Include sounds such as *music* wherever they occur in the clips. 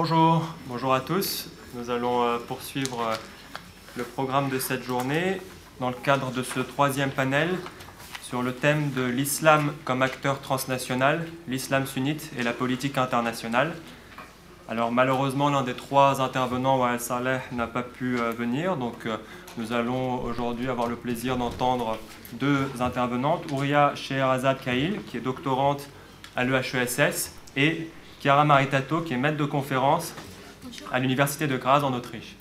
Bonjour, bonjour à tous. Nous allons euh, poursuivre euh, le programme de cette journée dans le cadre de ce troisième panel sur le thème de l'islam comme acteur transnational, l'islam sunnite et la politique internationale. Alors malheureusement, l'un des trois intervenants, Wael Saleh, n'a pas pu euh, venir, donc nous allons aujourd'hui avoir le plaisir d'entendre deux intervenantes, Ouria Scheherazade Kail, qui est doctorante à l'EHESS, et Chiara Maritato, qui est maître de conférence à l'Université de Graz en Autriche.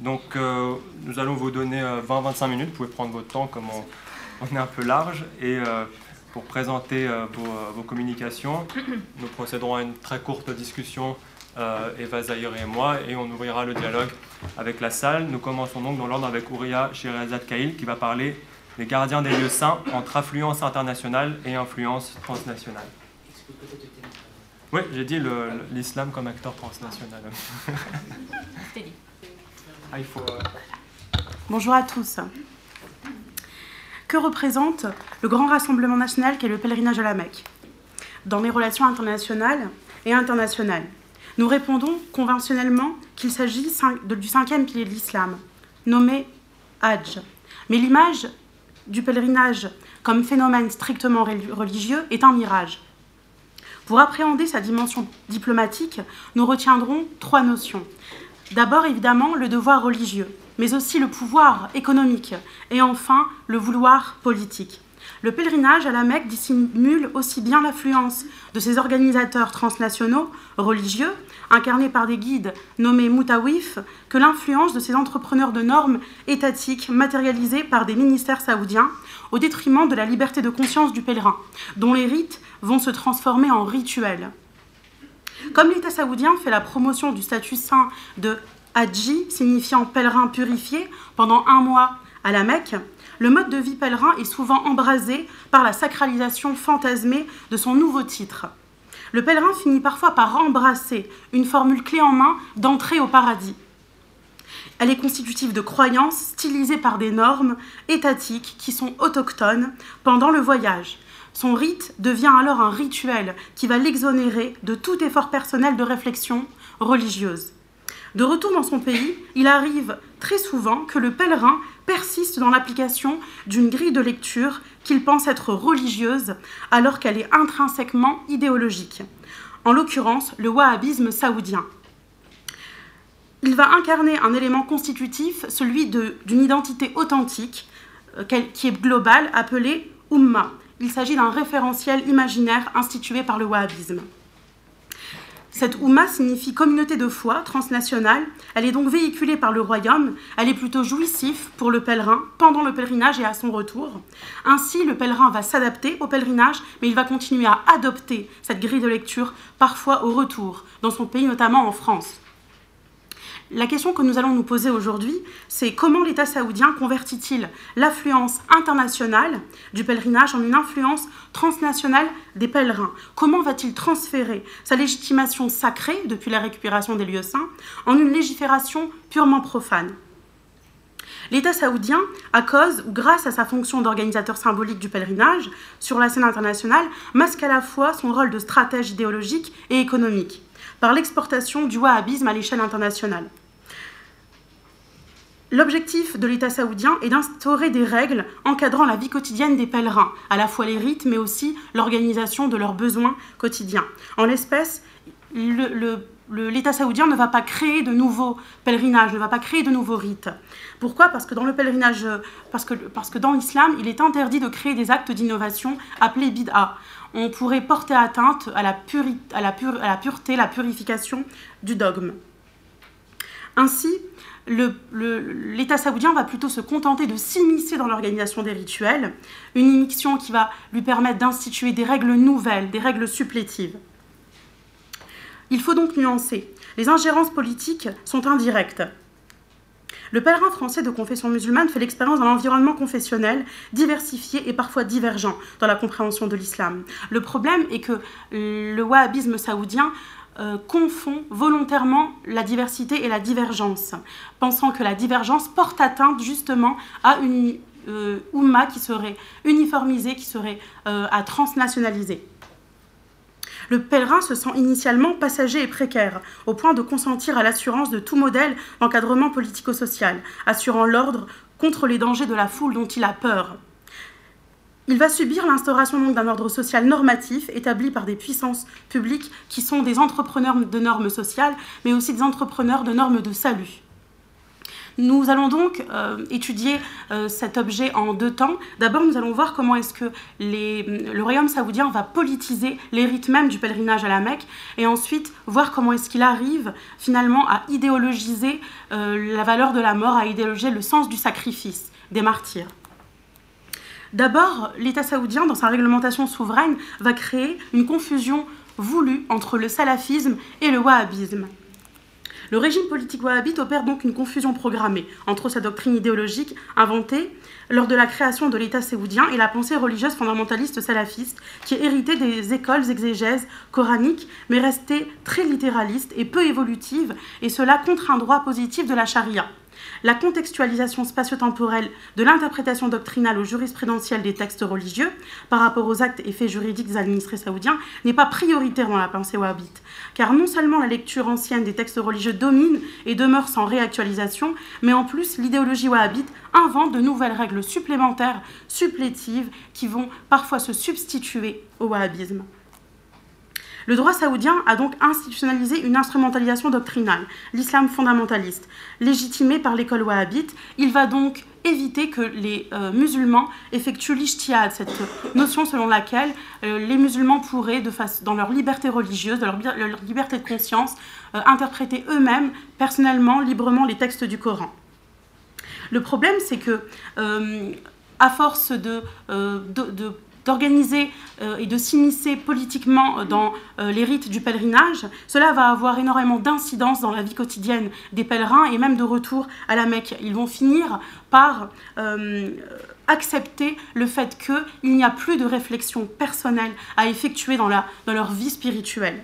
Donc euh, nous allons vous donner 20-25 euh, minutes, vous pouvez prendre votre temps comme on, est un peu large, et euh, pour présenter vos, communications, *clears throat* nous procéderons à une très courte discussion, Eva Zahir et moi, et on ouvrira le dialogue avec la salle. Nous commençons donc dans l'ordre avec Ouria Shirazad Kail qui va parler des gardiens des lieux saints entre influence internationale et influence transnationale. Oui, j'ai dit l'islam comme acteur transnational. *laughs* ah, il faut, euh, Bonjour à tous. Que représente le grand rassemblement national qu'est le pèlerinage à la Mecque Dans les relations internationales et internationales, nous répondons conventionnellement qu'il s'agit du cinquième pilier de l'islam, nommé Hajj. Mais l'image du pèlerinage comme phénomène strictement religieux est un mirage. Pour appréhender sa dimension diplomatique, nous retiendrons trois notions. D'abord, évidemment, le devoir religieux, mais aussi le pouvoir économique et enfin le vouloir politique. Le pèlerinage à la Mecque dissimule aussi bien l'affluence de ses organisateurs transnationaux religieux, incarnés par des guides nommés Moutawif, que l'influence de ces entrepreneurs de normes étatiques matérialisés par des ministères saoudiens, au détriment de la liberté de conscience du pèlerin, dont les rites vont se transformer en rituels. Comme l'État saoudien fait la promotion du statut saint de Hadji, signifiant pèlerin purifié, pendant un mois à la Mecque, le mode de vie pèlerin est souvent embrasé par la sacralisation fantasmée de son nouveau titre. Le pèlerin finit parfois par embrasser une formule clé en main d'entrée au paradis. Elle est constitutive de croyances stylisées par des normes étatiques qui sont autochtones pendant le voyage. Son rite devient alors un rituel qui va l'exonérer de tout effort personnel de réflexion religieuse. De retour dans son pays, il arrive très souvent que le pèlerin persiste dans l'application d'une grille de lecture qu'il pense être religieuse alors qu'elle est intrinsèquement idéologique. En l'occurrence, le wahhabisme saoudien. Il va incarner un élément constitutif, celui d'une identité authentique, euh, qui est globale, appelée Ummah. Il s'agit d'un référentiel imaginaire institué par le wahhabisme. Cette Oumma signifie communauté de foi transnationale. Elle est donc véhiculée par le royaume. Elle est plutôt jouissive pour le pèlerin pendant le pèlerinage et à son retour. Ainsi, le pèlerin va s'adapter au pèlerinage, mais il va continuer à adopter cette grille de lecture, parfois au retour, dans son pays, notamment en France. La question que nous allons nous poser aujourd'hui, c'est comment l'État saoudien convertit-il l'affluence internationale du pèlerinage en une influence transnationale des pèlerins? Comment va-t-il transférer sa légitimation sacrée depuis la récupération des lieux saints en une légifération purement profane? L'État saoudien, à cause ou grâce à sa fonction d'organisateur symbolique du pèlerinage sur la scène internationale, masque à la fois son rôle de stratège idéologique et économique par l'exportation du wahhabisme à l'échelle internationale. L'objectif de l'État saoudien est d'instaurer des règles encadrant la vie quotidienne des pèlerins, à la fois les rites, mais aussi l'organisation de leurs besoins quotidiens. En l'espèce, l'État saoudien ne va pas créer de nouveaux pèlerinages, ne va pas créer de nouveaux rites. Pourquoi? Parce que dans le pèlerinage, parce que, parce que dans l'islam, il est interdit de créer des actes d'innovation appelés bid'a on pourrait porter atteinte à la, à la, à la pureté, la purification du dogme. Ainsi, l'État saoudien va plutôt se contenter de s'immiscer dans l'organisation des rituels, une immixtion qui va lui permettre d'instituer des règles nouvelles, des règles supplétives. Il faut donc nuancer. Les ingérences politiques sont indirectes. Le pèlerin français de confession musulmane fait l'expérience d'un environnement confessionnel diversifié et parfois divergent dans la compréhension de l'islam. Le problème est que le wahhabisme saoudien euh, confond volontairement la diversité et la divergence, pensant que la divergence porte atteinte justement à une euh, qui serait uniformisée, qui serait euh, à transnationaliser. Le pèlerin se sent initialement passager et précaire, au point de consentir à l'assurance de tout modèle d'encadrement politico-social, assurant l'ordre contre les dangers de la foule dont il a peur. Il va subir l'instauration d'un ordre social normatif établi par des puissances publiques qui sont des entrepreneurs de normes sociales, mais aussi des entrepreneurs de normes de salut. Nous allons donc euh, étudier euh, cet objet en deux temps. D'abord, nous allons voir comment est-ce que le royaume saoudien va politiser les rites même du pèlerinage à la Mecque, et ensuite voir comment est-ce qu'il arrive finalement à idéologiser euh, la valeur de la mort, à idéologiser le sens du sacrifice des martyrs. D'abord, l'État saoudien, dans sa réglementation souveraine, va créer une confusion voulue entre le salafisme et le wahhabisme. Le régime politique wahhabite opère donc une confusion programmée entre sa doctrine idéologique inventée lors de la création de l'État saoudien et la pensée religieuse fondamentaliste salafiste qui est héritée des écoles exégèses coraniques mais restée très littéraliste et peu évolutive et cela contre un droit positif de la charia la contextualisation spatio-temporelle de l'interprétation doctrinale ou jurisprudentielle des textes religieux par rapport aux actes et faits juridiques administrés saoudiens n'est pas prioritaire dans la pensée wahhabite, car non seulement la lecture ancienne des textes religieux domine et demeure sans réactualisation, mais en plus l'idéologie wahhabite invente de nouvelles règles supplémentaires, supplétives, qui vont parfois se substituer au wahhabisme. Le droit saoudien a donc institutionnalisé une instrumentalisation doctrinale, l'islam fondamentaliste, légitimé par l'école wahhabite. Il va donc éviter que les euh, musulmans effectuent l'ishtihad, cette notion selon laquelle euh, les musulmans pourraient, dans leur liberté religieuse, dans leur, liberté de conscience, euh, interpréter eux-mêmes, personnellement, librement les textes du Coran. Le problème, c'est que, à force de d'organiser euh, et de s'immiscer politiquement dans euh, les rites du pèlerinage, cela va avoir énormément d'incidence dans la vie quotidienne des pèlerins et même de retour à la Mecque. Ils vont finir par euh, accepter le fait qu'il n'y a plus de réflexion personnelle à effectuer dans leur vie spirituelle.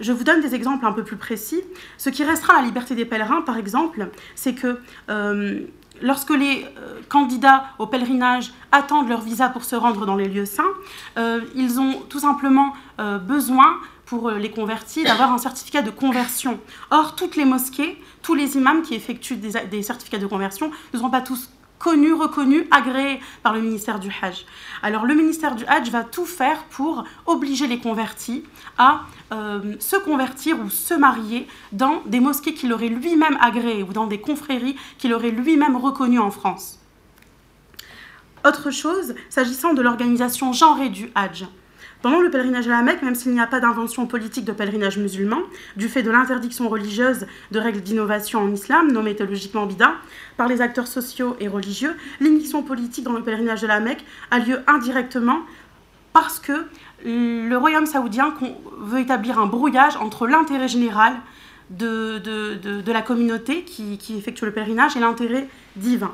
Je vous donne des exemples un peu plus précis. Ce qui restera à la liberté des pèlerins, par exemple, c'est que lorsque les euh, candidats au pèlerinage attendent leur visa pour se rendre dans les lieux saints, euh, ils ont tout simplement euh, besoin pour les convertis d'avoir un certificat de conversion. Or, toutes les mosquées, tous les imams qui effectuent des, certificats de conversion ne sont pas tous connus, reconnus, agréés par le ministère du Hajj. Alors le ministère du Hajj va tout faire pour obliger les convertis à euh, se convertir ou se marier dans des mosquées qu'il aurait lui-même agréées ou dans des confréries qu'il aurait lui-même reconnues en France. Autre chose, s'agissant de l'organisation genrée du Hajj. Pendant le pèlerinage à la Mecque, même s'il n'y a pas d'invention politique de pèlerinage musulman, du fait de l'interdiction religieuse de règles d'innovation en islam, nommées théologiquement bida, par les acteurs sociaux et religieux, l'émission politique dans le pèlerinage de la Mecque a lieu indirectement parce que le royaume saoudien veut établir un brouillage entre l'intérêt général de, la communauté qui effectue le pèlerinage et l'intérêt divin.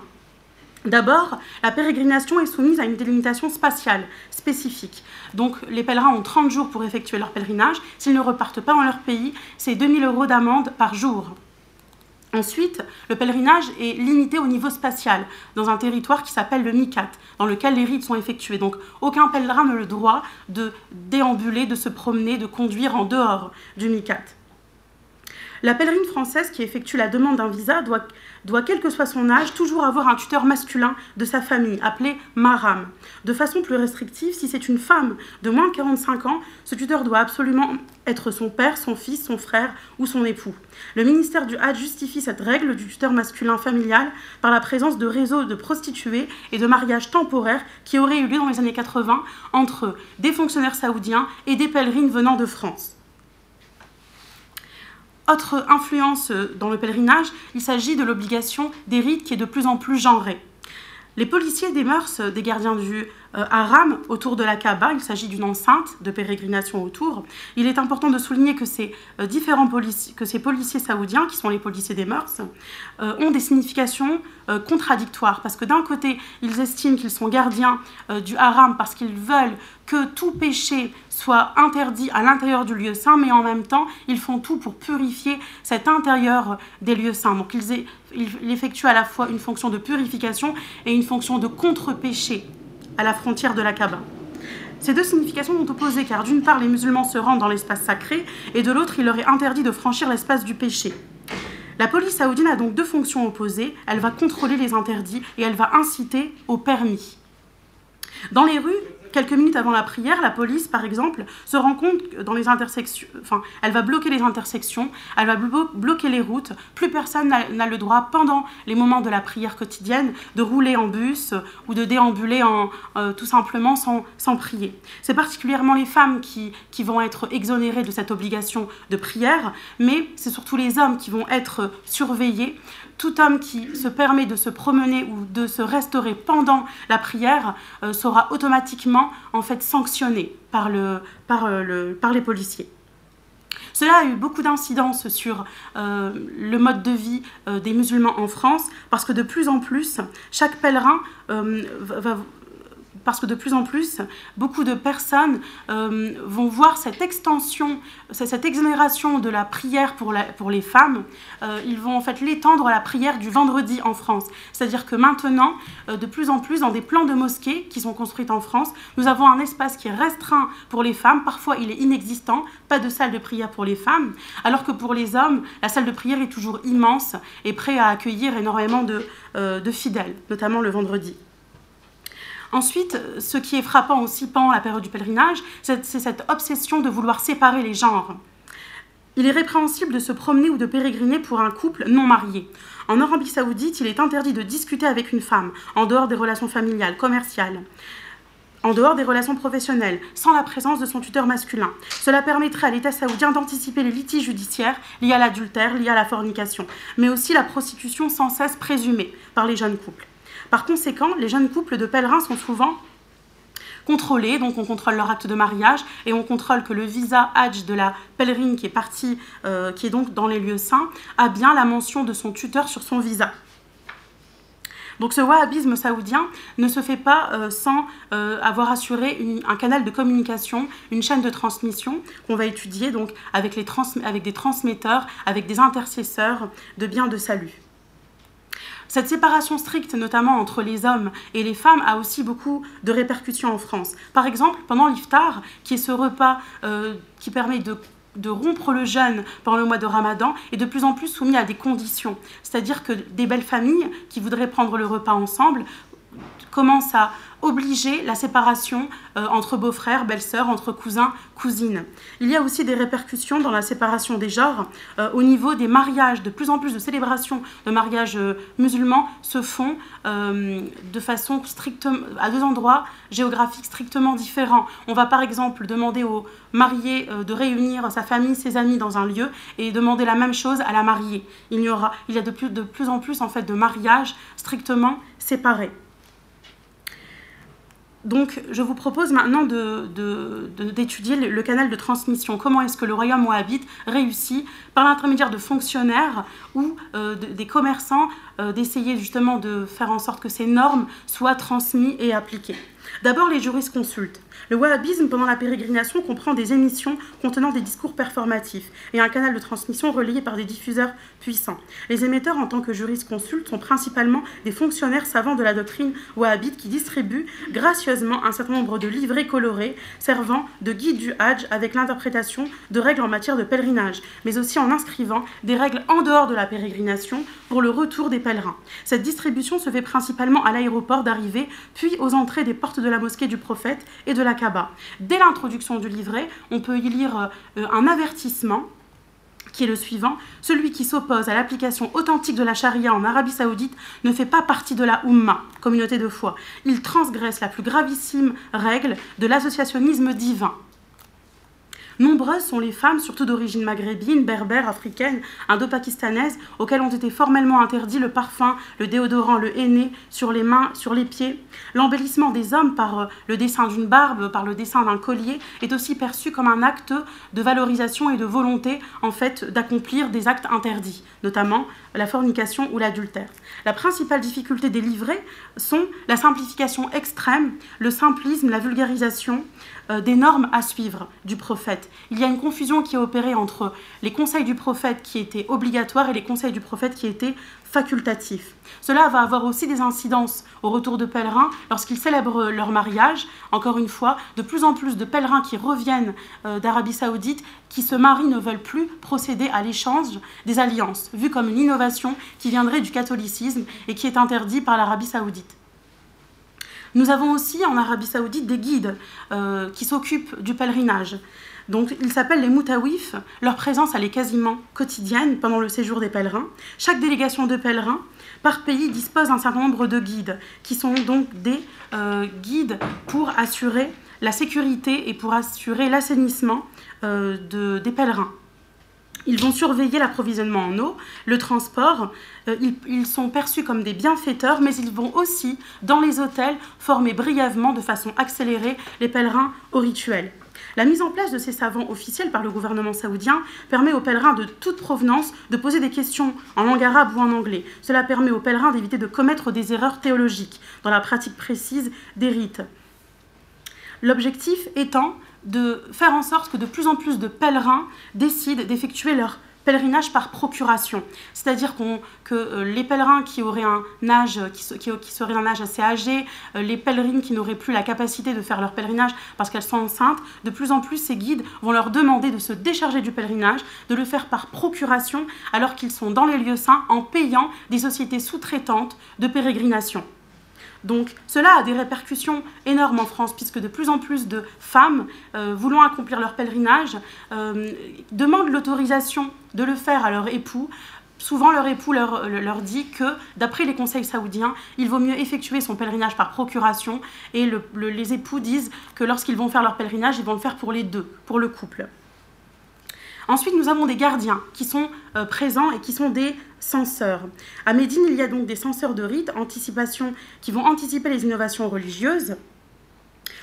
D'abord, la pérégrination est soumise à une délimitation spatiale spécifique. Donc les pèlerins ont 30 jours pour effectuer leur pèlerinage. S'ils ne repartent pas dans leur pays, c'est 2000 euros d'amende par jour. Ensuite, le pèlerinage est limité au niveau spatial, dans un territoire qui s'appelle le Mikat, dans lequel les rites sont effectués. Donc aucun pèlerin n'a le droit de déambuler, de se promener, de conduire en dehors du Mikat. La pèlerine française qui effectue la demande d'un visa doit, doit, quel que soit son âge, toujours avoir un tuteur masculin de sa famille, appelé maram. De façon plus restrictive, si c'est une femme de moins de 45 ans, ce tuteur doit absolument être son père, son fils, son frère ou son époux. Le ministère du Hajj justifie cette règle du tuteur masculin familial par la présence de réseaux de prostituées et de mariages temporaires qui auraient eu lieu dans les années 80 entre des fonctionnaires saoudiens et des pèlerines venant de France. Autre influence euh, dans le pèlerinage, il s'agit de l'obligation des rites qui est de plus en plus genrée. Les policiers des mœurs euh, des gardiens du euh, haram autour de la Kaaba, il s'agit d'une enceinte de pérégrination autour. Il est important de souligner que ces différents policiers, que ces policiers saoudiens, qui sont les policiers des mœurs, ont des significations contradictoires. Parce que d'un côté, ils estiment qu'ils sont gardiens du haram parce qu'ils veulent que tout péché soit interdit à l'intérieur du lieu saint, mais en même temps, ils font tout pour purifier cet intérieur des lieux saints. Donc ils, effectuent à la fois une fonction de purification et une fonction de contre-péché à la frontière de la Kaaba. Ces deux significations sont opposées car d'une part les musulmans se rendent dans l'espace sacré et de l'autre il leur est interdit de franchir l'espace du péché. La police saoudienne a donc deux fonctions opposées. Elle va contrôler les interdits et elle va inciter au permis. Dans les rues, quelques minutes avant la prière, la police, par exemple, se rend compte que dans les intersections, enfin, elle va bloquer les intersections, elle va bloquer les routes. Plus personne n'a le droit, pendant les moments de la prière quotidienne, de rouler en bus ou de déambuler en, euh, tout simplement sans, sans prier. C'est particulièrement les femmes qui, qui vont être exonérées de cette obligation de prière, mais c'est surtout les hommes qui vont être surveillés tout homme qui se permet de se promener ou de se restaurer pendant la prière euh, sera automatiquement en fait sanctionné euh, par les policiers. Cela a eu beaucoup d'incidences sur euh, le mode de vie des musulmans en France, parce que de plus en plus, chaque pèlerin va, parce que de plus en plus, beaucoup de personnes euh, vont voir cette extension, cette exonération de la prière pour, les femmes, euh, ils vont en fait l'étendre à la prière du vendredi en France. C'est-à-dire que maintenant, euh, de plus en plus, dans des plans de mosquées qui sont construites en France, nous avons un espace qui est restreint pour les femmes, parfois il est inexistant, pas de salle de prière pour les femmes, alors que pour les hommes, la salle de prière est toujours immense et prêt à accueillir énormément de fidèles, notamment le vendredi. Ensuite, ce qui est frappant aussi pendant la période du pèlerinage, c'est cette obsession de vouloir séparer les genres. Il est répréhensible de se promener ou de pérégriner pour un couple non marié. En Arabie saoudite, il est interdit de discuter avec une femme, en dehors des relations familiales, commerciales, en dehors des relations professionnelles, sans la présence de son tuteur masculin. Cela permettrait à l'État saoudien d'anticiper les litiges judiciaires liés à l'adultère, liés à la fornication, mais aussi la prostitution sans cesse présumée par les jeunes couples. Par conséquent, les jeunes couples de pèlerins sont souvent contrôlés, donc on contrôle leur acte de mariage et on contrôle que le visa Hajj de la pèlerine qui est partie, euh, qui est donc dans les lieux saints, a bien la mention de son tuteur sur son visa. Donc ce wahhabisme saoudien ne se fait pas euh, sans euh, avoir assuré un canal de communication, une chaîne de transmission qu'on va étudier avec des transmetteurs, avec des intercesseurs de biens de salut. Cette séparation stricte, notamment entre les hommes et les femmes, a aussi beaucoup de répercussions en France. Par exemple, pendant l'iftar, qui est ce repas euh, qui permet de de rompre le jeûne pendant le mois de Ramadan est de plus en plus soumis à des conditions. C'est-à-dire que des belles familles qui voudraient prendre le repas ensemble commencent à obliger la séparation euh, entre beaux-frères, belles-sœurs, entre cousins, cousines. Il y a aussi des répercussions dans la séparation des genres euh, au niveau des mariages. De plus en plus de célébrations de mariages euh, musulmans se font de façon strictement, à deux endroits géographiques strictement différents. On va par exemple demander au marié de réunir sa famille, ses amis dans un lieu et demander la même chose à la mariée. Il y aura, il y a de plus, de plus en plus en fait de mariages strictement séparés. Donc, je vous propose maintenant d'étudier le, canal de transmission. Comment est-ce que le royaume wahhabite réussit, par l'intermédiaire de fonctionnaires ou euh, des commerçants, euh, d'essayer justement de faire en sorte que ces normes soient transmises et appliquées. D'abord, les jurisconsultes. Le wahhabisme pendant la pérégrination comprend des émissions contenant des discours performatifs et un canal de transmission relayé par des diffuseurs puissants. Les émetteurs en tant que jurisconsultes sont principalement des fonctionnaires savants de la doctrine wahhabite qui distribuent gracieusement un certain nombre de livrets colorés servant de guide du Hajj avec l'interprétation de règles en matière de pèlerinage, mais aussi en inscrivant des règles en dehors de la pérégrination pour le retour des pèlerins. Cette distribution se fait principalement à l'aéroport d'arrivée, puis aux entrées des portes de la mosquée du prophète et de la Dès l'introduction du livret, on peut y lire euh, un avertissement qui est le suivant. Celui qui s'oppose à l'application authentique de la charia en Arabie saoudite ne fait pas partie de la Ummah, communauté de foi. Il transgresse la plus gravissime règle de l'associationnisme divin. Nombreuses sont les femmes, surtout d'origine maghrébine, berbère, africaine, indo-pakistanaises, auxquelles ont été formellement interdits le parfum, le déodorant, le henné sur les mains, sur les pieds. L'embellissement des hommes par euh, le dessin d'une barbe, par le dessin d'un collier, est aussi perçu comme un acte de valorisation et de volonté, en fait, d'accomplir des actes interdits, notamment la fornication ou l'adultère. La principale difficulté des livrets sont la simplification extrême, le simplisme, la vulgarisation, euh, des normes à suivre du prophète. Il y a une confusion qui est opérée entre les conseils du prophète qui étaient obligatoires et les conseils du prophète qui étaient facultatifs. Cela va avoir aussi des incidences au retour de pèlerins lorsqu'ils célèbrent leur mariage. Encore une fois, de plus en plus de pèlerins qui reviennent euh, d'Arabie saoudite, qui se marient, ne veulent plus procéder à l'échange des alliances, vu comme une innovation qui viendrait du catholicisme et qui est interdit par l'Arabie saoudite. Nous avons aussi en Arabie saoudite des guides euh, qui s'occupent du pèlerinage. Donc, ils s'appellent les moutawifs. Leur présence, elle est quasiment quotidienne pendant le séjour des pèlerins. Chaque délégation de pèlerins par pays dispose d'un certain nombre de guides, qui sont donc des euh, guides pour assurer la sécurité et pour assurer l'assainissement euh, des pèlerins. Ils vont surveiller l'approvisionnement en eau, le transport. Euh, ils, sont perçus comme des bienfaiteurs, mais ils vont aussi, dans les hôtels, former brièvement, de façon accélérée, les pèlerins au rituel. La mise en place de ces savants officiels par le gouvernement saoudien permet aux pèlerins de toute provenance de poser des questions en langue arabe ou en anglais. Cela permet aux pèlerins d'éviter de commettre des erreurs théologiques dans la pratique précise des rites. L'objectif étant de faire en sorte que de plus en plus de pèlerins décident d'effectuer leur pèlerinage par procuration. C'est-à-dire que euh, les pèlerins qui auraient un âge, qui, âge assez âgé, euh, les pèlerines qui n'auraient plus la capacité de faire leur pèlerinage parce qu'elles sont enceintes, de plus en plus ces guides vont leur demander de se décharger du pèlerinage, de le faire par procuration alors qu'ils sont dans les lieux saints en payant des sociétés sous-traitantes de pérégrination. Donc cela a des répercussions énormes en France, puisque de plus en plus de femmes euh, voulant accomplir leur pèlerinage euh, demandent l'autorisation de le faire à leur époux. Souvent, leur époux leur, dit que, d'après les conseils saoudiens, il vaut mieux effectuer son pèlerinage par procuration. Et les époux disent que lorsqu'ils vont faire leur pèlerinage, ils vont le faire pour les deux, pour le couple. Ensuite, nous avons des gardiens qui sont euh, présents et qui sont des censeurs. À Médine, il y a donc des censeurs de rites, anticipation, qui vont anticiper les innovations religieuses.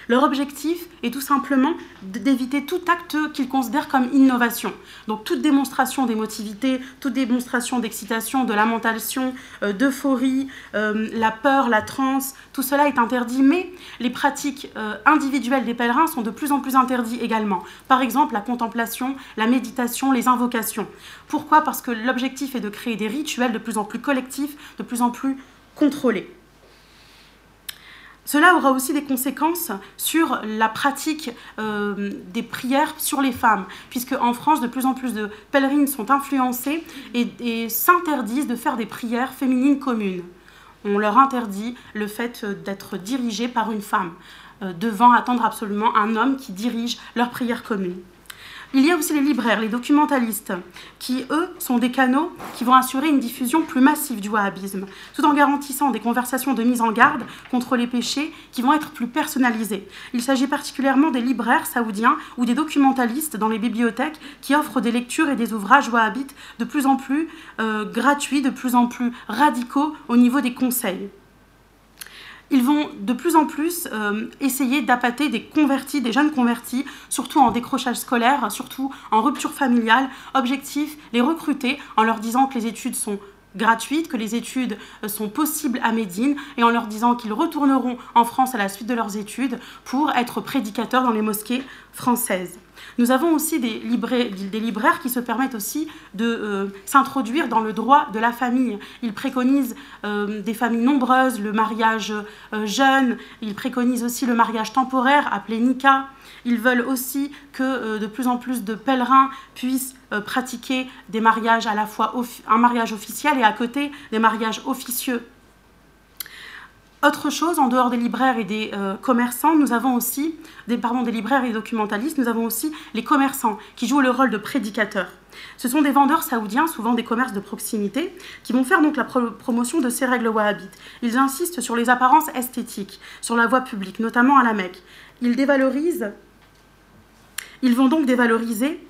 Leur objectif est tout simplement d'éviter tout acte qu'ils considèrent comme innovation. Donc toute démonstration d'émotivité, toute démonstration d'excitation, de lamentation, euh, d'euphorie, euh, la peur, la transe, tout cela est interdit, mais les pratiques euh, individuelles des pèlerins sont de plus en plus interdites également. Par exemple, la contemplation, la méditation, les invocations. Pourquoi? Parce que l'objectif est de créer des rituels de plus en plus collectifs, de plus en plus contrôlés. Cela aura aussi des conséquences sur la pratique euh, des prières sur les femmes, puisque en France, de plus en plus de pèlerines sont influencées et, s'interdisent de faire des prières féminines communes. On leur interdit le fait d'être dirigées par une femme, euh, devant attendre absolument un homme qui dirige leurs prières communes. Il y a aussi les libraires, les documentalistes, qui, eux, sont des canaux qui vont assurer une diffusion plus massive du wahhabisme, tout en garantissant des conversations de mise en garde contre les péchés qui vont être plus personnalisées. Il s'agit particulièrement des libraires saoudiens ou des documentalistes dans les bibliothèques qui offrent des lectures et des ouvrages wahhabites de plus en plus euh, gratuits, de plus en plus radicaux au niveau des conseils ils vont de plus en plus euh, essayer d'appâter des convertis, des jeunes convertis, surtout en décrochage scolaire, surtout en rupture familiale. Objectif, les recruter en leur disant que les études sont gratuites, que les études euh, sont possibles à Médine et en leur disant qu'ils retourneront en France à la suite de leurs études pour être prédicateurs dans les mosquées françaises. Nous avons aussi des, libraires, qui se permettent aussi de euh, s'introduire dans le droit de la famille. Ils préconisent euh, des familles nombreuses, le mariage euh, jeune, ils préconisent aussi le mariage temporaire appelé Nika. Ils veulent aussi que de plus en plus de pèlerins puissent pratiquer des mariages à la fois un mariage officiel et à côté des mariages officieux. Autre chose, en dehors des libraires et des euh, commerçants, nous avons aussi, des, pardon, des libraires et des documentalistes, nous avons aussi les commerçants qui jouent le rôle de prédicateurs. Ce sont des vendeurs saoudiens, souvent des commerces de proximité, qui vont faire donc la promotion de ces règles wahhabites. Ils insistent sur les apparences esthétiques, sur la voie publique, notamment à la Mecque. Ils dévalorisent, ils vont donc dévaloriser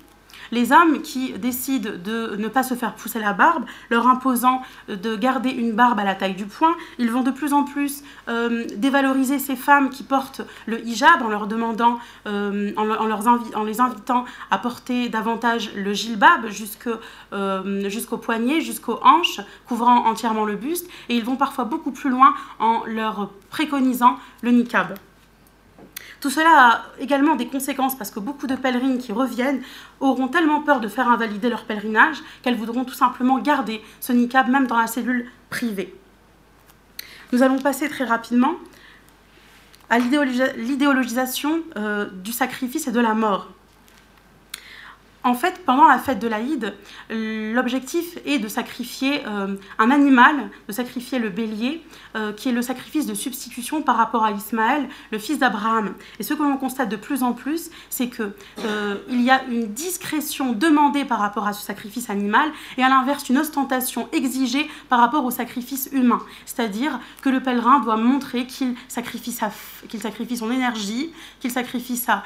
les hommes qui décident de ne pas se faire pousser la barbe, leur imposant de garder une barbe à la taille du poing, ils vont de plus en plus euh, dévaloriser ces femmes qui portent le hijab en leur demandant, euh, en, les invitant à porter davantage le jilbab euh, jusqu'au poignet, jusqu'aux hanches, couvrant entièrement le buste, et ils vont parfois beaucoup plus loin en leur préconisant le niqab. Tout cela a également des conséquences parce que beaucoup de pèlerines qui reviennent auront tellement peur de faire invalider leur pèlerinage qu'elles voudront tout simplement garder ce niqab même dans la cellule privée. Nous allons passer très rapidement à l'idéologisation euh, du sacrifice et de la mort. En fait, pendant la fête de l'Aïd, l'objectif est de sacrifier euh, un animal, de sacrifier le bélier, euh, qui est le sacrifice de substitution par rapport à Ismaël, le fils d'Abraham. Et ce que l'on constate de plus en plus, c'est qu'il euh, y a une discrétion demandée par rapport à ce sacrifice animal, et à l'inverse, une ostentation exigée par rapport au sacrifice humain. C'est-à-dire que le pèlerin doit montrer qu'il sacrifie, qu'il sacrifie son énergie, qu'il sacrifie sa,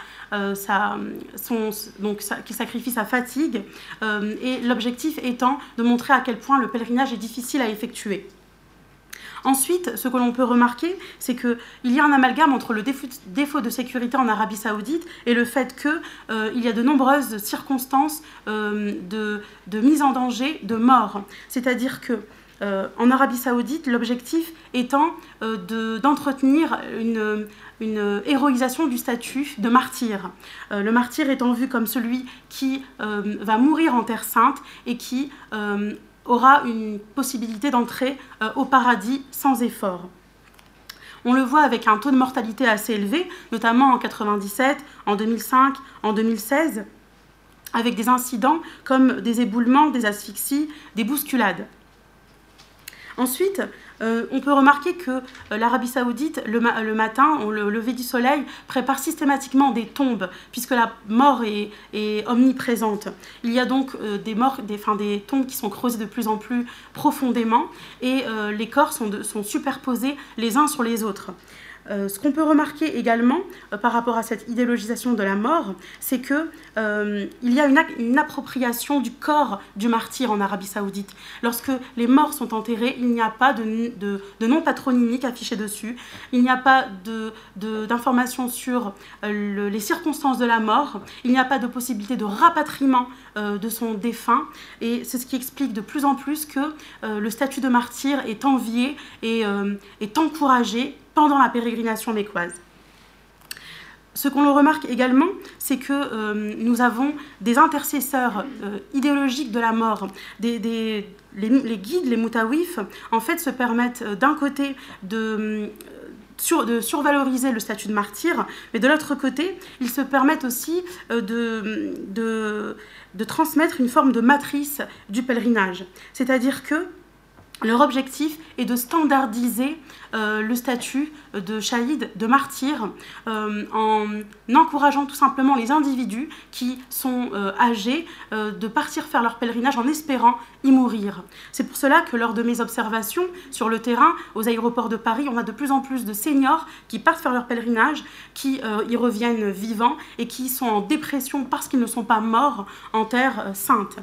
sa, son, donc, qu'il sacrifie sa fatigue, euh, et l'objectif étant de montrer à quel point le pèlerinage est difficile à effectuer. Ensuite, ce que l'on peut remarquer, c'est qu'il y a un amalgame entre le défaut de sécurité en Arabie saoudite et le fait qu'il euh, y a de nombreuses circonstances euh, de, mise en danger, de mort. C'est-à-dire que en Arabie saoudite, l'objectif étant d'entretenir une, une héroïsation du statut de martyr. Euh, le martyr étant vu comme celui qui euh, va mourir en terre sainte et qui euh, aura une possibilité d'entrer au paradis sans effort. On le voit avec un taux de mortalité assez élevé, notamment en 97, en 2005, en 2016, avec des incidents comme des éboulements, des asphyxies, des bousculades. Ensuite, euh, on peut remarquer que euh, l'Arabie saoudite, le, matin, au lever du soleil, prépare systématiquement des tombes, puisque la mort est, omniprésente. Il y a donc euh, des, morts, des tombes qui sont creusées de plus en plus profondément, et les corps sont superposés les uns sur les autres. Euh, ce qu'on peut remarquer également euh, par rapport à cette idéologisation de la mort, c'est qu'il euh, y a une, appropriation du corps du martyr en Arabie saoudite. Lorsque les morts sont enterrés, il n'y a pas de, nom patronymique affiché dessus, il n'y a pas d'informations sur les circonstances de la mort, il n'y a pas de possibilité de rapatriement de son défunt, et c'est ce qui explique de plus en plus que le statut de martyr est envié et est encouragé pendant la pérégrination mécoise. Ce qu'on remarque également, c'est que euh, nous avons des intercesseurs euh, idéologiques de la mort, des, les, guides, les moutawifs, en fait, se permettent euh, d'un côté de, survaloriser le statut de martyr, mais de l'autre côté, ils se permettent aussi de transmettre une forme de matrice du pèlerinage. C'est-à-dire que leur objectif est de standardiser euh, le statut de shahid, de martyr, euh, en encourageant tout simplement les individus qui sont euh, âgés de partir faire leur pèlerinage en espérant y mourir. C'est pour cela que lors de mes observations sur le terrain, aux aéroports de Paris, on a de plus en plus de seniors qui partent faire leur pèlerinage, qui y reviennent vivants et qui sont en dépression parce qu'ils ne sont pas morts en terre sainte.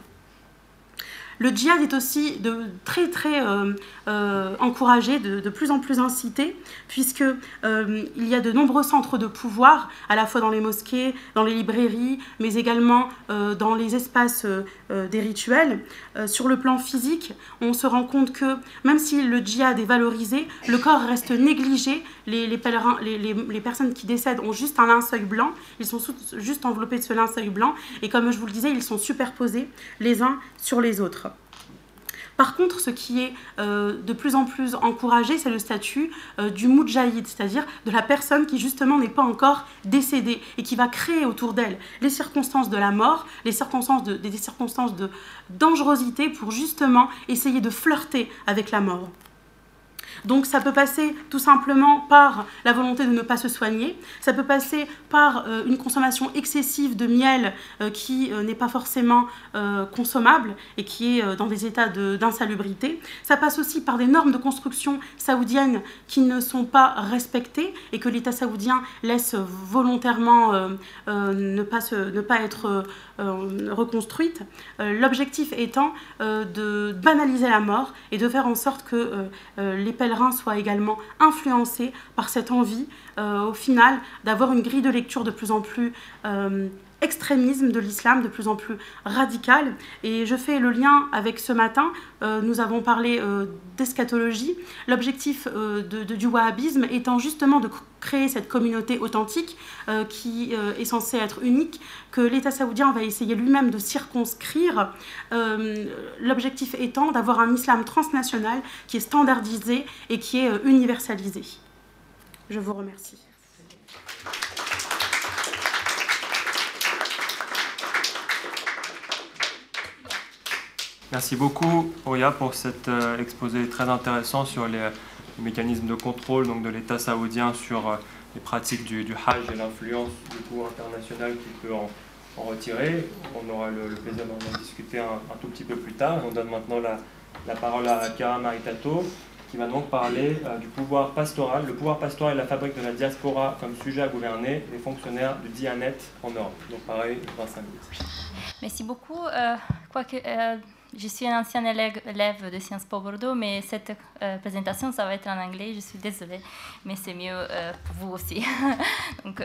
Le djihad est aussi très très euh, euh, encouragé, de, plus en plus incité, puisque euh, il y a de nombreux centres de pouvoir, à la fois dans les mosquées, dans les librairies, mais également dans les espaces des rituels. sur le plan physique, on se rend compte que même si le djihad est valorisé, le corps reste négligé. Les, les, personnes qui décèdent ont juste un linceul blanc, ils sont juste enveloppés de ce linceul blanc, et comme je vous le disais, ils sont superposés les uns sur les autres. Par contre, ce qui est euh, de plus en plus encouragé, c'est le statut euh, du moudjahid, c'est-à-dire de la personne qui justement n'est pas encore décédée et qui va créer autour d'elle les circonstances de la mort, les circonstances des circonstances de dangerosité pour justement essayer de flirter avec la mort. Donc ça peut passer tout simplement par la volonté de ne pas se soigner, ça peut passer par euh, une consommation excessive de miel euh, qui euh, n'est pas forcément consommable et qui est dans des états d'insalubrité, ça passe aussi par des normes de construction saoudiennes qui ne sont pas respectées et que l'État saoudien laisse volontairement ne, pas ne pas être reconstruite. L'objectif étant de banaliser la mort et de faire en sorte que les pèlerins soient également influencés par cette envie, euh, au final, d'avoir une grille de lecture de plus en plus euh, extrémisme de l'islam de plus en plus radical. Et je fais le lien avec ce matin, euh, nous avons parlé d'eschatologie, l'objectif de, du wahhabisme étant justement de créer cette communauté authentique euh, qui euh, est censée être unique, que l'État saoudien va essayer lui-même de circonscrire, euh, l'objectif étant d'avoir un islam transnational qui est standardisé et qui est universalisé. Je vous remercie. Merci beaucoup, Oya, pour cet exposé très intéressant sur les mécanismes de contrôle donc, de l'État saoudien sur euh, les pratiques du, Hajj et l'influence du pouvoir international qui peut en, retirer. On aura le, plaisir d'en discuter un, tout petit peu plus tard. On donne maintenant la, parole à Kara Maritato qui va donc parler euh, du pouvoir pastoral, le pouvoir pastoral et la fabrique de la diaspora comme sujet à gouverner, les fonctionnaires du Dianet en Europe. Donc pareil, 25 minutes. Merci beaucoup. Euh, euh, je suis un ancien élève de Sciences Po Bordeaux, mais cette euh, présentation, ça va être en anglais. Je suis désolée, mais c'est mieux euh, pour vous aussi. *laughs* Donc,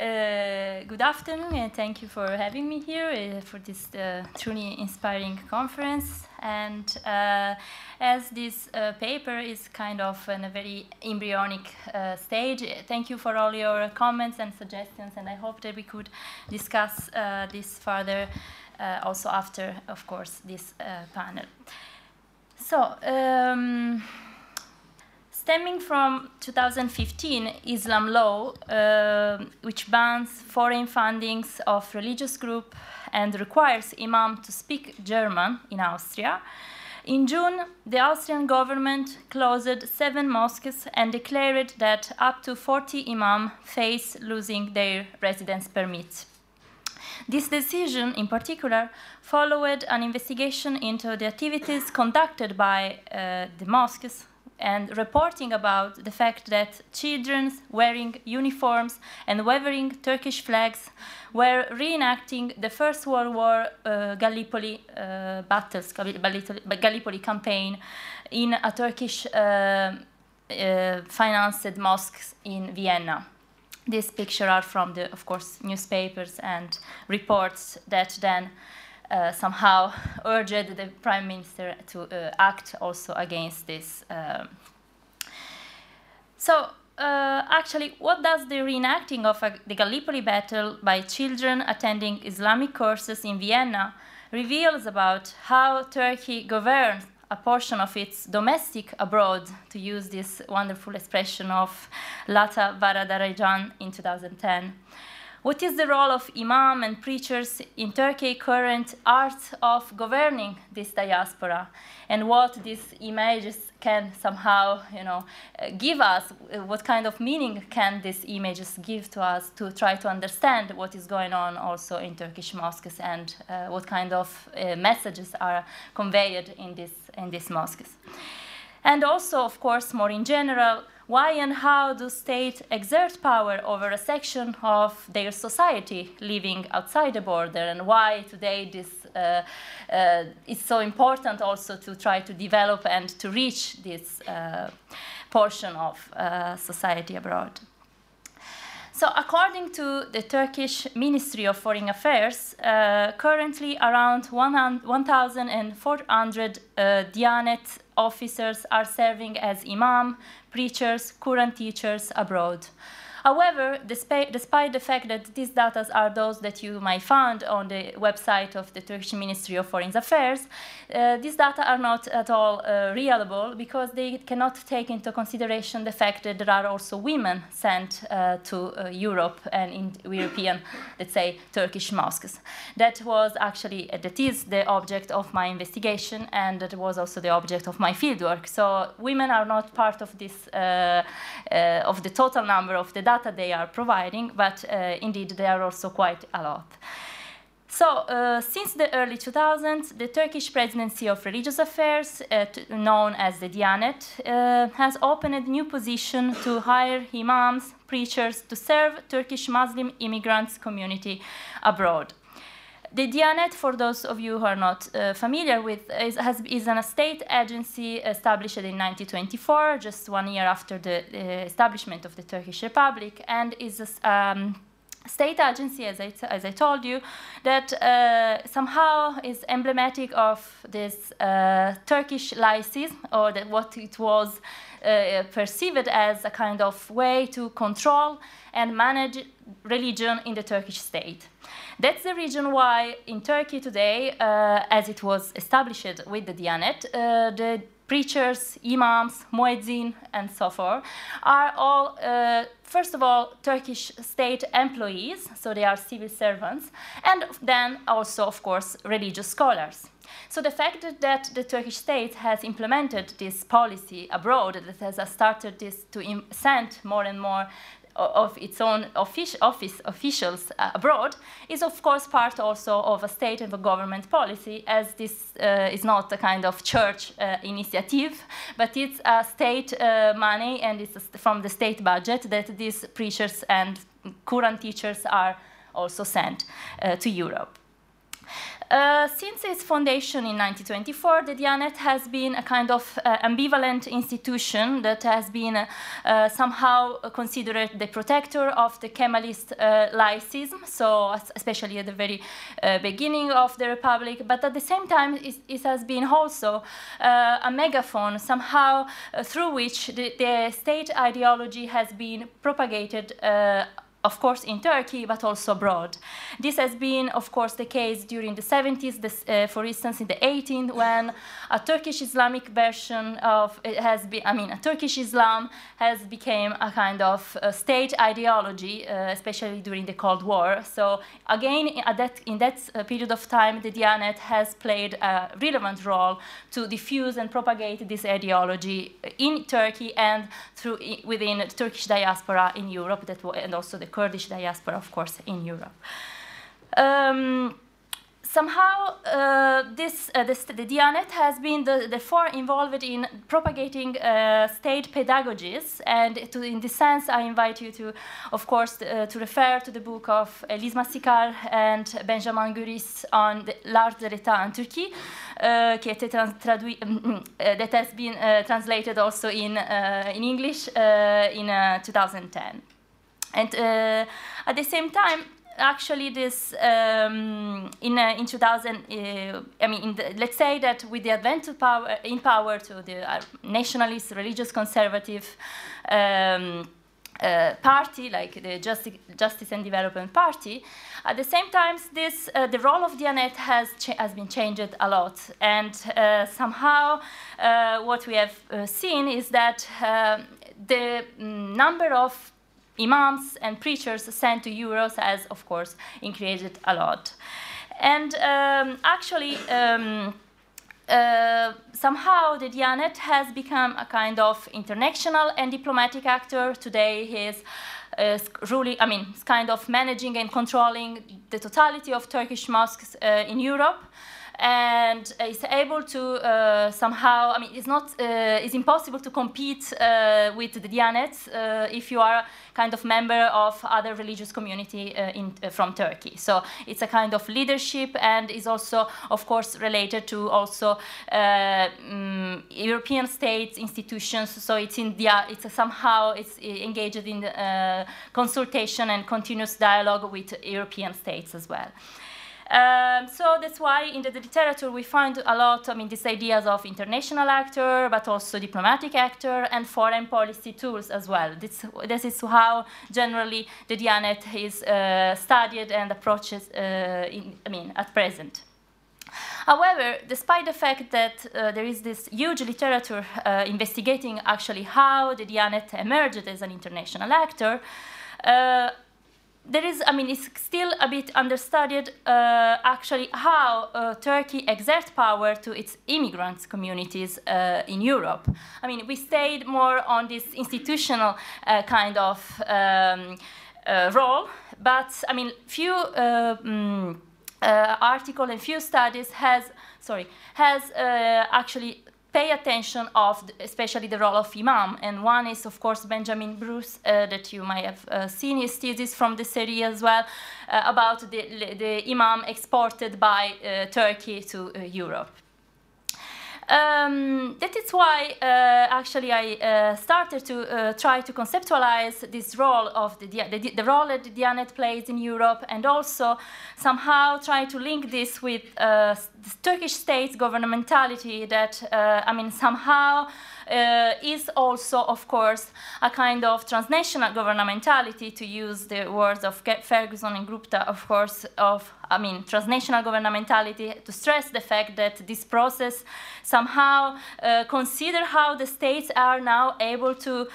uh, good afternoon, and thank you for having me here uh, for this uh, truly inspiring conference. And uh, as this uh, paper is kind of in a very embryonic uh, stage, thank you for all your comments and suggestions, and I hope that we could discuss this further. Uh, also after, of course, this uh, panel. So, um, stemming from 2015 Islam law, uh, which bans foreign fundings of religious group and requires imam to speak German in Austria. In June, the Austrian government closed seven mosques and declared that up to 40 imam face losing their residence permits. This decision, in particular, followed an investigation into the activities conducted by uh, the mosques and reporting about the fact that children wearing uniforms and waving Turkish flags were reenacting the First World War uh, Gallipoli uh, battles, Gallipoli campaign in a Turkish uh, uh financed mosque in Vienna these pictures are from the, of course, newspapers and reports that then uh, somehow *laughs* urged the prime minister to uh, act also against this. Um. so, uh, actually, what does the reenacting of the Gallipoli battle by children attending Islamic courses in Vienna reveals about how Turkey governs a portion of its domestic abroad, to use this wonderful expression of Lata Varadarajan in 2010. What is the role of imam and preachers in Turkey current art of governing this diaspora, and what these images can somehow, you know, give us? What kind of meaning can these images give to us to try to understand what is going on also in Turkish mosques and uh, what kind of uh, messages are conveyed in this in these mosques? And also, of course, more in general why and how do states exert power over a section of their society living outside the border and why today this uh, uh, is so important also to try to develop and to reach this uh, portion of uh, society abroad. So, according to the Turkish Ministry of Foreign Affairs, uh, currently around 1,400 uh, Diyanet officers are serving as imam, preachers, Quran teachers abroad. However, despite, despite, the fact that these data are those that you might find on the website of the Turkish Ministry of Foreign Affairs, uh, these data are not at all uh, reliable because they cannot take into consideration the fact that there are also women sent uh, to uh, Europe and in European, let's say, Turkish mosques. That was actually, uh, that is the object of my investigation and that was also the object of my fieldwork. So women are not part of this, uh, of the total number of the data data they are providing, but uh, indeed they are also quite a lot. So, uh, since the early 2000s, the Turkish Presidency of Religious Affairs, uh, known as the Diyanet, uh, has opened a new position to hire imams, preachers to serve Turkish Muslim immigrants community abroad. The Diyanet, for those of you who are not uh, familiar with, is, has, is an state agency established in 1924, just one year after the uh, establishment of the Turkish Republic, and is um, state agency, as I, as I told you, that uh, somehow is emblematic of this uh, Turkish laicism, or that what it was uh, perceived as a kind of way to control and manage religion in the Turkish state. That's the reason why in Turkey today, uh, as it was established with the Diyanet, uh, the preachers, imams, muezzin, and so forth, are all, uh, first of all, Turkish state employees, so they are civil servants, and then also, of course, religious scholars. So the fact that the Turkish state has implemented this policy abroad, that has started this to send more and more of its own office, office officials uh, abroad is of course part also of a state and a government policy as this uh, is not a kind of church uh, initiative but it's a state uh, money and it's from the state budget that these preachers and Quran teachers are also sent uh, to Europe. Uh, since its foundation in 1924, the Dianet has been a kind of uh, ambivalent institution that has been uh, uh somehow considered the protector of the Kemalist uh, laicism, so especially at the very beginning of the Republic, but at the same time, it, it has been also a megaphone somehow through which the, the, state ideology has been propagated of course, in Turkey, but also abroad. This has been, of course, the case during the 70s, this, uh, for instance, in the 18th, when a Turkish Islamic version of it has been, I mean, a Turkish Islam has become a kind of uh, state ideology, uh, especially during the Cold War. So again, that, in that uh, period of time, the Diyanet has played a relevant role to diffuse and propagate this ideology in Turkey and through within the Turkish diaspora in Europe, that and also the Kurdish diaspora, of course, in Europe. Um, somehow uh, this, uh, this, the Diyanet has been the, the for involved in propagating uh, state pedagogies and to, in this sense I invite you to of course uh, to refer to the book of Elise Massicar and Benjamin Guris on l'art de l'État en Turquie uh, that has been uh, translated also in, in English in 2010 and at the same time actually this um, in uh, in 2000 uh, I mean the, let's say that with the advent of power in power to the uh, nationalist religious conservative um, uh, party like the Justice, Justice and Development Party at the same time this uh, the role of Diyanet has has been changed a lot. And uh, somehow what we have seen is that the mm, number of imams and preachers sent to Euros has, of course, increased a lot. And um, actually, um, uh, somehow the Diyanet has become a kind of international and diplomatic actor. Today he is uh, ruling, I mean, kind of managing and controlling the totality of Turkish mosques uh, in Europe and is able to uh, somehow, I mean, it's not, uh, it's impossible to compete uh, with the Diyanet if you are kind of member of other religious community in, from Turkey. So it's a kind of leadership and is also, of course, related to also um, European states, institutions. So it's in the, it's somehow it's engaged in the, consultation and continuous dialogue with European states as well. Um, so that's why in the, the, literature we find a lot, I mean, these ideas of international actor, but also diplomatic actor and foreign policy tools as well. This, this is how generally the Dianet is uh, studied and approaches, uh, in, I mean, at present. However, despite the fact that uh, there is this huge literature uh, investigating actually how the Diyanet emerged as an international actor, uh, there is, I mean, it's still a bit understudied uh, actually how uh, Turkey exerts power to its immigrants communities uh, in Europe. I mean, we stayed more on this institutional uh, kind of um, uh, role, but I mean, few um, article and few studies has, sorry, has actually pay attention of the, especially the role of imam. And one is of course benjamin bruce uh, that you might have uh, seen his thesis from the series as well uh, about the, the imam exported by uh, turkey to uh, europe Um, that is why uh, actually I uh, started to uh, try to conceptualize this role of the, the, the, role that the Diyanet plays in Europe and also somehow try to link this with uh, the Turkish state's governmentality that, uh, I mean, somehow is also, of course, a kind of transnational governmentality, to use the words of Ferguson and Gupta, of course, of, I mean, transnational governmentality, to stress the fact that this process somehow uh, consider how the states are now able to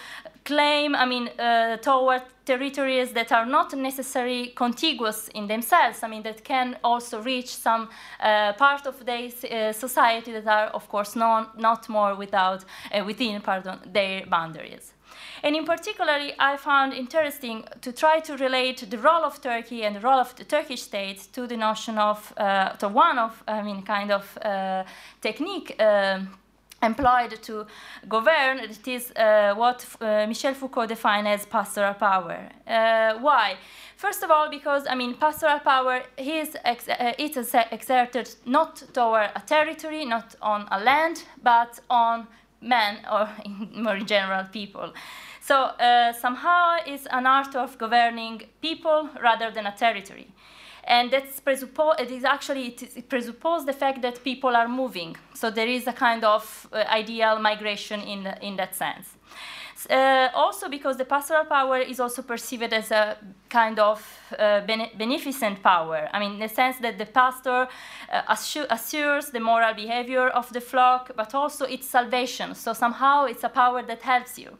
claim, I mean, uh, toward territories that are not necessarily contiguous in themselves, I mean, that can also reach some uh, part of their uh, society that are, of course, non, not more without, uh, within pardon, their boundaries. And in particular, I found interesting to try to relate the role of Turkey and the role of the Turkish state to the notion of, uh, to one of, I mean, kind of uh, technique um, employed to govern, it is uh, what uh, Michel Foucault defined as pastoral power. Uh, why? First of all, because I mean, pastoral power is ex uh, it is exerted not toward a territory, not on a land, but on men or *laughs* in more general people. So uh, somehow it's an art of governing people rather than a territory and that's it is actually it, presupposes the fact that people are moving. So there is a kind of uh, ideal migration in in that sense. Uh, also because the pastoral power is also perceived as a kind of uh, bene beneficent power. I mean, in the sense that the pastor uh, assures the moral behavior of the flock, but also its salvation. So somehow it's a power that helps you.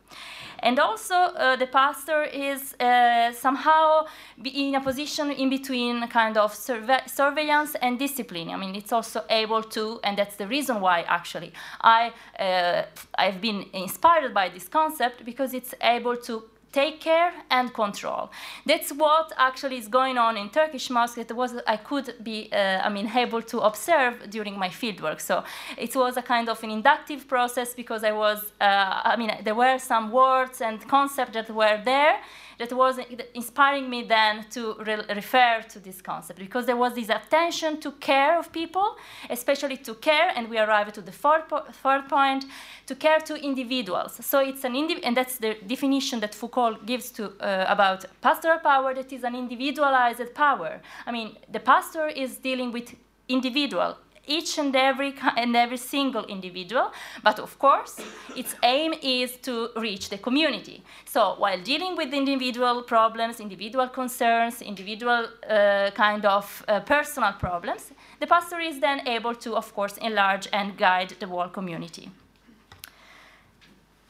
And also, uh, the pastor is uh, somehow in a position in between kind of surve surveillance and discipline. I mean, it's also able to, and that's the reason why actually I, uh, I've been inspired by this concept because it's able to take care and control. That's what actually is going on in Turkish mosques. It was I could be, uh, I mean, able to observe during my fieldwork. So it was a kind of an inductive process because I was, uh, I mean, there were some words and concepts that were there that was inspiring me then to re refer to this concept because there was this attention to care of people, especially to care, and we arrive to the third, po point, to care to individuals. So it's an indiv and that's the definition that Foucault gives to uh, about pastoral power. That is an individualized power. I mean, the pastor is dealing with individual each and every and every single individual but of course its aim is to reach the community. So while dealing with individual problems individual concerns individual uh, kind of uh, personal problems the pastor is then able to of course enlarge and guide the whole community.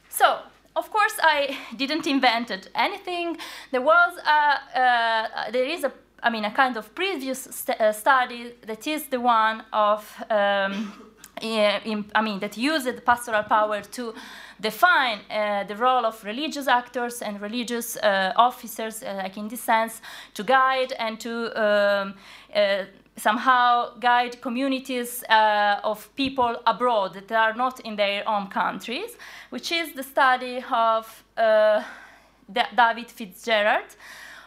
So of course I didn't invent anything. There was a, uh, there is a I mean, a kind of previous st uh, study that is the one of, um, in, I mean, that used pastoral power to define uh, the role of religious actors and religious uh, officers, uh, like in this sense, to guide and to um, uh, somehow guide communities uh, of people abroad that are not in their own countries, which is the study of David Fitzgerald,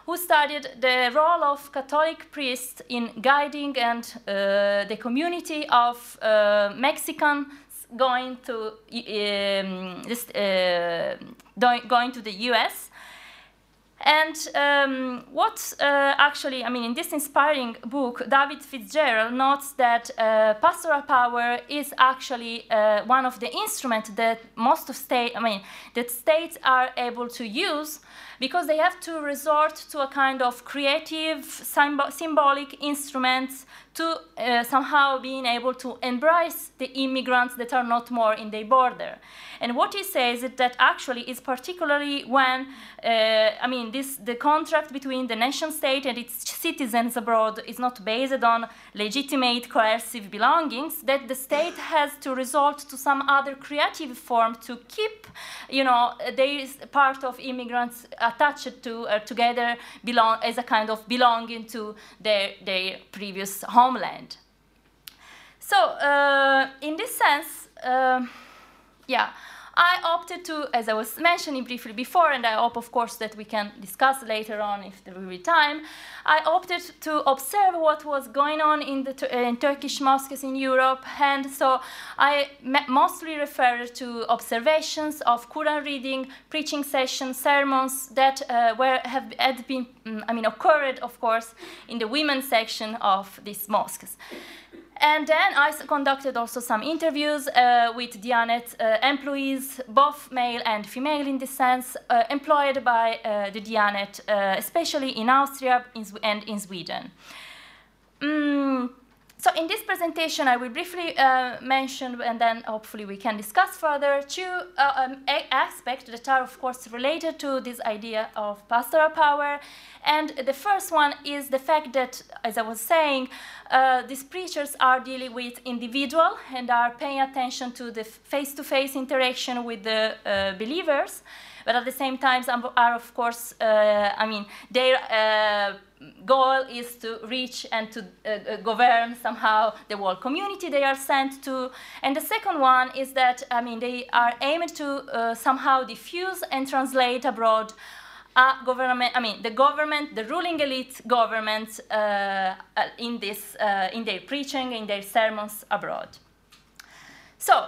who studied the role of Catholic priests in guiding and uh, the community of uh, Mexicans going to um, this, uh, going to the U.S. And um, what uh, actually, I mean, in this inspiring book, David Fitzgerald notes that uh, pastoral power is actually uh, one of the instruments that most of state, I mean, that states are able to use because they have to resort to a kind of creative, symb symbolic instruments to uh, somehow being able to embrace the immigrants that are not more in their border. And what he says is that actually is particularly when, uh, I mean, this the contract between the nation state and its citizens abroad is not based on legitimate coercive belongings, that the state has to resort to some other creative form to keep, you know, there is part of immigrants attached to, uh, together belong as a kind of belonging to their, their previous homeland. So, uh, in this sense, uh, yeah, I opted to, as I was mentioning briefly before, and I hope, of course, that we can discuss later on if there will be time, I opted to observe what was going on in the in Turkish mosques in Europe, and so I mostly referred to observations of Quran reading, preaching sessions, sermons that uh, were have had been, mm, I mean, occurred, of course, in the women's section of these mosques. And then I conducted also some interviews uh, with Diyanet uh, employees, both male and female in this sense, uh, employed by the Diyanet, uh, especially in Austria and in Sweden. Mm, so in this presentation, I will briefly uh, mention, and then hopefully we can discuss further, two uh, um, aspects that are, of course, related to this idea of pastoral power. And the first one is the fact that, as I was saying, uh, these preachers are dealing with individual and are paying attention to the face-to-face interaction with the uh, believers, but at the same time are, of course, uh, I mean, they uh, goal is to reach and to uh, govern somehow the whole community they are sent to. And the second one is that, I mean, they are aimed to somehow diffuse and translate abroad government, I mean, the government, the ruling elite government uh in, this, uh, in their preaching, in their sermons abroad. So,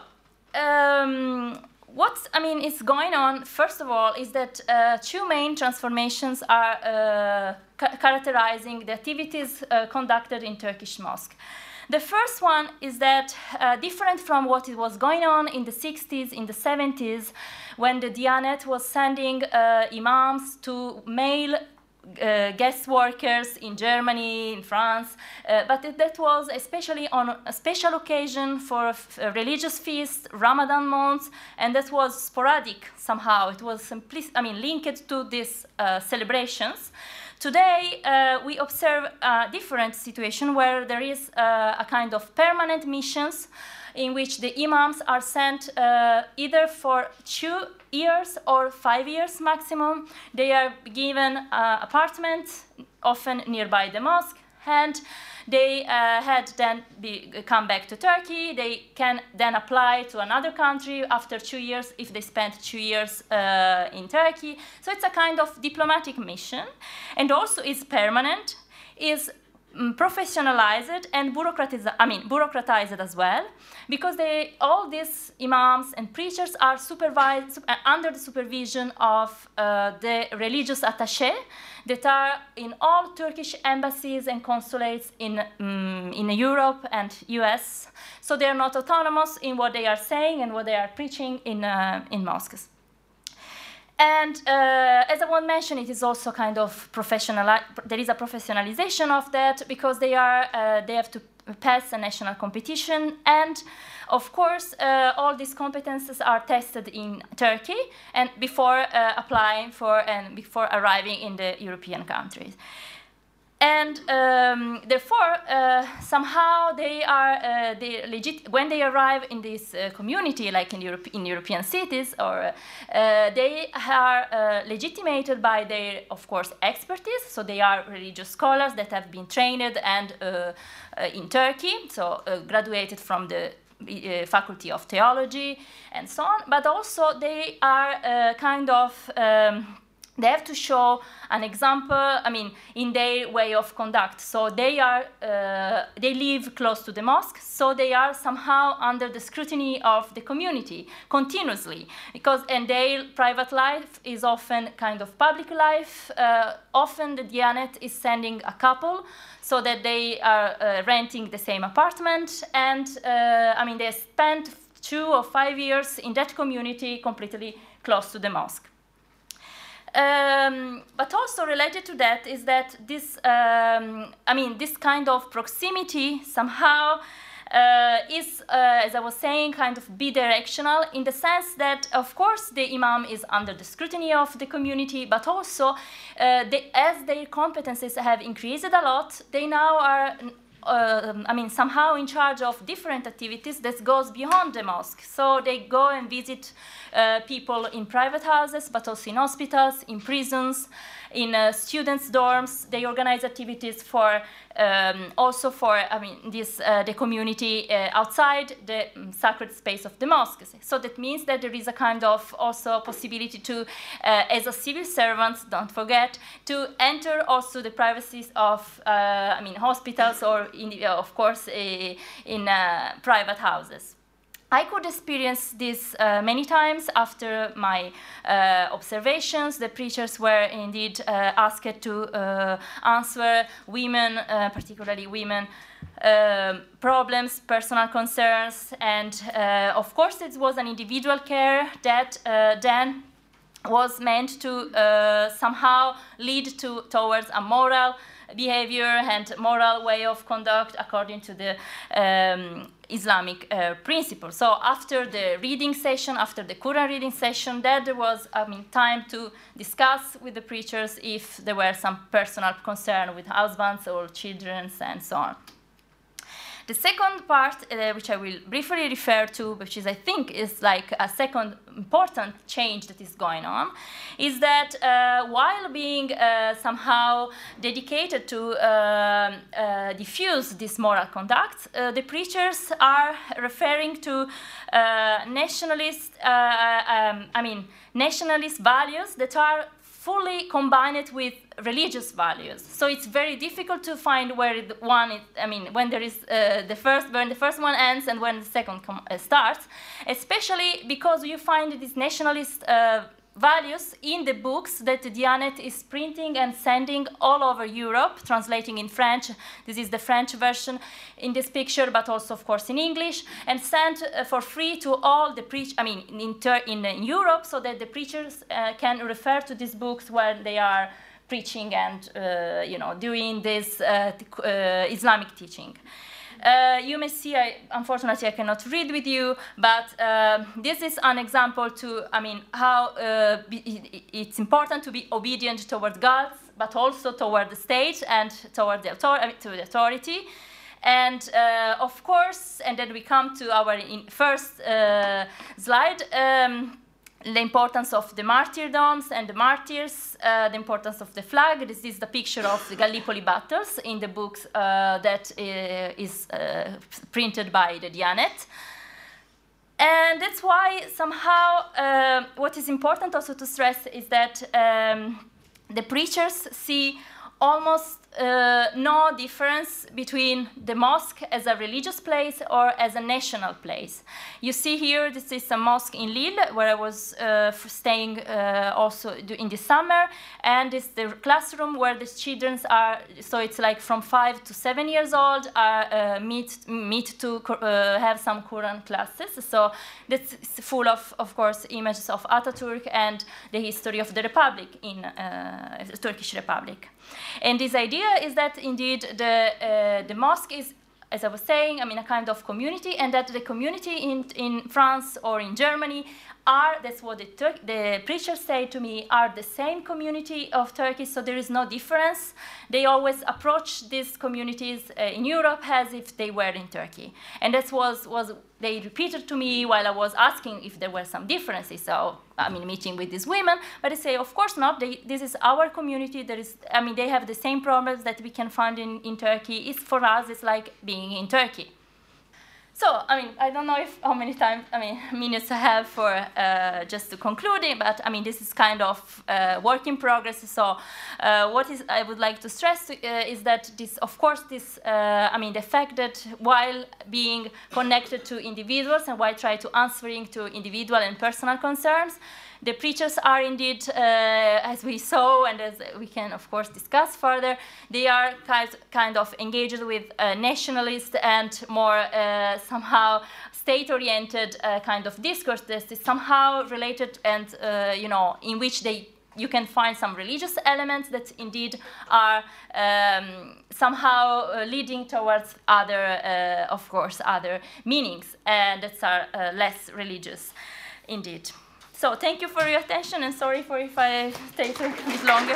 um, what I mean is going on, first of all, is that uh, two main transformations are uh, ca characterizing the activities uh, conducted in Turkish mosque. The first one is that, uh, different from what it was going on in the 60s, in the 70s, when the Dianet was sending uh, imams to male uh, guest workers in Germany, in France, uh, but it, that was especially on a special occasion for a, religious feast, Ramadan month, and that was sporadic somehow. It was simply, I mean, linked to these uh, celebrations. Today, uh, we observe a different situation where there is uh, a kind of permanent missions in which the imams are sent uh, either for two years or five years maximum. They are given uh, apartments, often nearby the mosque, and they uh, had then be, come back to Turkey. They can then apply to another country after two years if they spent two years uh, in Turkey. So it's a kind of diplomatic mission, and also it's permanent. Is Mm, professionalized and bureaucratized, I mean, bureaucratized as well, because they, all these imams and preachers are supervised uh, under the supervision of uh, the religious attaché that are in all Turkish embassies and consulates in, um, in Europe and US. So they are not autonomous in what they are saying and what they are preaching in, uh, in mosques. And uh, as I want to mention, it is also kind of professional. There is a professionalization of that because they are uh, they have to pass a national competition, and of course, uh, all these competences are tested in Turkey and before uh, applying for and before arriving in the European countries and um, therefore uh, somehow they are uh, they legit when they arrive in this uh, community like in, Europe, in European cities or uh, they are uh, legitimated by their of course expertise. So they are religious scholars that have been trained and uh, in Turkey so graduated from the faculty of theology and so on. But also they are kind of um, they have to show an example i mean in their way of conduct. So they are uh, they live close to the mosque so they are somehow under the scrutiny of the community continuously. Because and their private life is often kind of public life. Uh, often the diyanet is sending a couple so that they are uh, renting the same apartment. And uh, i mean they spend two or five years in that community completely close to the mosque um, but also related to that is that this, um, I mean, this kind of proximity somehow uh, is, uh, as I was saying, kind of bidirectional in the sense that, of course, the imam is under the scrutiny of the community, but also, uh, they, as their competences have increased a lot, they now are uh, I mean, somehow in charge of different activities that goes beyond the mosque. So they go and visit uh, people in private houses, but also in hospitals, in prisons, in uh, students' dorms. They organize activities for um, also for I mean this uh, the community uh, outside the um, sacred space of the mosque. So that means that there is a kind of also possibility to, uh, as a civil servant, don't forget to enter also the privacies of uh, I mean hospitals or in, of course in private houses. I could experience this uh, many times after my uh, observations. The preachers were indeed uh, asked to uh, answer women, uh, particularly women, um, problems, personal concerns, and uh, of course, it was an individual care that then was meant to somehow lead to towards a moral behavior and moral way of conduct according to the um, Islamic uh, principles. So after the reading session, after the Quran reading session, there, there was I mean time to discuss with the preachers if there were some personal concern with husbands or children and so on. The second part, uh, which I will briefly refer to, which is I think is like a second important change that is going on, is that uh, while being uh, somehow dedicated to uh, uh, diffuse this moral conduct, uh, the preachers are referring to nationalist, um, I mean, nationalist values that are fully combine it with religious values. So it's very difficult to find where the one is, I mean, when there is uh, the first, when the first one ends and when the second uh, starts, especially because you find these nationalist uh, values in the books that Dianet is printing and sending all over Europe, translating in French. This is the French version in this picture, but also, of course, in English, and sent uh, for free to all the preach. I mean, in, in, in, Europe, so that the preachers uh, can refer to these books when they are preaching and, uh, you know, doing this uh, uh, Islamic teaching. Uh, you may see, I, unfortunately, I cannot read with you, but uh, this is an example to, I mean, how uh, it's important to be obedient toward God, but also toward the state and toward the, author- to the authority. And uh, of course, and then we come to our first uh, slide. Um, the importance of the martyrdoms and the martyrs, uh, the importance of the flag. This is the picture of the Gallipoli battles in the books uh, that uh, is uh, printed by the Dianet. And that's why somehow uh, what is important also to stress is that um, the preachers see almost uh, no difference between the mosque as a religious place or as a national place. You see here, this is a mosque in Lille where I was uh, staying uh, also in the summer, and it's the classroom where the children are. So it's like from five to seven years old are uh, meet meet to uh, have some Quran classes. So that's full of, of course, images of Ataturk and the history of the Republic in uh, Turkish Republic. And this idea is that indeed the, uh, the mosque is, as I was saying, I mean, a kind of community, and that the community in, in France or in Germany are, that's what the, Tur- the preachers say to me, are the same community of Turkey, so there is no difference. They always approach these communities uh, in Europe as if they were in Turkey. And that was, was, they repeated to me while I was asking if there were some differences. So, I mean, meeting with these women, but they say, of course not, they, this is our community. There is, I mean, they have the same problems that we can find in, in Turkey. It's for us, it's like being in Turkey. So, I mean, I don't know if how many times, I mean, *laughs* minutes I have for uh, just to concluding, but I mean, this is kind of uh, work in progress. So, uh, what is I would like to stress uh, is that this, of course, this, uh, I mean, the fact that while being connected to individuals and while trying to answering to individual and personal concerns, the preachers are indeed, uh, as we saw and as we can, of course, discuss further, they are kind of engaged with uh, nationalist and more uh, somehow state-oriented uh, kind of discourse that is somehow related and, uh, you know, in which they you can find some religious elements that indeed are um, somehow uh, leading towards other, uh, of course, other meanings, and that are uh, less religious, indeed. So thank you for your attention and sorry for if I a bit *laughs* longer.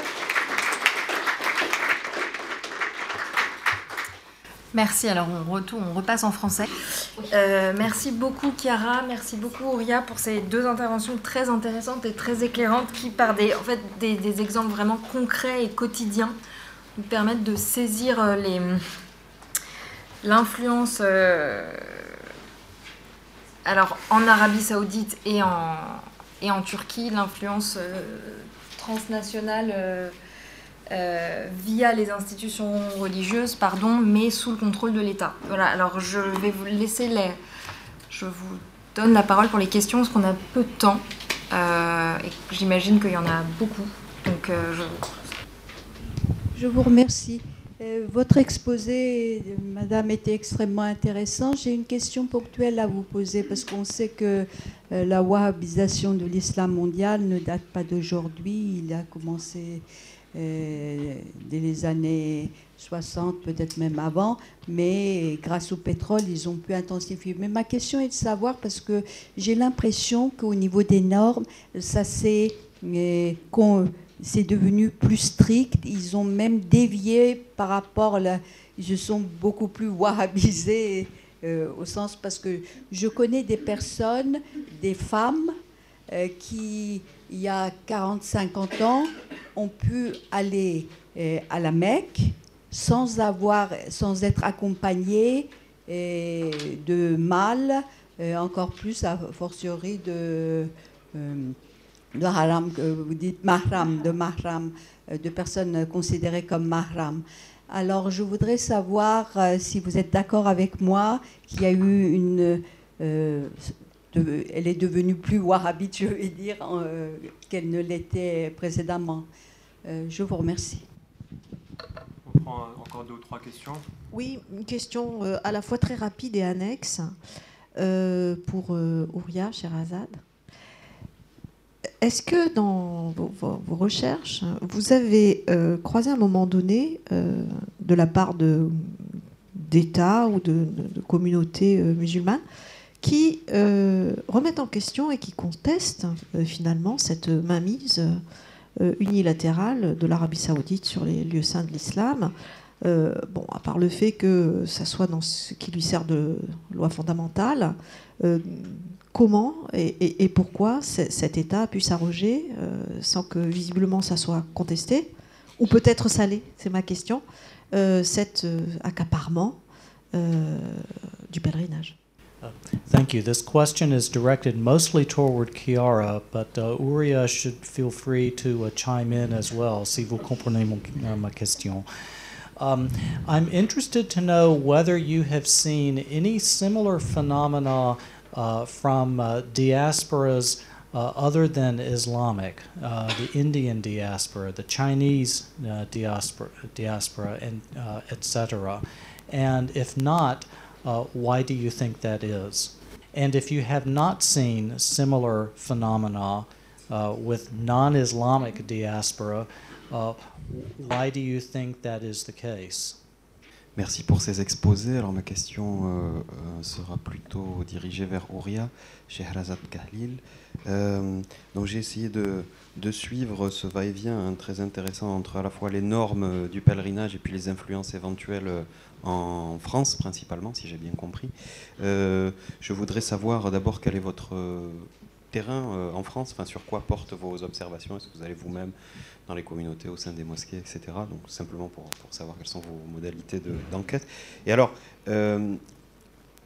Merci. Alors on retourne, on repasse en français. Euh, merci beaucoup Chiara, merci beaucoup Ouria pour ces deux interventions très intéressantes et très éclairantes qui par des, en fait, des, des exemples vraiment concrets et quotidiens nous permettre de saisir euh, les, l'influence euh, alors en Arabie Saoudite et en, et en Turquie, l'influence euh, transnationale via les institutions religieuses, pardon, mais sous le contrôle de l'État. Voilà, alors je vais vous laisser les... Je vous donne la parole pour les questions parce qu'on a peu de temps et j'imagine qu'il y en a beaucoup. Donc je... Je vous remercie. Euh, votre exposé, Madame, était extrêmement intéressant. J'ai une question ponctuelle à vous poser parce qu'on sait que euh, la wahhabisation de l'islam mondial ne date pas d'aujourd'hui. Il a commencé euh, dès les années 60, peut-être même avant, mais grâce au pétrole, ils ont pu intensifier. Mais ma question est de savoir, parce que j'ai l'impression qu'au niveau des normes, ça s'est c'est devenu plus strict. Ils ont même dévié par rapport à Ils se sont beaucoup plus wahhabisés euh, au sens parce que je connais des personnes, des femmes euh, qui, il y a 40-50 ans, ont pu aller euh, à la Mecque sans avoir, sans être accompagnées de mâles, encore plus a fortiori de de haram, que vous dites mahram, de mahram, euh, de personnes considérées comme mahram. Alors je voudrais savoir euh, si vous êtes d'accord avec moi qu'il y a eu une... Euh, elle est devenue plus wahhabite, je vais dire, qu'elle ne l'était précédemment. je vous remercie. On prend encore deux ou trois questions. Oui, une question à la fois très rapide et annexe pour Ouria Sherazade. Est-ce que dans vos, recherches, vous avez euh, croisé à un moment donné, euh, de la part d'États ou de, communautés euh, musulmanes, qui remettent en question et qui contestent finalement cette mainmise unilatérale de l'Arabie saoudite sur les lieux saints de l'islam bon, à part le fait que ça soit dans ce qui lui sert de loi fondamentale, comment et, pourquoi cet État a pu s'arroger euh, sans que visiblement ça soit contesté, ou peut-être salé, c'est ma question, euh, cet euh, accaparement du pèlerinage. Thank you. This question is directed mostly toward Kiara, but uh, Uria should feel free to uh, chime in as well, si vous comprenez ma question. Um, I'm interested to know whether you have seen any similar phenomena from uh, diasporas uh, other than Islamic, the Indian diaspora, the Chinese diaspora, diaspora, and etc. And if not, why do you think that is? And if you have not seen similar phenomena uh, with non Islamic diaspora, uh, why do you think that is the case? Merci pour ces exposés. Alors ma question euh, euh, sera plutôt dirigée vers Ouria, chez Harazat Kahlil. Euh, donc j'ai essayé de, suivre ce va-et-vient hein, très intéressant entre à la fois les normes du pèlerinage et puis les influences éventuelles en France principalement, si j'ai bien compris. je voudrais savoir d'abord quel est votre terrain en France, enfin sur quoi portent vos observations, est-ce que vous allez vous-même dans les communautés, au sein des mosquées, etc. Donc simplement pour, pour savoir quelles sont vos modalités d'enquête. Et alors, euh,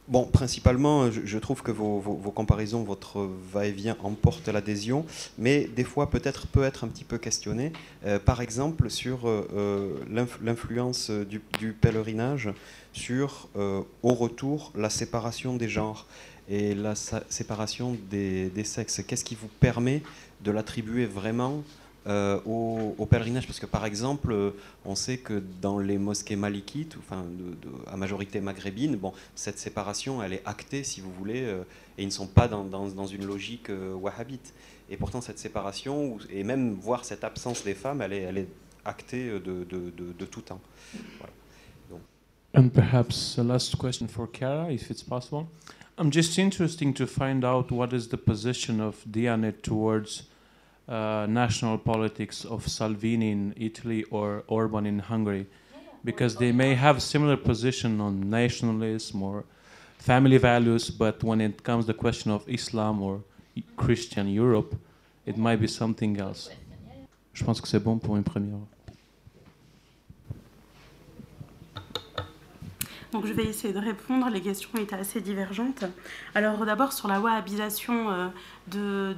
bon, principalement, je, trouve que vos, vos, comparaisons, votre va-et-vient emporte l'adhésion, mais des fois peut-être peut être un petit peu questionné. Euh, par exemple, sur euh, l'influence du, pèlerinage sur, au retour, la séparation des genres et la séparation des sexes. Qu'est-ce qui vous permet de l'attribuer vraiment euh, au, pèlerinage Parce que par exemple, euh, on sait que dans les mosquées malikites, enfin à majorité maghrébine, bon, cette séparation, elle est actée, si vous voulez, euh, et ils ne sont pas dans, une logique wahhabite. Et pourtant, cette séparation, et même voir cette absence des femmes, elle est, actée de, tout temps. Voilà. Donc. And perhaps a last question for Kara, if it's possible. I'm just interesting to find out what is the position of Dianet towards uh, national politics of Salvini in Italy or Orban in Hungary, because they may have similar position on nationalism or family values, but when it comes to the question of Islam or Christian Europe, it might be something else. Je pense que c'est bon pour une première. Donc je vais essayer de répondre. Les questions étaient assez divergentes. Alors d'abord sur la wahhabisation euh, de,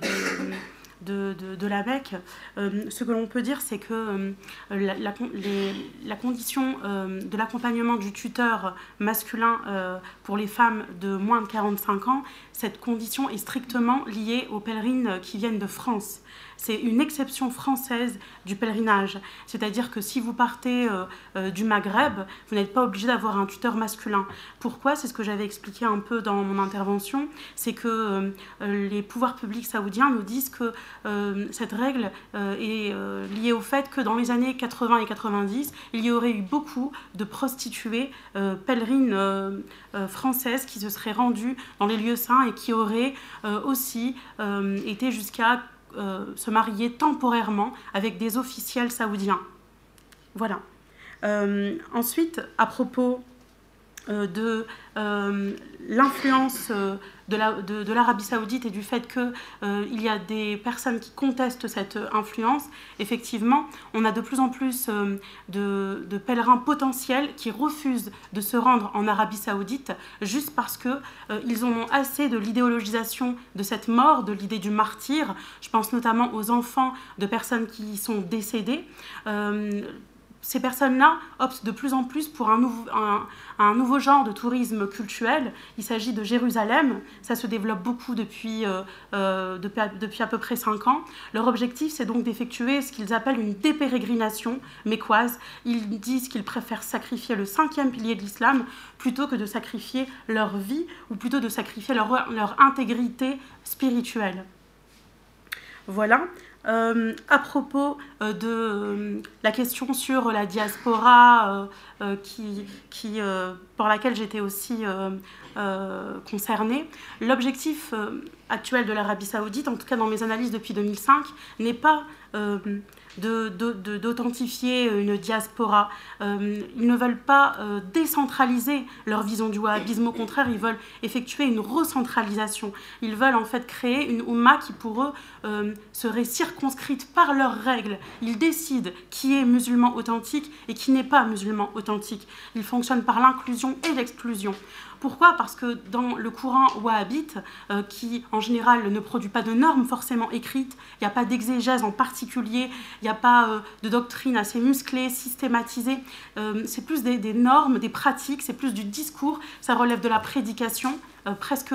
de, la Mecque, euh, ce que l'on peut dire, c'est que euh, la, la, condition de l'accompagnement du tuteur masculin pour les femmes de moins de 45 ans, cette condition est strictement liée aux pèlerines qui viennent de France c'est une exception française du pèlerinage. C'est-à-dire que si vous partez euh, euh, du Maghreb, vous n'êtes pas obligé d'avoir un tuteur masculin. Pourquoi? C'est ce que j'avais expliqué un peu dans mon intervention. C'est que euh, les pouvoirs publics saoudiens nous disent que cette règle est liée au fait que dans les années 80 et 90, il y aurait eu beaucoup de prostituées pèlerines françaises qui se seraient rendues dans les lieux saints et qui auraient aussi été jusqu'à euh, se marier temporairement avec des officiels saoudiens. Voilà. Euh, ensuite, à propos de l'influence de l'Arabie saoudite et du fait qu'il euh, y a des personnes qui contestent cette influence, effectivement, on a de plus en plus euh, de, pèlerins potentiels qui refusent de se rendre en Arabie saoudite juste parce qu'ils euh, ont assez de l'idéologisation de cette mort, de l'idée du martyr. Je pense notamment aux enfants de personnes qui sont décédées ces personnes-là optent de plus en plus pour un nouveau, genre de tourisme culturel. Il s'agit de Jérusalem. Ça se développe beaucoup depuis, euh, euh, depuis, à peu près 5 ans. Leur objectif, c'est donc d'effectuer ce qu'ils appellent une dépérégrination mécoise. Ils disent qu'ils préfèrent sacrifier le cinquième pilier de l'islam plutôt que de sacrifier leur vie ou plutôt de sacrifier leur intégrité spirituelle. Voilà. Euh, à propos euh, de euh, la question sur la diaspora qui, pour laquelle j'étais aussi concernée, l'objectif actuel de l'Arabie saoudite, en tout cas dans mes analyses depuis 2005, n'est pas d'authentifier une diaspora. Euh, ils ne veulent pas euh, décentraliser leur vision du wahhabisme, au contraire, ils veulent effectuer une recentralisation. Ils veulent en fait créer une Oumma qui pour eux euh, serait circonscrite par leurs règles. Ils décident qui est musulman authentique et qui n'est pas musulman authentique. Ils fonctionnent par l'inclusion et l'exclusion. Pourquoi? Parce que dans le courant wahhabite, euh, qui en général ne produit pas de normes forcément écrites, il n'y a pas d'exégèse en particulier, il n'y a pas euh, de doctrine assez musclée, systématisée, euh, c'est plus des, des, normes, des pratiques, c'est plus du discours, ça relève de la prédication, presque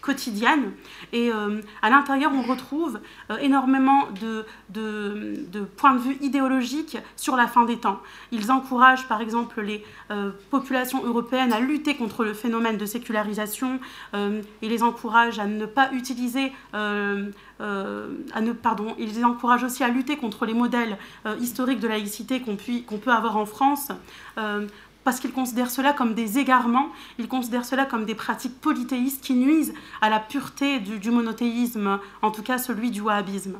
quotidienne. Et euh, à l'intérieur, on retrouve euh, énormément de, de, points de vue idéologiques sur la fin des temps. Ils encouragent, par exemple, les euh, populations européennes à lutter contre le phénomène de sécularisation et les encouragent à ne pas utiliser... à ne, pardon, ils les encouragent aussi à lutter contre les modèles historiques de laïcité qu'on qu'on peut avoir en France parce qu'ils considèrent cela comme des égarements, ils considèrent cela comme des pratiques polythéistes qui nuisent à la pureté du, monothéisme, en tout cas celui du wahhabisme.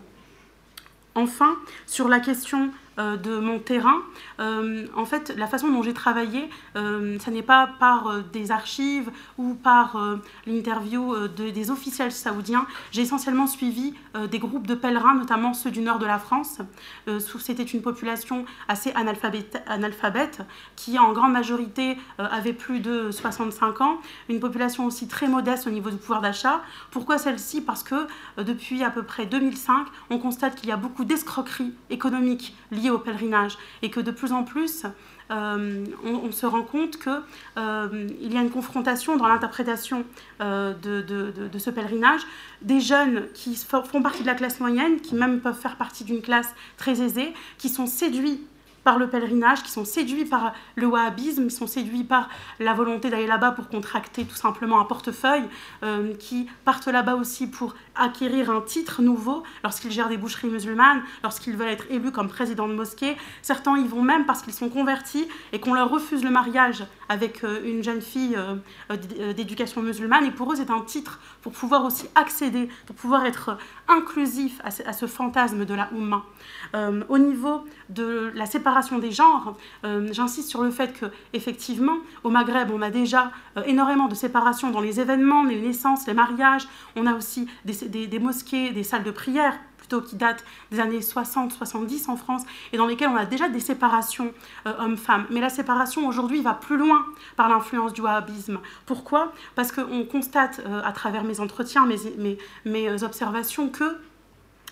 Enfin, sur la question de mon terrain. Euh, en fait, la façon dont j'ai travaillé, euh, ça n'est pas par des archives ou par l'interview des officiels saoudiens. J'ai essentiellement suivi des groupes de pèlerins, notamment ceux du nord de la France. C'était une population assez analphabète, analphabète, qui en grande majorité avait plus de 65 ans. Une population aussi très modeste au niveau du pouvoir d'achat. Pourquoi celle-ci? Parce que depuis à peu près 2005, on constate qu'il y a beaucoup d'escroqueries économiques liées au pèlerinage et que de plus en plus, euh, on, se rend compte qu'il euh, y a une confrontation dans l'interprétation euh, de, de, ce pèlerinage. Des jeunes qui font partie de la classe moyenne, qui même peuvent faire partie d'une classe très aisée, qui sont séduits par le pèlerinage, qui sont séduits par le wahhabisme, qui sont séduits par la volonté d'aller là-bas pour contracter tout simplement un portefeuille, euh, qui partent là-bas aussi pour acquérir un titre nouveau lorsqu'ils gèrent des boucheries musulmanes, lorsqu'ils veulent être élus comme président de mosquée. Certains y vont même parce qu'ils sont convertis et qu'on leur refuse le mariage avec euh, une jeune fille euh, d'éducation musulmane. Et pour eux, c'est un titre pour pouvoir aussi accéder, pour pouvoir être inclusif à ce, fantasme de la Oumma. au niveau de la séparation séparation des genres, j'insiste sur le fait que effectivement, au Maghreb, on a déjà énormément de séparation dans les événements, les naissances, les mariages. On a aussi des mosquées, des salles de prière qui datent des années 60-70 en France, et dans lesquelles on a déjà des séparations euh, hommes-femmes. Mais la séparation aujourd'hui va plus loin par l'influence du wahhabisme. Pourquoi? Parce qu'on constate euh, à travers mes entretiens, mes, mes, observations, que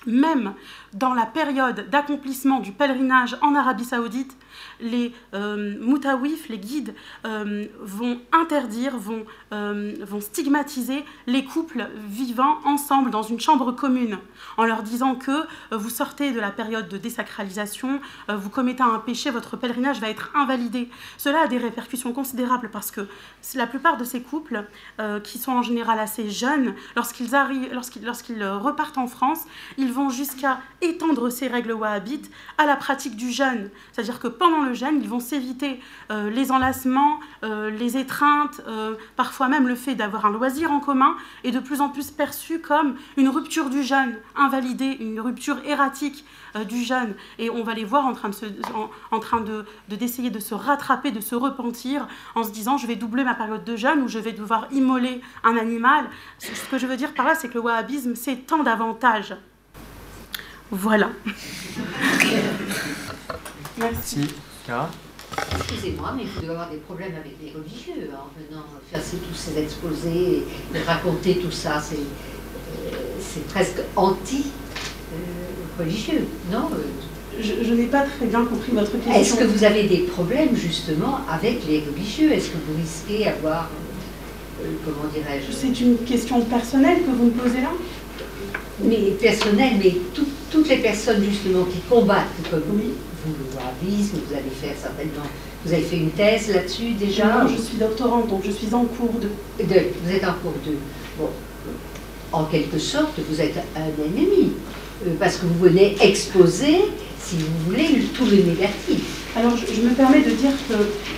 même dans la période d'accomplissement du pèlerinage en Arabie saoudite, les euh, moutawifs, les guides, euh, vont interdire, vont, euh, vont stigmatiser les couples vivant ensemble dans une chambre commune, en leur disant que vous sortez de la période de désacralisation, vous commettez un péché, votre pèlerinage va être invalidé. Cela a des répercussions considérables parce que la plupart de ces couples, qui sont en général assez jeunes, lorsqu'ils lorsqu'ils, lorsqu'ils repartent en France, ils vont jusqu'à étendre ces règles wahhabites à la pratique du jeûne. C'est-à-dire que pendant le jeûne, ils vont s'éviter euh, les enlacements, euh, les étreintes, euh, parfois même le fait d'avoir un loisir en commun est de plus en plus perçu comme une rupture du jeûne, invalidée, une rupture erratique du jeûne. Et on va les voir en train, de, en, train de, d'essayer de se rattraper, de se repentir en se disant je vais doubler ma période de jeûne ou je vais devoir immoler un animal. Ce que je veux dire par là, c'est que le wahhabisme, c'est tant d'avantages voilà. Merci. Excusez-moi, mais vous devez avoir des problèmes avec les religieux hein, en venant faire tous ces exposés et raconter tout ça. C'est euh, presque anti-religieux, non je, n'ai pas très bien compris votre question. Est-ce que vous avez des problèmes justement avec les religieux? Est-ce que vous risquez d'avoir, euh, comment dirais-je? C'est une question personnelle que vous me posez là? Mais personnelle, mais tout, toutes les personnes justement qui combattent comme vous, vous le wahhabisme, vous allez faire certainement, vous avez fait une thèse là-dessus déjà? Non, je suis doctorante, donc je suis en cours de. vous êtes en cours de. Bon, en quelque sorte, vous êtes un ennemi, euh, parce que vous venez exposer, si vous voulez, tout le négatif. Alors, je, me permets de dire que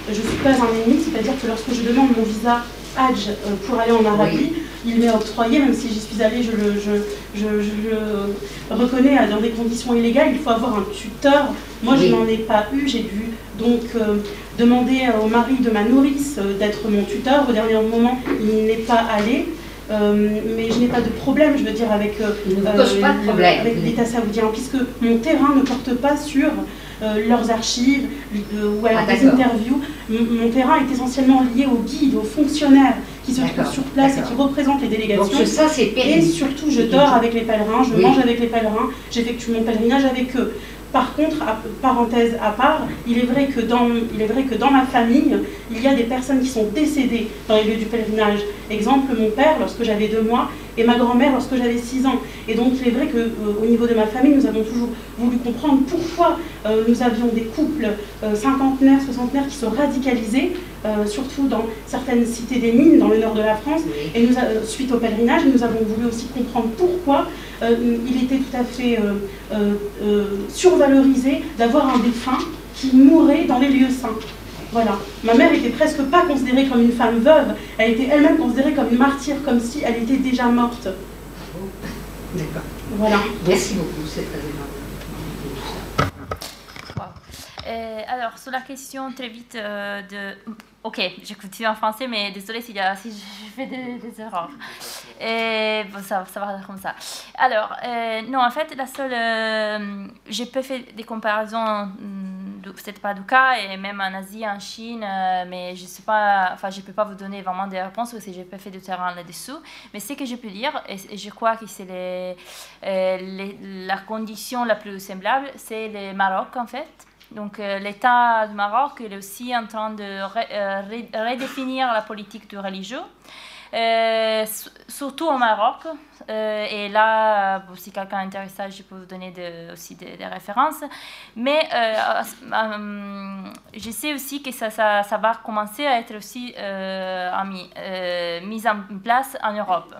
je ne suis pas un ennemi, c'est-à-dire que lorsque je demande mon visa Hajj euh, pour aller en Arabie, il m'est octroyé, même si j'y suis allée, je le, je, je, reconnais dans des conditions illégales, il faut avoir un tuteur. Moi, je n'en ai pas eu, j'ai dû donc euh, demander au mari de ma nourrice euh, d'être mon tuteur. Au dernier moment, il n'est pas allé. mais je n'ai pas de problème, je veux dire, avec, avec l'État saoudien, puisque mon terrain ne porte pas sur euh, leurs archives euh, ou alors ah, des interviews. mon terrain est essentiellement lié aux guides, aux fonctionnaires qui se trouvent sur place et qui représentent les délégations. ça, et surtout, je dors avec les pèlerins, je mange avec les pèlerins, j'effectue mon pèlerinage avec eux. Par contre, parenthèse à part, il est, vrai que dans, il est vrai que dans ma famille, il y a des personnes qui sont décédées dans les lieux du pèlerinage. Exemple, mon père, lorsque j'avais deux mois, et ma grand-mère lorsque j'avais 6 ans. Et donc il est vrai qu'au euh, niveau de ma famille, nous avons toujours voulu comprendre pourquoi euh, nous avions des couples euh, cinquantenaires, soixantenaires qui se radicalisaient, surtout dans certaines cités des mines dans le nord de la France. Et nous, suite au pèlerinage, nous avons voulu aussi comprendre pourquoi il était tout à fait survalorisé d'avoir un défunt qui mourait dans les lieux saints. Voilà. Ma mère était presque pas considérée comme une femme veuve, elle était elle-même considérée comme une martyre, comme si elle était déjà morte. D'accord. Voilà. Merci beaucoup, c'est très Euh, alors, sur la question très vite euh, de Ok, je continue en français, mais désolé si, je fais des, erreurs. Et bon, ça, ça va comme ça. Alors, euh, non, en fait, la seule. Euh, j'ai peu fait des comparaisons, mm, c'est pas du cas, et même en Asie, en Chine, euh, mais je sais pas. Enfin, je peux pas vous donner vraiment des réponses parce que j'ai pas fait du terrain là-dessous. Mais ce que je peux dire, et, je crois que c'est la condition la plus semblable, c'est le Maroc, en fait. Donc euh, l'État du Maroc est aussi en train de euh, redéfinir la politique du religieux. Euh, surtout au Maroc. et là, si quelqu'un est intéressé, je peux vous donner aussi des, références. Mais je sais aussi que ça, va commencer à être aussi mis en place en Europe.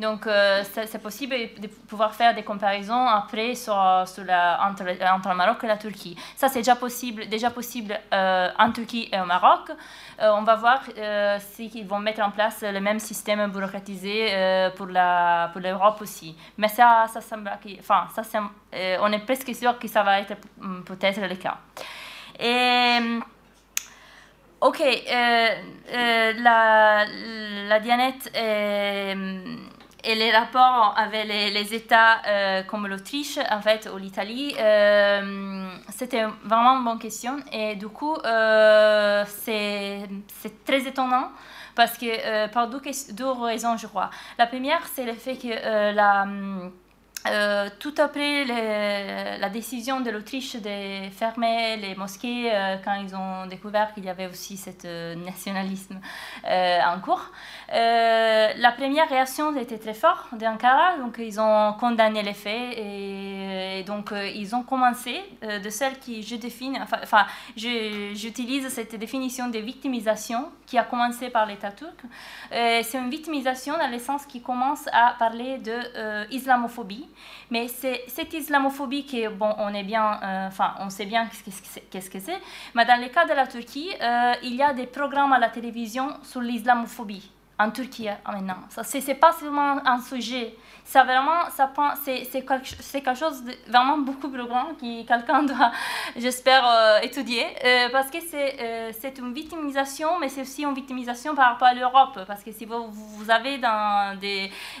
Donc, euh, c'est possible de pouvoir faire des comparaisons après sur, entre, entre, le Maroc et la Turquie. Ça, c'est déjà possible, déjà possible euh, en Turquie et au Maroc. Euh, on va voir s'ils vont mettre en place le même système bureaucratisé pour l'Europe pour l'Europe aussi. Mais ça, ça semble, enfin, ça, on est presque sûr que ça va être mm, peut-être le cas. Ok, la, la Dianette et les rapports avec les, États euh, comme l'Autriche, en fait, ou l'Italie, euh, c'était vraiment une bonne question. Et du coup, euh, c'est très étonnant parce que, par deux, deux, raisons, je crois. La première, c'est le fait que la euh, tout après la décision de l'Autriche de fermer les mosquées euh, quand ils ont découvert qu'il y avait aussi ce euh, nationalisme en cours, la première réaction était très forte d'Ankara, donc ils ont condamné les faits et, donc ils ont commencé de celle qui je définis, enfin, j'utilise cette définition de victimisation qui a commencé par l'État turc. C'est une victimisation dans le sens qui commence à parler de islamophobie mais c'est cette islamophobie qui, bon, on est bien, euh, enfin, on sait bien qu'est-ce que c'est, mais dans le cas de la Turquie, euh, il y a des programmes à la télévision sur l'islamophobie en Turquie hein, maintenant. Ce n'est pas seulement un sujet. Ça vraiment, ça c'est quelque chose de vraiment beaucoup plus grand que quelqu'un *laughs* doit, j'espère, euh, étudier, euh, parce que euh, c'est une victimisation, mais c'est aussi une victimisation par rapport à l'Europe, parce que si vous, vous avez dans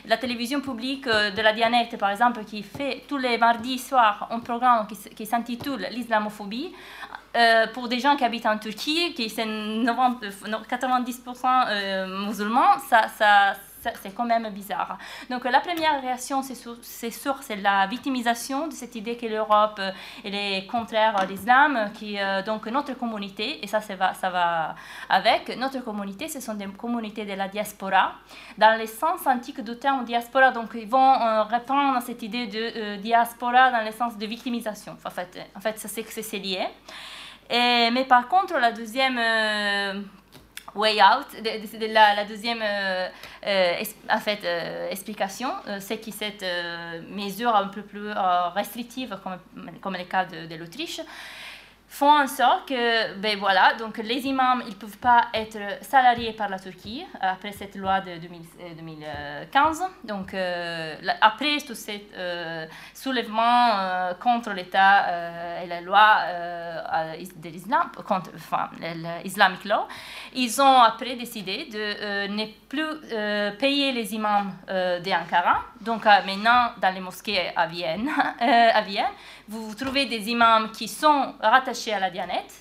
la télévision publique de la Dianette, par exemple, qui fait tous les mardis soirs un programme qui, qui s'intitule l'islamophobie, pour des gens qui habitent en Turquie, qui sont 90% musulmans, ça, ça, c'est quand même bizarre. Donc la première réaction, c'est sûr, c'est la victimisation de cette idée que l'Europe euh, est contraire à l'islam, qui euh, donc notre communauté, et ça, ça va, ça va avec, notre communauté, ce sont des communautés de la diaspora. Dans le sens antique du terme diaspora, donc ils vont euh, reprendre cette idée de diaspora dans le sens de victimisation. En fait, en fait c'est que c'est lié. Mais par contre, la deuxième way out. la, deuxième euh, euh, euh, explication, c'est que cette mesure un peu plus restrictive, comme le cas de l'Autriche, font en sorte que, ben voilà, donc les imams, ils ne peuvent pas être salariés par la Turquie après cette loi de 2015. Donc, euh, après tout ce euh, soulèvement euh, contre l'État et la loi de l'islam, contre, enfin, l'Islamic Law, ils ont après décidé de ne plus payer les imams d'Ankara. Donc, maintenant, dans les mosquées à Vienne *laughs* vous trouvez des imams qui sont rattachés à la Dianette,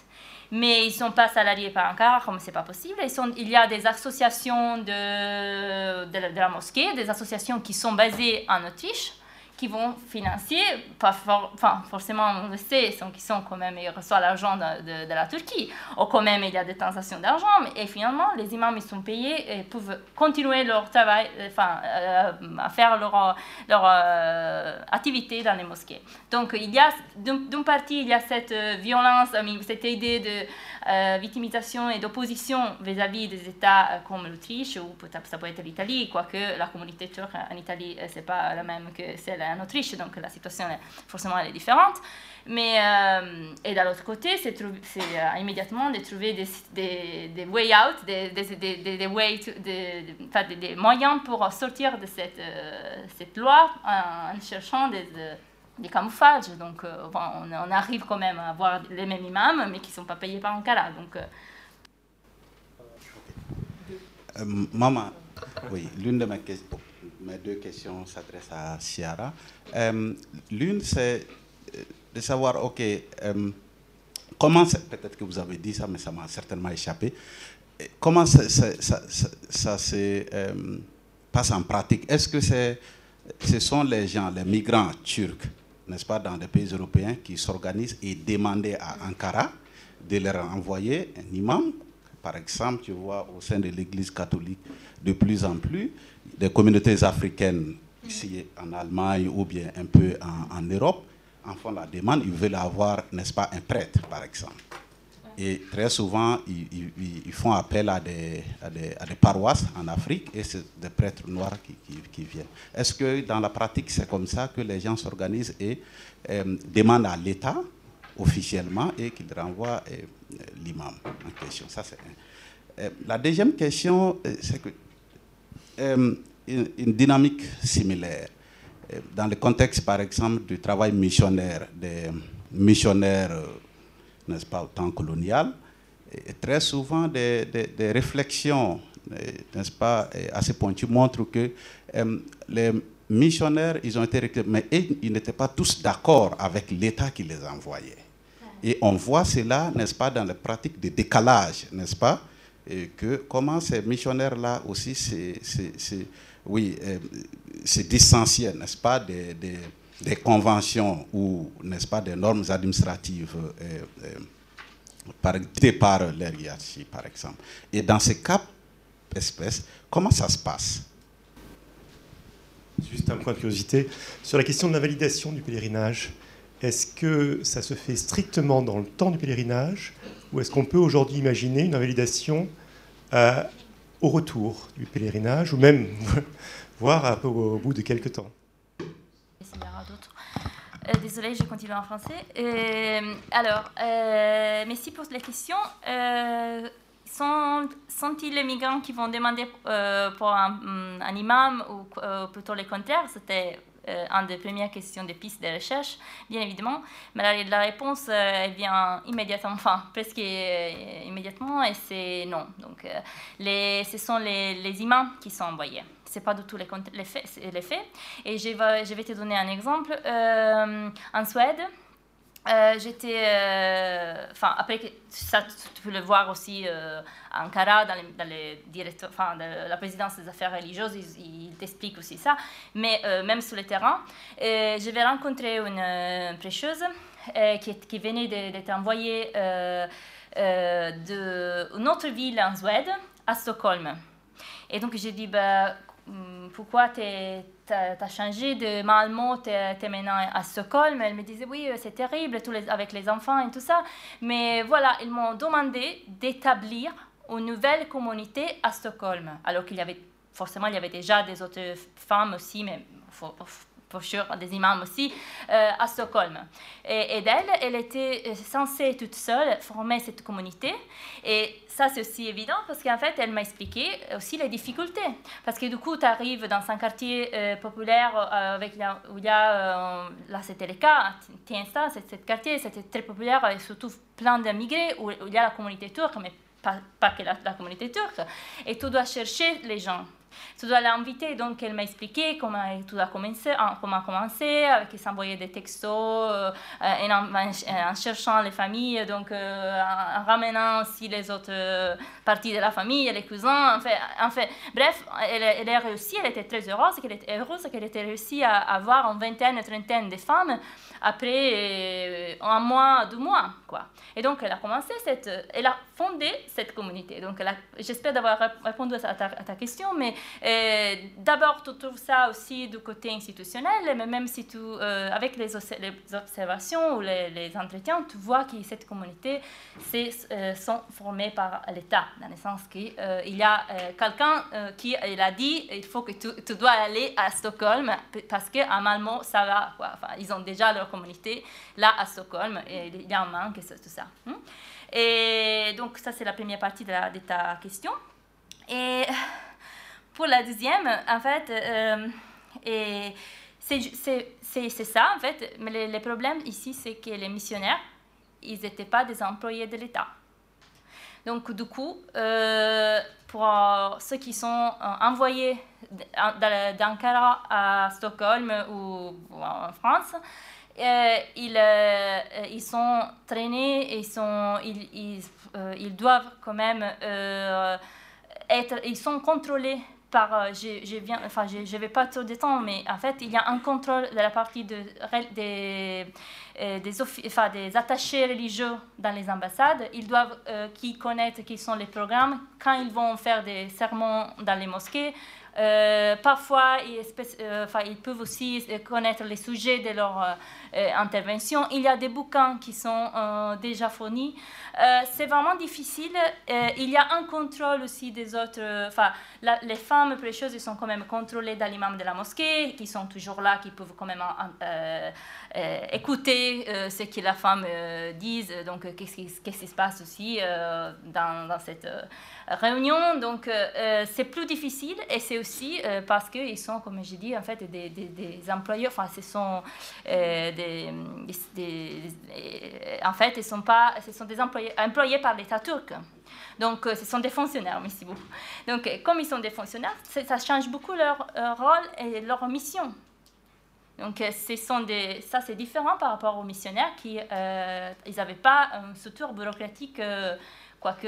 mais ils ne sont pas salariés par Ankara, comme ce n'est pas possible. il y a des associations de, la mosquée, des associations qui sont basées en Autriche, qui vont financer, pas forcément on le sait, sont, quand même, ils reçoivent l'argent de, de, la Turquie, ou quand même il y a des transactions d'argent, et finalement les imams ils sont payés et peuvent continuer leur travail, enfin, euh, à faire leur, leur euh, activité dans les mosquées. Donc il y a, d'une partie, il y a cette euh, violence, cette idée de victimisation et d'opposition vis-à-vis des États comme l'Autriche, ou peut-être ça peut être l'Italie, quoique la communauté turque en Italie, c'est pas la même que celle en Autriche, donc la situation forcément elle est différente. Mais, et d'un autre côté, c'est euh, immédiatement de trouver des, des, way out, des, des, way des, moyens pour sortir de cette, cette loi en, cherchant des, des camouflages. Donc on, on, arrive quand même à avoir les mêmes imams, mais qui ne sont pas payés par Ankara. Donc, maman, oui, l'une de mes mes deux questions s'adressent à Ciara. Euh, l'une, c'est euh, de savoir, OK, euh, comment, peut-être que vous avez dit ça, mais ça m'a certainement échappé, comment ça, se passe en pratique? Est-ce que ce sont les gens, les migrants turcs, n'est-ce pas, dans des pays européens qui s'organisent et demandent à Ankara de leur envoyer un imam par exemple, tu vois au sein de l'Église catholique de plus en plus, des communautés africaines ici en Allemagne ou bien un peu en, Europe en font la demande, ils veulent avoir, n'est-ce pas, un prêtre, par exemple. Et très souvent, ils, font appel à des, paroisses en Afrique et c'est des prêtres noirs qui, viennent. Est-ce que dans la pratique, c'est comme ça que les gens s'organisent et euh, demandent à l'État officiellement et qu'il renvoie euh, l'imam en question? Ça, euh, la deuxième question, euh, c'est que une, dynamique similaire dans le contexte, par exemple, du travail missionnaire des missionnaires n'est-ce pas, au temps colonial, et très souvent des, des, réflexions, n'est-ce pas, assez pointues montrent que les missionnaires, ils ont été mais ils n'étaient pas tous d'accord avec l'État qui les envoyait. Et on voit cela, n'est-ce pas, dans les pratiques de décalage, n'est-ce pas, et que comment ces missionnaires-là aussi, c'est, oui, euh, distancier, n'est-ce pas, des, des, des, conventions ou, n'est-ce pas, des normes administratives euh, euh, par, par par exemple. Et dans ces cas espèces, comment ça se passe? Juste un point de curiosité. Sur la question de la validation du pèlerinage, est-ce que ça se fait strictement dans le temps du pèlerinage ou est-ce qu'on peut aujourd'hui imaginer une validation euh, au retour du pèlerinage ou même *laughs* voir un peu au, bout de quelques temps? Euh, désolée, je continue en français. Euh, alors, merci pour la question sont, sont-ils les migrants qui vont demander euh, pour un, imam ou euh, plutôt les contraires C'était euh, une des premières questions des pistes de recherche, bien évidemment. Mais la, réponse, vient immédiatement, enfin presque immédiatement, et c'est non. Donc, ce sont les, imams qui sont envoyés. Ce n'est pas du tout les, faits. Et je vais, te donner un exemple. en Suède, euh, j'étais, euh, enfin après ça tu peux le voir aussi euh, à Ankara dans, les, dans les enfin la présidence des affaires religieuses, ils, t'expliquent aussi ça. Mais même sur le terrain, je vais rencontrer une prêcheuse qui, qui, venait d'être envoyée d'une autre ville en Suède à Stockholm. Et donc j'ai dit bah, pourquoi tu as, changé de Malmö, tu es, maintenant à Stockholm? Elle me disait, oui, c'est terrible avec les enfants et tout ça. Mais voilà, ils m'ont demandé d'établir une nouvelle communauté à Stockholm. Alors qu'il y avait, forcément, il y avait déjà des autres femmes aussi, mais pour sûr, des imams aussi, euh, à Stockholm. Et, d'elle, elle était censée toute seule former cette communauté. Et ça, c'est aussi évident parce qu'en fait, elle m'a expliqué aussi les difficultés. Parce que du coup, tu arrives dans un quartier euh, populaire euh, avec, où il y a, là c'était le cas, tiens ça, ce quartier, c'était très populaire et surtout plein d'immigrés où, il y a la communauté turque, mais pas, que la communauté turque. Et tu dois chercher les gens tu dois l'inviter, donc elle m'a expliqué comment tout a commencé, comment commencé, avec s'envoyer des textos, euh, en, cherchant les familles, donc euh, en, ramenant aussi les autres parties de la famille, les cousins, en fait, bref, elle, elle, a réussi, elle était très heureuse, qu'elle était heureuse qu'elle était réussi à avoir une vingtaine, une trentaine de femmes après euh, un mois, deux mois, quoi. Et donc, elle a commencé cette, elle a fondé cette communauté. Donc, j'espère d'avoir répondu à ta, question, mais euh, d'abord, tu trouves ça aussi du côté institutionnel, mais même si tu, euh, avec les, les, observations ou les, entretiens, tu vois que cette communauté euh, sont formées par l'État, dans le sens qu'il y a quelqu'un qui il a dit il faut que tu, tu, dois aller à Stockholm parce qu'à Malmö, ça va. Enfin, ils ont déjà leur communauté là à Stockholm et il y a un manque, tout ça. Hmm? Et donc, ça, c'est la première partie de, la, ta question. Et pour la deuxième, en fait, euh, c'est ça, en fait. Mais le, problème ici, c'est que les missionnaires, ils n'étaient pas des employés de l'État. Donc, du coup, euh, pour ceux qui sont euh, envoyés d'Ankara à Stockholm ou, en France, ils, ils sont traînés et ils, sont, ils, ils, doivent quand même être, ils sont contrôlés par, euh, je, viens, enfin, je ne vais pas trop de temps, mais en fait, il y a un contrôle de la partie de, des, euh, des, enfin, des attachés religieux dans les ambassades. Ils doivent euh, qui connaître qui sont les programmes quand ils vont faire des sermons dans les mosquées. Parfois, ils, enfin, ils, peuvent aussi connaître les sujets de leur intervention. Il y a des bouquins qui sont déjà fournis. Euh, c'est vraiment difficile. Euh, il y a un contrôle aussi des autres. Enfin, les femmes précieuses sont quand même contrôlées dans l'imam de la mosquée, qui sont toujours là, qui peuvent quand même euh, écouter ce que la femme dit. Donc, qu'est-ce qui, se passe aussi dans, cette réunion. Donc, c'est plus difficile et c'est aussi parce qu'ils sont, comme j'ai dit, en fait, des, des, employeurs, enfin, ce sont des, En fait, ils sont pas, ce sont des employés, employés par l'État turc. Donc, ce sont des fonctionnaires, merci beaucoup. Donc, comme ils sont des fonctionnaires, ça change beaucoup leur rôle et leur mission. Donc, ce sont des, ça, c'est différent par rapport aux missionnaires qui n'avaient pas ce tour bureaucratique quoique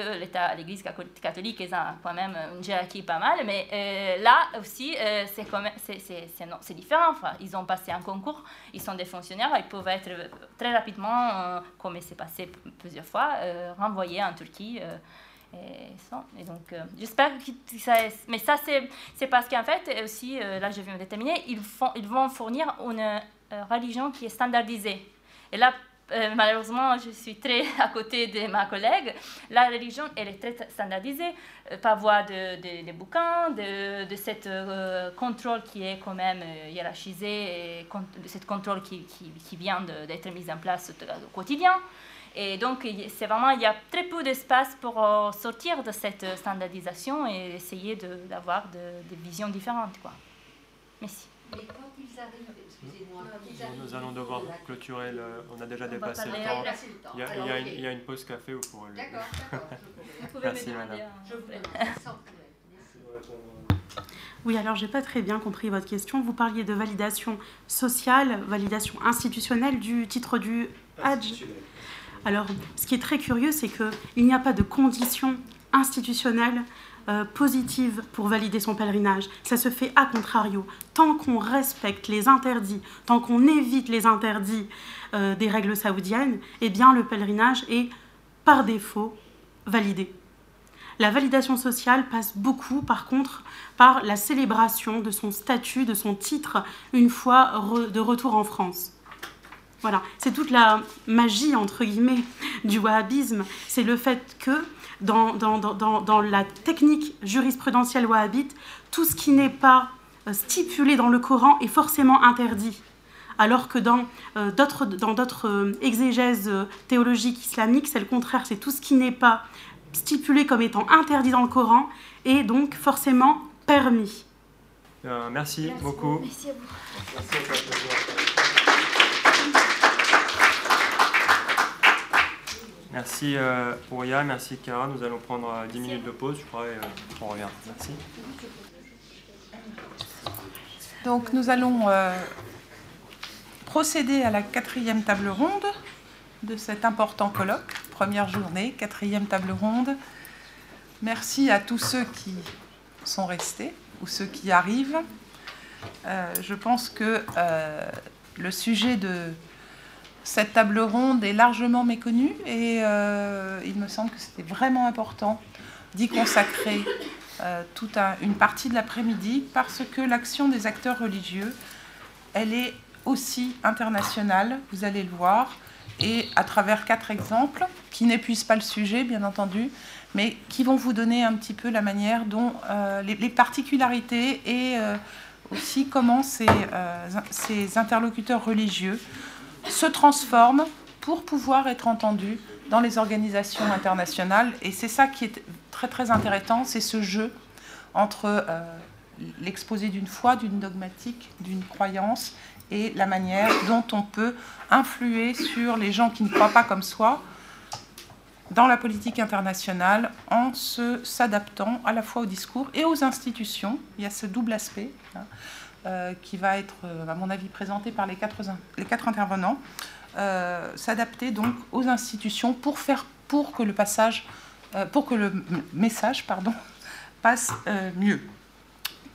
l'Église catholique a quand même une hiérarchie pas mal, mais euh, là aussi, euh, c'est différent. Ils ont passé un concours, ils sont des fonctionnaires, ils peuvent être très rapidement, euh, comme c'est passé plusieurs fois, renvoyés en Turquie. Et, donc, j'espère. Mais ça, c'est parce qu'en fait, aussi, là, je viens de terminer, ils, font, ils vont fournir une religion qui est standardisée. Et là, euh, malheureusement, je suis très *laughs* à côté de ma collègue. La religion, elle est très standardisée euh, par voie de, de, bouquins, de, de ce euh, contrôle qui est quand même hiérarchisé, de ce contrôle qui, qui, qui vient d'être mis en place au quotidien. Et donc, c'est vraiment, il y a très peu d'espace pour sortir de cette standardisation et essayer d'avoir des visions différentes. Quoi. Merci. Mais quand ils arrivent nous allons devoir clôturer le. On a déjà dépassé le temps. Il y, a, il, y a une, il y, a, une, pause café où pour le. D'accord, d'accord. *laughs* Merci, madame. Je vous remercie. Oui, alors j'ai pas très bien compris votre question. Vous parliez de validation sociale, validation institutionnelle du titre du Hadj. Alors, ce qui est très curieux, c'est qu'il n'y a pas de conditions institutionnelles euh, positive pour valider son pèlerinage. Ça se fait à contrario. Tant qu'on respecte les interdits, tant qu'on évite les interdits euh, des règles saoudiennes, eh bien le pèlerinage est par défaut validé. La validation sociale passe beaucoup, par contre, par la célébration de son statut, de son titre, une fois de retour en France. Voilà, c'est toute la magie, entre guillemets, du wahhabisme. C'est le fait que dans, dans, dans, dans, la technique jurisprudentielle wahhabite, tout ce qui n'est pas euh, stipulé dans le Coran est forcément interdit. Alors que dans euh, d'autres dans d'autres euh, exégèses théologiques islamiques, c'est le contraire, c'est tout ce qui n'est pas stipulé comme étant interdit dans le Coran et donc forcément permis. merci, beaucoup. Merci à vous. Merci euh, merci Kara. Nous allons prendre 10 euh, minutes de pause, je crois, et euh, on revient. Merci. Donc nous allons euh, procéder à la quatrième table ronde de cet important colloque. Première journée, quatrième table ronde. Merci à tous ceux qui sont restés ou ceux qui arrivent. je pense que le sujet de cette table ronde est largement méconnue et euh, il me semble que c'était vraiment important d'y consacrer euh, toute une partie de l'après-midi parce que l'action des acteurs religieux, elle est aussi internationale, vous allez le voir, et à travers quatre exemples qui n'épuisent pas le sujet, bien entendu, mais qui vont vous donner un petit peu la manière dont euh, les, particularités et aussi comment ces, ces interlocuteurs religieux se transforment pour pouvoir être entendus dans les organisations internationales. Et c'est ça qui est très très intéressant, c'est ce jeu entre euh, l'exposé d'une foi, d'une dogmatique, d'une croyance et la manière dont on peut influer sur les gens qui ne croient pas comme soi dans la politique internationale en s'adaptant à la fois au discours et aux institutions. Il y a ce double aspect. Hein. Euh, qui va être, euh, à mon avis, présenté par les quatre, intervenants, euh, s'adapter donc aux institutions pour faire pour que le passage, pour que le message, *laughs* passe mieux.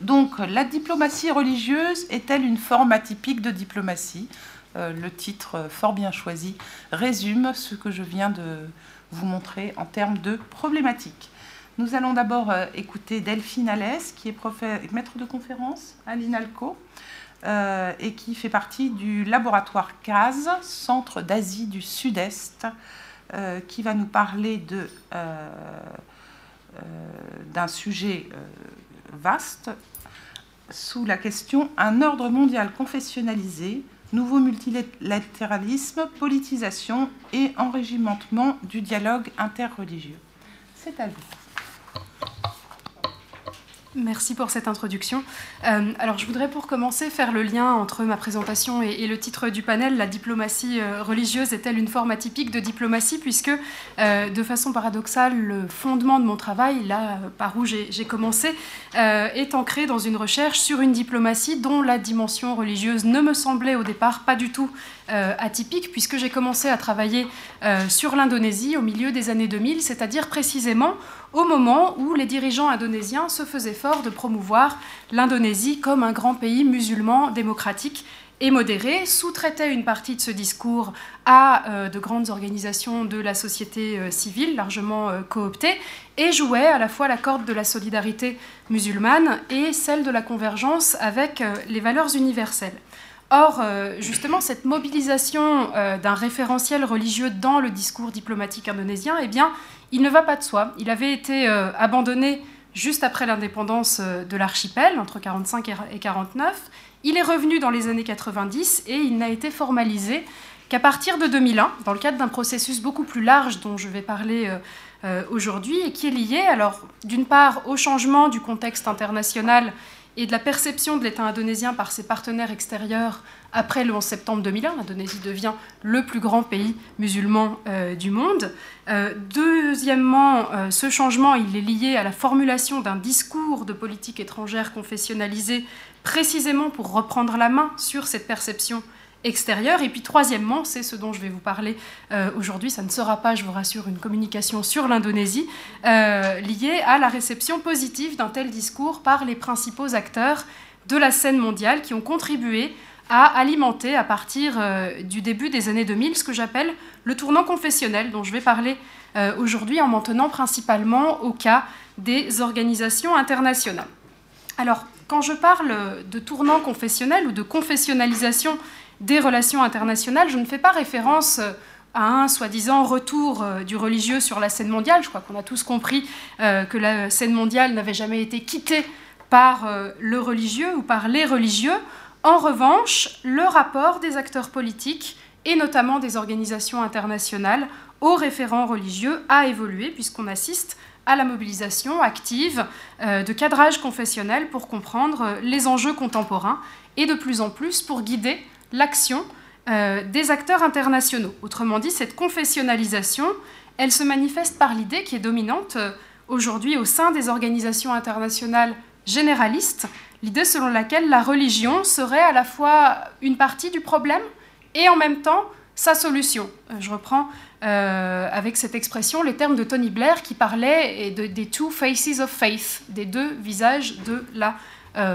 Donc, la diplomatie religieuse est-elle une forme atypique de diplomatie? Le titre fort bien choisi résume ce que je viens de vous montrer en termes de problématiques. Nous allons d'abord euh, écouter Delphine Alès, qui est maître de conférence à l'INALCO euh, et qui fait partie du laboratoire CAS, Centre d'Asie du Sud-Est, euh, qui va nous parler d'un sujet vaste sous la question Un ordre mondial confessionnalisé, nouveau multilatéralisme, politisation et enrégimentement du dialogue interreligieux. C'est à vous. Merci pour cette introduction. Euh, alors, je voudrais pour commencer faire le lien entre ma présentation et, le titre du panel. La diplomatie euh, religieuse est-elle une forme atypique de diplomatie Puisque, euh, de façon paradoxale, le fondement de mon travail, là par où j'ai commencé, est ancré dans une recherche sur une diplomatie dont la dimension religieuse ne me semblait au départ pas du tout atypique, puisque j'ai commencé à travailler sur l'Indonésie au milieu des années 2000, c'est-à-dire précisément au moment où les dirigeants indonésiens se faisaient fort de promouvoir l'Indonésie comme un grand pays musulman démocratique et modéré, sous-traitaient une partie de ce discours à euh, de grandes organisations de la société euh, civile, largement euh, cooptées, et jouaient à la fois la corde de la solidarité musulmane et celle de la convergence avec les valeurs universelles. Or, justement, cette mobilisation d'un référentiel religieux dans le discours diplomatique indonésien, eh bien, il ne va pas de soi. Il avait été euh, abandonné juste après l'indépendance euh, de l'archipel, entre 1945 et 1949. Il est revenu dans les années 90 et il n'a été formalisé qu'à partir de 2001, dans le cadre d'un processus beaucoup plus large dont je vais parler euh, aujourd'hui et qui est lié, alors d'une part, au changement du contexte international et de la perception de l'État indonésien par ses partenaires extérieurs après le 11 septembre 2001. L'Indonésie devient le plus grand pays musulman euh, du monde. Euh, deuxièmement, euh, ce changement il est lié à la formulation d'un discours de politique étrangère confessionnalisé précisément pour reprendre la main sur cette perception extérieure. Et puis troisièmement, c'est ce dont je vais vous parler euh, aujourd'hui, ça ne sera pas, je vous rassure, une communication sur l'Indonésie, euh, liée à la réception positive d'un tel discours par les principaux acteurs de la scène mondiale qui ont contribué à alimenter à partir euh, du début des années 2000 ce que j'appelle le tournant confessionnel dont je vais parler aujourd'hui en m'en tenant principalement au cas des organisations internationales. Alors, quand je parle de tournant confessionnel ou de confessionnalisation des relations internationales, je ne fais pas référence euh, à un soi-disant retour euh, du religieux sur la scène mondiale. Je crois qu'on a tous compris euh, que la scène mondiale n'avait jamais été quittée par le religieux ou par les religieux. En revanche, le rapport des acteurs politiques et notamment des organisations internationales aux référents religieux a évolué puisqu'on assiste à la mobilisation active de cadrage confessionnel pour comprendre les enjeux contemporains et de plus en plus pour guider l'action euh, des acteurs internationaux. Autrement dit, cette confessionnalisation, elle se manifeste par l'idée qui est dominante euh, aujourd'hui au sein des organisations internationales généralistes, l'idée selon laquelle la religion serait à la fois une partie du problème et en même temps sa solution. Euh, je reprends avec cette expression les termes de Tony Blair qui parlait des two faces of faith, des deux visages de la euh,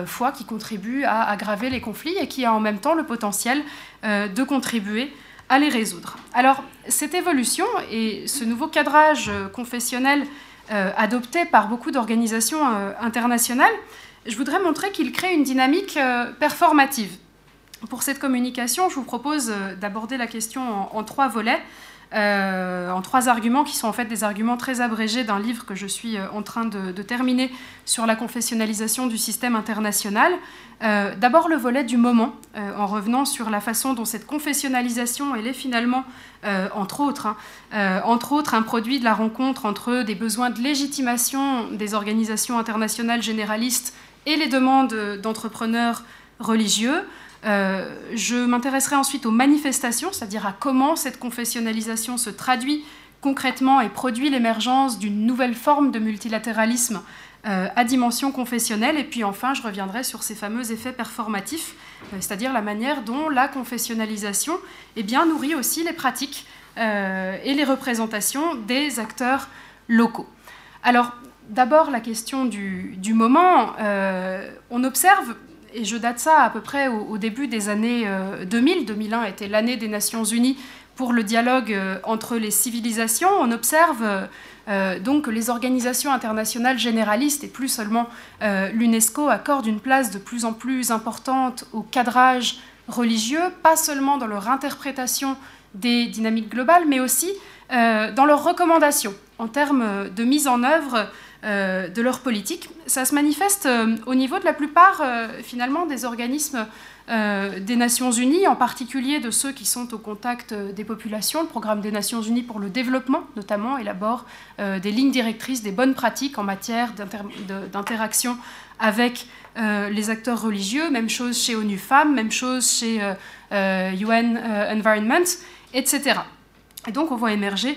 foi qui contribue à aggraver les conflits et qui a en même temps le potentiel euh, de contribuer à les résoudre. Alors, cette évolution et ce nouveau cadrage euh, confessionnel adopté par beaucoup d'organisations internationales, je voudrais montrer qu'il crée une dynamique performative. Pour cette communication, je vous propose d'aborder la question en trois volets. Euh, en trois arguments qui sont en fait des arguments très abrégés d'un livre que je suis euh, en train de, terminer sur la confessionnalisation du système international. Euh, d'abord le volet du moment, en revenant sur la façon dont cette confessionnalisation, elle est finalement, entre, autres, hein, entre autres, un produit de la rencontre entre des besoins de légitimation des organisations internationales généralistes et les demandes d'entrepreneurs religieux. Euh, je m'intéresserai ensuite aux manifestations, c'est-à-dire à comment cette confessionnalisation se traduit concrètement et produit l'émergence d'une nouvelle forme de multilatéralisme euh, à dimension confessionnelle. Et puis enfin, je reviendrai sur ces fameux effets performatifs, euh, c'est-à-dire la manière dont la confessionnalisation eh bien, nourrit aussi les pratiques et les représentations des acteurs locaux. Alors, d'abord, la question du, du moment. on observe et je date ça à peu près au, début des années 2000. Euh, 2001 était l'année des Nations Unies pour le dialogue euh, entre les civilisations. On observe euh, donc que les organisations internationales généralistes et plus seulement l'UNESCO accordent une place de plus en plus importante au cadrage religieux, pas seulement dans leur interprétation des dynamiques globales, mais aussi dans leurs recommandations en termes de mise en œuvre euh, de leur politique. Ça se manifeste euh, au niveau de la plupart, euh, finalement, des organismes des Nations Unies, en particulier de ceux qui sont au contact des populations. Le programme des Nations Unies pour le développement, notamment, élabore des lignes directrices, des bonnes pratiques en matière d'interaction avec les acteurs religieux, même chose chez ONU Femmes, même chose chez UN Environment, etc. Et donc on voit émerger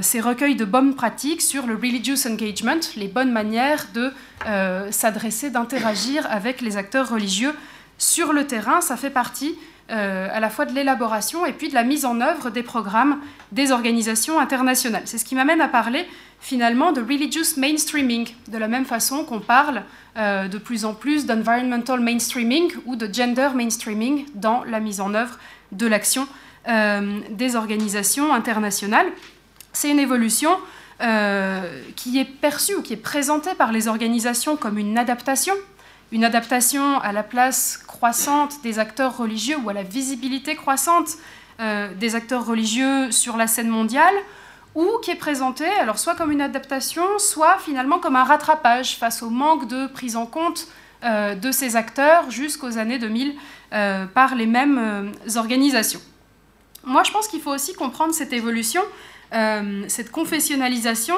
ces recueils de bonnes pratiques sur le religious engagement, les bonnes manières de s'adresser, d'interagir avec les acteurs religieux sur le terrain. Ça fait partie euh, à la fois de l'élaboration et puis de la mise en œuvre des programmes des organisations internationales. C'est ce qui m'amène à parler finalement de religious mainstreaming, de la même façon qu'on parle euh, de plus en plus d'environmental mainstreaming ou de gender mainstreaming dans la mise en œuvre de l'action euh, des organisations internationales. C'est une évolution qui est perçue ou qui est présentée par les organisations comme une adaptation une adaptation à la place croissante des acteurs religieux ou à la visibilité croissante euh, des acteurs religieux sur la scène mondiale, ou qui est présentée alors soit comme une adaptation, soit finalement comme un rattrapage face au manque de prise en compte euh, de ces acteurs jusqu'aux années 2000 euh, par les mêmes organisations. Moi, je pense qu'il faut aussi comprendre cette évolution, cette confessionnalisation,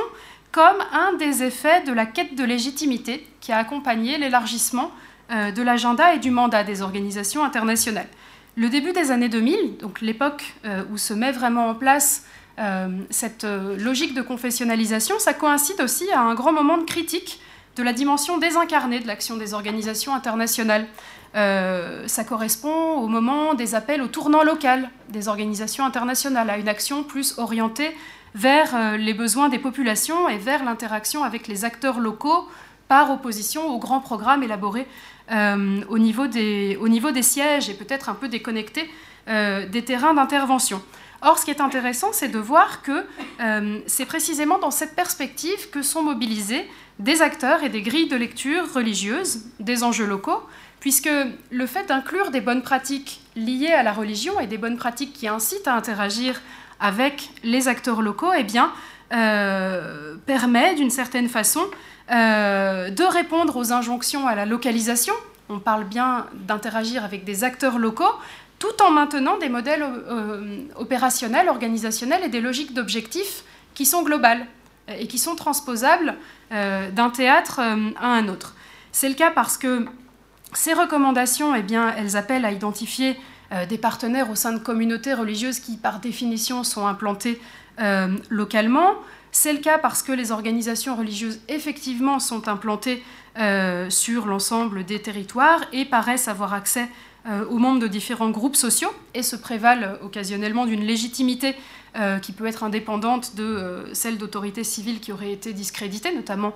comme un des effets de la quête de légitimité qui a accompagné l'élargissement euh, de l'agenda et du mandat des organisations internationales. Le début des années 2000, donc l'époque euh, où se met vraiment en place euh, cette logique de confessionnalisation, ça coïncide aussi à un grand moment de critique de la dimension désincarnée de l'action des organisations internationales. ça correspond au moment des appels au tournant local des organisations internationales, à une action plus orientée vers euh, les besoins des populations et vers l'interaction avec les acteurs locaux par opposition aux grands programmes élaborés euh, au, niveau des, sièges et peut-être un peu déconnectés euh, des terrains d'intervention. Or, ce qui est intéressant, c'est de voir que c'est précisément dans cette perspective que sont mobilisés des acteurs et des grilles de lecture religieuses des enjeux locaux, puisque le fait d'inclure des bonnes pratiques liées à la religion et des bonnes pratiques qui incitent à interagir avec les acteurs locaux, eh bien, euh, permet d'une certaine façon euh, de répondre aux injonctions à la localisation. On parle bien d'interagir avec des acteurs locaux, tout en maintenant des modèles euh, opérationnels, organisationnels et des logiques d'objectifs qui sont globales et qui sont transposables d'un théâtre à un autre. C'est le cas parce que ces recommandations, eh bien, elles appellent à identifier euh, des partenaires au sein de communautés religieuses qui, par définition, sont implantées euh, localement. C'est le cas parce que les organisations religieuses, effectivement, sont implantées euh, sur l'ensemble des territoires et paraissent avoir accès aux membres de différents groupes sociaux et se prévalent occasionnellement d'une légitimité qui peut être indépendante de celle d'autorités civiles qui auraient été discréditées, notamment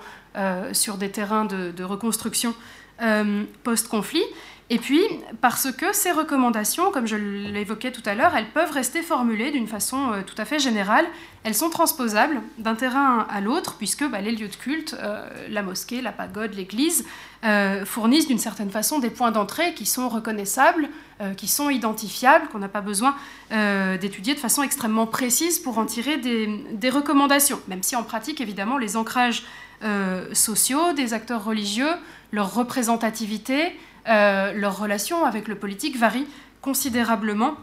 sur des terrains de reconstruction post-conflit. Et puis, parce que ces recommandations, comme je l'évoquais tout à l'heure, elles peuvent rester formulées d'une façon euh, tout à fait générale. Elles sont transposables d'un terrain à l'autre, puisque bah, les lieux de culte, euh, la mosquée, la pagode, l'église, euh, fournissent d'une certaine façon des points d'entrée qui sont reconnaissables, qui sont identifiables, qu'on n'a pas besoin d'étudier de façon extrêmement précise pour en tirer des, des, recommandations. Même si en pratique, évidemment, les ancrages sociaux des acteurs religieux, leur représentativité, euh, leur relation avec le politique varie considérablement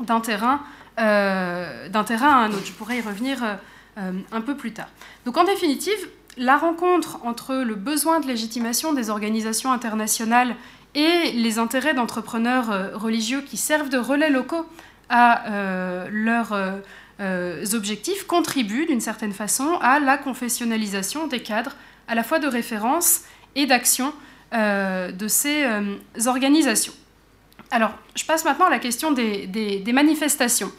d'un terrain, euh, à un autre. Je pourrais y revenir euh, un peu plus tard. Donc en définitive, la rencontre entre le besoin de légitimation des organisations internationales et les intérêts d'entrepreneurs religieux qui servent de relais locaux à leurs objectifs contribue d'une certaine façon à la confessionnalisation des cadres à la fois de référence et d'action euh, de ces euh, organisations. Alors, je passe maintenant à la question des, manifestations.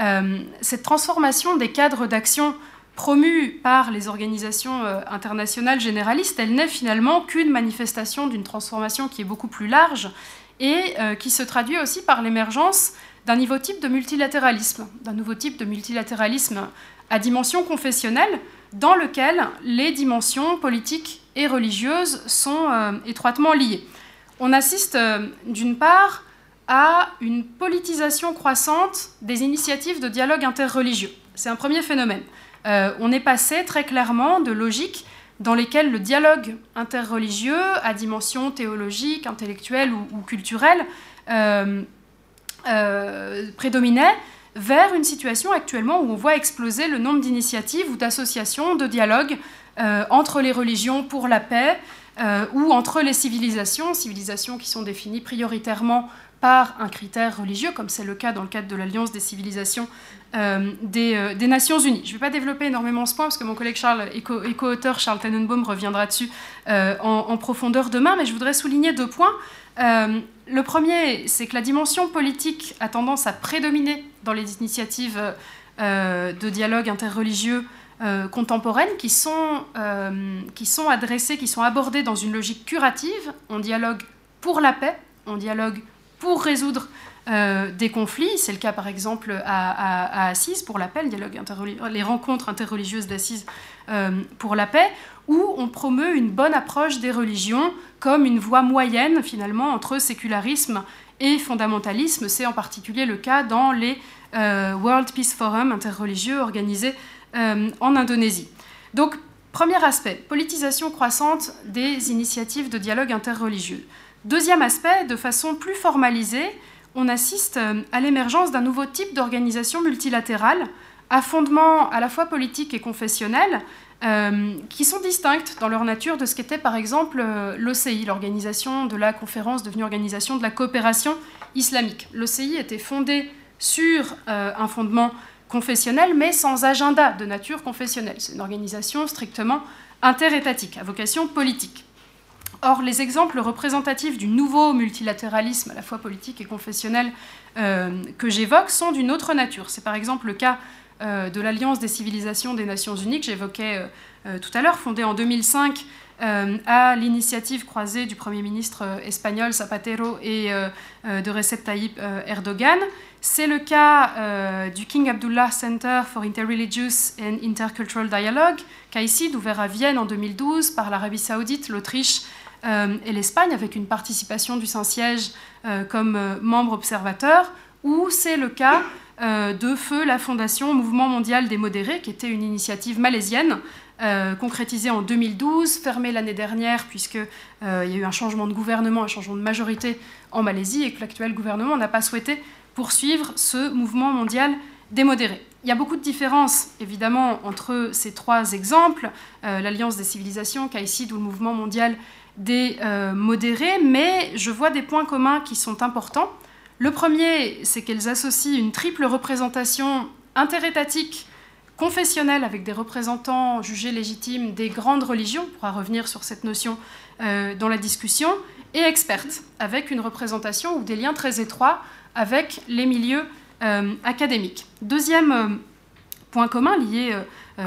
Euh, cette transformation des cadres d'action promus par les organisations internationales généralistes, elle n'est finalement qu'une manifestation d'une transformation qui est beaucoup plus large et qui se traduit aussi par l'émergence d'un nouveau type de multilatéralisme, d'un nouveau type de multilatéralisme à dimension confessionnelle, dans lequel les dimensions politiques religieuses sont euh, étroitement liées. On assiste euh, d'une part à une politisation croissante des initiatives de dialogue interreligieux. C'est un premier phénomène. Euh, on est passé très clairement de logiques dans lesquelles le dialogue interreligieux à dimension théologique, intellectuelle ou, ou culturelle prédominait vers une situation actuellement où on voit exploser le nombre d'initiatives ou d'associations de dialogue euh, entre les religions pour la paix, ou entre les civilisations, civilisations qui sont définies prioritairement par un critère religieux, comme c'est le cas dans le cadre de l'Alliance des civilisations euh, des, Nations Unies. Je ne vais pas développer énormément ce point parce que mon collègue Charles et co-auteur Charles Tenenbaum reviendra dessus euh, en, profondeur demain, mais je voudrais souligner deux points. Euh, le premier, c'est que la dimension politique a tendance à prédominer dans les initiatives de dialogue interreligieux contemporaines qui sont, qui sont adressées, qui sont abordées dans une logique curative. On dialogue pour la paix, on dialogue pour résoudre euh, des conflits. C'est le cas par exemple à, Assise pour la paix, les rencontres interreligieuses d'Assise euh, pour la paix, où on promeut une bonne approche des religions comme une voie moyenne finalement entre sécularisme et fondamentalisme. C'est en particulier le cas dans les euh, World Peace Forum interreligieux organisés en Indonésie. Donc, premier aspect, politisation croissante des initiatives de dialogue interreligieux. Deuxième aspect, de façon plus formalisée, on assiste euh, à l'émergence d'un nouveau type d'organisation multilatérale à fondement à la fois politique et confessionnel, euh, qui sont distinctes dans leur nature de ce qu'était par exemple euh, l'OCI, l'organisation de la conférence devenue organisation de la coopération islamique. L'OCI était fondée sur un fondement confessionnel, mais sans agenda de nature confessionnelle. C'est une organisation strictement interétatique, à vocation politique. Or, les exemples représentatifs du nouveau multilatéralisme, à la fois politique et confessionnel, euh, que j'évoque sont d'une autre nature. C'est par exemple le cas euh, de l'Alliance des civilisations des Nations Unies que j'évoquais euh, tout à l'heure, fondée en 2005 à l'initiative croisée du Premier ministre espagnol Zapatero et de Recep Tayyip Erdogan. C'est le cas du King Abdullah Center for Interreligious and Intercultural Dialogue, CAICID, ouvert à Vienne en 2012 par l'Arabie saoudite, l'Autriche, euh, et l'Espagne, avec une participation du Saint-Siège euh, comme euh, membre observateur, ou c'est le cas de Feu, la Fondation Mouvement mondial des modérés, qui était une initiative malaisienne concrétisée en 2012, fermée l'année dernière, puisqu'il y a eu un changement de gouvernement, un changement de majorité en Malaisie, et que l'actuel gouvernement n'a pas souhaité poursuivre ce mouvement mondial des modérés. Il y a beaucoup de différences, évidemment, entre ces trois exemples, l'Alliance des civilisations, CAICID ou le mouvement mondial des euh, modérés, mais je vois des points communs qui sont importants. Le premier, c'est qu'elles associent une triple représentation interétatique, confessionnelle, avec des représentants jugés légitimes des grandes religions, on pourra revenir sur cette notion euh, dans la discussion, et experte, avec une représentation ou des liens très étroits avec les milieux euh, académiques. Deuxième point commun lié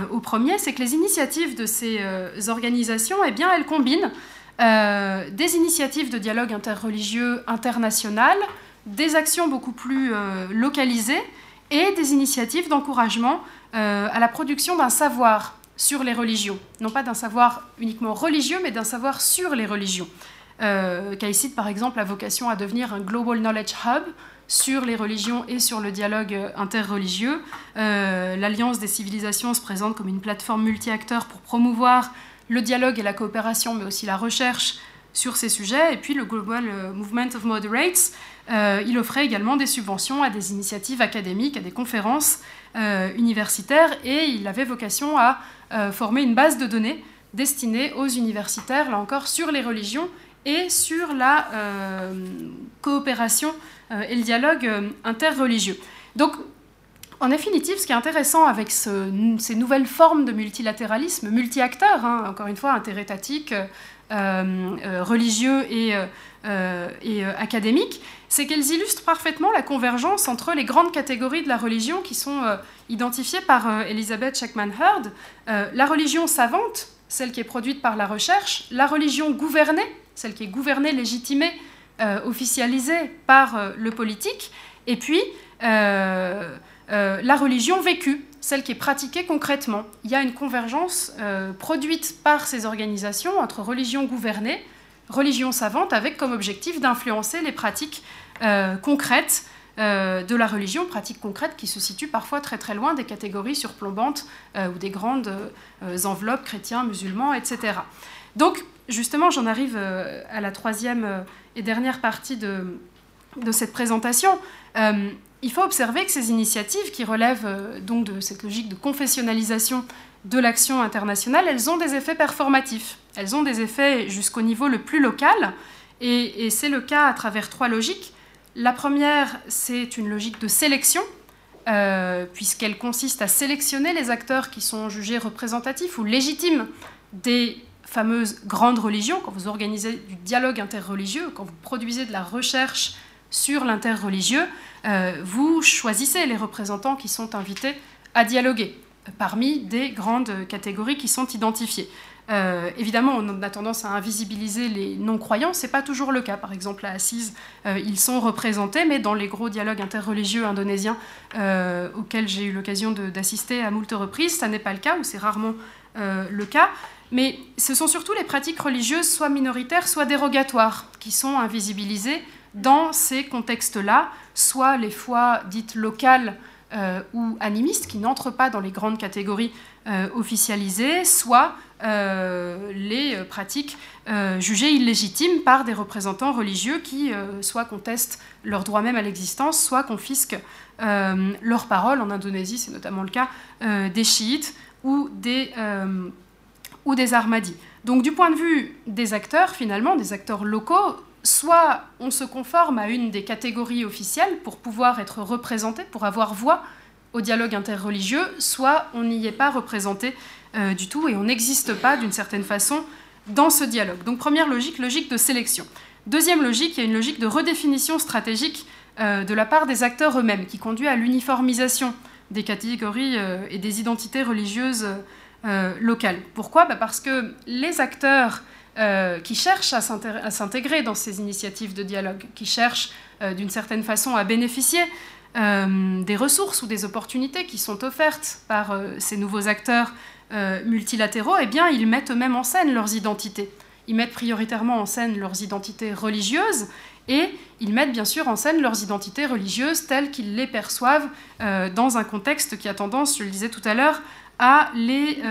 au premier, c'est que les initiatives de ces organisations, eh bien, elles combinent euh, des initiatives de dialogue interreligieux international, des actions beaucoup plus euh, localisées et des initiatives d'encouragement euh, à la production d'un savoir sur les religions. Non pas d'un savoir uniquement religieux, mais d'un savoir sur les religions. Euh, par exemple, a vocation à devenir un Global Knowledge Hub sur les religions et sur le dialogue interreligieux. L'Alliance des civilisations se présente comme une plateforme multi-acteurs pour promouvoir le dialogue et la coopération, mais aussi la recherche sur ces sujets. Et puis le Global euh, Movement of Moderates, euh, il offrait également des subventions à des initiatives académiques, à des conférences euh, universitaires, et il avait vocation à former une base de données destinée aux universitaires, là encore, sur les religions et sur la coopération et le dialogue interreligieux. Donc en définitive, ce qui est intéressant avec ces nouvelles formes de multilatéralisme, multi-acteurs, hein, encore une fois, interétatiques, euh, euh, religieux et, euh, et académiques, c'est qu'elles illustrent parfaitement la convergence entre les grandes catégories de la religion qui sont identifiées par Elisabeth Sheckman-Hurd. la religion savante, celle qui est produite par la recherche, la religion gouvernée, celle qui est gouvernée, légitimée, officialisée par le politique, et puis euh, la religion vécue, celle qui est pratiquée concrètement. Il y a une convergence euh, produite par ces organisations entre religion gouvernée, religion savante, avec comme objectif d'influencer les pratiques euh, concrètes de la religion, pratiques concrètes qui se situent parfois très très loin des catégories surplombantes ou des grandes enveloppes chrétiens, musulmans, etc. Donc justement, j'en arrive à la troisième et dernière partie de, cette présentation il faut observer que ces initiatives, qui relèvent euh, donc de cette logique de confessionnalisation de l'action internationale, elles ont des effets performatifs. Elles ont des effets jusqu'au niveau le plus local, et, c'est le cas à travers trois logiques. La première, c'est une logique de sélection, euh, puisqu'elle consiste à sélectionner les acteurs qui sont jugés représentatifs ou légitimes des fameuses grandes religions, quand vous organisez du dialogue interreligieux, quand vous produisez de la recherche sur l'interreligieux, euh, vous choisissez les représentants qui sont invités à dialoguer parmi des grandes catégories qui sont identifiées. Euh, évidemment, on a tendance à invisibiliser les non-croyants, ce n'est pas toujours le cas. Par exemple, à Assise, euh, ils sont représentés, mais dans les gros dialogues interreligieux indonésiens auxquels j'ai eu l'occasion d'assister à moult reprises, ça n'est pas le cas, ou c'est rarement le cas. Mais ce sont surtout les pratiques religieuses, soit minoritaires, soit dérogatoires, qui sont invisibilisées dans ces contextes-là, soit les foi dites locales euh, ou animistes, qui n'entrent pas dans les grandes catégories euh, officialisées, soit euh, les pratiques jugées illégitimes par des représentants religieux qui soit contestent leur droit même à l'existence, soit confisquent leurs paroles. En Indonésie, c'est notamment le cas des chiites ou des, ou des Ahmadis. Donc du point de vue des acteurs, finalement, des acteurs locaux, soit on se conforme à une des catégories officielles pour pouvoir être représenté, pour avoir voix au dialogue interreligieux, soit on n'y est pas représenté euh, du tout et on n'existe pas d'une certaine façon dans ce dialogue. Donc première logique, logique de sélection. Deuxième logique, il y a une logique de redéfinition stratégique euh, de la part des acteurs eux-mêmes qui conduit à l'uniformisation des catégories euh, et des identités religieuses locales. Pourquoi? Bah, Parce que les acteurs euh, qui cherchent à s'intégrer dans ces initiatives de dialogue, qui cherchent euh, d'une certaine façon à bénéficier euh, des ressources ou des opportunités qui sont offertes par ces nouveaux acteurs multilatéraux, eh bien, ils mettent eux-mêmes en scène leurs identités. Ils mettent prioritairement en scène leurs identités religieuses et ils mettent bien sûr en scène leurs identités religieuses telles qu'ils les perçoivent dans un contexte qui a tendance, je le disais tout à l'heure, à les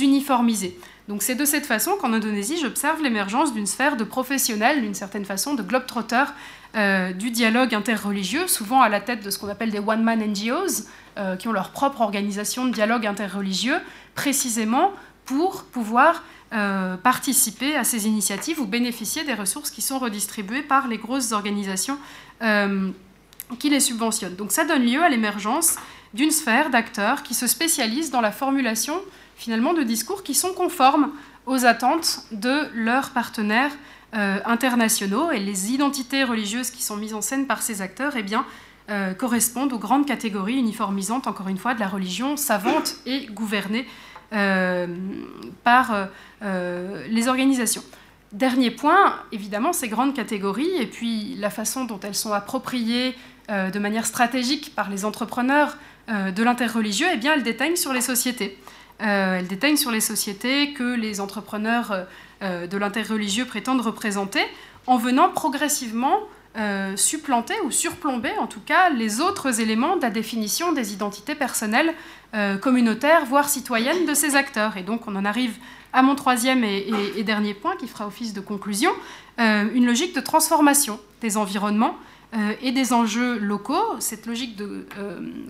uniformiser. Donc c'est de cette façon qu'en Indonésie, j'observe l'émergence d'une sphère de professionnels, d'une certaine façon, de globetrotters euh, du dialogue interreligieux, souvent à la tête de ce qu'on appelle des one-man NGOs, euh, qui ont leur propre organisation de dialogue interreligieux, précisément pour pouvoir euh, participer à ces initiatives ou bénéficier des ressources qui sont redistribuées par les grosses organisations qui les subventionnent. Donc ça donne lieu à l'émergence d'une sphère d'acteurs qui se spécialisent dans la formulation finalement de discours qui sont conformes aux attentes de leurs partenaires euh, internationaux et les identités religieuses qui sont mises en scène par ces acteurs eh bien, euh, correspondent aux grandes catégories uniformisantes, encore une fois, de la religion savante et gouvernée euh, par les organisations. Dernier point, évidemment, ces grandes catégories et puis la façon dont elles sont appropriées de manière stratégique par les entrepreneurs de l'interreligieux, eh bien, elles déteignent sur les sociétés. Euh, elle déteigne sur les sociétés que les entrepreneurs euh, euh, de l'interreligieux prétendent représenter, en venant progressivement supplanter ou surplomber en tout cas les autres éléments de la définition des identités personnelles, communautaires, voire citoyennes de ces acteurs. Et donc on en arrive à mon troisième et dernier point qui fera office de conclusion, une logique de transformation des environnements et des enjeux locaux, cette logique de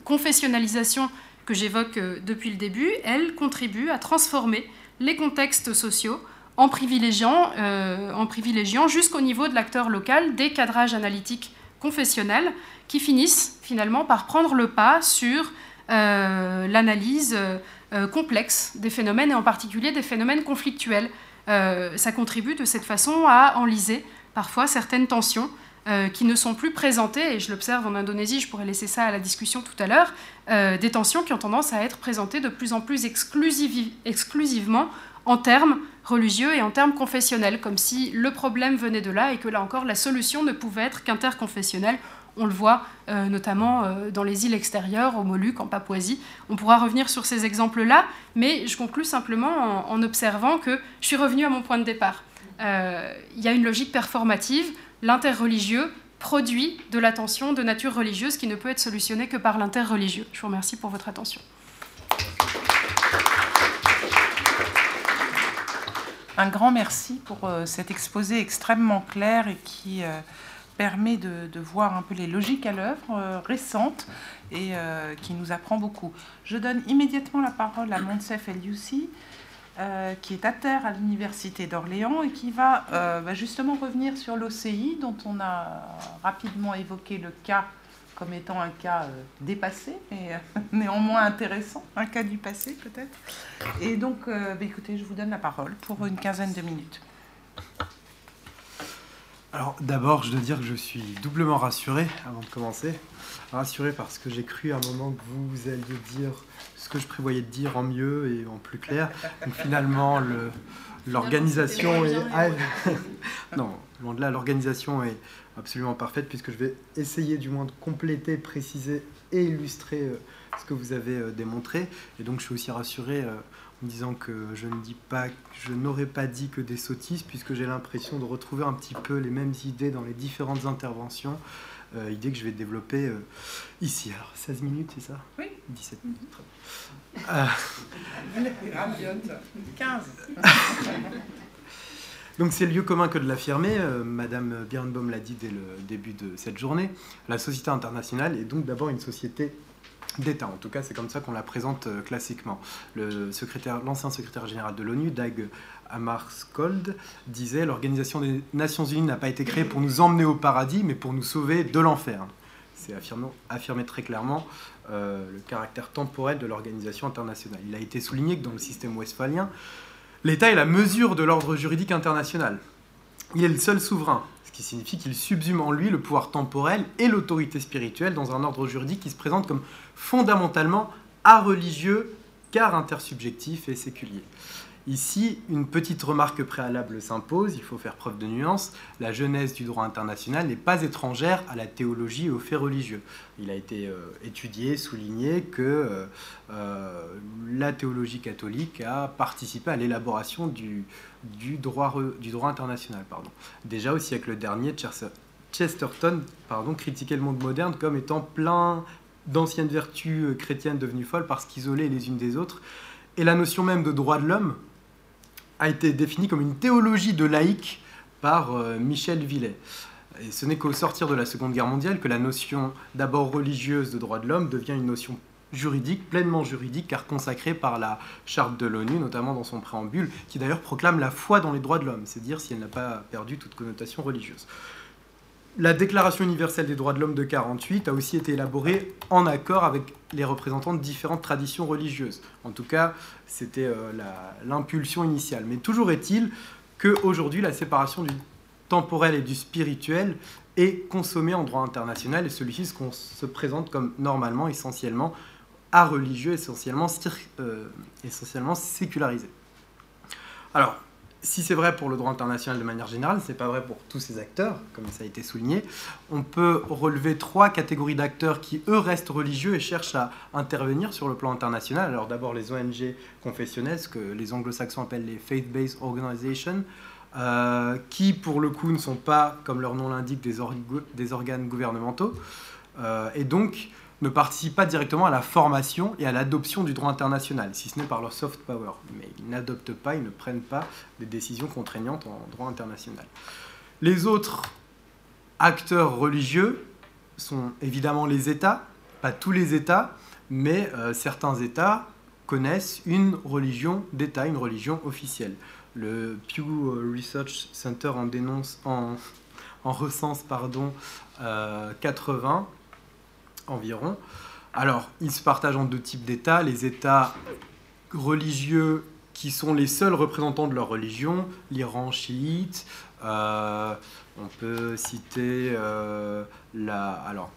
confessionnalisation que j'évoque euh, depuis le début, elle contribue à transformer les contextes sociaux en privilégiant, euh, privilégiant jusqu'au niveau de l'acteur local des cadrages analytiques confessionnels qui finissent finalement par prendre le pas sur euh, l'analyse complexe des phénomènes et en particulier des phénomènes conflictuels. ça contribue de cette façon à enliser parfois certaines tensions euh, qui ne sont plus présentées, et je l'observe en Indonésie, je pourrais laisser ça à la discussion tout à l'heure, euh, des tensions qui ont tendance à être présentées de plus en plus exclusivement en termes religieux et en termes confessionnels, comme si le problème venait de là et que là encore la solution ne pouvait être qu'interconfessionnelle. On le voit euh, notamment dans les îles extérieures, aux Moluques, en Papouasie. On pourra revenir sur ces exemples-là, mais je conclus simplement en, observant que je suis revenue à mon point de départ. Il y a une logique performative l'interreligieux produit de l'attention de nature religieuse qui ne peut être solutionnée que par l'interreligieux. Je vous remercie pour votre attention. Un grand merci pour euh, cet exposé extrêmement clair et qui euh, permet de, de, voir un peu les logiques à l'œuvre récentes et qui nous apprend beaucoup. Je donne immédiatement la parole à Monsef Eliussi, euh, qui est à terre à l'Université d'Orléans et qui va euh, bah, justement revenir sur l'OCI, dont on a rapidement évoqué le cas comme étant un cas euh, dépassé, mais *laughs* néanmoins intéressant, un cas du passé peut-être. Et donc, bah, écoutez, je vous donne la parole pour une quinzaine de minutes. Alors d'abord, je dois dire que je suis doublement rassuré avant de commencer. Rassuré parce que j'ai cru à un moment que vous alliez dire ce que je prévoyais de dire en mieux et en plus clair. Donc finalement, l'organisation est... *laughs* non, loin de là, l'organisation est absolument parfaite puisque je vais essayer du moins de compléter, préciser et illustrer euh, ce que vous avez euh, démontré. Et donc je suis aussi rassuré euh, en disant que je ne dis pas, je n'aurais pas dit que des sottises puisque j'ai l'impression de retrouver un petit peu les mêmes idées dans les différentes interventions. Euh, idée que je vais développer ici. Alors, 16 minutes, c'est ça? Oui. 17 minutes. Euh... 15. Donc c'est lieu commun que de l'affirmer, euh, Madame Birnbaum l'a dit dès le début de cette journée, la société internationale est donc d'abord une société d'État. En tout cas, c'est comme ça qu'on la présente classiquement. Le secrétaire, l'ancien secrétaire général de l'ONU, Dag Hammarskjöld disait l'Organisation des Nations Unies n'a pas été créée pour nous emmener au paradis, mais pour nous sauver de l'enfer. C'est affirmé, très clairement euh, le caractère temporel de l'organisation internationale. Il a été souligné que dans le système westphalien, l'État est la mesure de l'ordre juridique international. Il est le seul souverain, ce qui signifie qu'il subsume en lui le pouvoir temporel et l'autorité spirituelle dans un ordre juridique qui se présente comme fondamentalement areligieux car intersubjectif et séculier. Ici, une petite remarque préalable s'impose, il faut faire preuve de nuance. La genèse du droit international n'est pas étrangère à la théologie et aux faits religieux. Il a été euh, étudié, souligné que euh, euh, la théologie catholique a participé à l'élaboration du, droit international. Pardon. Déjà au siècle dernier, Chesterton pardon, critiquait le monde moderne comme étant plein d'anciennes vertus chrétiennes devenues folles parce qu'isolées les unes des autres. Et la notion même de droit de l'homme, a été définie comme une théologie de laïque par euh, Michel Villet. Et ce n'est qu'au sortir de la Seconde Guerre mondiale que la notion d'abord religieuse de droits de l'homme devient une notion juridique, pleinement juridique, car consacrée par la charte de l'ONU, notamment dans son préambule, qui d'ailleurs proclame la foi dans les droits de l'homme, c'est dire si elle n'a pas perdu toute connotation religieuse. La Déclaration universelle des droits de l'homme de 48 a aussi été élaborée en accord avec les représentants de différentes traditions religieuses. En tout cas, c'était euh, l'impulsion initiale. Mais toujours est-il qu'aujourd'hui, la séparation du temporel et du spirituel est consommée en droit international et celui-ci se présente comme normalement, essentiellement, à religieux, essentiellement, euh, essentiellement sécularisé. Alors, si c'est vrai pour le droit international de manière générale, ce n'est pas vrai pour tous ces acteurs, comme ça a été souligné. On peut relever trois catégories d'acteurs qui, eux, restent religieux et cherchent à intervenir sur le plan international. Alors d'abord les ONG confessionnelles, ce que les anglo-saxons appellent les faith-based organizations, euh, qui pour le coup ne sont pas, comme leur nom l'indique, des, des, organes gouvernementaux. Euh, et donc ne participent pas directement à la formation et à l'adoption du droit international, si ce n'est par leur soft power. Mais ils n'adoptent pas, ils ne prennent pas des décisions contraignantes en droit international. Les autres acteurs religieux sont évidemment les États, pas tous les États, mais euh, certains États connaissent une religion d'État, une religion officielle. Le Pew Research Center en dénonce, en, en recense pardon, 80 euh, environ. Alors, ils se partagent en deux types d'États. Les États religieux qui sont les seuls représentants de leur religion, l'Iran chiite. Euh, on peut citer euh, la... Alors,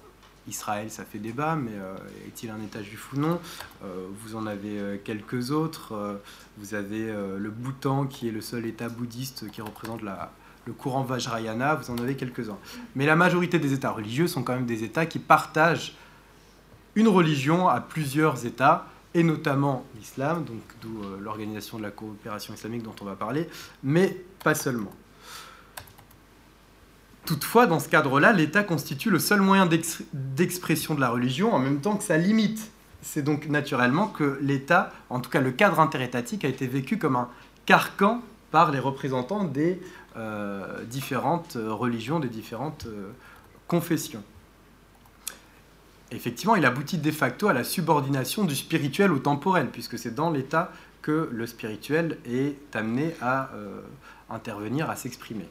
Israël, ça fait débat, mais euh, est-il un État juif ou non? Vous en avez quelques autres. vous avez le Bhoutan, qui est le seul État bouddhiste qui représente la, le courant Vajrayana. Vous en avez quelques-uns. Mais la majorité des États religieux sont quand même des États qui partagent une religion à plusieurs États, et notamment l'islam, donc d'où euh, l'organisation de la coopération islamique dont on va parler, mais pas seulement. Toutefois, dans ce cadre-là, l'État constitue le seul moyen d'expression de la religion en même temps que sa limite. C'est donc naturellement que l'État, en tout cas le cadre interétatique, a été vécu comme un carcan par les représentants des euh, différentes religions, des différentes euh, confession. Effectivement, il aboutit de facto à la subordination du spirituel au temporel, puisque c'est dans l'État que le spirituel est amené à euh, intervenir, à s'exprimer.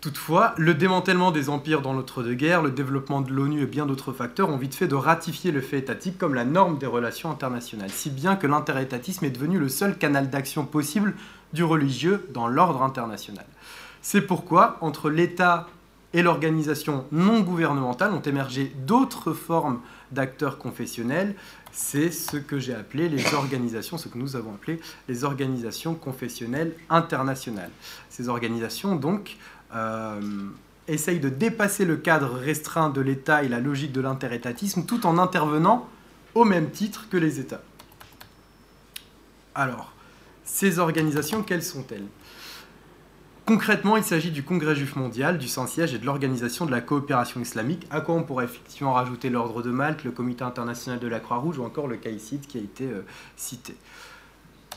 Toutefois, le démantèlement des empires dans l'entre-deux-guerres, le développement de l'ONU et bien d'autres facteurs ont vite fait de ratifier le fait étatique comme la norme des relations internationales, si bien que l'interétatisme est devenu le seul canal d'action possible du religieux dans l'ordre international. C'est pourquoi, entre l'État et l'organisation non gouvernementale, ont émergé d'autres formes d'acteurs confessionnels. C'est ce que j'ai appelé les organisations, ce que nous avons appelé les organisations confessionnelles internationales. Ces organisations, donc, euh, essaye de dépasser le cadre restreint de l'État et la logique de l'interétatisme tout en intervenant au même titre que les États. Alors, ces organisations, quelles sont-elles? Concrètement, il s'agit du Congrès juif mondial, du Saint-Siège et de l'Organisation de la coopération islamique, à quoi on pourrait effectivement rajouter l'Ordre de Malte, le Comité international de la Croix-Rouge ou encore le CAICID qui a été euh, cité.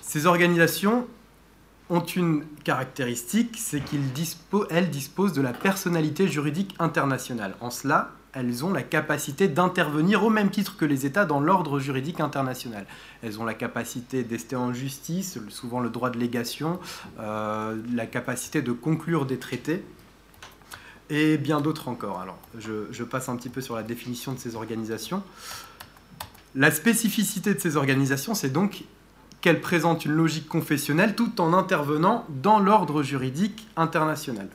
Ces organisations ont une caractéristique, c'est qu'elles disposent de la personnalité juridique internationale. En cela, elles ont la capacité d'intervenir au même titre que les États dans l'ordre juridique international. Elles ont la capacité d'ester en justice, souvent le droit de légation, euh, la capacité de conclure des traités, et bien d'autres encore. Alors, je, passe un petit peu sur la définition de ces organisations. La spécificité de ces organisations, c'est donc qu'elle présente une logique confessionnelle tout en intervenant dans l'ordre juridique international.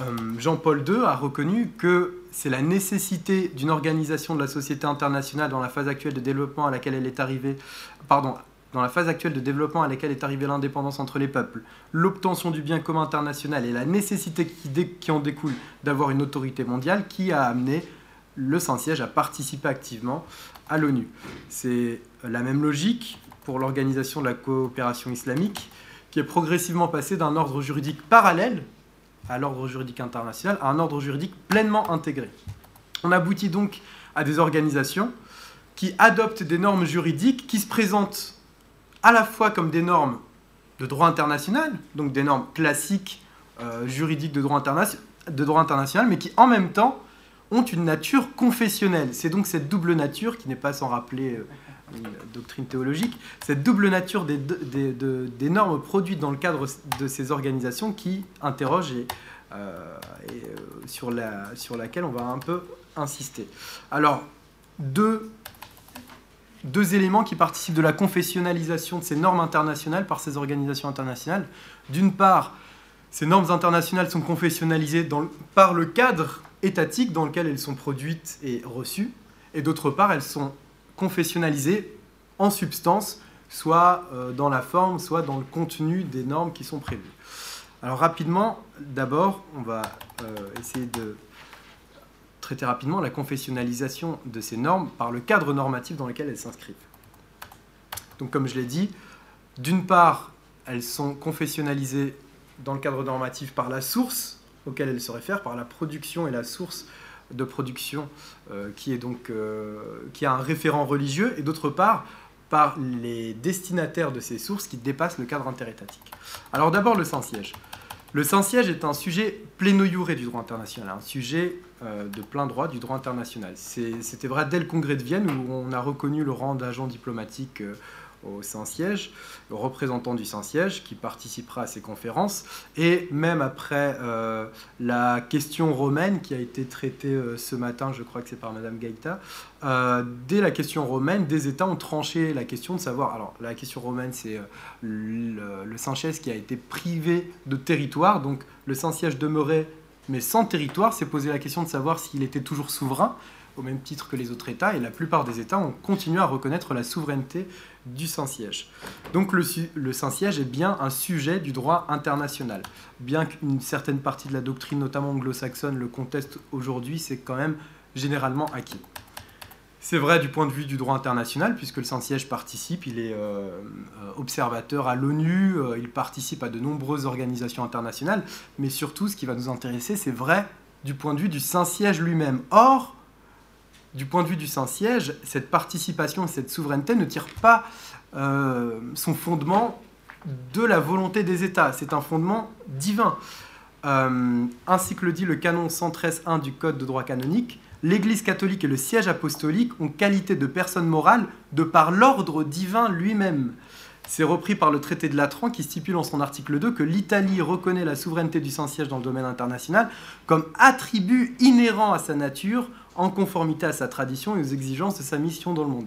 Euh, Jean-Paul II a reconnu que c'est la nécessité d'une organisation de la société internationale dans la phase actuelle de développement à laquelle elle est arrivée, pardon, dans la phase actuelle de développement à laquelle est arrivée l'indépendance entre les peuples, l'obtention du bien commun international et la nécessité qui, qui en découle d'avoir une autorité mondiale qui a amené le Saint-Siège à participer activement à l'ONU. C'est la même logique pour l'organisation de la coopération islamique qui est progressivement passée d'un ordre juridique parallèle à l'ordre juridique international à un ordre juridique pleinement intégré. On aboutit donc à des organisations qui adoptent des normes juridiques qui se présentent à la fois comme des normes de droit international, donc des normes classiques euh, juridiques de droit, international, mais qui en même temps ont une nature confessionnelle. C'est donc cette double nature, qui n'est pas sans rappeler euh, une doctrine théologique, cette double nature des, normes produites dans le cadre de ces organisations qui interrogent et, euh, euh, sur, la, sur laquelle on va un peu insister. Alors, deux, deux éléments qui participent de la confessionnalisation de ces normes internationales par ces organisations internationales. D'une part, ces normes internationales sont confessionnalisées par le cadre étatiques dans lequel elles sont produites et reçues, et d'autre part, elles sont confessionnalisées en substance, soit euh, dans la forme, soit dans le contenu des normes qui sont prévues. Alors rapidement, d'abord, on va euh, essayer de traiter rapidement la confessionnalisation de ces normes par le cadre normatif dans lequel elles s'inscrivent. Donc comme je l'ai dit, d'une part, elles sont confessionnalisées dans le cadre normatif par la source, auquel elle se réfère par la production et la source de production euh, qui est donc euh, qui a un référent religieux et d'autre part par les destinataires de ces sources qui dépassent le cadre interétatique. Alors d'abord le Saint-Siège. Le Saint-Siège est un sujet pléno du droit international, un sujet euh, de plein droit du droit international. C'était vrai dès le congrès de Vienne où on a reconnu le rang d'agent diplomatique au Saint-Siège, le représentant du Saint-Siège qui participera à ces conférences, et même après euh, la question romaine qui a été traitée euh, ce matin, je crois que c'est par Madame Gaïta, euh, dès la question romaine, des États ont tranché la question de savoir, alors la question romaine c'est le, le Saint-Siège qui a été privé de territoire, donc le Saint-Siège demeurait mais sans territoire, c'est poser la question de savoir s'il était toujours souverain, au même titre que les autres États, et la plupart des États ont continué à reconnaître la souveraineté du Saint-Siège. Donc le, Saint-Siège est bien un sujet du droit international. Bien qu'une certaine partie de la doctrine, notamment anglo-saxonne, le conteste aujourd'hui, c'est quand même généralement acquis. C'est vrai du point de vue du droit international, puisque le Saint-Siège participe, il est euh, euh, observateur à l'ONU, euh, il participe à de nombreuses organisations internationales, mais surtout, ce qui va nous intéresser, c'est vrai du point de vue du Saint-Siège lui-même. Or, du point de vue du Saint-Siège, cette participation et cette souveraineté ne tirent pas euh, son fondement de la volonté des États. C'est un fondement divin. Euh, ainsi que le dit le canon 113.1 du Code de droit canonique, l'Église catholique et le siège apostolique ont qualité de personne morale de par l'ordre divin lui-même. C'est repris par le traité de Latran qui stipule en son article 2 que l'Italie reconnaît la souveraineté du Saint-Siège dans le domaine international comme attribut inhérent à sa nature, en conformité à sa tradition et aux exigences de sa mission dans le monde.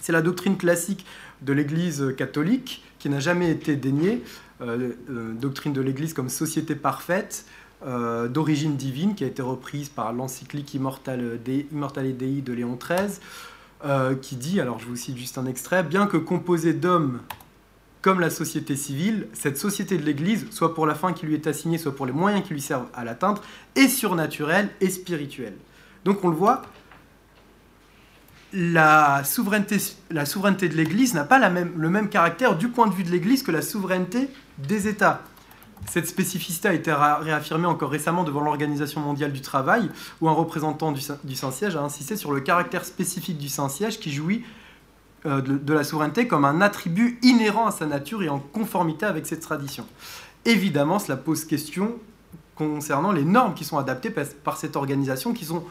C'est la doctrine classique de l'Église catholique qui n'a jamais été déniée, euh, euh, doctrine de l'Église comme société parfaite, euh, d'origine divine, qui a été reprise par l'encyclique Immortale Dei, Immortale Dei de Léon XIII, qui dit, alors je vous cite juste un extrait, bien que composée d'hommes comme la société civile, cette société de l'Église, soit pour la fin qui lui est assignée, soit pour les moyens qui lui servent à l'atteindre, est surnaturelle et spirituelle. Donc on le voit, la souveraineté, de l'Église n'a pas le même caractère du point de vue de l'Église que la souveraineté des États. Cette spécificité a été réaffirmée encore récemment devant l'Organisation mondiale du travail, où un représentant du, Saint-Siège a insisté sur le caractère spécifique du Saint-Siège qui jouit euh, de, la souveraineté comme un attribut inhérent à sa nature et en conformité avec cette tradition. Évidemment, cela pose question concernant les normes qui sont adaptées par cette organisation, qui sont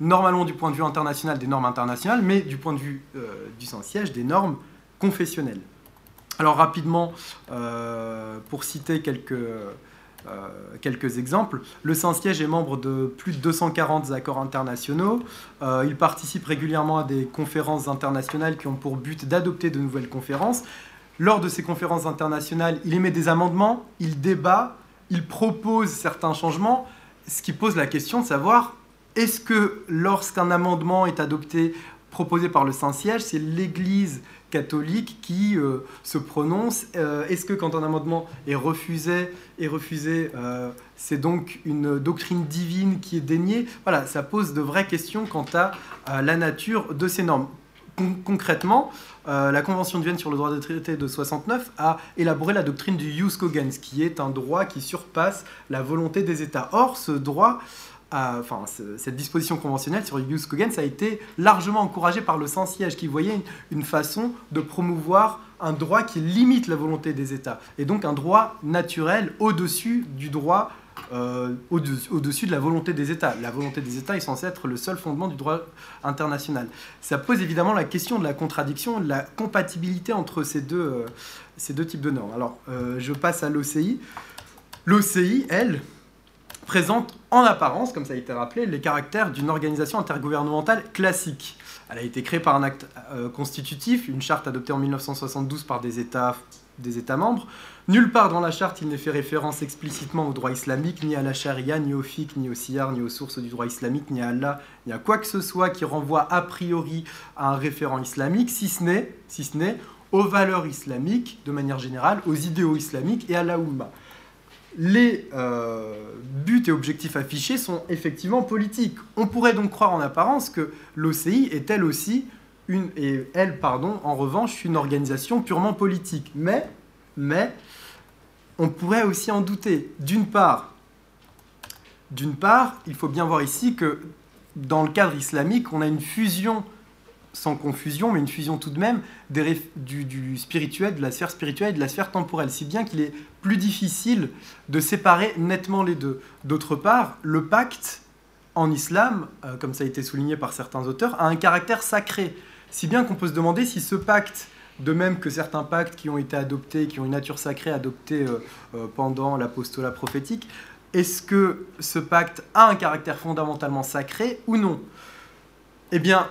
normalement du point de vue international des normes internationales, mais du point de vue euh, du Saint-Siège des normes confessionnelles. Alors rapidement, euh, pour citer quelques, euh, quelques exemples, le Saint-Siège est membre de plus de 240 accords internationaux. il participe régulièrement à des conférences internationales qui ont pour but d'adopter de nouvelles conférences. Lors de ces conférences internationales, il émet des amendements, il débat, il propose certains changements, ce qui pose la question de savoir est-ce que lorsqu'un amendement est adopté, proposé par le Saint-Siège, c'est l'Église catholique qui euh, se prononce euh, Est-ce que quand un amendement est refusé, est refusé euh, c'est donc une doctrine divine qui est déniée? Voilà, ça pose de vraies questions quant à, la nature de ces normes. concrètement, la Convention de Vienne sur le droit des traités de 69 a élaboré la doctrine du jus cogens, qui est un droit qui surpasse la volonté des États. Or, ce droit cette disposition conventionnelle sur Cogan, ça a été largement encouragé par le Saint-Siège, qui voyait une, façon de promouvoir un droit qui limite la volonté des États, et donc un droit naturel au-dessus du droit, euh, au-dessus de la volonté des États. La volonté des États est censée être le seul fondement du droit international. Ça pose évidemment la question de la contradiction, de la compatibilité entre ces deux, euh, ces deux types de normes. Alors, euh, je passe à l'OCI. L'OCI, elle, présente en apparence, comme ça a été rappelé, les caractères d'une organisation intergouvernementale classique. Elle a été créée par un acte euh, constitutif, une charte adoptée en 1972 par des États, des États membres. Nulle part dans la charte il n'est fait référence explicitement au droit islamique, ni à la charia, ni au fiqh, ni au siyar, ni aux sources du droit islamique, ni à Allah, ni à quoi que ce soit qui renvoie a priori à un référent islamique, si ce n'est, si ce n'est aux valeurs islamiques de manière générale, aux idéaux islamiques et à la Ummah les euh, buts et objectifs affichés sont effectivement politiques. On pourrait donc croire en apparence que l'OCI est elle aussi une, et elle, pardon, en revanche, une organisation purement politique. Mais, mais, on pourrait aussi en douter. D'une part, d'une part, il faut bien voir ici que dans le cadre islamique, on a une fusion sans confusion, mais une fusion tout de même du, spirituel, de la sphère spirituelle et de la sphère temporelle, si bien qu'il est plus difficile de séparer nettement les deux. D'autre part, le pacte en islam, euh, comme ça a été souligné par certains auteurs, a un caractère sacré, si bien qu'on peut se demander si ce pacte, de même que certains pactes qui ont été adoptés, qui ont une nature sacrée adoptée euh, euh, pendant l'apostolat prophétique, est-ce que ce pacte a un caractère fondamentalement sacré ou non? Eh bien,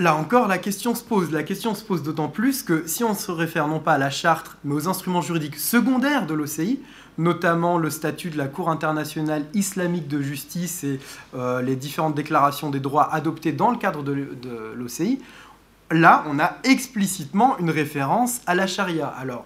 là encore, la question se pose. La question se pose d'autant plus que si on se réfère non pas à la charte, mais aux instruments juridiques secondaires de l'OCI, notamment le statut de la Cour internationale islamique de justice et euh, les différentes déclarations des droits adoptées dans le cadre de, l'OCI, là, on a explicitement une référence à la charia. Alors,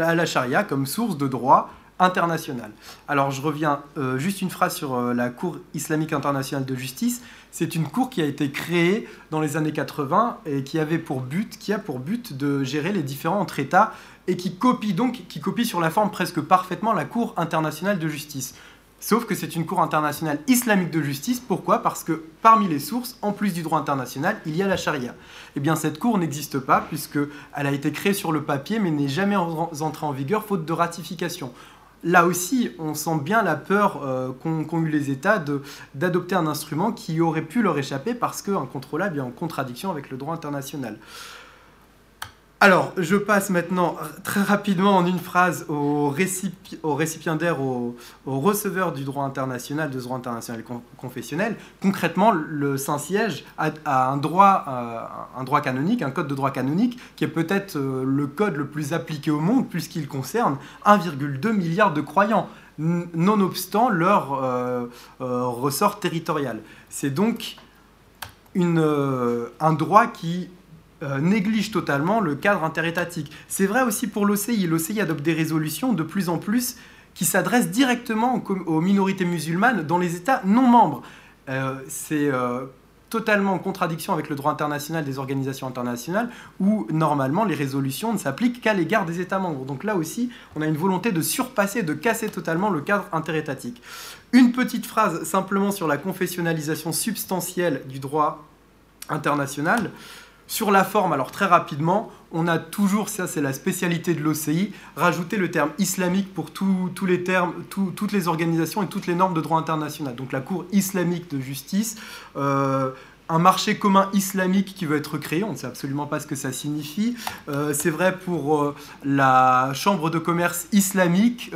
à la charia comme source de droit international. Alors je reviens euh, juste une phrase sur euh, la Cour islamique internationale de justice. C'est une cour qui a été créée dans les années 80 et qui avait pour but, qui a pour but de gérer les différents entre États et qui copie donc, qui copie sur la forme presque parfaitement la Cour internationale de justice. Sauf que c'est une Cour internationale islamique de justice. Pourquoi? Parce que parmi les sources, en plus du droit international, il y a la charia. Eh bien, cette Cour n'existe pas puisqu'elle a été créée sur le papier mais n'est jamais entrée en vigueur faute de ratification. Là aussi, on sent bien la peur euh, qu'ont eu les États d'adopter un instrument qui aurait pu leur échapper parce qu'incontrôlable est en contradiction avec le droit international. Alors, je passe maintenant très rapidement en une phrase au, récipiendaire, au, receveur du droit international, de droit international confessionnel. Concrètement, le Saint-Siège a, un, droit, euh, un droit canonique, un code de droit canonique, qui est peut-être euh, le code le plus appliqué au monde, puisqu'il concerne 1,2 milliard de croyants, nonobstant leur euh, ressort territorial. C'est donc un droit qui néglige totalement le cadre interétatique. C'est vrai aussi pour l'OCI. L'OCI adopte des résolutions de plus en plus qui s'adressent directement aux, minorités musulmanes dans les États non membres. Euh, c'est euh, totalement en contradiction avec le droit international des organisations internationales où normalement les résolutions ne s'appliquent qu'à l'égard des États membres. Donc là aussi, on a une volonté de surpasser, de casser totalement le cadre interétatique. Une petite phrase simplement sur la confessionnalisation substantielle du droit international. Sur la forme, alors très rapidement, on a toujours, ça c'est la spécialité de l'OCI, rajouté le terme islamique pour tous les termes, toutes les organisations et toutes les normes de droit international. Donc la Cour islamique de justice, euh, un marché commun islamique qui veut être créé, on ne sait absolument pas ce que ça signifie. Euh, c'est vrai pour euh, la Chambre de commerce islamique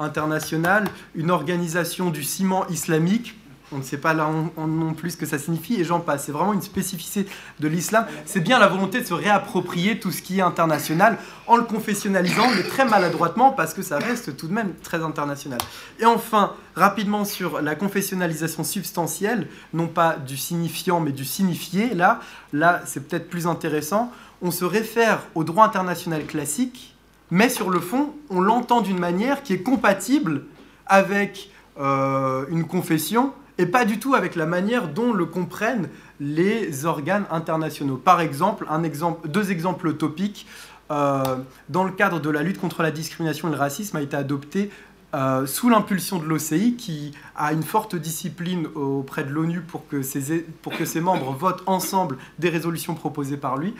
internationale, une organisation du ciment islamique on ne sait pas là non plus ce que ça signifie, et j'en passe. C'est vraiment une spécificité de l'islam. C'est bien la volonté de se réapproprier tout ce qui est international en le confessionnalisant, mais très maladroitement, parce que ça reste tout de même très international. Et enfin, rapidement sur la confessionnalisation substantielle, non pas du signifiant, mais du signifié, là, là c'est peut-être plus intéressant. On se réfère au droit international classique, mais sur le fond, on l'entend d'une manière qui est compatible avec euh, une confession et pas du tout avec la manière dont le comprennent les organes internationaux. Par exemple, un exemple deux exemples topiques. Euh, dans le cadre de la lutte contre la discrimination et le racisme, a été adopté euh, sous l'impulsion de l'OCI, qui a une forte discipline auprès de l'ONU pour, que ses, pour que ses membres votent ensemble des résolutions proposées par lui,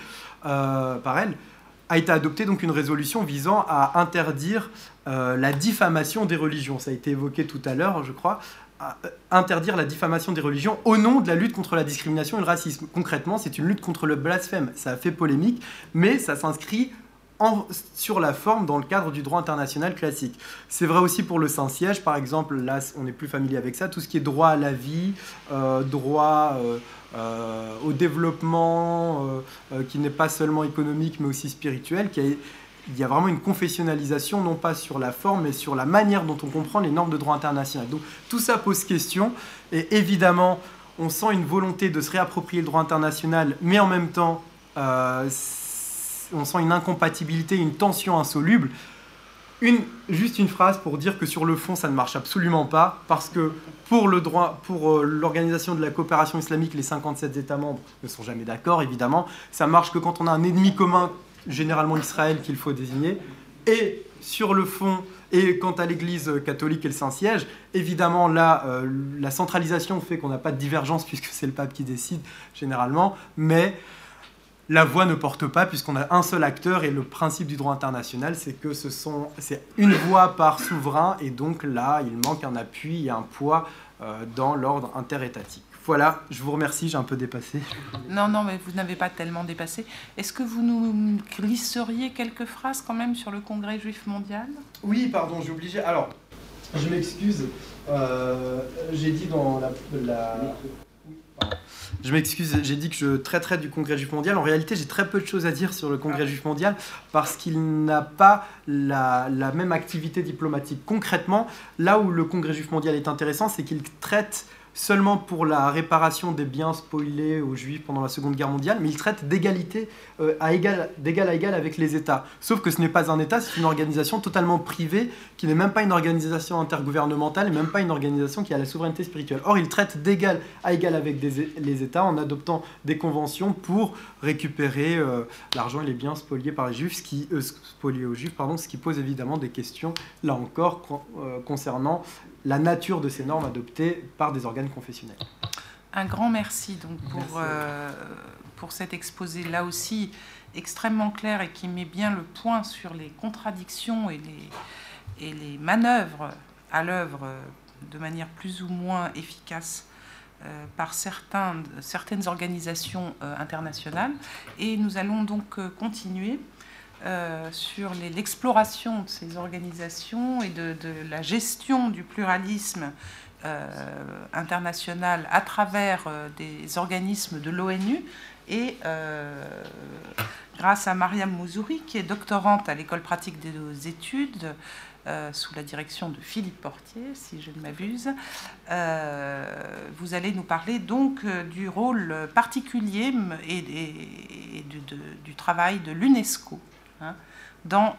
euh, par elle, a été adoptée donc une résolution visant à interdire la diffamation des religions. Ça a été évoqué tout à l'heure, je crois. Euh, interdire la diffamation des religions au nom de la lutte contre la discrimination et le racisme. Concrètement, c'est une lutte contre le blasphème. Ça a fait polémique, mais ça s'inscrit sur la forme dans le cadre du droit international classique. C'est vrai aussi pour le Saint-Siège, par exemple, là on est plus familier avec ça, tout ce qui est droit à la vie, euh, droit euh, au développement, qui n'est pas seulement économique mais aussi spirituel, qui a il y a vraiment une confessionnalisation, non pas sur la forme, mais sur la manière dont on comprend les normes de droit international. Donc tout ça pose question, et évidemment, on sent une volonté de se réapproprier le droit international, mais en même temps, euh, on sent une incompatibilité, une tension insoluble. Une, juste une phrase pour dire que sur le fond, ça ne marche absolument pas, parce que pour le droit, pour euh, l'organisation de la coopération islamique, les 57 États membres ne sont jamais d'accord, évidemment. Ça marche que quand on a un ennemi commun généralement Israël qu'il faut désigner. Et sur le fond, et quant à l'Église catholique et le Saint-Siège, évidemment, là, euh, la centralisation fait qu'on n'a pas de divergence *laughs* puisque c'est le pape qui décide généralement, mais la voix ne porte pas puisqu'on a un seul acteur et le principe du droit international, c'est que c'est une voix par souverain et donc là, il manque un appui et un poids euh, dans l'ordre interétatique. Voilà, je vous remercie, j'ai un peu dépassé. Non, non, mais vous n'avez pas tellement dépassé. Est-ce que vous nous glisseriez quelques phrases quand même sur le Congrès juif mondial? Oui, pardon, j'ai obligé. Alors, je m'excuse. Euh, j'ai dit dans la... Je m'excuse, j'ai dit que je traiterais du Congrès juif mondial. En réalité, j'ai très peu de choses à dire sur le Congrès juif mondial parce qu'il n'a pas la, la, même activité diplomatique. Concrètement, là où le Congrès juif mondial est intéressant, c'est qu'il traite seulement pour la réparation des biens spoilés aux juifs pendant la Seconde Guerre mondiale, mais il traite d'égalité euh, à égal, d'égal à égal avec les États. Sauf que ce n'est pas un État, c'est une organisation totalement privée, qui n'est même pas une organisation intergouvernementale, et même pas une organisation qui a la souveraineté spirituelle. Or, il traite d'égal à égal avec les États en adoptant des conventions pour récupérer euh, l'argent et les biens spoliés par les juifs, ce euh, aux juifs, pardon, ce qui pose évidemment des questions, là encore, concernant la nature de ces normes adoptées par des organes confessionnels. Un grand merci donc pour, euh, pour cet exposé là aussi extrêmement clair et qui met bien le point sur les contradictions et les, et les manœuvres à l'œuvre de manière plus ou moins efficace par certaines organisations internationales. Et nous allons donc continuer sur l'exploration de ces organisations et de, la gestion du pluralisme international à travers des organismes de l'ONU et grâce à Mariam Mouzouri, qui est doctorante à l'école pratique des études, euh, sous la direction de Philippe Portier, si je ne m'abuse. Euh, vous allez nous parler donc euh, du rôle particulier et, du travail de l'UNESCO hein, dans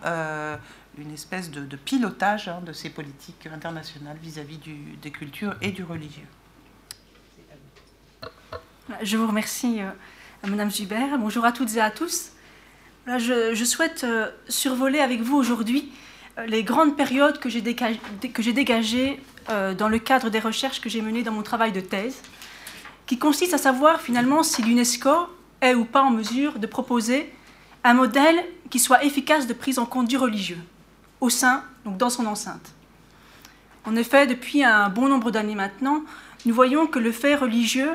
une espèce de, pilotage hein, de ces politiques internationales vis-à-vis des cultures et du religieux. Je vous remercie, Madame Gubert. Bonjour à toutes et à tous je, souhaite euh, survoler avec vous aujourd'hui euh, les grandes périodes que j'ai dégagées euh, dans le cadre des recherches que j'ai menées dans mon travail de thèse, qui consiste à savoir finalement si l'UNESCO est ou pas en mesure de proposer un modèle qui soit efficace de prise en compte du religieux au sein, donc dans son enceinte. En effet, depuis un bon nombre d'années maintenant, nous voyons que le fait religieux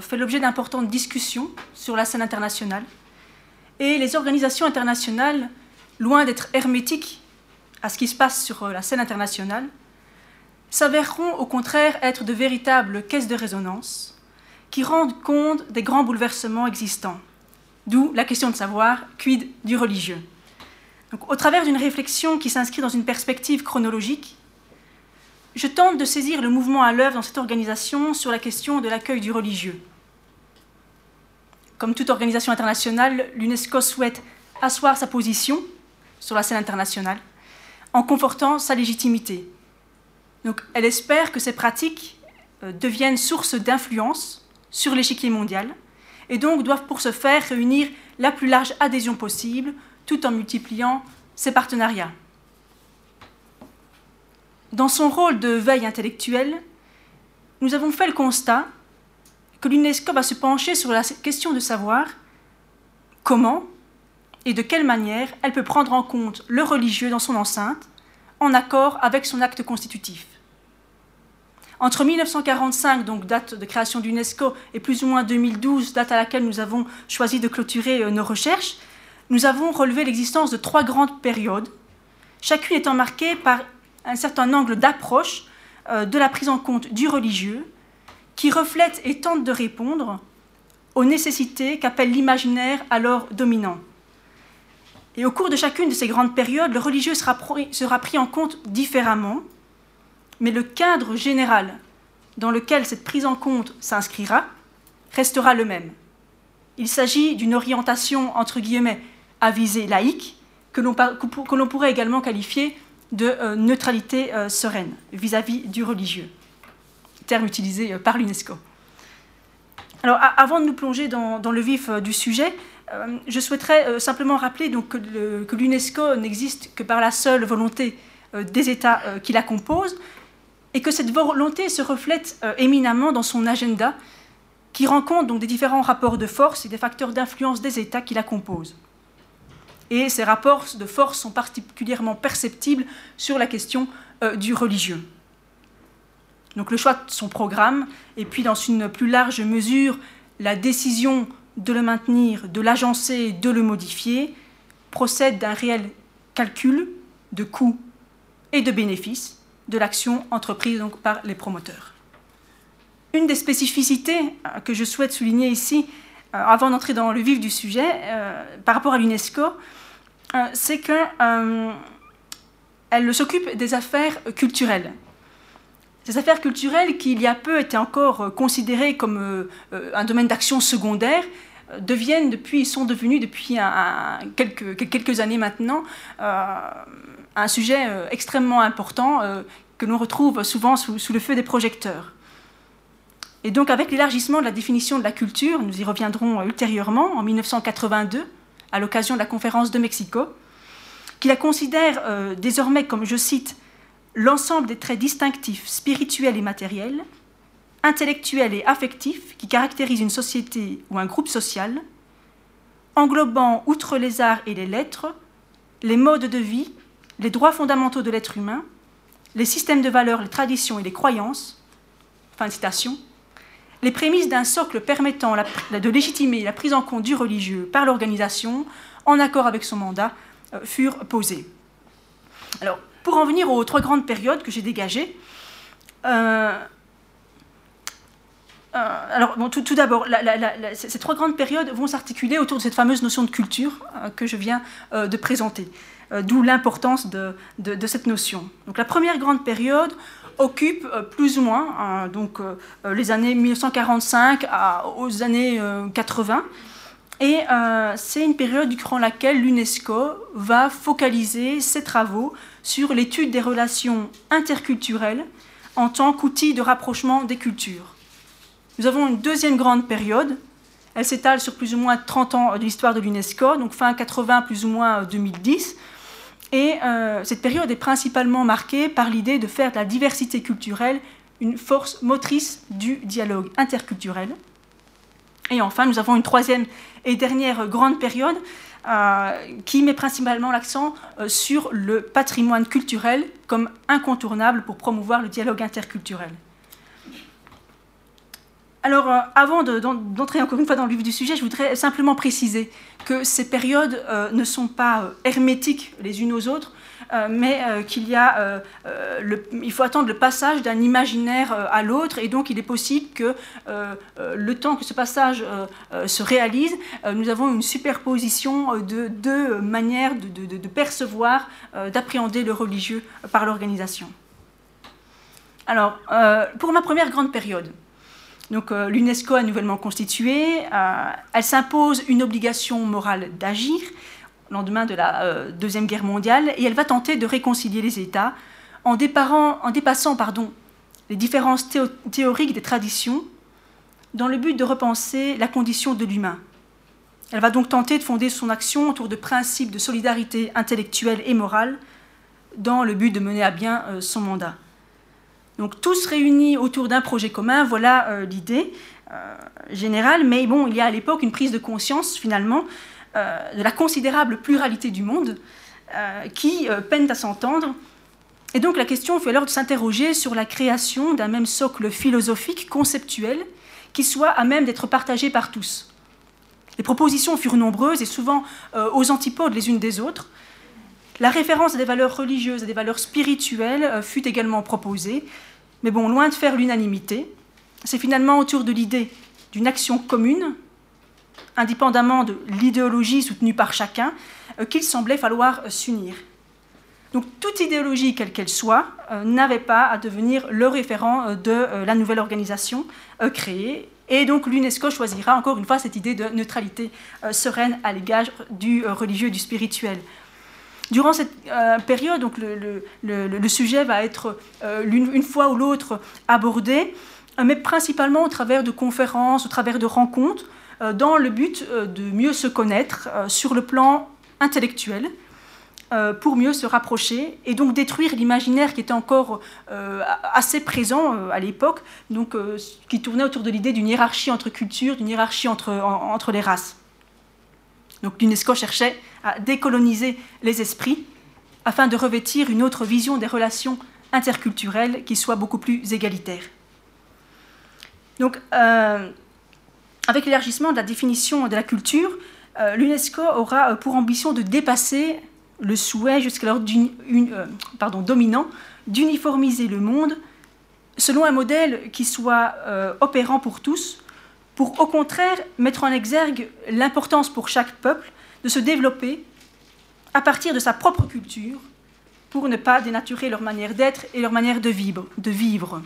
fait l'objet d'importantes discussions sur la scène internationale, et les organisations internationales, loin d'être hermétiques à ce qui se passe sur euh, la scène internationale, s'avéreront au contraire être de véritables caisses de résonance qui rendent compte des grands bouleversements existants. D'où la question de savoir quid du religieux. Donc, au travers d'une réflexion qui s'inscrit dans une perspective chronologique, je tente de saisir le mouvement à l'œuvre dans cette organisation sur la question de l'accueil du religieux. Comme toute organisation internationale, l'UNESCO souhaite asseoir sa position sur la scène internationale en confortant sa légitimité. Elle espère que ces pratiques euh, deviennent source d'influence sur l'échiquier mondial et donc doivent pour ce faire réunir la plus large adhésion possible tout en multipliant ses partenariats. Dans son rôle de veille intellectuelle, nous avons fait le constat que l'UNESCO va se pencher sur la question de savoir comment et de quelle manière elle peut prendre en compte le religieux dans son enceinte, en accord avec son acte constitutif. Entre 1945, donc date de création d'UNESCO, et plus ou moins 2012, date à laquelle nous avons choisi de clôturer euh, nos recherches, nous avons relevé l'existence de trois grandes périodes, chacune étant marquée par un certain angle d'approche euh, de la prise en compte du religieux qui reflète et tente de répondre aux nécessités qu'appelle l'imaginaire alors dominant. Et au cours de chacune de ces grandes périodes, le religieux sera pris en compte différemment, mais le cadre général dans lequel cette prise en compte s'inscrira restera le même. Il s'agit d'une orientation, entre guillemets, à visée laïque, que l'on pourrait également qualifier de euh, neutralité euh, sereine vis à -vis du religieux terme utilisé euh, par l'UNESCO. Alors, avant de nous plonger dans, le vif du sujet, je souhaiterais simplement rappeler que l'UNESCO n'existe que par la seule volonté des États qui la composent et que cette volonté se reflète éminemment dans son agenda qui rend compte des différents rapports de force et des facteurs d'influence des États qui la composent. Et ces rapports de force sont particulièrement perceptibles sur la question du religieux. Donc le choix de son programme, et puis dans une plus large mesure, la décision de le maintenir, de l'agencer, de le modifier, procède d'un réel calcul de coûts et de bénéfices de l'action entreprise donc par les promoteurs. Une des spécificités euh, que je souhaite souligner ici, euh, avant d'entrer dans le vif du sujet, euh, par rapport à l'UNESCO, c'est qu'elle s'occupe des affaires culturelles. Ces affaires culturelles, qui il y a peu étaient encore considérées comme un domaine d'action secondaire, deviennent depuis, sont devenues depuis quelques, années maintenant un sujet extrêmement important que l'on retrouve souvent sous, sous, le feu des projecteurs. Et donc avec l'élargissement de la définition de la culture, nous y reviendrons ultérieurement, en 1982, à l'occasion de la conférence de Mexico, qui la considère désormais comme, je cite, l'ensemble des traits distinctifs spirituels et matériels, intellectuels et affectifs qui caractérisent une société ou un groupe social, englobant, outre les arts et les lettres, les modes de vie, les droits fondamentaux de l'être humain, les systèmes de valeurs, les traditions et les croyances, fin de citation, les prémices d'un socle permettant de légitimer la prise en compte du religieux par l'organisation, en accord avec son mandat, euh, furent posées. Alors, pour en venir aux trois grandes périodes que j'ai dégagées, euh, euh, alors, tout, d'abord, ces trois grandes périodes vont s'articuler autour de cette fameuse notion de culture que je viens de présenter, d'où l'importance de, cette notion. Donc, la première grande période occupe euh, plus ou moins hein, donc, euh, euh, les années 1945 aux années 80. Et c'est une période durant laquelle l'UNESCO va focaliser ses travaux sur l'étude des relations interculturelles en tant qu'outil de rapprochement des cultures. Nous avons une deuxième grande période. Elle s'étale sur plus ou moins 30 ans de l'histoire de l'UNESCO, donc fin 80 plus ou moins 2010, et euh, cette période est principalement marquée par l'idée de faire de la diversité culturelle une force motrice du dialogue interculturel. Et enfin, nous avons une troisième et dernière grande période euh, qui met principalement l'accent euh, sur le patrimoine culturel comme incontournable pour promouvoir le dialogue interculturel. Alors, euh, avant d'entrer encore une fois dans le vif du sujet, je voudrais simplement préciser que ces périodes euh, ne sont pas euh, hermétiques les unes aux autres, mais qu'il y a, il faut attendre le passage d'un imaginaire à l'autre, et donc il est possible que le temps que ce passage se réalise, nous avons une superposition de deux manières de percevoir, d'appréhender le religieux par l'organisation. Alors, pour ma première grande période, donc euh, l'UNESCO est nouvellement constituée, euh, elle s'impose une obligation morale d'agir au lendemain de la euh, Deuxième Guerre mondiale et elle va tenter de réconcilier les États en, dépassant les différences théoriques des traditions dans le but de repenser la condition de l'humain. Elle va donc tenter de fonder son action autour de principes de solidarité intellectuelle et morale dans le but de mener à bien son mandat. Donc tous réunis autour d'un projet commun, voilà euh, l'idée euh, générale. Mais bon, il y a à l'époque une prise de conscience finalement euh, de la considérable pluralité du monde qui peine à s'entendre. Et donc la question fait alors de s'interroger sur la création d'un même socle philosophique, conceptuel, qui soit à même d'être partagé par tous. Les propositions furent nombreuses et souvent aux antipodes les unes des autres. La référence à des valeurs religieuses, à des valeurs spirituelles fut également proposée, mais bon, loin de faire l'unanimité, c'est finalement autour de l'idée d'une action commune, indépendamment de l'idéologie soutenue par chacun, euh, qu'il semblait falloir euh, s'unir. Donc toute idéologie, quelle qu'elle soit, euh, n'avait pas à devenir le référent de la nouvelle organisation créée. Et donc l'UNESCO choisira encore une fois cette idée de neutralité sereine à l'égard du religieux et du spirituel. Durant cette euh, période, donc le, sujet va être euh, une, fois ou l'autre abordé, euh, mais principalement au travers de conférences, au travers de rencontres, dans le but de mieux se connaître sur le plan intellectuel, pour mieux se rapprocher et donc détruire l'imaginaire qui était encore assez présent à l'époque, donc qui tournait autour de l'idée d'une hiérarchie entre cultures, d'une hiérarchie entre, entre les races. Donc l'UNESCO cherchait à décoloniser les esprits afin de revêtir une autre vision des relations interculturelles qui soit beaucoup plus égalitaire. Donc, euh, avec l'élargissement de la définition de la culture, euh, l'UNESCO aura euh, pour ambition de dépasser le souhait jusqu'alors dominant d'uniformiser le monde selon un modèle qui soit opérant pour tous, pour au contraire mettre en exergue l'importance pour chaque peuple de se développer à partir de sa propre culture pour ne pas dénaturer leur manière d'être et leur manière de vivre.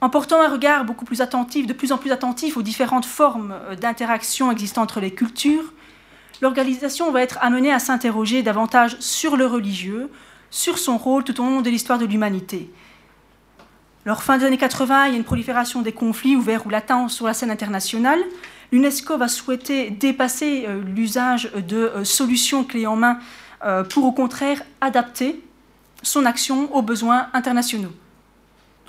En portant un regard beaucoup plus attentif, de plus en plus attentif aux différentes formes euh, d'interaction existant entre les cultures, l'organisation va être amenée à s'interroger davantage sur le religieux, sur son rôle tout au long de l'histoire de l'humanité. Lors fin des années 80, il y a une prolifération des conflits ouverts ou latents sur la scène internationale, l'UNESCO va souhaiter dépasser euh, l'usage de euh, solutions clés en main euh, pour au contraire adapter son action aux besoins internationaux.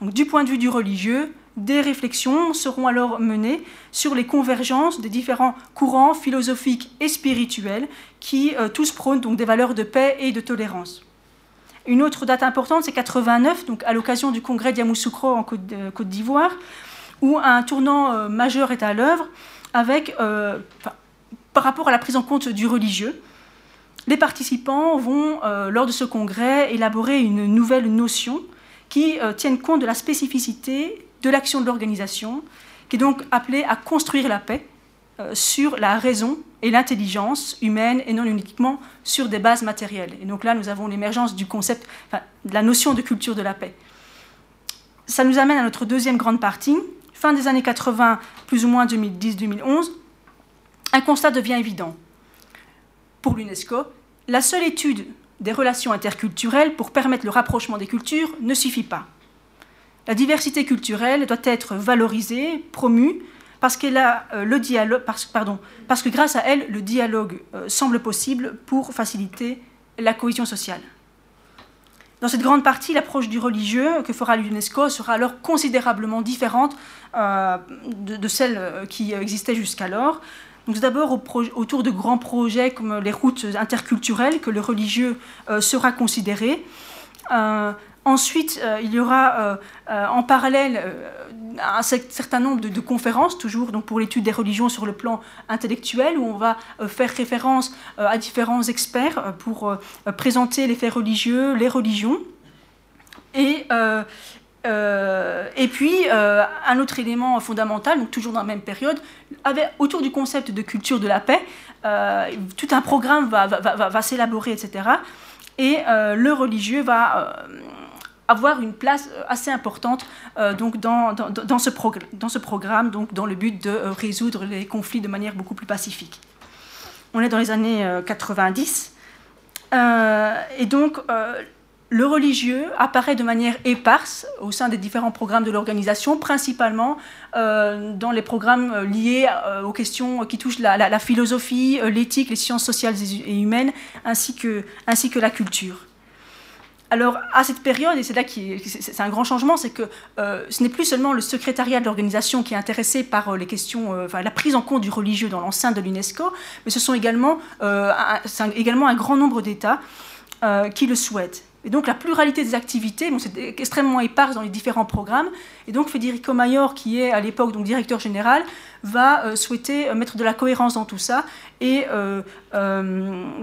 Du point de vue du religieux, des réflexions seront alors menées sur les convergences des différents courants philosophiques et spirituels qui tous prônent des valeurs de paix et de tolérance. Une autre date importante, c'est 89, donc à l'occasion du congrès d'Yamoussoukro en Côte d'Ivoire, où un tournant majeur est à l'œuvre avec, par rapport à la prise en compte du religieux. Les participants vont, lors de ce congrès, élaborer une nouvelle notion qui euh, tiennent compte de la spécificité de l'action de l'organisation, qui est donc appelée à construire la paix euh, sur la raison et l'intelligence humaine et non uniquement sur des bases matérielles. Et donc là, nous avons l'émergence du concept, de la notion de culture de la paix. Ça nous amène à notre deuxième grande partie, fin des années 80, plus ou moins 2010-2011. Un constat devient évident. Pour l'UNESCO, la seule étude des relations interculturelles pour permettre le rapprochement des cultures ne suffit pas. La diversité culturelle doit être valorisée, promue, parce, qu'elle a, euh, le dialogue, pardon, parce que grâce à elle, le dialogue euh, semble possible pour faciliter la cohésion sociale. Dans cette grande partie, l'approche du religieux que fera l'UNESCO sera alors considérablement différente euh, de, celle qui existait jusqu'alors. Donc d'abord autour de grands projets comme les routes interculturelles que le religieux sera considéré. Euh, ensuite, euh, il y aura en parallèle un certain nombre de, conférences, toujours donc pour l'étude des religions sur le plan intellectuel, où on va faire référence à différents experts pour présenter les faits religieux, les religions. Et euh, et puis, euh, un autre élément fondamental, donc toujours dans la même période, autour du concept de culture de la paix, euh, tout un programme va, va, va, s'élaborer, etc. Et le religieux va avoir une place assez importante donc dans, dans, ce dans, ce programme, donc dans le but de résoudre les conflits de manière beaucoup plus pacifique. On est dans les années 90. et donc, le religieux apparaît de manière éparse au sein des différents programmes de l'organisation, principalement euh, dans les programmes euh, liés euh, aux questions qui touchent la, philosophie, l'éthique, les sciences sociales et humaines, ainsi que, ainsi que la culture. Alors, à cette période, et c'est là qui c'est un grand changement, c'est que ce n'est plus seulement le secrétariat de l'organisation qui est intéressé par les questions, enfin, la prise en compte du religieux dans l'enceinte de l'UNESCO, mais ce sont également, également un grand nombre d'États qui le souhaitent. Et donc la pluralité des activités, c'est extrêmement éparse dans les différents programmes. Et donc Federico Mayor, qui est à l'époque donc directeur général, va euh, souhaiter euh, mettre de la cohérence dans tout ça et euh,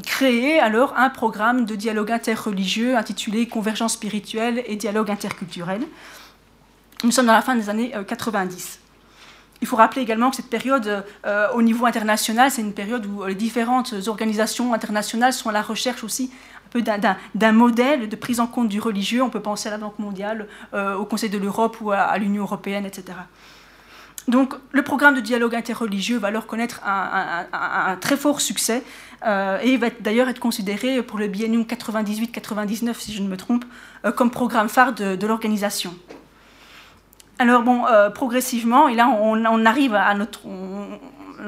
créer alors un programme de dialogue interreligieux intitulé Convergence spirituelle et dialogue interculturel. Nous sommes dans la fin des années 90. Il faut rappeler également que cette période, au niveau international, c'est une période où les différentes organisations internationales sont à la recherche aussi d'un modèle de prise en compte du religieux. On peut penser à la Banque mondiale, au Conseil de l'Europe ou à, l'Union européenne, etc. Donc le programme de dialogue interreligieux va alors connaître un, très fort succès euh, et va d'ailleurs être considéré pour le biennium 98-99, si je ne me trompe, euh, comme programme phare de, l'organisation. Alors bon, progressivement, et là on arrive à notre,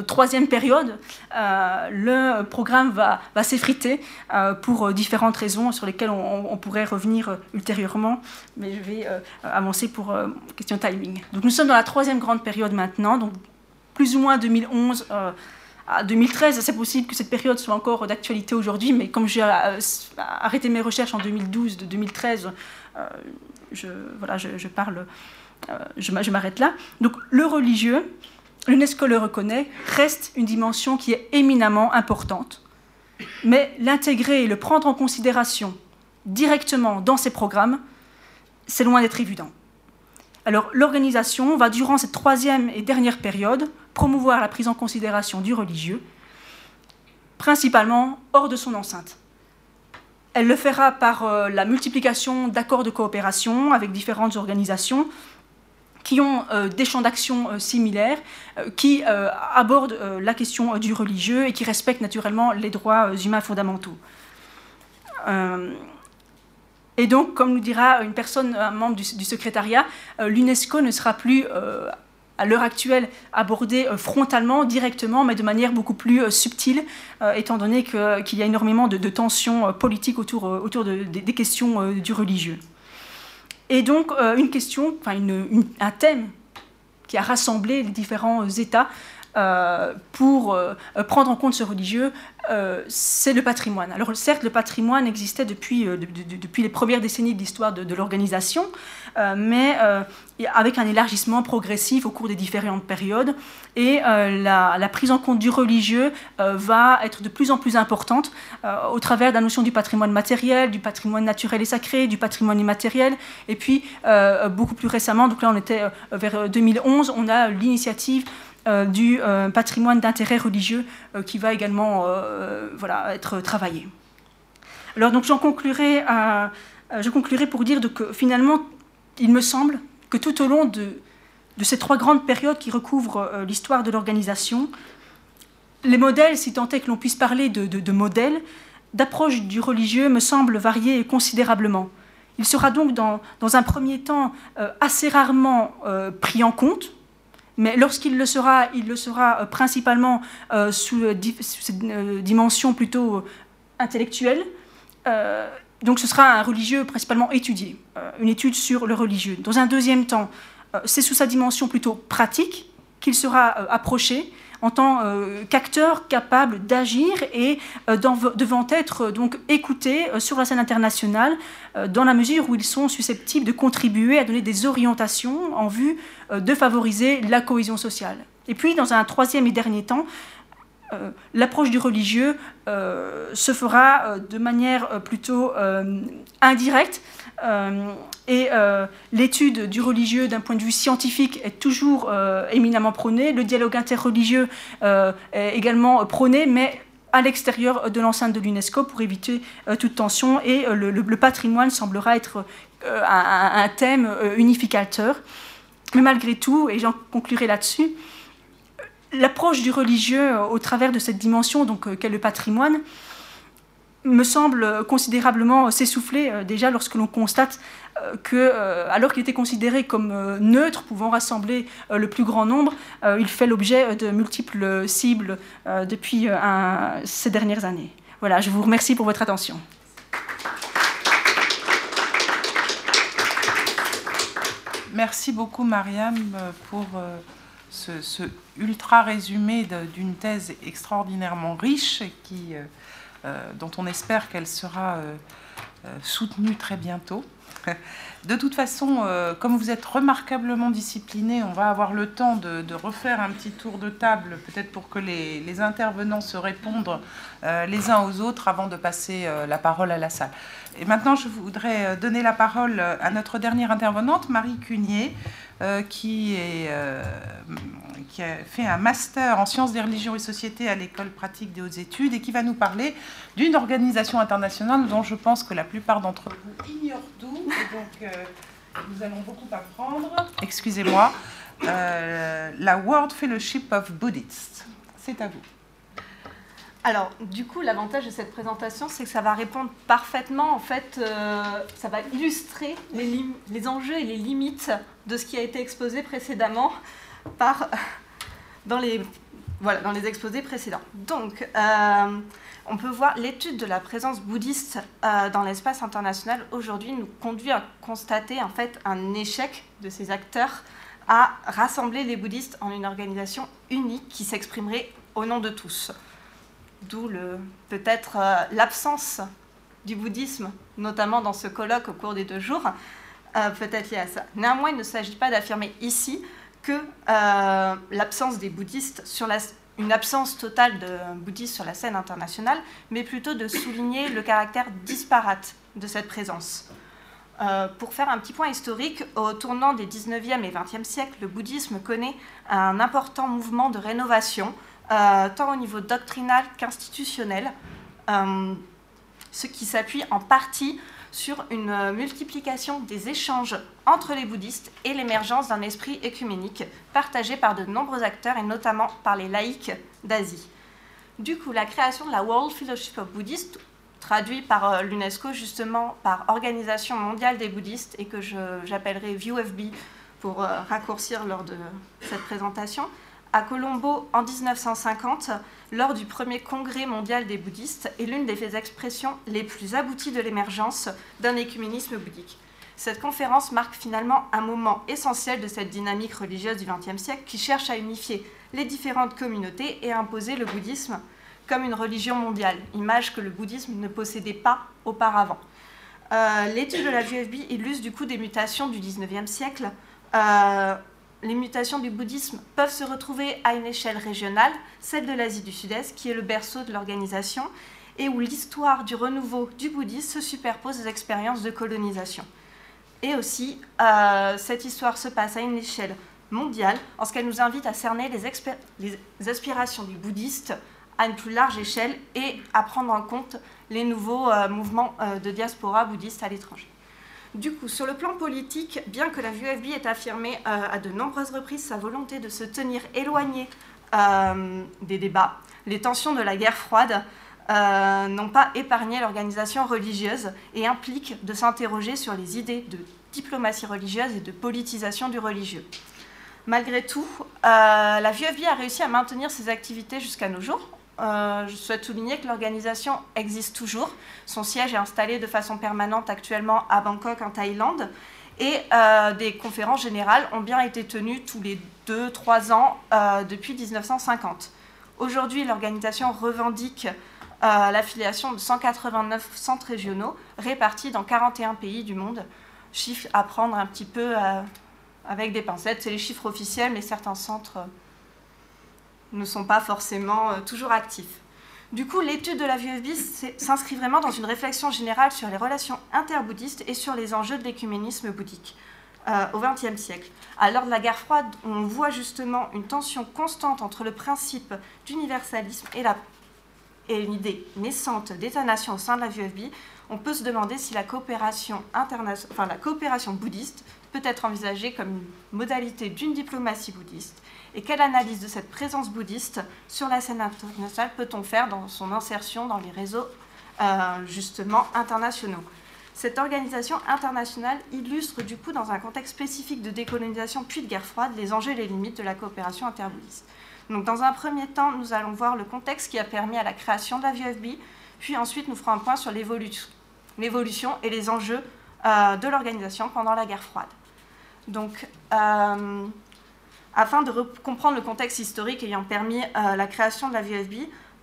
troisième période, euh, le programme va, s'effriter euh, pour différentes raisons sur lesquelles on, pourrait revenir ultérieurement, mais je vais euh, avancer pour question timing. Donc nous sommes dans la troisième grande période maintenant, donc plus ou moins 2011 à 2013. C'est possible que cette période soit encore d'actualité aujourd'hui, mais comme j'ai arrêté mes recherches en 2012, de 2013, je, voilà, je parle, je m'arrête là. Donc le religieux, l'UNESCO le reconnaît, reste une dimension qui est éminemment importante. Mais l'intégrer et le prendre en considération directement dans ses programmes, c'est loin d'être évident. Alors l'organisation va, durant cette troisième et dernière période, promouvoir la prise en considération du religieux, principalement hors de son enceinte. Elle le fera par euh, la multiplication d'accords de coopération avec différentes organisations, qui ont euh, des champs d'action euh, similaires, euh, qui abordent la question du religieux et qui respectent naturellement les droits humains fondamentaux. et donc, comme nous dira une personne, un membre du, secrétariat, l'UNESCO ne sera plus à l'heure actuelle abordée frontalement, directement, mais de manière beaucoup plus subtile, étant donné qu'il y a énormément de, tensions politiques autour, autour des questions du religieux. Et donc, euh, une question, enfin un thème qui a rassemblé les différents États euh, pour euh, prendre en compte ce religieux, euh, c'est le patrimoine. Alors certes, le patrimoine existait depuis, depuis les premières décennies de l'histoire de, l'organisation, mais avec un élargissement progressif au cours des différentes périodes, et la, la, prise en compte du religieux va être de plus en plus importante au travers de la notion du patrimoine matériel, du patrimoine naturel et sacré, du patrimoine immatériel, et puis beaucoup plus récemment, donc là on était vers 2011, on a l'initiative du euh, patrimoine d'intérêt religieux euh, qui va également voilà, être travaillé. Alors donc j'en conclurai, je conclurai pour dire que finalement, il me semble que tout au long de, ces trois grandes périodes qui recouvrent l'histoire de l'organisation, les modèles, si tant est que l'on puisse parler de, de, modèles, d'approche du religieux me semblent varier considérablement. Il sera donc dans un premier temps assez rarement pris en compte, mais lorsqu'il le sera, il le sera euh, principalement euh, sous, cette euh, dimension plutôt intellectuelle. donc ce sera un religieux principalement étudié, une étude sur le religieux. Dans un deuxième temps, c'est sous sa dimension plutôt pratique qu'il sera approché en tant euh, qu'acteur capable d'agir et euh, devant être euh, donc écoutés sur la scène internationale dans la mesure où ils sont susceptibles de contribuer à donner des orientations en vue de favoriser la cohésion sociale. Et puis, dans un troisième et dernier temps, l'approche du religieux se fera de manière plutôt indirecte et euh, l'étude du religieux d'un point de vue scientifique est toujours euh, éminemment prônée. Le dialogue interreligieux est également prôné, mais à l'extérieur de l'enceinte de l'UNESCO pour éviter toute tension. Et le, patrimoine semblera être un, thème unificateur. Mais malgré tout, et j'en conclurai là-dessus, l'approche du religieux au travers de cette dimension donc qu'est le patrimoine me semble considérablement s'essouffler euh, déjà lorsque l'on constate euh, que, euh, alors qu'il était considéré comme neutre, pouvant rassembler le plus grand nombre, il fait l'objet de multiples cibles depuis ces dernières années. Voilà, je vous remercie pour votre attention. Merci beaucoup, Mariam, pour ce, ultra résumé d'une thèse extraordinairement riche qui dont on espère qu'elle sera euh, euh, soutenue très bientôt. *laughs* De toute façon, comme vous êtes remarquablement discipliné, on va avoir le temps de, refaire un petit tour de table, peut-être pour que les, intervenants se répondent les uns aux autres avant de passer la parole à la salle. Et maintenant, je voudrais donner la parole à notre dernière intervenante, Marie Cunier, euh, euh, qui a fait un master en sciences des religions et sociétés à l'école pratique des hautes études et qui va nous parler d'une organisation internationale dont je pense que la plupart d'entre vous ignorent tout. donc, euh, nous allons beaucoup apprendre. Excusez-moi. la World Fellowship of Buddhists. C'est à vous. Alors, du coup, l'avantage de cette présentation, c'est que ça va répondre parfaitement, en fait, ça va illustrer les, enjeux et les limites de ce qui a été exposé précédemment dans les exposés précédents. Donc, euh, on peut voir l'étude de la présence bouddhiste euh, dans l'espace international aujourd'hui nous conduit à constater, en fait, un échec de ces acteurs à rassembler les bouddhistes en une organisation unique qui s'exprimerait au nom de tous d'où peut-être euh, l'absence du bouddhisme, notamment dans ce colloque au cours des deux jours, euh, peut-être lié à ça. Néanmoins, il ne s'agit pas d'affirmer ici que euh, l'absence des bouddhistes sur la, une absence totale de bouddhistes sur la scène internationale, mais plutôt de souligner le caractère disparate de cette présence. pour faire un petit point historique, au tournant des 19e et 20e siècles, le bouddhisme connaît un important mouvement de rénovation euh, tant au niveau doctrinal qu'institutionnel, euh, ce qui s'appuie en partie sur une multiplication des échanges entre les bouddhistes et l'émergence d'un esprit écuménique partagé par de nombreux acteurs et notamment par les laïcs d'Asie. Du coup, la création de la World Fellowship of Buddhists, traduit par euh, l'UNESCO justement par Organisation mondiale des bouddhistes et que j'appellerai ViewFB pour raccourcir lors de cette présentation, à Colombo en 1950, lors du premier congrès mondial des bouddhistes, est l'une des expressions les plus abouties de l'émergence d'un écuménisme bouddhique. Cette conférence marque finalement un moment essentiel de cette dynamique religieuse du XXe siècle qui cherche à unifier les différentes communautés et à imposer le bouddhisme comme une religion mondiale, image que le bouddhisme ne possédait pas auparavant. Euh, l'étude de la VFB illustre du coup des mutations du XIXe siècle. Euh, les mutations du bouddhisme peuvent se retrouver à une échelle régionale, celle de l'Asie du Sud-Est, qui est le berceau de l'organisation, et où l'histoire du renouveau du bouddhisme se superpose aux expériences de colonisation. Et aussi, euh, cette histoire se passe à une échelle mondiale, en ce qu'elle nous invite à cerner les, aspirations du bouddhiste à une plus large échelle et à prendre en compte les nouveaux euh, mouvements euh, de diaspora bouddhiste à l'étranger. Du coup, sur le plan politique, bien que la VUFB ait affirmé euh, à de nombreuses reprises sa volonté de se tenir éloignée des débats, les tensions de la guerre froide n'ont pas épargné l'organisation religieuse et impliquent de s'interroger sur les idées de diplomatie religieuse et de politisation du religieux. Malgré tout, la VUFB a réussi à maintenir ses activités jusqu'à nos jours, euh, je souhaite souligner que l'organisation existe toujours. Son siège est installé de façon permanente actuellement à Bangkok, en Thaïlande. Et euh, des conférences générales ont bien été tenues tous les 2-3 ans euh, depuis 1950. Aujourd'hui, l'organisation revendique l'affiliation de 189 centres régionaux répartis dans 41 pays du monde. Chiffre à prendre un petit peu avec des pincettes. C'est les chiffres officiels, mais certains centres ne sont pas forcément euh, toujours actifs. Du coup, l'étude de la VFB s'inscrit vraiment dans une réflexion générale sur les relations interbouddhistes et sur les enjeux de l'écuménisme bouddhique euh, au XXe siècle. À l'heure de la guerre froide, on voit justement une tension constante entre le principe d'universalisme et, une idée naissante d'État-nation au sein de la VFB. On peut se demander si la coopération bouddhiste peut être envisagée comme une modalité d'une diplomatie bouddhiste et quelle analyse de cette présence bouddhiste sur la scène internationale peut-on faire dans son insertion dans les réseaux euh, justement internationaux? Cette organisation internationale illustre du coup dans un contexte spécifique de décolonisation puis de guerre froide les enjeux et les limites de la coopération interbouddhiste. Donc dans un premier temps, nous allons voir le contexte qui a permis à la création de la VFB, puis ensuite nous ferons un point sur l'évolution et les enjeux euh, de l'organisation pendant la guerre froide. Donc, euh, afin de comprendre le contexte historique ayant permis euh, la création de la VFB,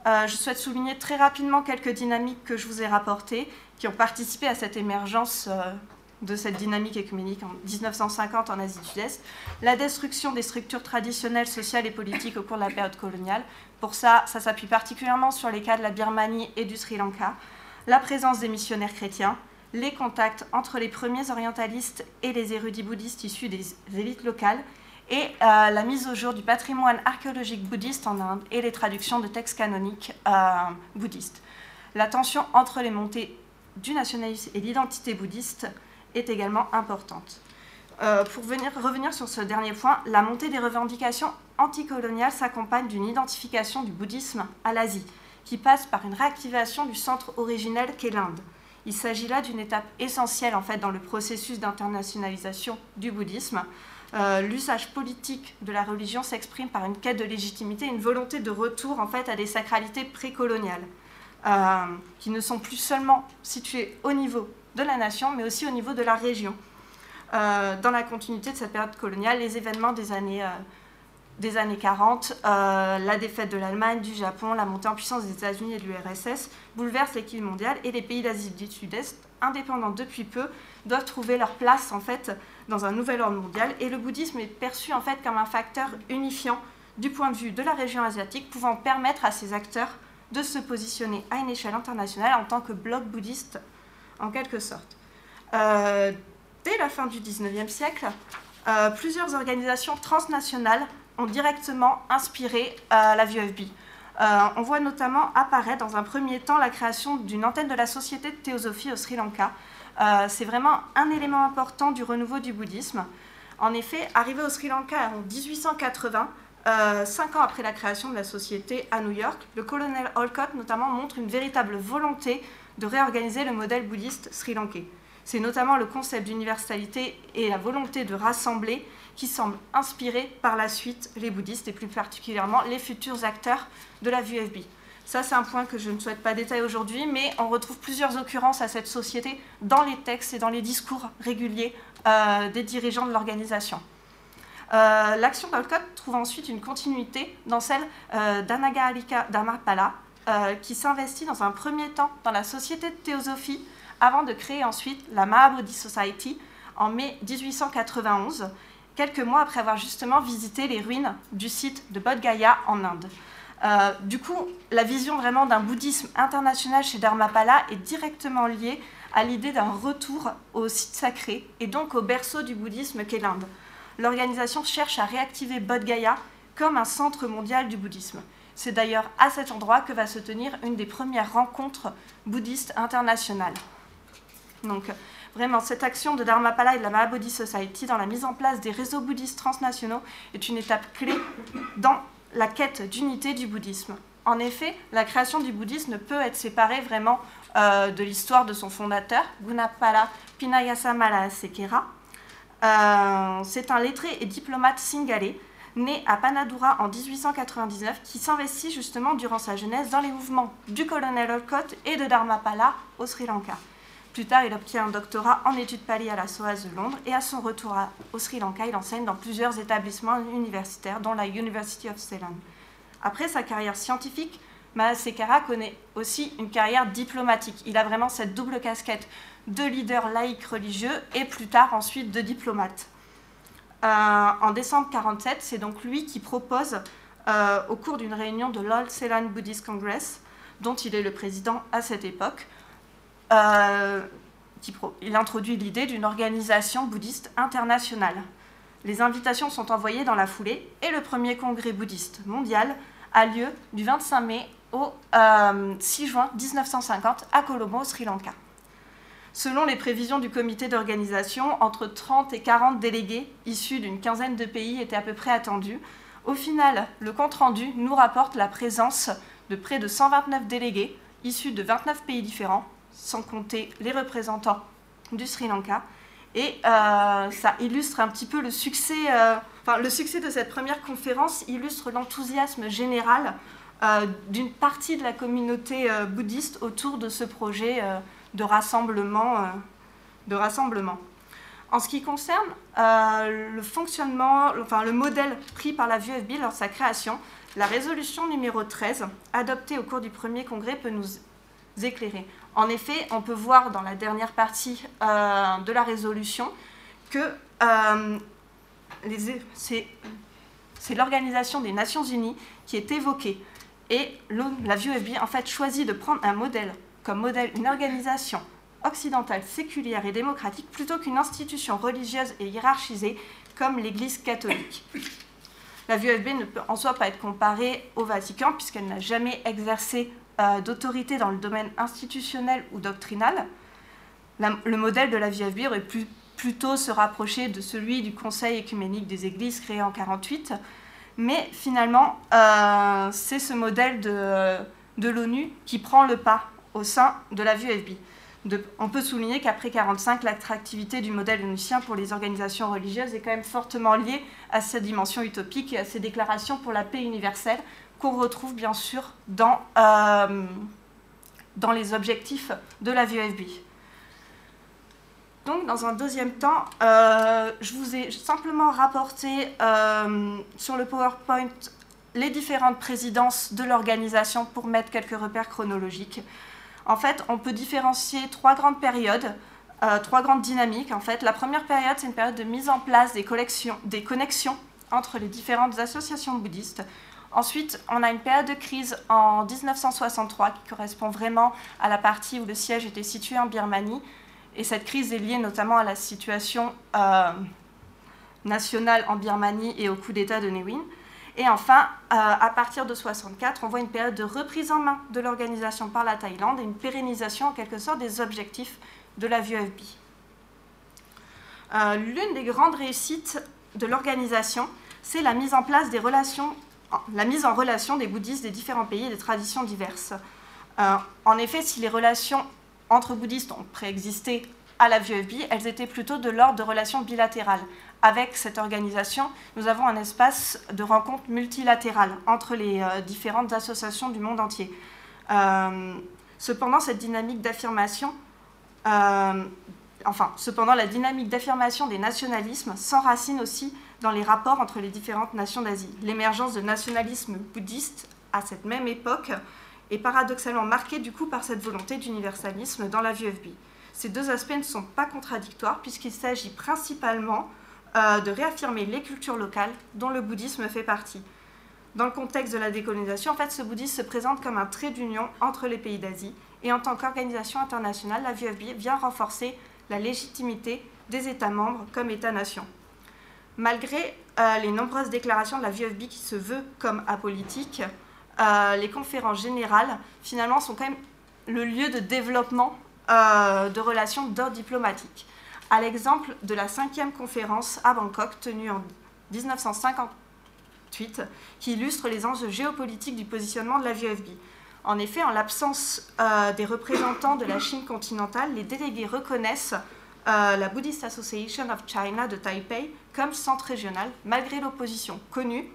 euh, je souhaite souligner très rapidement quelques dynamiques que je vous ai rapportées, qui ont participé à cette émergence euh, de cette dynamique écuménique en 1950 en Asie du Sud-Est, la destruction des structures traditionnelles sociales et politiques au cours de la période coloniale. Pour ça, ça s'appuie particulièrement sur les cas de la Birmanie et du Sri Lanka, la présence des missionnaires chrétiens, les contacts entre les premiers orientalistes et les érudits bouddhistes issus des élites locales, et euh, la mise au jour du patrimoine archéologique bouddhiste en Inde et les traductions de textes canoniques euh, bouddhistes. La tension entre les montées du nationalisme et l'identité bouddhiste est également importante. Euh, pour venir, revenir sur ce dernier point, la montée des revendications anticoloniales s'accompagne d'une identification du bouddhisme à l'Asie, qui passe par une réactivation du centre originel qu'est l'Inde. Il s'agit là d'une étape essentielle en fait dans le processus d'internationalisation du bouddhisme, euh, l'usage politique de la religion s'exprime par une quête de légitimité, une volonté de retour en fait à des sacralités précoloniales, euh, qui ne sont plus seulement situées au niveau de la nation, mais aussi au niveau de la région. Euh, dans la continuité de cette période coloniale, les événements des années, des années 40, la défaite de l'Allemagne, du Japon, la montée en puissance des États-Unis et de l'URSS bouleversent l'équilibre mondial et les pays d'Asie du Sud-Est, indépendants depuis peu, doivent trouver leur place en fait dans un nouvel ordre mondial et le bouddhisme est perçu en fait comme un facteur unifiant du point de vue de la région asiatique pouvant permettre à ces acteurs de se positionner à une échelle internationale en tant que bloc bouddhiste en quelque sorte. Euh, dès la fin du 19e siècle, euh, plusieurs organisations transnationales ont directement inspiré euh, la VFB. on voit notamment apparaître dans un premier temps la création d'une antenne de la Société de théosophie au Sri Lanka, euh, c'est vraiment un élément important du renouveau du bouddhisme. En effet, arrivé au Sri Lanka en 1880, euh, cinq ans après la création de la société à New York, le colonel Olcott notamment montre une véritable volonté de réorganiser le modèle bouddhiste sri-lankais. C'est notamment le concept d'universalité et la volonté de rassembler qui semblent inspirer par la suite les bouddhistes et plus particulièrement les futurs acteurs de la VFB. Ça, c'est un point que je ne souhaite pas détailler aujourd'hui, mais on retrouve plusieurs occurrences à cette société dans les textes et dans les discours réguliers euh, des dirigeants de l'organisation. Euh, l'action d'Alcott trouve ensuite une continuité dans celle euh, d'Anaga Alika Dharmapala, qui s'investit dans un premier temps dans la société de théosophie avant de créer ensuite la Mahabodhi Society en mai 1891, quelques mois après avoir justement visité les ruines du site de Bodh Gaya en Inde. Euh, du coup, la vision vraiment d'un bouddhisme international chez Dharmapala est directement liée à l'idée d'un retour au site sacré et donc au berceau du bouddhisme qu'est l'Inde. L'organisation cherche à réactiver Bodh Gaya comme un centre mondial du bouddhisme. C'est d'ailleurs à cet endroit que va se tenir une des premières rencontres bouddhistes internationales. Donc, vraiment, cette action de Dharmapala et de la Mahabodhi Society dans la mise en place des réseaux bouddhistes transnationaux est une étape clé dans la quête d'unité du bouddhisme. En effet, la création du bouddhisme ne peut être séparée vraiment euh, de l'histoire de son fondateur, Gunapala Pinayasamala Sekera. Euh, c'est un lettré et diplomate singalais, né à Panadura en 1899, qui s'investit justement durant sa jeunesse dans les mouvements du colonel Olcott et de Dharmapala au Sri Lanka. Plus tard, il obtient un doctorat en études pali à la SOAS de Londres et à son retour au Sri Lanka, il enseigne dans plusieurs établissements universitaires, dont la University of Ceylon. Après sa carrière scientifique, Mahasekara connaît aussi une carrière diplomatique. Il a vraiment cette double casquette de leader laïque religieux et plus tard ensuite de diplomate. Euh, en décembre 1947, c'est donc lui qui propose, euh, au cours d'une réunion de l'All Ceylon Buddhist Congress, dont il est le président à cette époque, euh, il introduit l'idée d'une organisation bouddhiste internationale. Les invitations sont envoyées dans la foulée et le premier congrès bouddhiste mondial a lieu du 25 mai au 6 euh, juin 1950 à Colombo, au Sri Lanka. Selon les prévisions du comité d'organisation, entre 30 et 40 délégués issus d'une quinzaine de pays étaient à peu près attendus. Au final, le compte-rendu nous rapporte la présence de près de 129 délégués issus de 29 pays différents, sans compter les représentants du Sri Lanka. Et euh, ça illustre un petit peu le succès, euh, enfin, le succès de cette première conférence illustre l'enthousiasme général euh, d'une partie de la communauté bouddhiste autour de ce projet de, rassemblement. En ce qui concerne le fonctionnement, enfin, le modèle pris par la VUFB lors de sa création, la résolution numéro 13, adoptée au cours du premier congrès, peut nous éclairer. En effet, on peut voir dans la dernière partie euh, de la résolution que euh, c'est l'Organisation des Nations Unies qui est évoquée. Et la VUFB en fait choisit de prendre un modèle comme modèle une organisation occidentale, séculière et démocratique plutôt qu'une institution religieuse et hiérarchisée comme l'Église catholique. La VUFB ne peut en soi pas être comparée au Vatican puisqu'elle n'a jamais exercé d'autorité dans le domaine institutionnel ou doctrinal, le modèle de la VFB aurait pu plutôt se rapprocher de celui du Conseil écuménique des Églises créé en 1948. Mais finalement, euh, c'est ce modèle de, de l'ONU qui prend le pas au sein de la VFB. on peut souligner qu'après 1945, l'attractivité du modèle onusien pour les organisations religieuses est quand même fortement liée à sa dimension utopique et à ses déclarations pour la paix universelle, qu'on retrouve bien sûr dans, euh, dans les objectifs de la VFB. Donc, dans un deuxième temps, euh, je vous ai simplement rapporté euh, sur le PowerPoint les différentes présidences de l'organisation pour mettre quelques repères chronologiques. En fait, on peut différencier trois grandes périodes, trois grandes dynamiques. En fait, la première période, c'est une période de mise en place des, collections, des connexions entre les différentes associations bouddhistes. Ensuite, on a une période de crise en 1963 qui correspond vraiment à la partie où le siège était situé en Birmanie. Et cette crise est liée notamment à la situation euh, nationale en Birmanie et au coup d'État de Win. Et enfin, euh, à partir de 1964, on voit une période de reprise en main de l'organisation par la Thaïlande et une pérennisation en quelque sorte des objectifs de la VUFB. Euh, l'une des grandes réussites de l'organisation, c'est la mise en place des relations la mise en relation des bouddhistes des différents pays et des traditions diverses. Euh, en effet, si les relations entre bouddhistes ont préexisté à la VFB, elles étaient plutôt de l'ordre de relations bilatérales. Avec cette organisation, nous avons un espace de rencontre multilatérale entre les euh, différentes associations du monde entier. cependant, cette dynamique d'affirmation, enfin, cependant, la dynamique d'affirmation des nationalismes s'enracine aussi dans les rapports entre les différentes nations d'Asie. L'émergence de nationalisme bouddhiste à cette même époque est paradoxalement marquée du coup par cette volonté d'universalisme dans la VFB. Ces deux aspects ne sont pas contradictoires puisqu'il s'agit principalement euh, de réaffirmer les cultures locales dont le bouddhisme fait partie. Dans le contexte de la décolonisation, en fait, ce bouddhisme se présente comme un trait d'union entre les pays d'Asie et en tant qu'organisation internationale, la VFB vient renforcer la légitimité des États membres comme États-nations. Malgré euh, les nombreuses déclarations de la VFB qui se veut comme apolitique, euh, les conférences générales, finalement, sont quand même le lieu de développement euh, de relations d'ordre diplomatique. À l'exemple de la cinquième conférence à Bangkok, tenue en 1958, qui illustre les enjeux géopolitiques du positionnement de la VFB. En effet, en l'absence des représentants de la Chine continentale, les délégués reconnaissent la Buddhist Association of China de Taipei comme centre régional, malgré l'opposition connue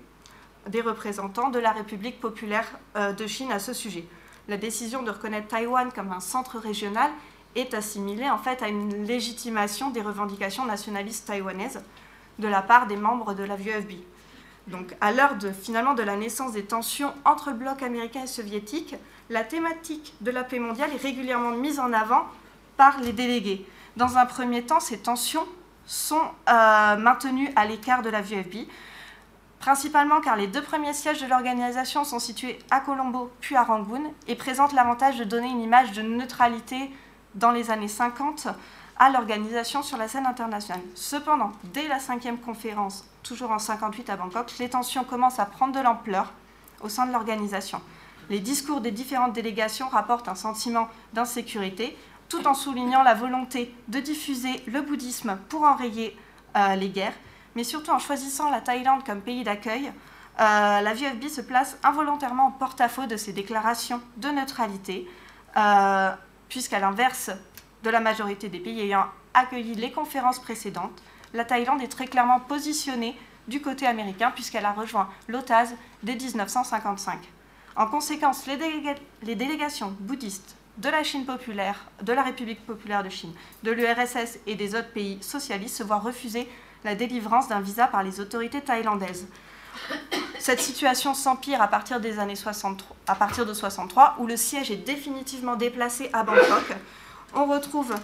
des représentants de la République populaire euh, de Chine à ce sujet. La décision de reconnaître Taïwan comme un centre régional est assimilée en fait à une légitimation des revendications nationalistes taïwanaises de la part des membres de la VFB. Donc, à l'heure de, finalement de la naissance des tensions entre le bloc américain et soviétique, la thématique de la paix mondiale est régulièrement mise en avant par les délégués. Dans un premier temps, ces tensions sont euh, maintenus à l'écart de la VFB, principalement car les deux premiers sièges de l'organisation sont situés à Colombo puis à Rangoon et présentent l'avantage de donner une image de neutralité dans les années 50 à l'organisation sur la scène internationale. Cependant, dès la cinquième conférence, toujours en 58 à Bangkok, les tensions commencent à prendre de l'ampleur au sein de l'organisation. Les discours des différentes délégations rapportent un sentiment d'insécurité, tout en soulignant la volonté de diffuser le bouddhisme pour enrayer euh, les guerres, mais surtout en choisissant la Thaïlande comme pays d'accueil. Euh, la VFB se place involontairement en porte-à-faux de ses déclarations de neutralité, euh, puisqu'à l'inverse de la majorité des pays ayant accueilli les conférences précédentes, la Thaïlande est très clairement positionnée du côté américain puisqu'elle a rejoint l'OTAS dès 1955. En conséquence, les délégations bouddhistes de la Chine populaire, de la République populaire de Chine, de l'URSS et des autres pays socialistes se voient refuser la délivrance d'un visa par les autorités thaïlandaises. Cette situation s'empire à partir des années 63, à partir de 63, où le siège est définitivement déplacé à Bangkok. On retrouve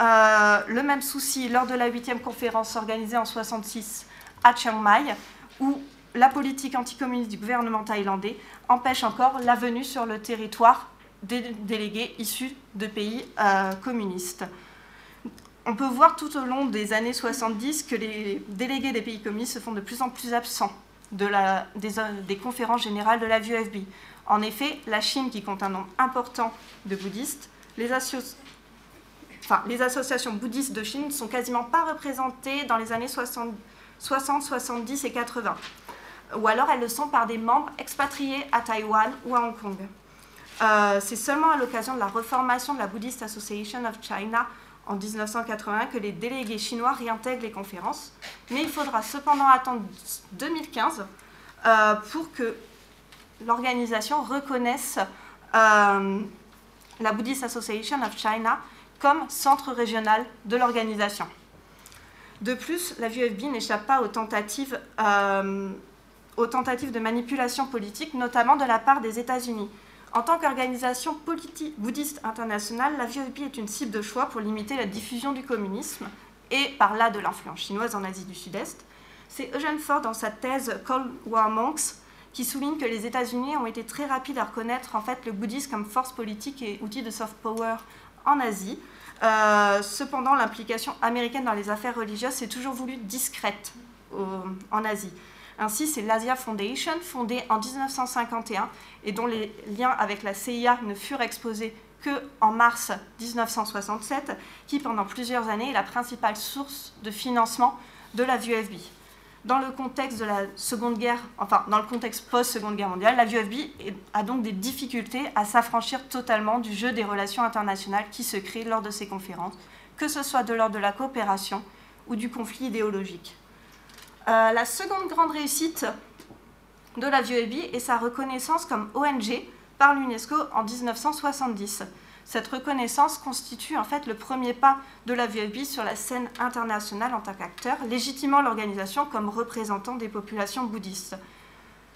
euh, le même souci lors de la 8e conférence organisée en 66 à Chiang Mai, où la politique anticommuniste du gouvernement thaïlandais empêche encore la venue sur le territoire délégués issus de pays euh, communistes. On peut voir tout au long des années 70 que les délégués des pays communistes se font de plus en plus absents la, des, conférences générales de la VUFB. En effet, la Chine, qui compte un nombre important de bouddhistes, les associations bouddhistes de Chine ne sont quasiment pas représentées dans les années 60, 60, 70 et 80. Ou alors elles le sont par des membres expatriés à Taïwan ou à Hong Kong. Euh, c'est seulement à l'occasion de la reformation de la Buddhist Association of China en 1980 que les délégués chinois réintègrent les conférences. Mais il faudra cependant attendre 2015 euh, pour que l'organisation reconnaisse euh, la Buddhist Association of China comme centre régional de l'organisation. De plus, la VUFB n'échappe pas aux tentatives, aux tentatives de manipulation politique, notamment de la part des États-Unis. En tant qu'organisation bouddhiste internationale, la VOP est une cible de choix pour limiter la diffusion du communisme et par là de l'influence chinoise en Asie du Sud-Est. C'est Eugene Ford dans sa thèse Cold War Monks qui souligne que les États-Unis ont été très rapides à reconnaître en fait le bouddhisme comme force politique et outil de soft power en Asie. Euh, cependant, l'implication américaine dans les affaires religieuses s'est toujours voulue discrète en Asie. Ainsi, c'est l'Asia Foundation, fondée en 1951 et dont les liens avec la CIA ne furent exposés que en mars 1967, qui pendant plusieurs années est la principale source de financement de la VUFB. Dans le contexte de la Seconde Guerre, enfin dans le contexte post-Seconde Guerre mondiale, la VUFB a donc des difficultés à s'affranchir totalement du jeu des relations internationales qui se créent lors de ces conférences, que ce soit de l'ordre de la coopération ou du conflit idéologique. Euh, la seconde grande réussite de la VUEB est sa reconnaissance comme ONG par l'UNESCO en 1970. Cette reconnaissance constitue en fait le premier pas de la VFB sur la scène internationale en tant qu'acteur, légitimant l'organisation comme représentant des populations bouddhistes.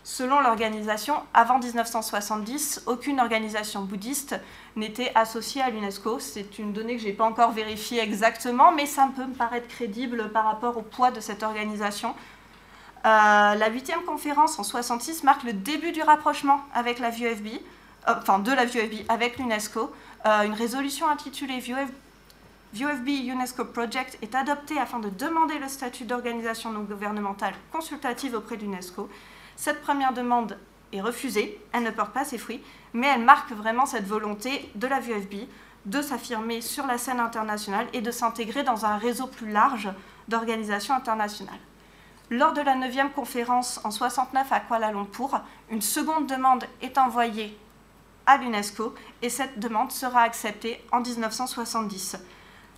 Selon l'organisation, avant 1970, aucune organisation bouddhiste n'était associée à l'UNESCO. C'est une donnée que je n'ai pas encore vérifiée exactement, mais ça peut me paraître crédible par rapport au poids de cette organisation. Euh, la huitième conférence en 66 marque le début du rapprochement avec la VUFB, euh, enfin de la VUFB avec l'UNESCO. Euh, une résolution intitulée VUFB UNESCO Project est adoptée afin de demander le statut d'organisation non gouvernementale consultative auprès de l'UNESCO. Cette première demande est refusée, elle ne porte pas ses fruits, mais elle marque vraiment cette volonté de la VUFB de s'affirmer sur la scène internationale et de s'intégrer dans un réseau plus large d'organisations internationales. Lors de la 9e conférence en 69 à Kuala Lumpur, une seconde demande est envoyée à l'UNESCO et cette demande sera acceptée en 1970.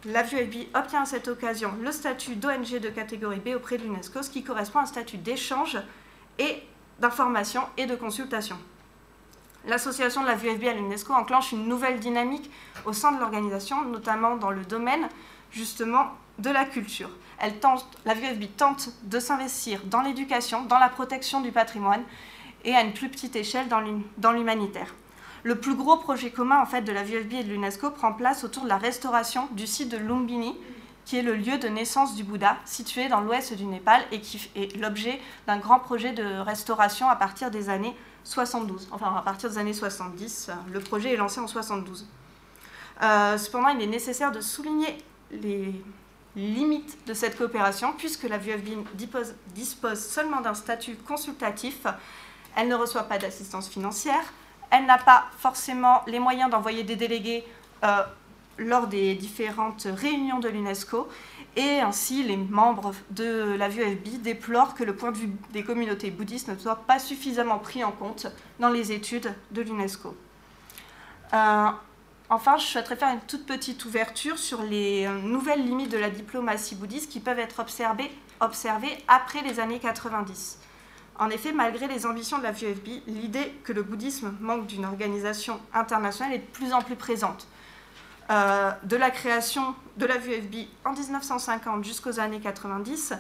La VUFB obtient à cette occasion le statut d'ONG de catégorie B auprès de l'UNESCO, ce qui correspond à un statut d'échange et d'information et de consultation. L'association de la VUFB à l'UNESCO enclenche une nouvelle dynamique au sein de l'organisation, notamment dans le domaine justement de la culture. Elle tente, la VUFB tente de s'investir dans l'éducation, dans la protection du patrimoine et à une plus petite échelle dans l'humanitaire. Le plus gros projet commun en fait de la VFB et de l'UNESCO prend place autour de la restauration du site de Lumbini, qui est le lieu de naissance du Bouddha, situé dans l'ouest du Népal et qui est l'objet d'un grand projet de restauration à partir des années 72, enfin à partir des années 70. Le projet est lancé en 72. Euh, cependant, il est nécessaire de souligner les limites de cette coopération, puisque la VFB dispose, dispose seulement d'un statut consultatif. Elle ne reçoit pas d'assistance financière, elle n'a pas forcément les moyens d'envoyer des délégués euh, lors des différentes réunions de l'UNESCO. Et ainsi, les membres de la VUFB déplorent que le point de vue des communautés bouddhistes ne soit pas suffisamment pris en compte dans les études de l'UNESCO. Euh, enfin, je souhaiterais faire une toute petite ouverture sur les euh, nouvelles limites de la diplomatie bouddhiste qui peuvent être observées, après les années 90. En effet, malgré les ambitions de la VUFB, l'idée que le bouddhisme manque d'une organisation internationale est de plus en plus présente. Euh, de la création de la VUFB en 1950 jusqu'aux années 90,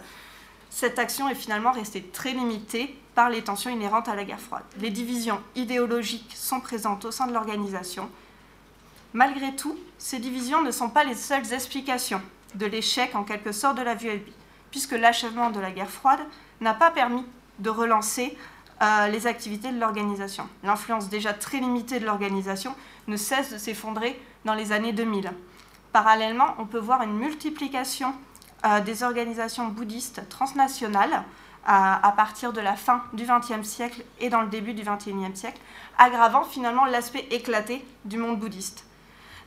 cette action est finalement restée très limitée par les tensions inhérentes à la guerre froide. Les divisions idéologiques sont présentes au sein de l'organisation. Malgré tout, ces divisions ne sont pas les seules explications de l'échec en quelque sorte de la VUFB, puisque l'achèvement de la guerre froide n'a pas permis de relancer euh, les activités de l'organisation. L'influence déjà très limitée de l'organisation ne cesse de s'effondrer dans les années 2000. Parallèlement, on peut voir une multiplication euh, des organisations bouddhistes transnationales à, partir de la fin du XXe siècle et dans le début du XXIe siècle, aggravant finalement l'aspect éclaté du monde bouddhiste.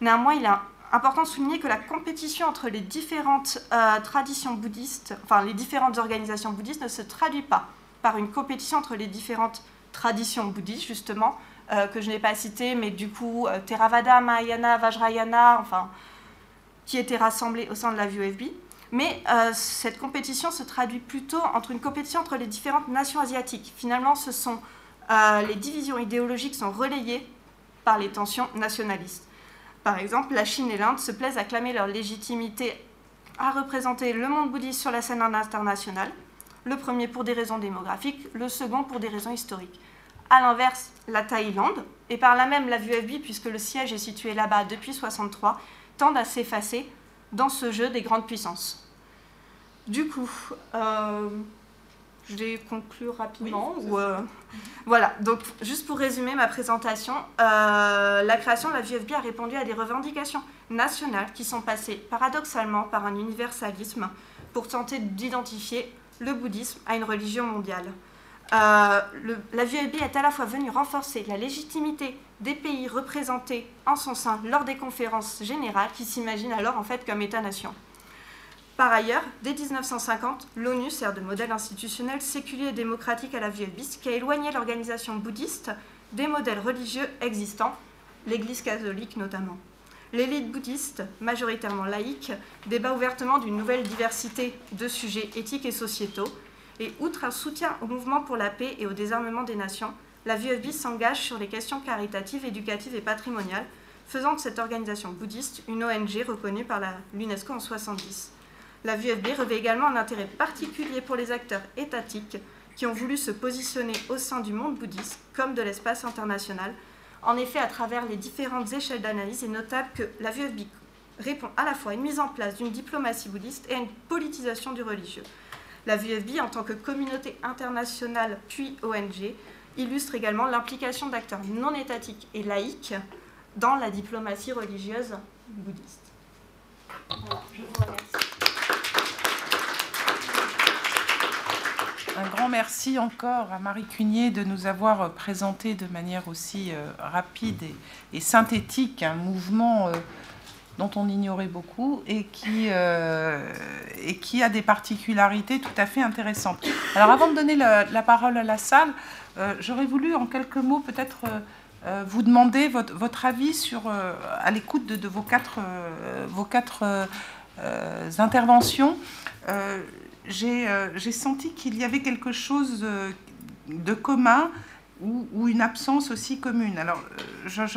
Néanmoins, il est important de souligner que la compétition entre les différentes euh, traditions bouddhistes, enfin les différentes organisations bouddhistes ne se traduit pas par une compétition entre les différentes traditions bouddhistes, justement, euh, que je n'ai pas citées, mais du coup, euh, Theravada, Mahayana, Vajrayana, enfin, qui étaient rassemblées au sein de la VUFB. Mais euh, cette compétition se traduit plutôt entre une compétition entre les différentes nations asiatiques. Finalement, ce sont les divisions idéologiques sont relayées par les tensions nationalistes. Par exemple, la Chine et l'Inde se plaisent à clamer leur légitimité à représenter le monde bouddhiste sur la scène internationale, le premier pour des raisons démographiques, le second pour des raisons historiques. A l'inverse, la Thaïlande, et par là même la VUFB, puisque le siège est situé là-bas depuis 63, tendent à s'effacer dans ce jeu des grandes puissances. Du coup, euh, je vais conclure rapidement. Euh, *laughs* voilà, donc juste pour résumer ma présentation, euh, la création de la VUFB a répondu à des revendications nationales qui sont passées paradoxalement par un universalisme pour tenter d'identifier le bouddhisme à une religion mondiale. Euh, la VUB est à la fois venue renforcer la légitimité des pays représentés en son sein lors des conférences générales qui s'imaginent alors en fait comme État-nation. Par ailleurs, dès 1950, l'ONU sert de modèle institutionnel séculier et démocratique à la VUB, ce qui a éloigné l'organisation bouddhiste des modèles religieux existants, l'Église catholique notamment. L'élite bouddhiste, majoritairement laïque, débat ouvertement d'une nouvelle diversité de sujets éthiques et sociétaux, et outre un soutien au mouvement pour la paix et au désarmement des nations, la VUFB s'engage sur les questions caritatives, éducatives et patrimoniales, faisant de cette organisation bouddhiste une ONG reconnue par l'UNESCO en 1970. La VUFB revêt également un intérêt particulier pour les acteurs étatiques qui ont voulu se positionner au sein du monde bouddhiste comme de l'espace international. En effet, à travers les différentes échelles d'analyse, il est notable que la VUFB répond à la fois à une mise en place d'une diplomatie bouddhiste et à une politisation du religieux. La VUFB, en tant que communauté internationale puis ONG, illustre également l'implication d'acteurs non étatiques et laïques dans la diplomatie religieuse bouddhiste. je vous remercie. Un grand merci encore à Marie Cunier de nous avoir présenté de manière aussi euh, rapide et, synthétique un mouvement euh, dont on ignorait beaucoup et qui, euh, et qui a des particularités tout à fait intéressantes. Alors avant de donner la, parole à la salle, j'aurais voulu en quelques mots peut-être vous demander votre, votre avis sur, à l'écoute de, vos quatre, vos quatre interventions. Euh, j'ai senti qu'il y avait quelque chose euh, de commun ou, une absence aussi commune. Alors, euh,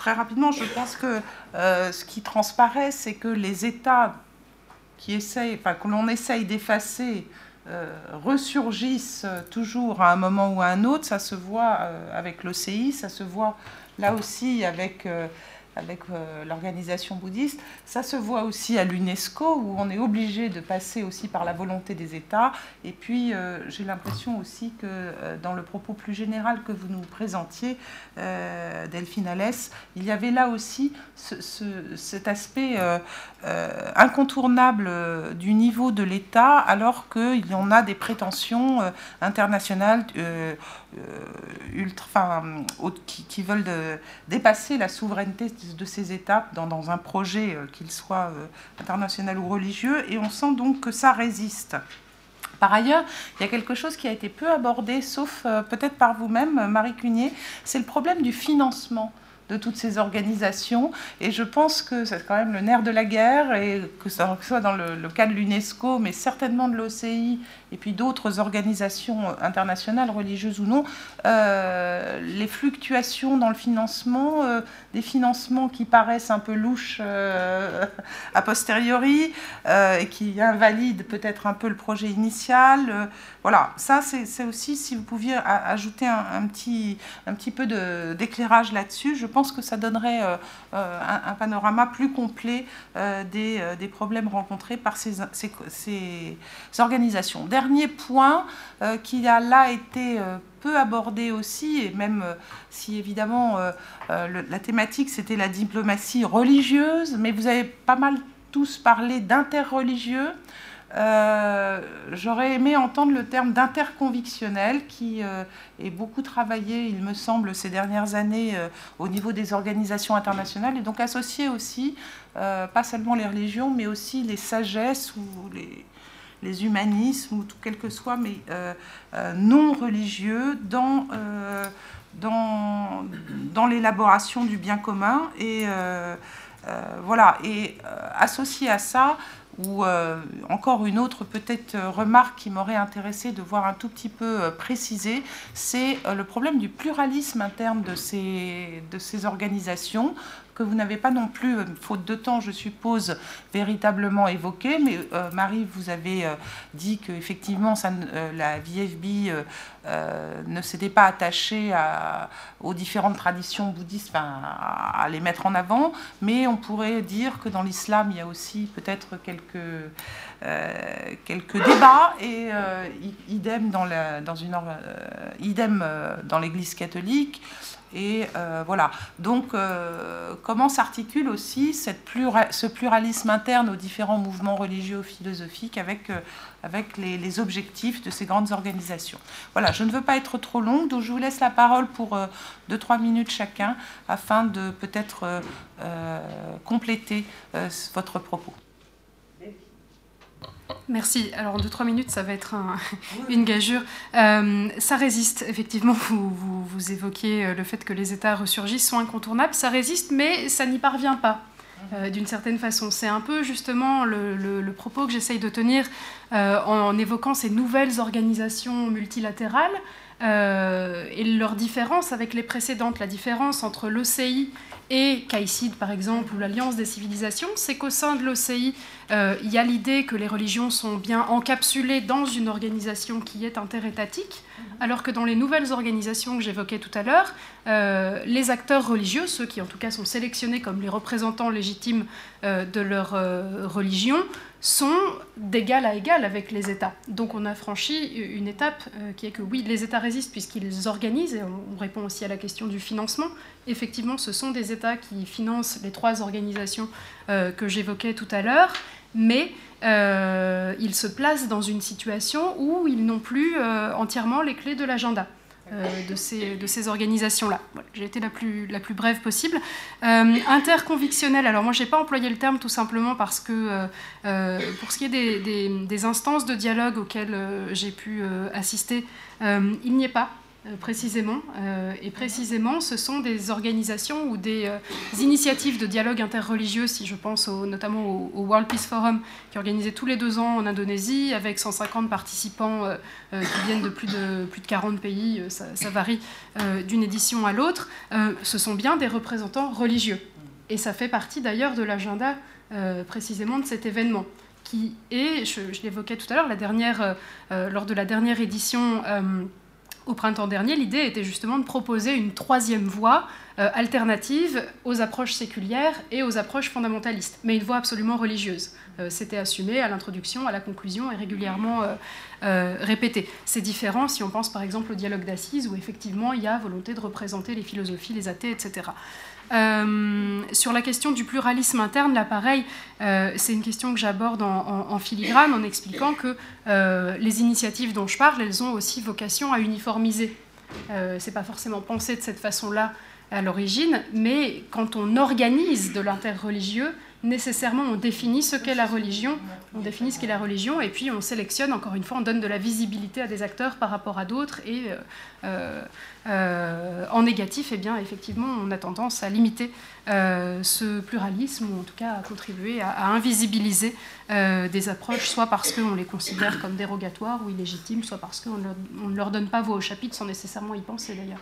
très rapidement, je pense que ce qui transparaît, c'est que les États qui essayent, enfin, que l'on essaye d'effacer, ressurgissent toujours à un moment ou à un autre. Ça se voit avec l'OCI, ça se voit là aussi avec avec euh, l'organisation bouddhiste. Ça se voit aussi à l'UNESCO, où on est obligé de passer aussi par la volonté des États. Et puis, euh, j'ai l'impression aussi que euh, dans le propos plus général que vous nous présentiez, Delphine Alès, il y avait là aussi cet aspect incontournable du niveau de l'État, alors qu'il y en a des prétentions internationales ultra, qui, qui, veulent dépasser la souveraineté de ces étapes dans, un projet, euh, qu'il soit euh, international ou religieux, et on sent donc que ça résiste. Par ailleurs, il y a quelque chose qui a été peu abordé, sauf euh, peut-être par vous-même, Marie Cunier, c'est le problème du financement de toutes ces organisations. Et je pense que c'est quand même le nerf de la guerre, et que ce soit dans le, cas de l'UNESCO, mais certainement de l'OCI, et puis d'autres organisations internationales, religieuses ou non, euh, les fluctuations dans le financement, euh, des financements qui paraissent un peu louches euh, *laughs* a posteriori, et qui invalident peut-être un peu le projet initial. voilà, ça c'est aussi, si vous pouviez ajouter un, petit, un petit peu d'éclairage là-dessus, je pense que ça donnerait un, panorama plus complet des, des, problèmes rencontrés par ces, ces, ces organisations dernier point euh, qui a là été euh, peu abordé aussi, et même euh, si évidemment la thématique c'était la diplomatie religieuse, mais vous avez pas mal tous parlé d'interreligieux. J'aurais aimé entendre le terme d'interconvictionnel qui est beaucoup travaillé, il me semble, ces dernières années au niveau des organisations internationales et donc associé aussi, pas seulement les religions, mais aussi les sagesses ou les, les humanismes ou tout quel que soit, mais euh, euh, non religieux dans, euh, dans l'élaboration du bien commun. Et voilà, et associé à ça, ou encore une autre peut-être remarque qui m'aurait intéressé de voir un tout petit peu précisée, c'est le problème du pluralisme interne de ces, de ces organisations que vous n'avez pas non plus, euh, faute de temps, je suppose, véritablement évoqué. Mais euh, Marie, vous avez euh, dit qu'effectivement, la VFB ne s'était pas attachée à, aux différentes traditions bouddhistes, à, les mettre en avant. Mais on pourrait dire que dans l'islam, il y a aussi peut-être quelques, quelques débats et idem dans, la, dans une idem dans l'Église catholique. Et euh, voilà. Donc, euh, comment s'articule aussi cette ce pluralisme interne aux différents mouvements religieux philosophiques avec, euh, avec les, objectifs de ces grandes organisations? Voilà, je ne veux pas être trop longue, donc je vous laisse la parole pour 2-3 minutes chacun afin de peut-être compléter votre propos. Merci. Alors, en 2-3 minutes, ça va être *laughs* une gageure. Euh, ça résiste, effectivement. *laughs* Vous, vous, évoquiez euh, le fait que les États ressurgissent, sont incontournables. Ça résiste, mais ça n'y parvient pas. Euh, d'une certaine façon. C'est un peu justement le, propos que j'essaye de tenir en, évoquant ces nouvelles organisations multilatérales et leur différence avec les précédentes, la différence entre l'OCI et CAICID par exemple, ou l'Alliance des civilisations, c'est qu'au sein de l'OCI, euh, il y a l'idée que les religions sont bien encapsulées dans une organisation qui est interétatique, alors que dans les nouvelles organisations que j'évoquais tout à l'heure, euh, les acteurs religieux, ceux qui en tout cas sont sélectionnés comme les représentants légitimes euh, de leur religion, sont d'égal à égal avec les États. Donc on a franchi une étape qui est que oui, les États résistent puisqu'ils organisent, et on répond aussi à la question du financement. Effectivement, ce sont des États qui financent les trois organisations que j'évoquais tout à l'heure, mais euh, ils se placent dans une situation où ils n'ont plus euh, entièrement les clés de l'agenda. Euh, de ces, organisations-là. J'ai été la plus, brève possible. interconvictionnel, alors moi je n'ai pas employé le terme tout simplement parce que pour ce qui est des, instances de dialogue auxquelles j'ai pu assister, il n'y est pas euh, précisément. Euh, et précisément, ce sont des organisations ou des euh, initiatives de dialogue interreligieux, si je pense notamment au, World Peace Forum, qui est organisé tous les deux ans en Indonésie, avec 150 participants qui viennent de plus de, plus de 40 pays, ça, varie d'une édition à l'autre. ce sont bien des représentants religieux. Et ça fait partie d'ailleurs de l'agenda précisément de cet événement qui est, je, l'évoquais tout à l'heure, lors de la dernière édition au printemps dernier, l'idée était justement de proposer une troisième voie euh, alternative aux approches séculières et aux approches fondamentalistes, mais une voie absolument religieuse. Euh, c'était assumé à l'introduction, à la conclusion et régulièrement euh, répété. C'est différent si on pense par exemple au dialogue d'assises où effectivement il y a volonté de représenter les philosophies, les athées, etc. Euh, sur la question du pluralisme interne, là pareil, euh, c'est une question que j'aborde en, filigrane en expliquant que euh, les initiatives dont je parle, elles ont aussi vocation à uniformiser. c'est pas forcément pensé de cette façon-là à l'origine, mais quand on organise de l'interreligieux, nécessairement on définit ce qu'est la religion, on définit ce qu'est la religion, et puis on sélectionne, encore une fois, on donne de la visibilité à des acteurs par rapport à d'autres, et euh, euh, en négatif, eh bien, effectivement, on a tendance à limiter euh, ce pluralisme, ou en tout cas à contribuer à, invisibiliser des approches, soit parce qu'on les considère comme dérogatoires ou illégitimes, soit parce qu'on ne leur donne pas voix au chapitre sans nécessairement y penser d'ailleurs.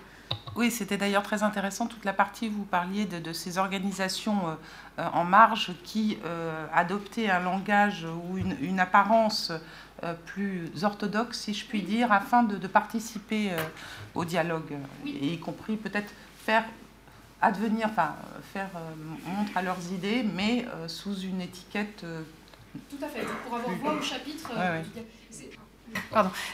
Oui, c'était d'ailleurs très intéressant toute la partie où vous parliez de, ces organisations en marge qui adoptaient un langage ou une apparence euh, plus orthodoxe, si je puis dire, afin de, participer euh, au dialogue, et y compris peut-être faire advenir, enfin faire euh, montre à leurs idées, mais sous une étiquette. Tout à fait, pour avoir voix au chapitre.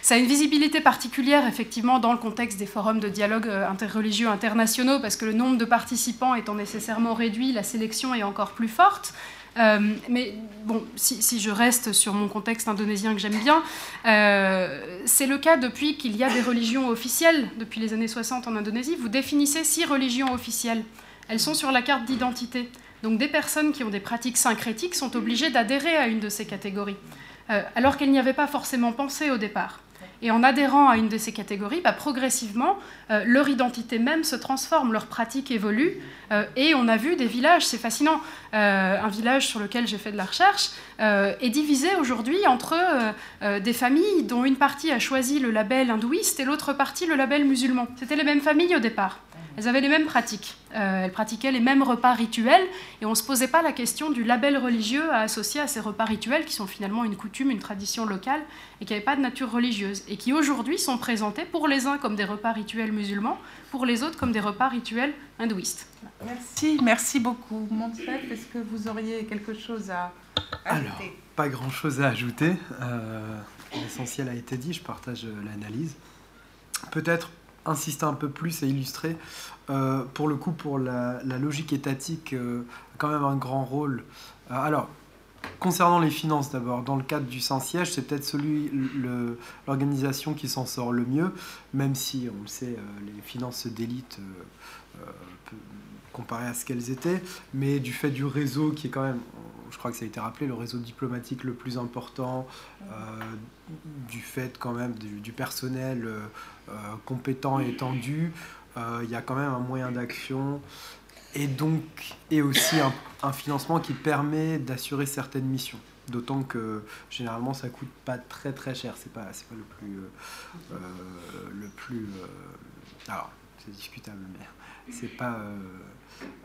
Ça a une visibilité particulière, effectivement, dans le contexte des forums de dialogue interreligieux internationaux, parce que le nombre de participants étant nécessairement réduit, la sélection est encore plus forte. Euh, mais bon, si, je reste sur mon contexte indonésien que j'aime bien, euh, c'est le cas depuis qu'il y a des religions officielles, depuis les années 60 en Indonésie. Vous définissez six religions officielles. Elles sont sur la carte d'identité. Donc des personnes qui ont des pratiques syncrétiques sont obligées d'adhérer à une de ces catégories, euh, alors qu'elles n'y avaient pas forcément pensé au départ. Et en adhérant à une de ces catégories, bah, progressivement, euh, leur identité même se transforme, leur pratique évolue. Euh, et on a vu des villages, c'est fascinant. Euh, un village sur lequel j'ai fait de la recherche est divisé aujourd'hui entre des familles dont une partie a choisi le label hindouiste et l'autre partie le label musulman. C'était les mêmes familles au départ. Elles avaient les mêmes pratiques. elles pratiquaient les mêmes repas rituels et on ne se posait pas la question du label religieux à associer à ces repas rituels qui sont finalement une coutume, une tradition locale et qui n'avaient pas de nature religieuse et qui aujourd'hui sont présentés pour les uns comme des repas rituels musulmans, pour les autres comme des repas rituels hindouistes. Merci, merci beaucoup. Montef, est-ce que vous auriez quelque chose à ajouter Alors, pas grand-chose à ajouter. Euh, l'essentiel a été dit, je partage euh, l'analyse. Peut-être insister un peu plus et illustrer, euh, pour le coup, pour la, logique étatique, quand même un grand rôle. alors, Concernant les finances d'abord, dans le cadre du Saint-Siège, c'est peut-être celui, l'organisation qui s'en sort le mieux, même si, on le sait, euh, les finances d'élite euh, euh, comparées à ce qu'elles étaient, mais du fait du réseau qui est quand même, je crois que ça a été rappelé, le réseau diplomatique le plus important, du fait quand même du, personnel compétent et étendu, il y a quand même un moyen d'action et donc et aussi un, financement qui permet d'assurer certaines missions. D'autant que généralement ça coûte pas très très cher. C'est pas, pas le plus, euh, le plus. alors c'est discutable, mais c'est pas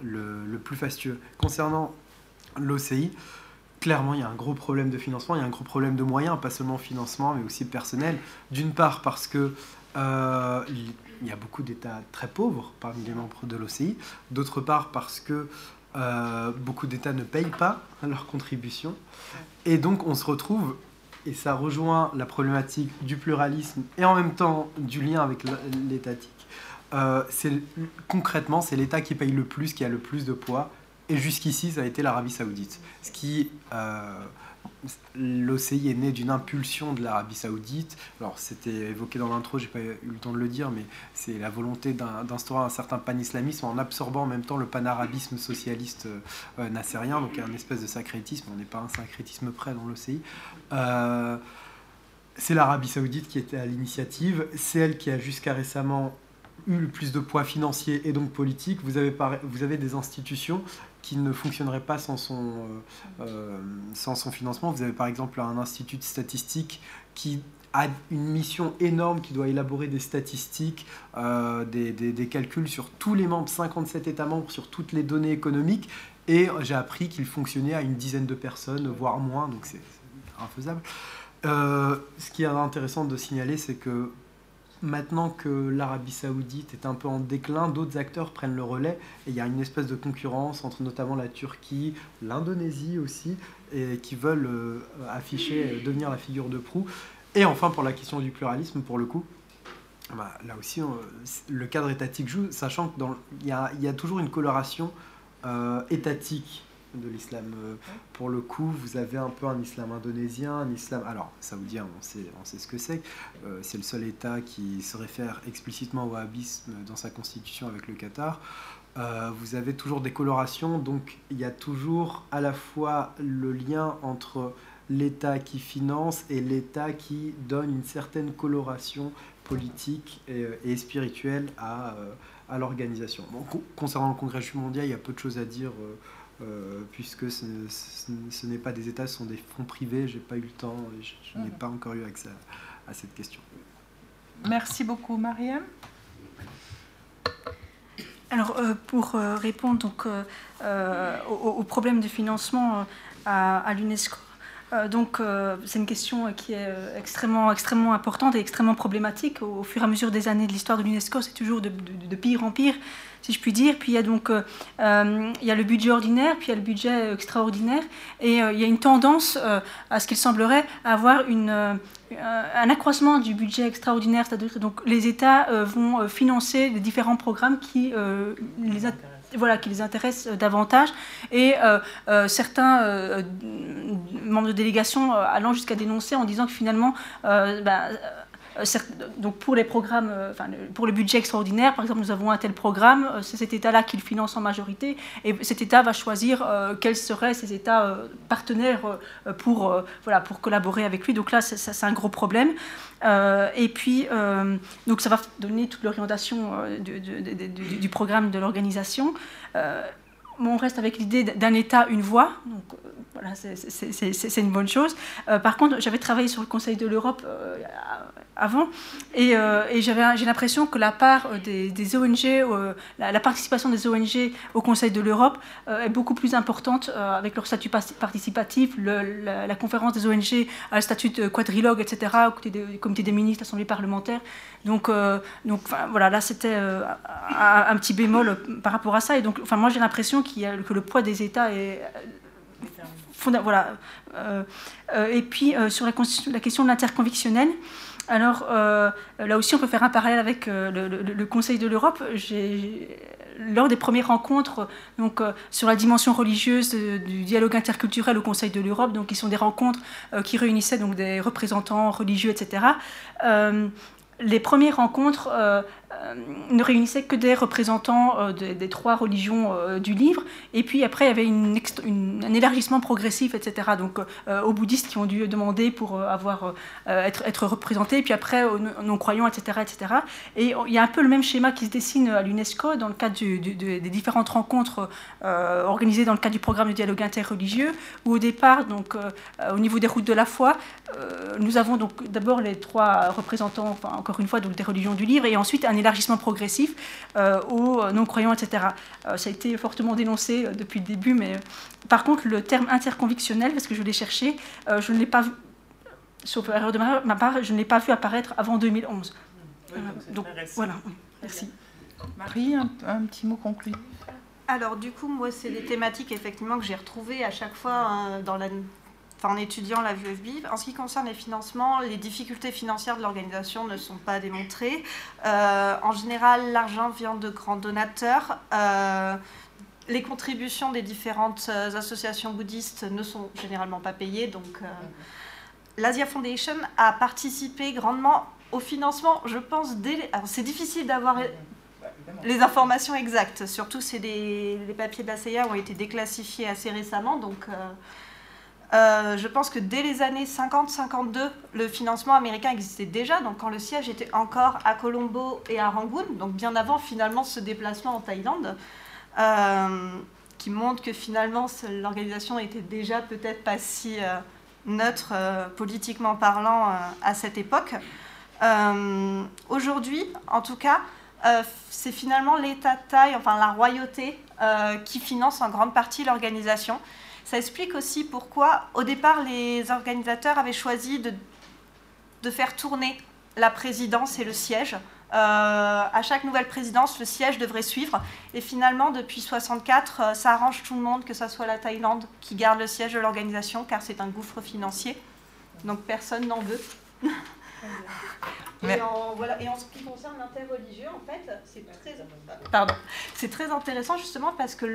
le, le, plus fastueux. Concernant l'OCI, clairement, il y a un gros problème de financement, il y a un gros problème de moyens, pas seulement financement, mais aussi personnel. D'une part, parce que euh, il y a beaucoup d'États très pauvres parmi les membres de l'OCI. D'autre part, parce que euh, beaucoup d'États ne payent pas *laughs* leurs contributions. Et donc, on se retrouve, et ça rejoint la problématique du pluralisme et en même temps du lien avec l'étatique. Euh, concrètement, c'est l'État qui paye le plus, qui a le plus de poids. Et jusqu'ici, ça a été l'Arabie Saoudite. Ce qui l'OCI est né d'une impulsion de l'Arabie Saoudite. Alors, c'était évoqué dans l'intro, j'ai pas eu le temps de le dire, mais c'est la volonté d'instaurer un certain pan-islamisme en absorbant en même temps le panarabisme socialiste euh, nassérien, donc un espèce de sacrétisme. On n'est pas un sacrétisme près dans l'OCI. Euh, c'est l'Arabie Saoudite qui était à l'initiative. C'est elle qui a jusqu'à récemment eu le plus de poids financier et donc politique. Vous avez des institutions qui ne fonctionnerait pas sans son, euh, euh, sans son financement. Vous avez par exemple un institut de statistique qui a une mission énorme qui doit élaborer des statistiques, euh, des, des, calculs sur tous les membres, 57 États membres, sur toutes les données économiques. Et j'ai appris qu'il fonctionnait à une dizaine de personnes, voire moins, donc c'est infaisable. ce qui est intéressant de signaler, c'est que Maintenant que l'Arabie saoudite est un peu en déclin, d'autres acteurs prennent le relais et il y a une espèce de concurrence entre notamment la Turquie, l'Indonésie aussi, qui veulent euh, afficher, euh, devenir la figure de proue. Et enfin, pour la question du pluralisme, pour le coup, bah, là aussi, le cadre étatique joue, sachant qu'il y, a toujours une coloration euh, étatique de l'islam. Euh, pour le coup, vous avez un peu un islam indonésien, un islam... Alors, saoudien, on sait, on sait ce que c'est. Euh, c'est le seul État qui se réfère explicitement au wahhabisme dans sa constitution avec le Qatar. Euh, vous avez toujours des colorations, donc il y a toujours à la fois le lien entre l'État qui finance et l'État qui donne une certaine coloration politique et, spirituelle à, l'organisation. concernant le Congrès mondial, il y a peu de choses à dire. Puisque ce, n'est pas des États, ce sont des fonds privés. J'ai pas eu le temps, je, n'ai pas encore eu accès à, cette question. Merci beaucoup, Mariam. Alors, euh, pour euh, répondre donc, au, problème de financement à l'UNESCO, euh, donc euh, c'est une question qui est euh, extrêmement, extrêmement importante et extrêmement problématique. Au, fur et à mesure des années de l'histoire de l'UNESCO, c'est toujours de, pire en pire, si je puis dire. Puis il y a donc il y a le budget ordinaire, puis il y a le budget extraordinaire, et il y a une tendance à ce qu'il semblerait avoir une, un accroissement du budget extraordinaire, c'est-à-dire donc les États vont financer les différents programmes qui les voilà, qui les intéresse euh, davantage. Et euh, euh, certains membres de délégation allant jusqu'à dénoncer en disant que finalement, bah, donc pour les programmes, enfin, pour le budget extraordinaire, par exemple, nous avons un tel programme, c'est cet État-là qui le finance en majorité, et cet État va choisir quels seraient ces États partenaires pour, voilà, pour collaborer avec lui. Donc là, c'est un gros problème. Euh, et puis, euh, donc ça va donner toute l'orientation euh, du, programme de l'organisation. on reste avec l'idée d'un État, une voix. Voilà, c'est une bonne chose. par contre, j'avais travaillé sur le Conseil de l'Europe avant. Et, euh, j'ai l'impression que la part euh, des, ONG, euh, la, participation des ONG au Conseil de l'Europe est beaucoup plus importante avec leur statut participatif. la, conférence des ONG a le statut de quadrilogue, etc., au côté des comités des ministres, l'Assemblée parlementaire. Donc, voilà, là c'était un, petit bémol par rapport à ça. Et donc, moi j'ai l'impression que le poids des États est voilà. et puis sur la, question de l'interconvictionnel, alors euh, là aussi, on peut faire un parallèle avec euh, le, Conseil de l'Europe. Lors des premières rencontres donc, euh, sur la dimension religieuse du dialogue interculturel au Conseil de l'Europe, donc qui sont des rencontres qui réunissaient donc, des représentants religieux, etc. les premières rencontres ne réunissait que des représentants des trois religions du livre. Et puis après, il y avait un élargissement progressif, etc. Donc aux bouddhistes qui ont dû demander pour avoir, être, représentés, et puis après aux non-croyants, etc., etc. Et il y a un peu le même schéma qui se dessine à l'UNESCO dans le cadre des différentes rencontres organisées dans le cadre du programme de dialogue interreligieux, où au départ, donc, au niveau des routes de la foi, nous avons donc d'abord les trois représentants, encore une fois, donc, des religions du livre, et ensuite un élargissement progressif euh, aux non-croyants, etc. Euh, ça a été fortement dénoncé euh, depuis le début, mais par contre, le terme interconvictionnel, parce que je l'ai cherché, je ne l'ai pas vu, sauf erreur de ma part, je ne l'ai pas vu apparaître avant 2011. donc, voilà, merci. Marie, un, un petit mot conclu? Alors du coup, moi, c'est des thématiques effectivement que j'ai retrouvées à chaque fois dans la en étudiant la VUFB. En ce qui concerne les financements, les difficultés financières de l'organisation ne sont pas démontrées. Euh, en général, l'argent vient de grands donateurs. Euh, les contributions des différentes euh, associations bouddhistes ne sont généralement pas payées. Donc, l'Asia Foundation a participé grandement au financement, je pense, c'est difficile d'avoir les informations exactes. Surtout, c'est les papiers de la ont été déclassifiés assez récemment. Donc, euh, je pense que dès les années 50-52, le financement américain existait déjà, donc quand le siège était encore à Colombo et à Rangoon, donc bien avant finalement ce déplacement en Thaïlande, euh, qui montre que finalement l'organisation était déjà peut-être pas si euh, neutre politiquement parlant à cette époque. Aujourd'hui, en tout cas, c'est finalement l'État thaï, enfin la royauté, qui finance en grande partie l'organisation. Ça explique aussi pourquoi, au départ, les organisateurs avaient choisi de, faire tourner la présidence et le siège. Euh, à chaque nouvelle présidence, le siège devrait suivre. Et finalement, depuis 64, euh, ça arrange tout le monde, que ce soit la Thaïlande qui garde le siège de l'organisation, car c'est un gouffre financier. Donc personne n'en veut. *laughs* Et en, voilà, et en ce qui concerne l'interreligieux, en fait, c'est très, pardon, c'est très intéressant justement parce que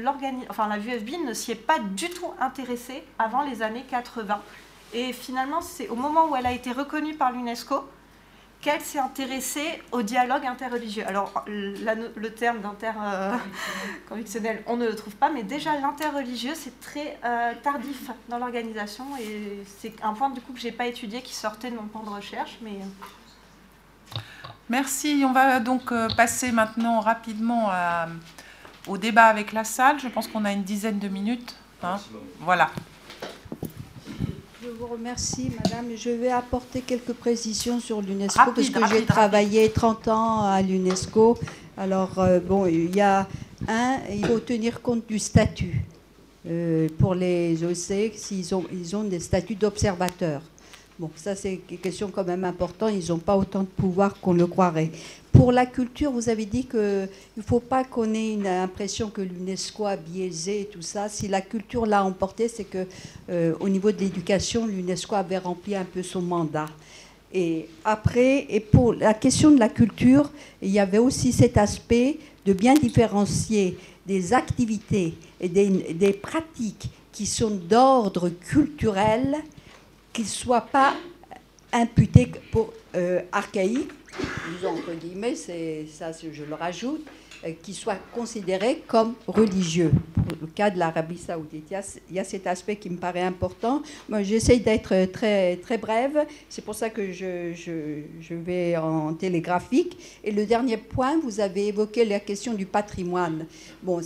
enfin, la VFB ne s'y est pas du tout intéressée avant les années 80. Et finalement, c'est au moment où elle a été reconnue par l'UNESCO qu'elle s'est intéressée au dialogue interreligieux. Alors, le terme d'interconvictionnel, on ne le trouve pas, mais déjà l'interreligieux, c'est très euh, tardif dans l'organisation et c'est un point du coup que j'ai pas étudié qui sortait de mon plan de recherche, mais Merci. On va donc euh, passer maintenant rapidement au débat avec la salle. Je pense qu'on a une dizaine de minutes. Hein. Voilà. Je vous remercie, madame. Je vais apporter quelques précisions sur l'UNESCO parce que j'ai travaillé 30 ans à l'UNESCO. Alors, euh, bon, il y a un, il faut tenir compte du statut. Euh, pour les OC, s'ils ont, ils ont des statuts d'observateurs. Bon, ça c'est une question quand même importante. Ils n'ont pas autant de pouvoir qu'on le croirait. Pour la culture, vous avez dit qu'il ne faut pas qu'on ait une impression que l'UNESCO a biaisé et tout ça. Si la culture l'a emporté, c'est que euh, au niveau de l'éducation, l'UNESCO avait rempli un peu son mandat. Et après, et pour la question de la culture, il y avait aussi cet aspect de bien différencier des activités et des, pratiques qui sont d'ordre culturel qu'il ne soit pas imputé pour euh, archaïque, disons entre guillemets, c'est ça je le rajoute, qui soit considéré comme religieux. Pour le cas de l'Arabie saoudite, il y, a, cet aspect qui me paraît important. Moi, j'essaye d'être très, très brève, c'est pour ça que je, je, vais en télégraphique. Et le dernier point, vous avez évoqué la question du patrimoine. Bon,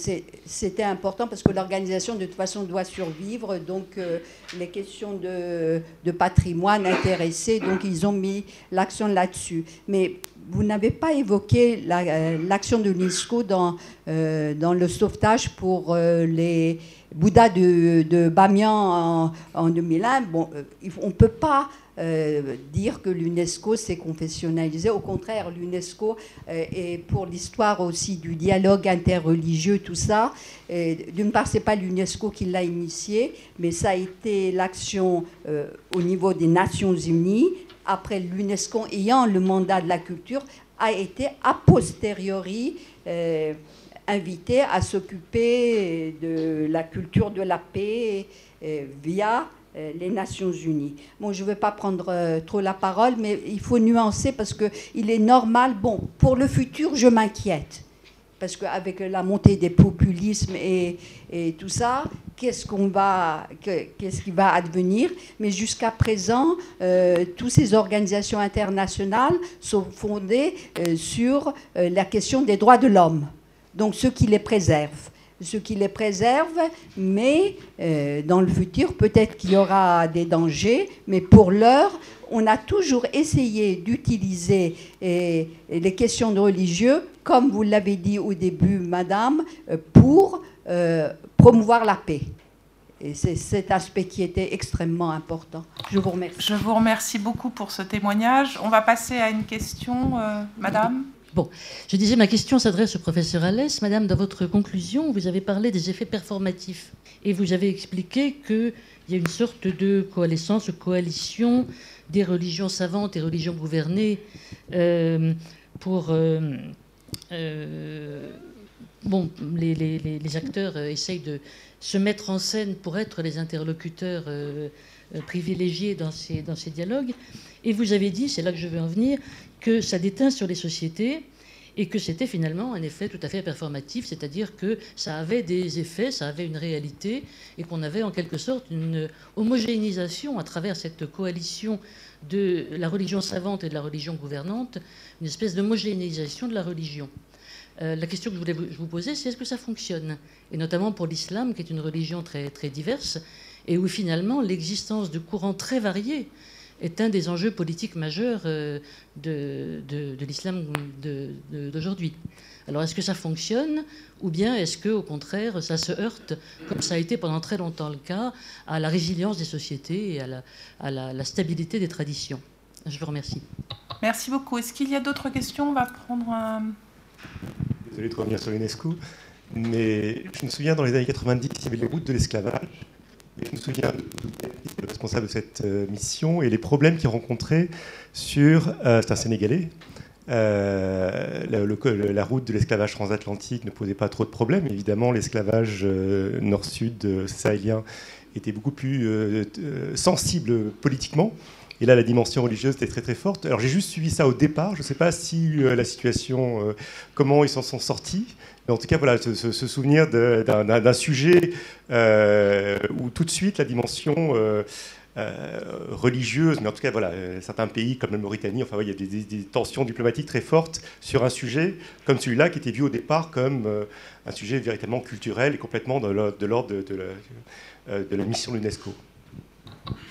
c'était important parce que l'organisation, de toute façon, doit survivre, donc euh, les questions de, de patrimoine intéressées, donc ils ont mis l'accent là-dessus. Mais vous n'avez pas évoqué euh, l'action de l'UNESCO dans, euh, dans le sauvetage pour euh, les Bouddhas de, de Bamiyan en, 2001. Bon, on ne peut pas dire que l'UNESCO s'est confessionnalisé. Au contraire, l'UNESCO est pour l'histoire aussi du dialogue interreligieux, tout ça. D'une part, c'est pas l'UNESCO qui l'a initié, mais ça a été l'action au niveau des Nations Unies après l'UNESCO ayant le mandat de la culture, a été a posteriori euh, invité à s'occuper de la culture de la paix euh, via les Nations Unies. Bon, je ne vais pas prendre trop la parole, mais il faut nuancer parce qu'il est normal. Bon, pour le futur, je m'inquiète parce qu'avec la montée des populismes et, tout ça, qu'est-ce qu'on va, qu'est-ce qui va advenir? Mais jusqu'à présent, euh, toutes ces organisations internationales sont fondées euh, sur euh, la question des droits de l'homme. Donc, ceux qui les préservent ce qui les préserve, mais dans le futur, peut-être qu'il y aura des dangers, mais pour l'heure, on a toujours essayé d'utiliser les questions de religieux comme vous l'avez dit au début, Madame, euh, pour euh, promouvoir la paix. Et c'est cet aspect qui était extrêmement important. Je vous remercie. Je vous remercie beaucoup pour ce témoignage. On va passer à une question, euh, Madame. Bon, je disais, ma question s'adresse au professeur Alès. Madame, dans votre conclusion, vous avez parlé des effets performatifs. Et vous avez expliqué qu'il y a une sorte de coalescence, coalition des religions savantes et religions gouvernées pour euh, bon, les, acteurs euh, essayent de se mettre en scène pour être les interlocuteurs euh, privilégiés dans ces, dans ces dialogues. Et vous avez dit, c'est là que je veux en venir, que ça déteint sur les sociétés et que c'était finalement un effet tout à fait performatif, c'est-à-dire que ça avait des effets, ça avait une réalité, et qu'on avait en quelque sorte une homogénéisation à travers cette coalition de la religion savante et de la religion gouvernante, une espèce d'homogénéisation de la religion. Euh, la question que je voulais vous poser, c'est est-ce que ça fonctionne? Et notamment pour l'islam, qui est une religion très, très diverse, et où finalement l'existence de courants très variés est un des enjeux politiques majeurs euh, de, de, l'islam d'aujourd'hui. Alors est-ce que ça fonctionne ou bien est-ce que au contraire ça se heurte, comme ça a été pendant très longtemps le cas, à la résilience des sociétés et à la, à la, stabilité des traditions? Je vous remercie. Merci beaucoup. Est-ce qu'il y a d'autres questions? On va prendre un... Désolé de revenir sur l'UNESCO, mais je me souviens dans les années 90, il y avait les routes de l'esclavage. Je me souviens de, le responsable de cette euh, mission et les problèmes qu'il rencontrait sur. Euh, c'est un Sénégalais. Euh, la route de l'esclavage transatlantique ne posait pas trop de problèmes. Évidemment, l'esclavage nord-sud sahélien était beaucoup plus sensible politiquement. Et là, la dimension religieuse était très très forte. Alors j'ai juste suivi ça au départ. Je ne sais pas si la situation, comment ils s'en sont sortis en tout cas, voilà, se, souvenir d'un sujet euh, où tout de suite la dimension euh, euh, religieuse, mais en tout cas, voilà, certains pays comme la Mauritanie, enfin, il y a des, tensions diplomatiques très fortes sur un sujet comme celui-là qui était vu au départ comme un sujet véritablement culturel et complètement de l'ordre de, la, mission de l'UNESCO.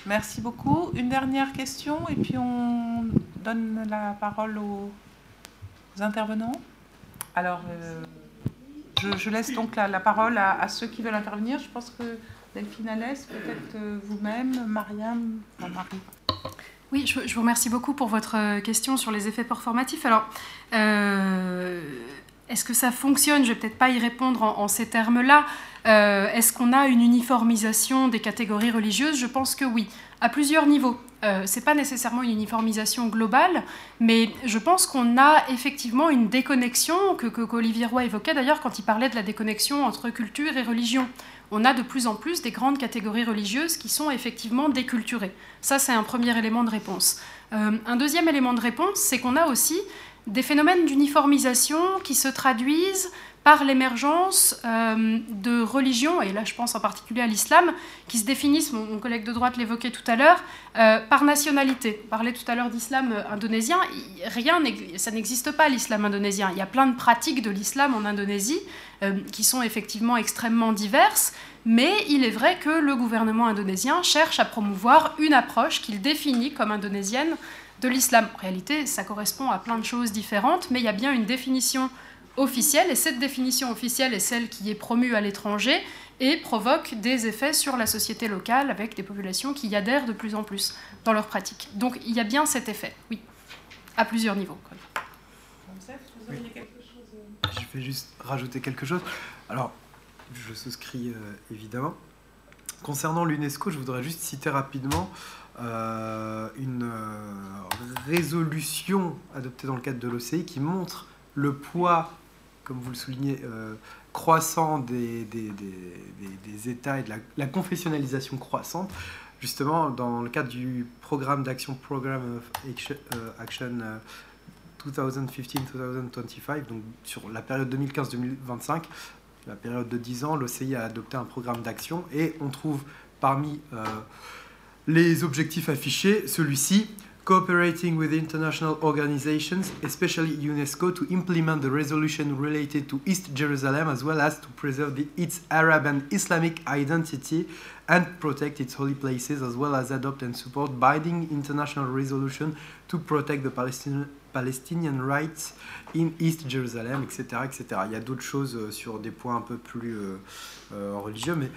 Merci beaucoup. Une dernière question et puis on donne la parole aux intervenants. Alors, je, laisse donc la, parole à, ceux qui veulent intervenir. Je pense que Delphine Alès, peut-être euh, vous-même, Mariam, Marie. Oui, je, vous remercie beaucoup pour votre euh, question sur les effets performatifs. Alors, euh, est-ce que ça fonctionne? Je ne vais peut-être pas y répondre en, ces termes-là. Est-ce qu'on a une uniformisation des catégories religieuses? Je pense que oui, à plusieurs niveaux. Euh, Ce n'est pas nécessairement une uniformisation globale, mais je pense qu'on a effectivement une déconnexion que, qu'Olivier Roy évoquait d'ailleurs quand il parlait de la déconnexion entre culture et religion. On a de plus en plus des grandes catégories religieuses qui sont effectivement déculturées. Ça, c'est un premier élément de réponse. Euh, un deuxième élément de réponse, c'est qu'on a aussi des phénomènes d'uniformisation qui se traduisent par l'émergence euh, de religions, et là je pense en particulier à l'islam, qui se définissent, mon, collègue de droite l'évoquait tout à l'heure, euh, par nationalité. On parlait tout à l'heure d'islam euh, indonésien, rien, ça n'existe pas l'islam indonésien. Il y a plein de pratiques de l'islam en Indonésie qui sont effectivement extrêmement diverses, mais il est vrai que le gouvernement indonésien cherche à promouvoir une approche qu'il définit comme indonésienne de l'islam. En réalité, ça correspond à plein de choses différentes, mais il y a bien une définition officielle, et cette définition officielle est celle qui est promue à l'étranger et provoque des effets sur la société locale avec des populations qui y adhèrent de plus en plus dans leurs pratiques. Donc il y a bien cet effet, oui, à plusieurs niveaux. Je vais juste rajouter quelque chose. Alors, je souscris euh, évidemment. Concernant l'UNESCO, je voudrais juste citer rapidement euh, une euh, résolution adoptée dans le cadre de l'OCI qui montre le poids comme vous le soulignez, euh, croissant des, des, États et de la, confessionnalisation croissante. justement, dans le cadre du programme d'action, Program of Action, 2015-2025, donc sur la période 2015-2025, la période de 10 ans, l'OCI a adopté un programme d'action et on trouve parmi les objectifs affichés celui-ci cooperating with international organizations, especially UNESCO, to implement the resolution related to East Jerusalem as well as to preserve the, its Arab and Islamic identity and protect its holy places as well as adopt and support binding international resolution to protect the Palestinian, Palestinian rights in East Jerusalem, etc. etc. Il y a d'autres choses euh, sur des points un peu plus euh, euh, religieux, mais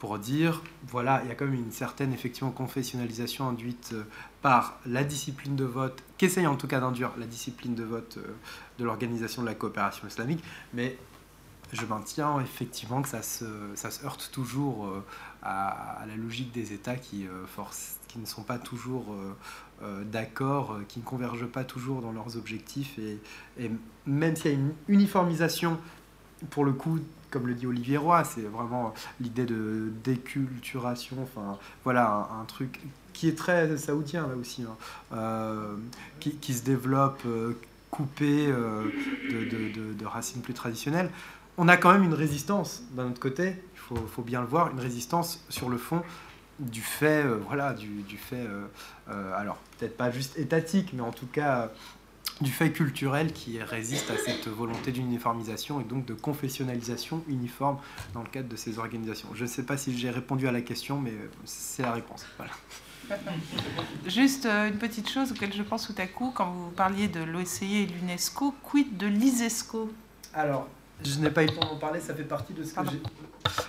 pour dire, voilà, il y a quand même une certaine effectivement confessionnalisation induite par la discipline de vote, qu'essaye en tout cas d'induire la discipline de vote euh, de l'organisation de la coopération islamique, mais je maintiens effectivement que ça se, ça se heurte toujours euh, à, la logique des États qui, force, qui ne sont pas toujours d'accord, qui ne convergent pas toujours dans leurs objectifs, et même s'il y a une uniformisation, pour le coup, comme le dit Olivier Roy, c'est vraiment l'idée de déculturation, enfin voilà, un, truc qui est très saoudien là aussi, hein. euh, qui, se développe euh, coupé euh, de, racines plus traditionnelles. On a quand même une résistance d'un autre côté, il faut, bien le voir, une résistance sur le fond du fait, voilà, du, fait, alors peut-être pas juste étatique, mais en tout cas du fait culturel qui résiste à cette volonté d'uniformisation et donc de confessionnalisation uniforme dans le cadre de ces organisations. Je ne sais pas si j'ai répondu à la question, mais c'est la réponse. Juste euh, une petite chose auquel je pense tout à coup, quand vous parliez de l'OCI et de l'UNESCO, quid de l'ISESCO? Alors, je n'ai pas eu le temps d'en parler, ça fait partie de ce que j'ai...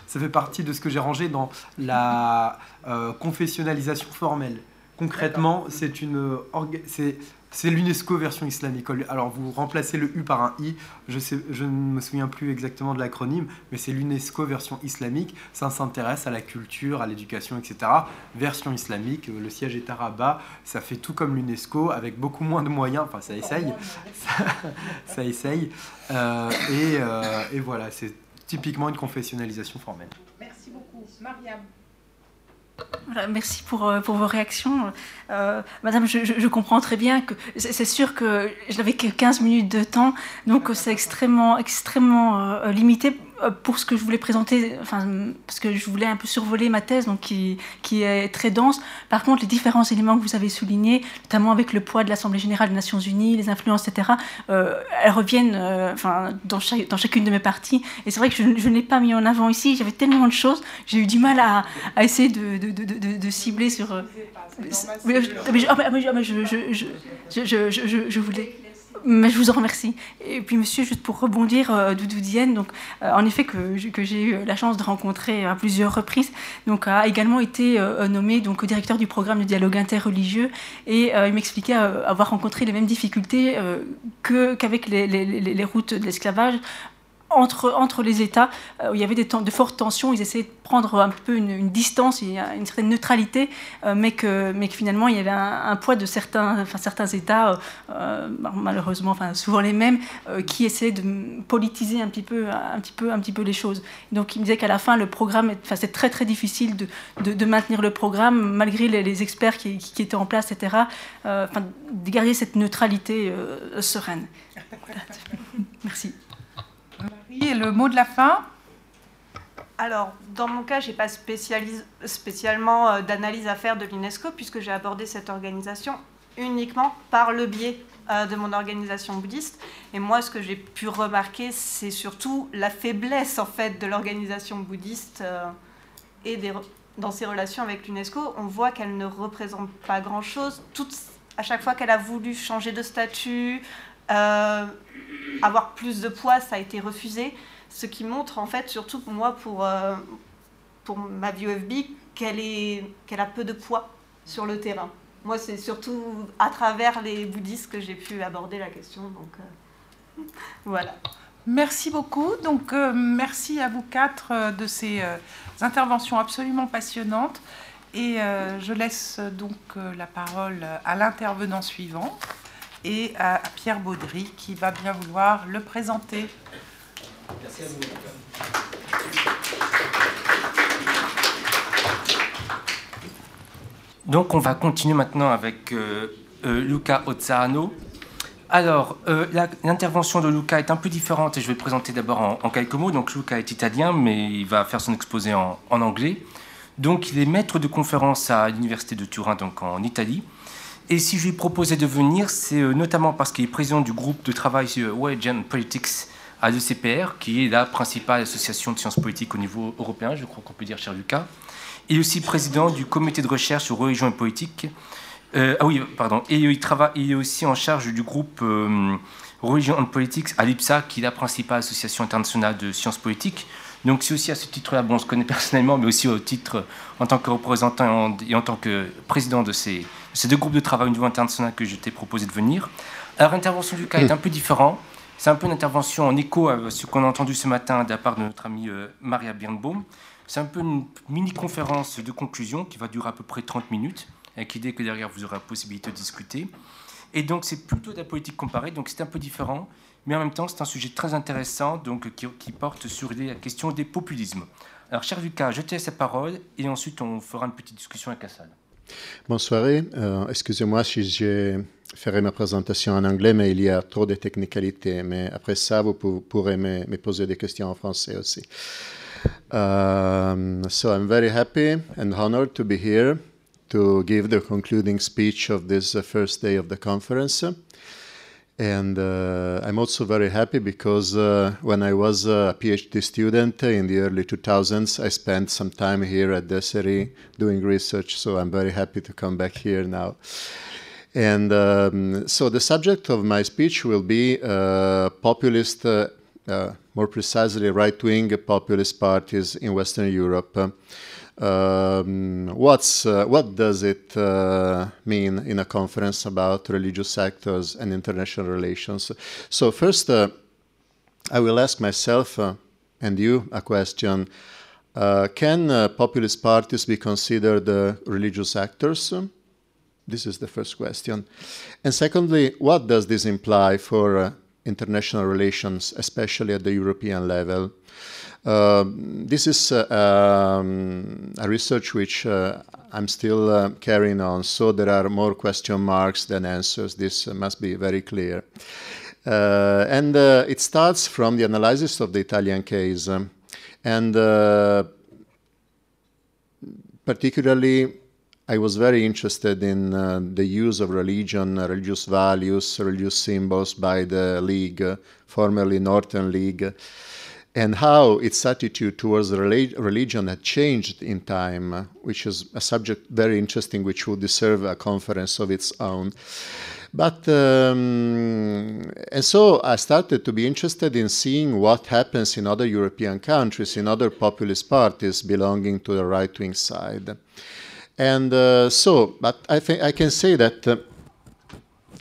Ça fait partie de ce que j'ai rangé dans la euh, confessionnalisation formelle. Concrètement, c'est une, c'est c'est l'UNESCO version islamique. Alors vous remplacez le U par un I, je, sais, je ne me souviens plus exactement de l'acronyme, mais c'est l'UNESCO version islamique. Ça s'intéresse à la culture, à l'éducation, etc. Version islamique, le siège est à Rabat, ça fait tout comme l'UNESCO, avec beaucoup moins de moyens, enfin ça essaye, *laughs* ça, essaye. Euh, et, euh, et voilà, c'est typiquement une confessionnalisation formelle. Merci beaucoup. Mariam merci pour, euh, pour, vos réactions. Euh, madame, je, comprends très bien que c'est sûr que je n'avais que 15 minutes de temps, donc c'est extrêmement, extrêmement euh, limité pour ce que je voulais présenter, enfin, parce que je voulais un peu survoler ma thèse, donc qui, qui est très dense. Par contre, les différents éléments que vous avez soulignés, notamment avec le poids de l'Assemblée générale des Nations Unies, les influences, etc., euh, elles reviennent euh, enfin, dans, dans, chacune de mes parties. Et c'est vrai que je, je ne l'ai pas mis en avant ici. J'avais tellement de choses, j'ai eu du mal à, à essayer de, de, de, de, cibler sur. Je voulais. Mais je vous en remercie. Et puis, monsieur, juste pour rebondir, euh, Doudou Dienne, donc, euh, en effet, que, que j'ai eu la chance de rencontrer à plusieurs reprises, donc, a également été euh, nommé donc, directeur du programme de dialogue interreligieux. Et il m'expliquait avoir rencontré les mêmes difficultés qu'avec les, les, les, routes de l'esclavage entre, entre les États, euh, où il y avait des de fortes tensions, ils essayaient de prendre un peu une, distance, une certaine neutralité, euh, mais, que, mais que finalement il y avait un, poids de certains, enfin, certains États, euh, malheureusement, enfin, souvent les mêmes, qui essayaient de politiser un petit peu, un petit peu, un petit peu les choses. Donc il me disait qu'à la fin, le programme, enfin, c'est très très difficile de, de, maintenir le programme, malgré les, experts qui, qui, étaient en place, etc., enfin, de garder cette neutralité sereine. *laughs* Merci. Et le mot de la fin alors, dans mon cas, je n'ai pas spécialement euh, d'analyse à faire de l'UNESCO, puisque j'ai abordé cette organisation uniquement par le biais euh, de mon organisation bouddhiste. Et moi, ce que j'ai pu remarquer, c'est surtout la faiblesse en fait de l'organisation bouddhiste euh, et dans ses relations avec l'UNESCO. On voit qu'elle ne représente pas grand-chose. À chaque fois qu'elle a voulu changer de statut, avoir plus de poids, ça a été refusé. Ce qui montre en fait, surtout pour moi, pour, euh, pour ma vie OFB, qu'elle qu'elle a peu de poids sur le terrain. Moi, c'est surtout à travers les bouddhistes que j'ai pu aborder la question. Donc euh, *laughs* voilà. Merci beaucoup. Donc euh, merci à vous quatre de ces interventions absolument passionnantes. Et je laisse donc la parole à l'intervenant suivant et à Pierre Baudry qui va bien vouloir le présenter. Merci à vous. Donc on va continuer maintenant avec Luca Ozzano. Alors, l'intervention de Luca est un peu différente et je vais le présenter d'abord en, quelques mots. Donc, Luca est italien, mais il va faire son exposé en, en anglais. Donc, il est maître de conférence à l'Université de Turin, donc en Italie. Et si je lui proposais de venir, c'est notamment parce qu'il est président du groupe de travail sur Wage and Politics à l'ECPR, qui est la principale association de sciences politiques au niveau européen, je crois qu'on peut dire, cher Lucas. Il est aussi président du comité de recherche sur religion et politique. Euh, ah oui, pardon. Et il, travaille, il est aussi en charge du groupe euh, Religion and Politics à l'IPSA, qui est la principale association internationale de sciences politiques. Donc c'est aussi à ce titre-là, bon, on se connaît personnellement, mais aussi au titre en tant que représentant et en tant que président de ces, ces deux groupes de travail au niveau international que je t'ai proposé de venir. Alors l'intervention du cas est un peu différente. C'est un peu une intervention en écho à ce qu'on a entendu ce matin de la part de notre amie euh, Maria Birnbaum. C'est un peu une mini-conférence de conclusion qui va durer à peu près 30 minutes, avec l'idée que derrière vous aurez la possibilité de discuter. Et donc c'est plutôt de la politique comparée, donc c'est un peu différent, mais en même temps c'est un sujet très intéressant donc, qui, porte sur la question des populismes. Alors cher Lucas, je te laisse la parole et ensuite on fera une petite discussion avec Assad. Bonsoir. Euh, excusez-moi si j'ai ferai ma présentation en anglais, mais il y a trop de technicalités. Mais après ça, vous pourrez me, me poser des questions en français aussi. Um, so I'm very happy and honored to be here to give the concluding speech of this uh, first day of the conference. And uh, I'm also very happy because uh, when I was a PhD student in the early 2000s, I spent some time here at Dessery doing research. So I'm very happy to come back here now. And um, so the subject of my speech will be uh, populist, uh, uh, more precisely, right wing populist parties in Western Europe. Um, what's, uh, what does it uh, mean in a conference about religious actors and international relations? So, first, uh, I will ask myself and you a question. can populist parties be considered religious actors? This is the first question. And secondly, what does this imply for uh, international relations, especially at the European level? Uh, this is uh, um, a research which uh, I'm still uh, carrying on, so there are more question marks than answers. This must be very clear. And it starts from the analysis of the Italian case. Um, and particularly I was very interested in uh, the use of religion, religious values, religious symbols by the League, formerly Northern League, and how its attitude towards religion had changed in time, which is a subject very interesting, which would deserve a conference of its own. But um, and so I started to be interested in seeing what happens in other European countries, in other populist parties belonging to the right wing side. And uh, so, but I think I can say that uh,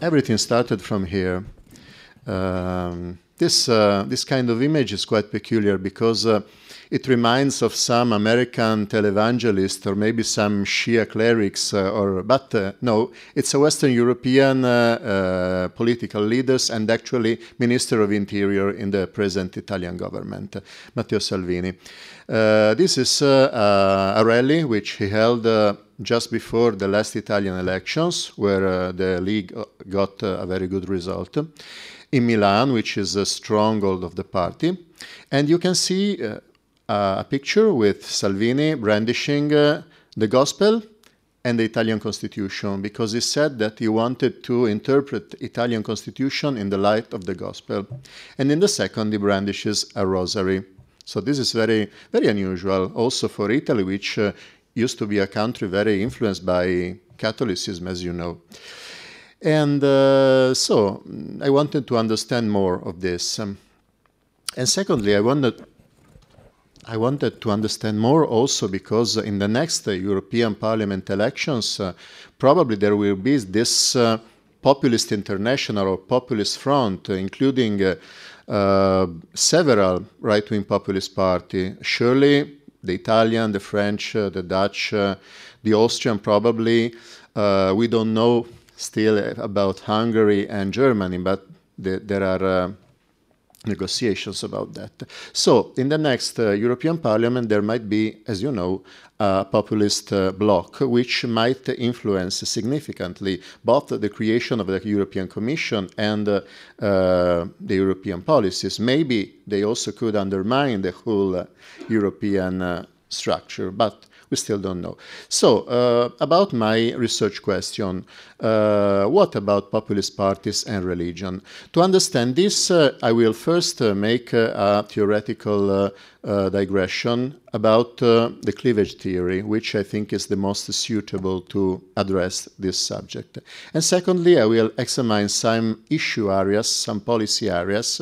everything started from here. Um, this uh, this kind of image is quite peculiar because uh, it reminds of some American televangelist or maybe some Shia clerics, uh, or but uh, no, it's a Western European political leaders and actually Minister of Interior in the present Italian government, Matteo Salvini. this is a rally which he held just before the last Italian elections, where uh, the League uh, got uh, a very good result, in Milan, which is a stronghold of the party. And you can see uh, a picture with Salvini brandishing uh, the gospel and the Italian constitution, because he said that he wanted to interpret Italian constitution in the light of the gospel. And in the second, he brandishes a rosary. So this is very, very unusual, also for Italy, which uh, used to be a country very influenced by Catholicism, as you know. And uh, so I wanted to understand more of this. Um, and secondly, I wanted, I wanted to understand more also because in the next uh, European Parliament elections, uh, probably there will be this uh, populist international or populist front, including uh, uh, several right wing populist parties. Surely the Italian, the French, uh, the Dutch, uh, the Austrian probably. Uh, we don't know still about Hungary and Germany, but the, there are negotiations about that. So, in the next uh, European Parliament, there might be, as you know, a populist uh, bloc which might influence significantly both the creation of the European Commission and uh, uh, the European policies. Maybe they also could undermine the whole uh, European uh, structure, but we still don't know. So, uh, about my research question, uh, what about populist parties and religion? To understand this, uh, I will first uh, make uh, a theoretical uh, digression about the cleavage theory, which I think is the most suitable to address this subject. And secondly, I will examine some issue areas, some policy areas,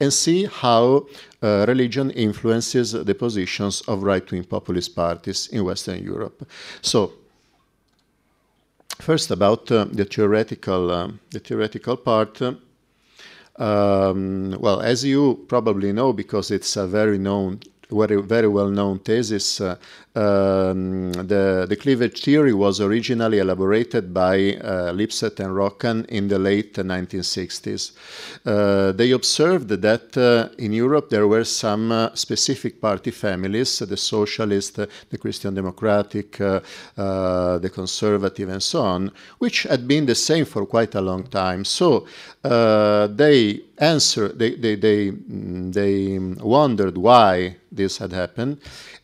and see how uh, religion influences the positions of right-wing populist parties in Western Europe. So, first about uh, the theoretical, uh, the theoretical part. Um, well, as you probably know, because it's a very known very, very well-known thesis. Uh, um, the, the, cleavage theory was originally elaborated by uh, Lipset and Roccan in the late 1960s. Uh, they observed that uh, in Europe there were some uh, specific party families, the socialist, the Christian democratic, uh, the conservative, and so on, which had been the same for quite a long time. So they answered, they, they, they, mm, they wondered why this had happened.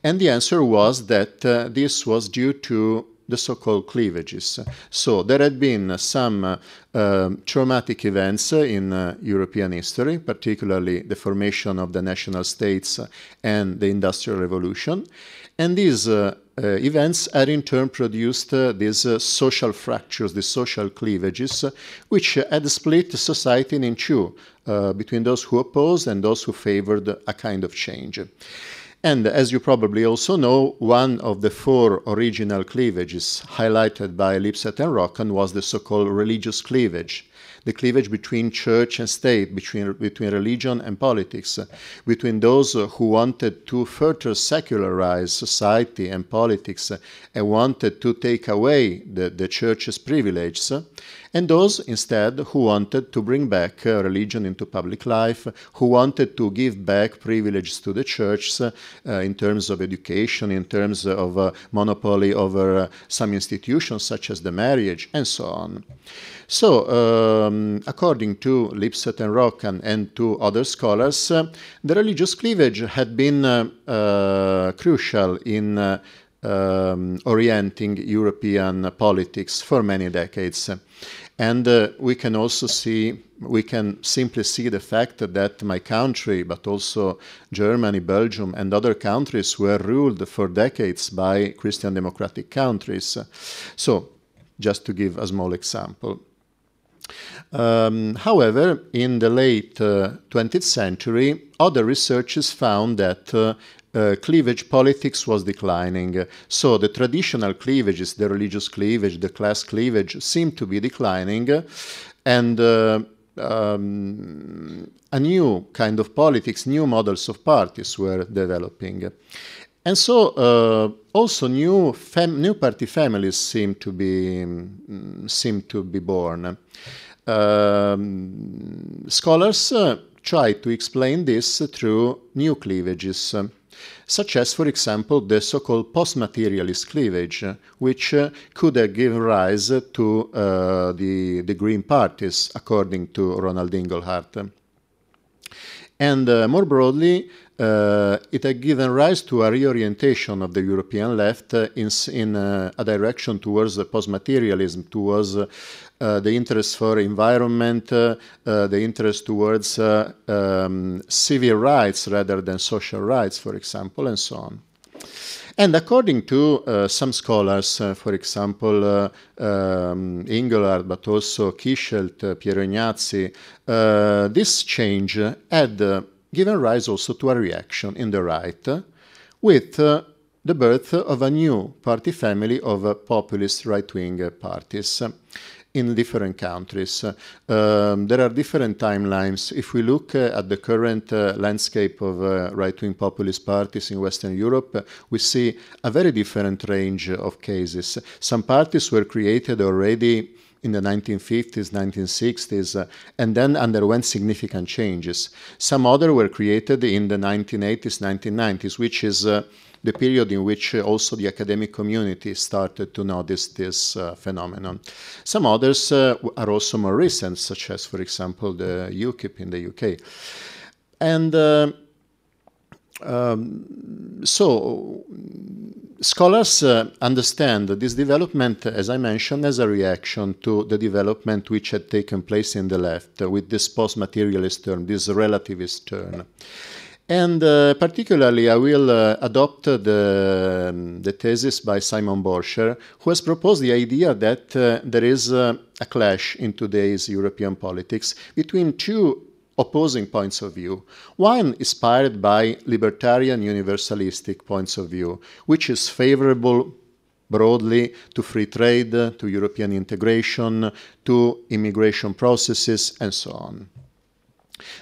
And the answer was that uh, this was due to the so-called cleavages. So there had been some uh, uh, traumatic events in uh, European history, particularly the formation of the national states and the Industrial Revolution. And these uh, uh, events had in turn produced these social fractures, these social cleavages, which had split society in two, between those who opposed and those who favored a kind of change. And as you probably also know, one of the four original cleavages highlighted by Lipset and Roccan was the so-called religious cleavage the cleavage between church and state, between, between religion and politics, between those who wanted to further secularize society and politics and wanted to take away the, the church's privileges, and those instead who wanted to bring back uh, religion into public life, who wanted to give back privileges to the church uh, in terms of education, in terms of uh, monopoly over uh, some institutions such as the marriage, and so on. So, um, according to Lipset and Roccan and to other scholars, uh, the religious cleavage had been uh, uh, crucial in uh, um, orienting European politics for many decades. And uh, we can also see, we can simply see the fact that my country, but also Germany, Belgium, and other countries were ruled for decades by Christian democratic countries. So, just to give a small example. Um, however, in the late uh, 20th century, other researchers found that uh, uh, cleavage politics was declining. So the traditional cleavages, the religious cleavage, the class cleavage, seemed to be declining, and uh, um, a new kind of politics, new models of parties were developing. And so uh, also new, new party families seem to be, um, seem to be born. Um, scholars uh, try to explain this through new cleavages, uh, such as, for example, the so-called post-materialist cleavage, uh, which uh, could have given rise to the, the Green parties, according to Ronald Inglehart. And more broadly, uh, it had given rise to a reorientation of the European left uh, in, in uh, a direction towards post-materialism, towards uh, the interest for environment, uh, the interest towards um, civil rights rather than social rights, for example, and so on. And according to uh, some scholars, uh, for example, uh, um, but also Kischelt, Piero Ignazzi, this change had given rise also to a reaction in the right with uh, the birth of a new party family of populist right-wing parties in different countries. Um, there are different timelines. If we look uh, at the current uh, landscape of uh, right-wing populist parties in Western Europe, we see a very different range of cases. Some parties were created already in the 1950s, 1960s, uh, and then underwent significant changes. Some other were created in the 1980s, 1990s, which is uh, the period in which uh, also the academic community started to notice this uh, phenomenon. Some others uh, are also more recent, such as, for example, the UKIP in the UK. And uh, um, so scholars uh, understand this development, as I mentioned, as a reaction to the development which had taken place in the left uh, with this post-materialist turn, this relativist turn. And uh, particularly, I will uh, adopt the, um, the thesis by Simon Borcher, who has proposed the idea that uh, there is uh, a clash in today's European politics between two opposing points of view. One inspired by libertarian universalistic points of view, which is favorable broadly to free trade, to European integration, to immigration processes, and so on.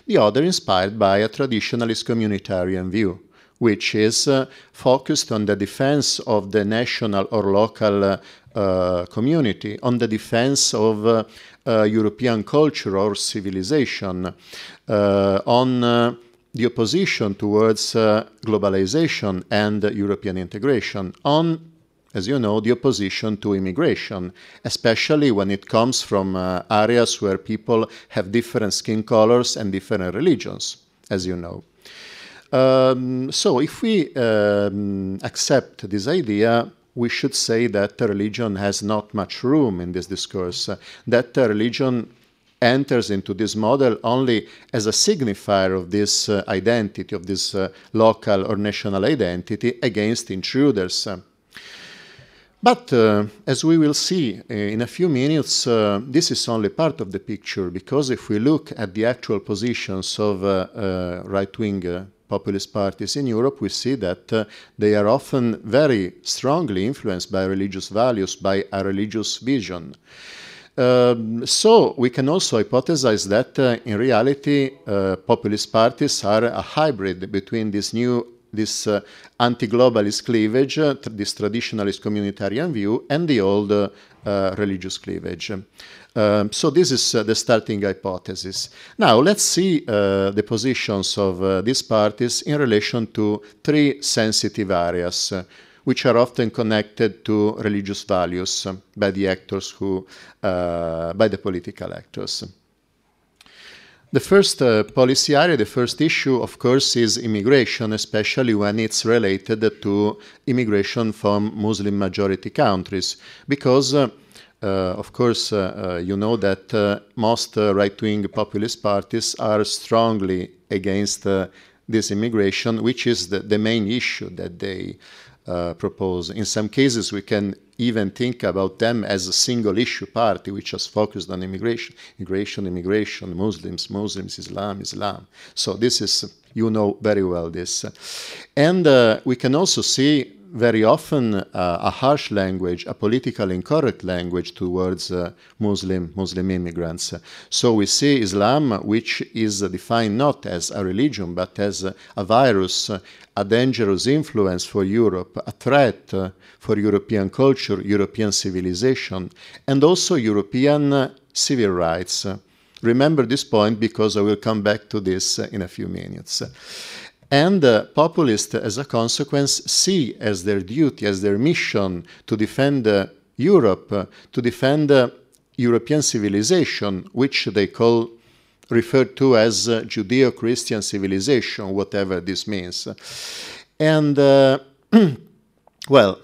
The other inspired by a traditionalist communitarian view, which is uh, focused on the defense of the national or local uh, uh, community, on the defense of uh, European culture or civilization, uh, on the opposition towards globalization and European integration, on as you know, the opposition to immigration, especially when it comes from uh, areas where people have different skin colors and different religions, as you know. Um, so, if we um, accept this idea, we should say that religion has not much room in this discourse, uh, that religion enters into this model only as a signifier of this uh, identity, of this uh, local or national identity against intruders. But uh, as we will see uh, in a few minutes, uh, this is only part of the picture because if we look at the actual positions of right wing populist parties in Europe, we see that uh, they are often very strongly influenced by religious values, by a religious vision. Um, so we can also hypothesize that uh, in reality, uh, populist parties are a hybrid between this new this uh, anti-globalist cleavage, uh, this traditionalist communitarian view, and the old uh, religious cleavage. Um, so this is uh, the starting hypothesis. Now let's see uh, the positions of uh, these parties in relation to three sensitive areas, which are often connected to religious values by the actors who, by the political actors. The first uh, policy area, the first issue, of course, is immigration, especially when it's related to immigration from Muslim majority countries, because, uh, uh, of course, uh, uh, you know that uh, most right wing populist parties are strongly against this immigration, which is the, the, main issue that they propose. In some cases, we can even think about them as a single issue party which is focused on immigration, immigration, immigration, Muslims, Muslims, Islam, Islam. So this is, you know very well this. And uh, we can also see very often uh, a harsh language, a politically incorrect language towards uh, Muslim Muslim immigrants. So we see Islam, which is defined not as a religion but as a virus, a dangerous influence for Europe, a threat for European culture, European civilization, and also European civil rights. Remember this point because I will come back to this in a few minutes. And uh, populists, as a consequence, see as their duty, as their mission to defend uh, Europe, uh, to defend uh, European civilization, which they call referred to as uh, Judeo-Christian civilization, whatever this means. And uh, *clears throat* well,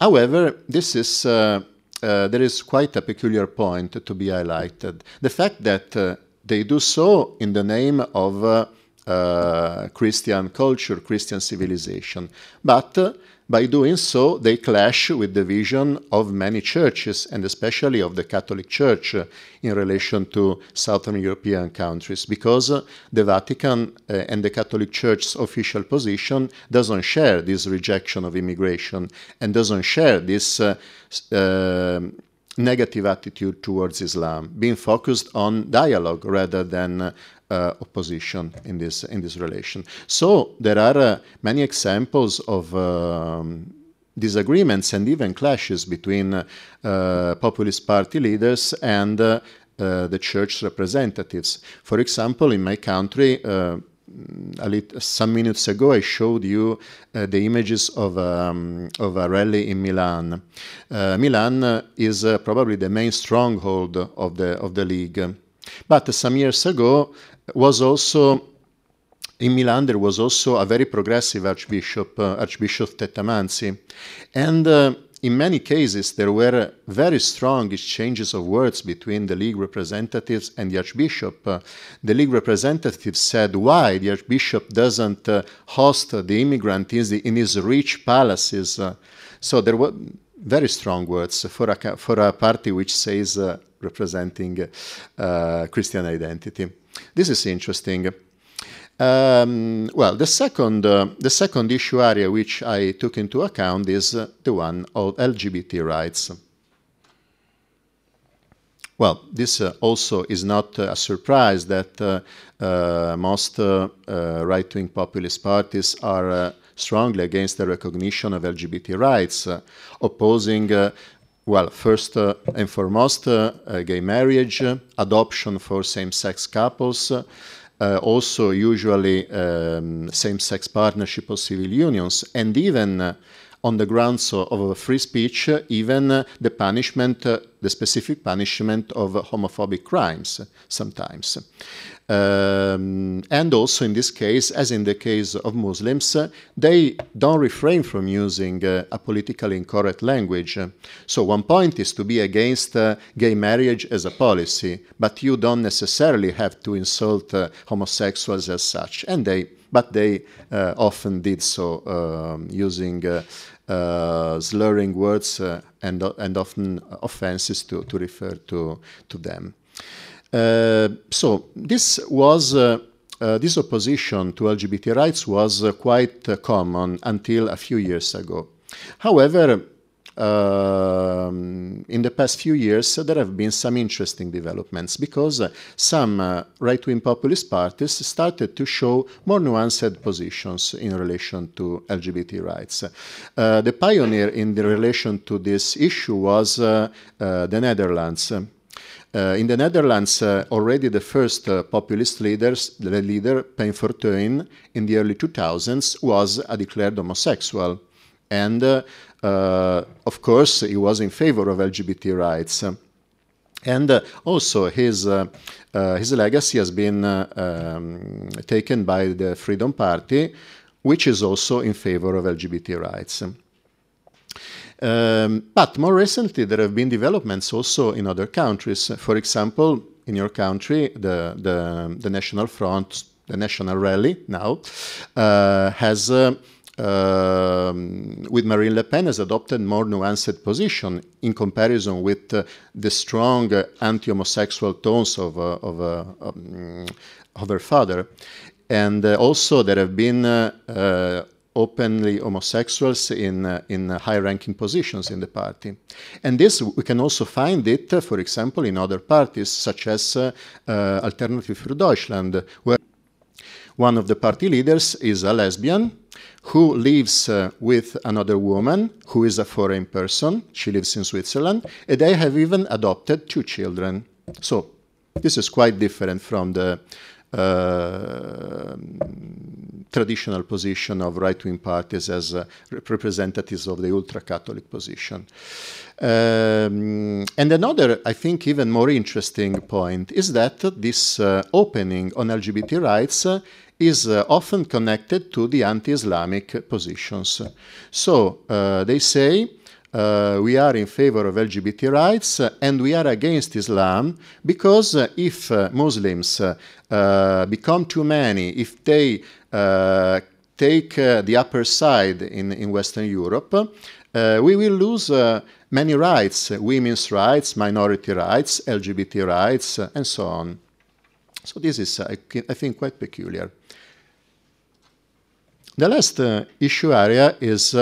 however, this is there is quite a peculiar point to be highlighted: the fact that they do so in the name of uh, Christian culture, Christian civilization. But uh, by doing so, they clash with the vision of many churches, and especially of the Catholic Church uh, in relation to Southern European countries, because uh, the Vatican uh, and the Catholic Church's official position doesn't share this rejection of immigration and doesn't share this negative attitude towards Islam, being focused on dialogue rather than uh, opposition in this in this relation. So there are uh, many examples of um, disagreements and even clashes between uh, populist party leaders and uh, uh, the church representatives. For example, in my country, uh, lit- some minutes ago, I showed you uh, the images of, um, of a rally in Milan. Uh, Milan uh, is probably the main stronghold of the, of the league. But some years ago was also in Milan there was also a very progressive archbishop, uh, Archbishop Tettamanzi, and uh, in many cases there were very strong exchanges of words between the league representatives and the archbishop. Uh, the league representatives said why the archbishop doesn't uh, host the immigrant in, his rich palaces. Uh, so there were very strong words for a, for a party which says uh, representing Christian identity. This is interesting. Um, well, the second, uh, the second issue area which I took into account is uh, the one of LGBT rights. Well, this uh, also is not a surprise that uh, uh, most uh, right wing populist parties are strongly against the recognition of LGBT rights, opposing, well, first uh, and foremost, uh, uh, gay marriage, adoption for same sex couples. Uh, also, usually um, same sex partnership or civil unions, and even uh, on the grounds of, of free speech, uh, even the punishment, the specific punishment of homophobic crimes sometimes. Um, and also in this case, as in the case of Muslims, uh, they don't refrain from using uh, a politically incorrect language. So one point is to be against uh, gay marriage as a policy, but you don't necessarily have to insult uh, homosexuals as such. And they, but they uh, often did so um, using uh, slurring words and, and often offenses to, to refer to, to them. Uh, so this was uh, uh, this opposition to LGBT rights was quite common until a few years ago. However, um, in the past few years, uh, there have been some interesting developments because uh, some right wing populist parties started to show more nuanced positions in relation to LGBT rights. The pioneer in the relation to this issue was the Netherlands. Uh, in the Netherlands, uh, already the first uh, populist leaders, the leader, Pijn Fortuyn, in the early 2000s, was a declared homosexual. And of course, he was in favor of LGBT rights. And uh, also, his, uh, uh, his legacy has been um, taken by the Freedom Party, which is also in favor of LGBT rights. Um, but more recently, there have been developments also in other countries. For example, in your country, the, the, the National Front, the National Rally now, uh, has, uh, um, with Marine Le Pen, has adopted more nuanced position in comparison with uh, the strong uh, anti-homosexual tones of, uh, of, um, of her father. And also there have been openly homosexuals in, uh, in high-ranking positions in the party. And this, we can also find it, uh, for example, in other parties, such as uh, uh, Alternative für Deutschland, where one of the party leaders is a lesbian who lives uh, with another woman who is a foreign person. She lives in Switzerland, and they have even adopted two children. So this is quite different from the uh, traditional position of right-wing parties as uh, representatives of the ultra-Catholic position. Um, and another, I think, even more interesting point is that this uh, opening on LGBT rights uh, is uh, often connected to the anti-Islamic positions. So uh, they say uh, we are in favor of LGBT rights uh, and we are against Islam because uh, if Muslims uh, uh, become too many, if they uh, take the upper side in, in Western Europe, we will lose many rights women's rights, minority rights, LGBT rights, and so on. So, this is, I I think, quite peculiar. The last issue area is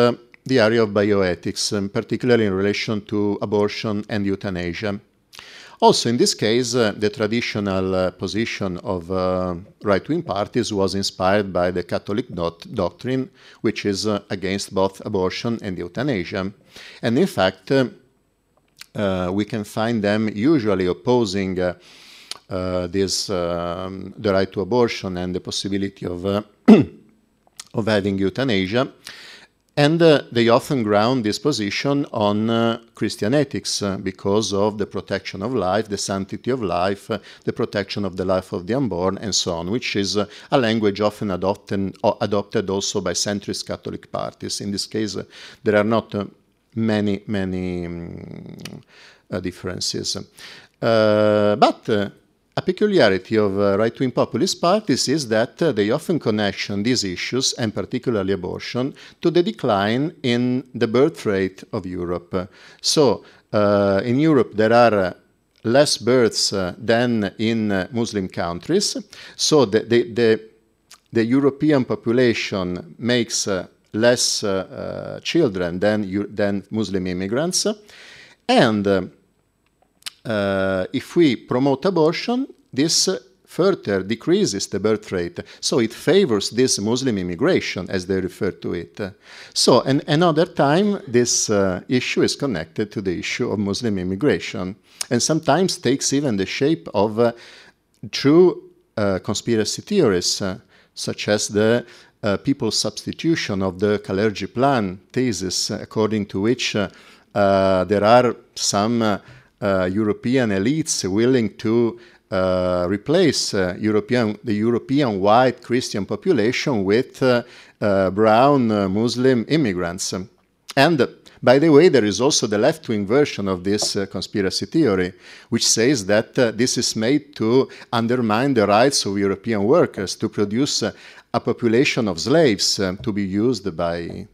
the area of bioethics, um, particularly in relation to abortion and euthanasia. Also, in this case, uh, the traditional uh, position of uh, right wing parties was inspired by the Catholic dot- doctrine, which is uh, against both abortion and euthanasia. And in fact, uh, uh, we can find them usually opposing this, um, the right to abortion and the possibility of, *clears throat* of having euthanasia. And uh, they often ground this position on uh, Christian ethics uh, because of the protection of life, the sanctity of life, uh, the protection of the life of the unborn, and so on, which is uh, a language often adopted, o- adopted also by centrist Catholic parties. In this case, uh, there are not uh, many, many uh, differences. Uh, but uh, a peculiarity of uh, right wing populist parties is that uh, they often connection these issues, and particularly abortion, to the decline in the birth rate of Europe. So, uh, in Europe, there are uh, less births uh, than in uh, Muslim countries. So, the, the, the, the European population makes less children than, than Muslim immigrants. And uh, if we promote abortion, this further decreases the birth rate. So it favors this Muslim immigration, as they refer to it. So, and another time, this uh, issue is connected to the issue of Muslim immigration, and sometimes takes even the shape of uh, true uh, conspiracy theories, uh, such as the uh, people's substitution of the Kalergi plan thesis, according to which uh, there are some European elites willing to uh, replace uh, European, the European white Christian population with uh, uh, brown uh, Muslim immigrants. And uh, by the way, there is also the left wing version of this uh, conspiracy theory, which says that uh, this is made to undermine the rights of European workers to produce uh, a population of slaves uh, to be used by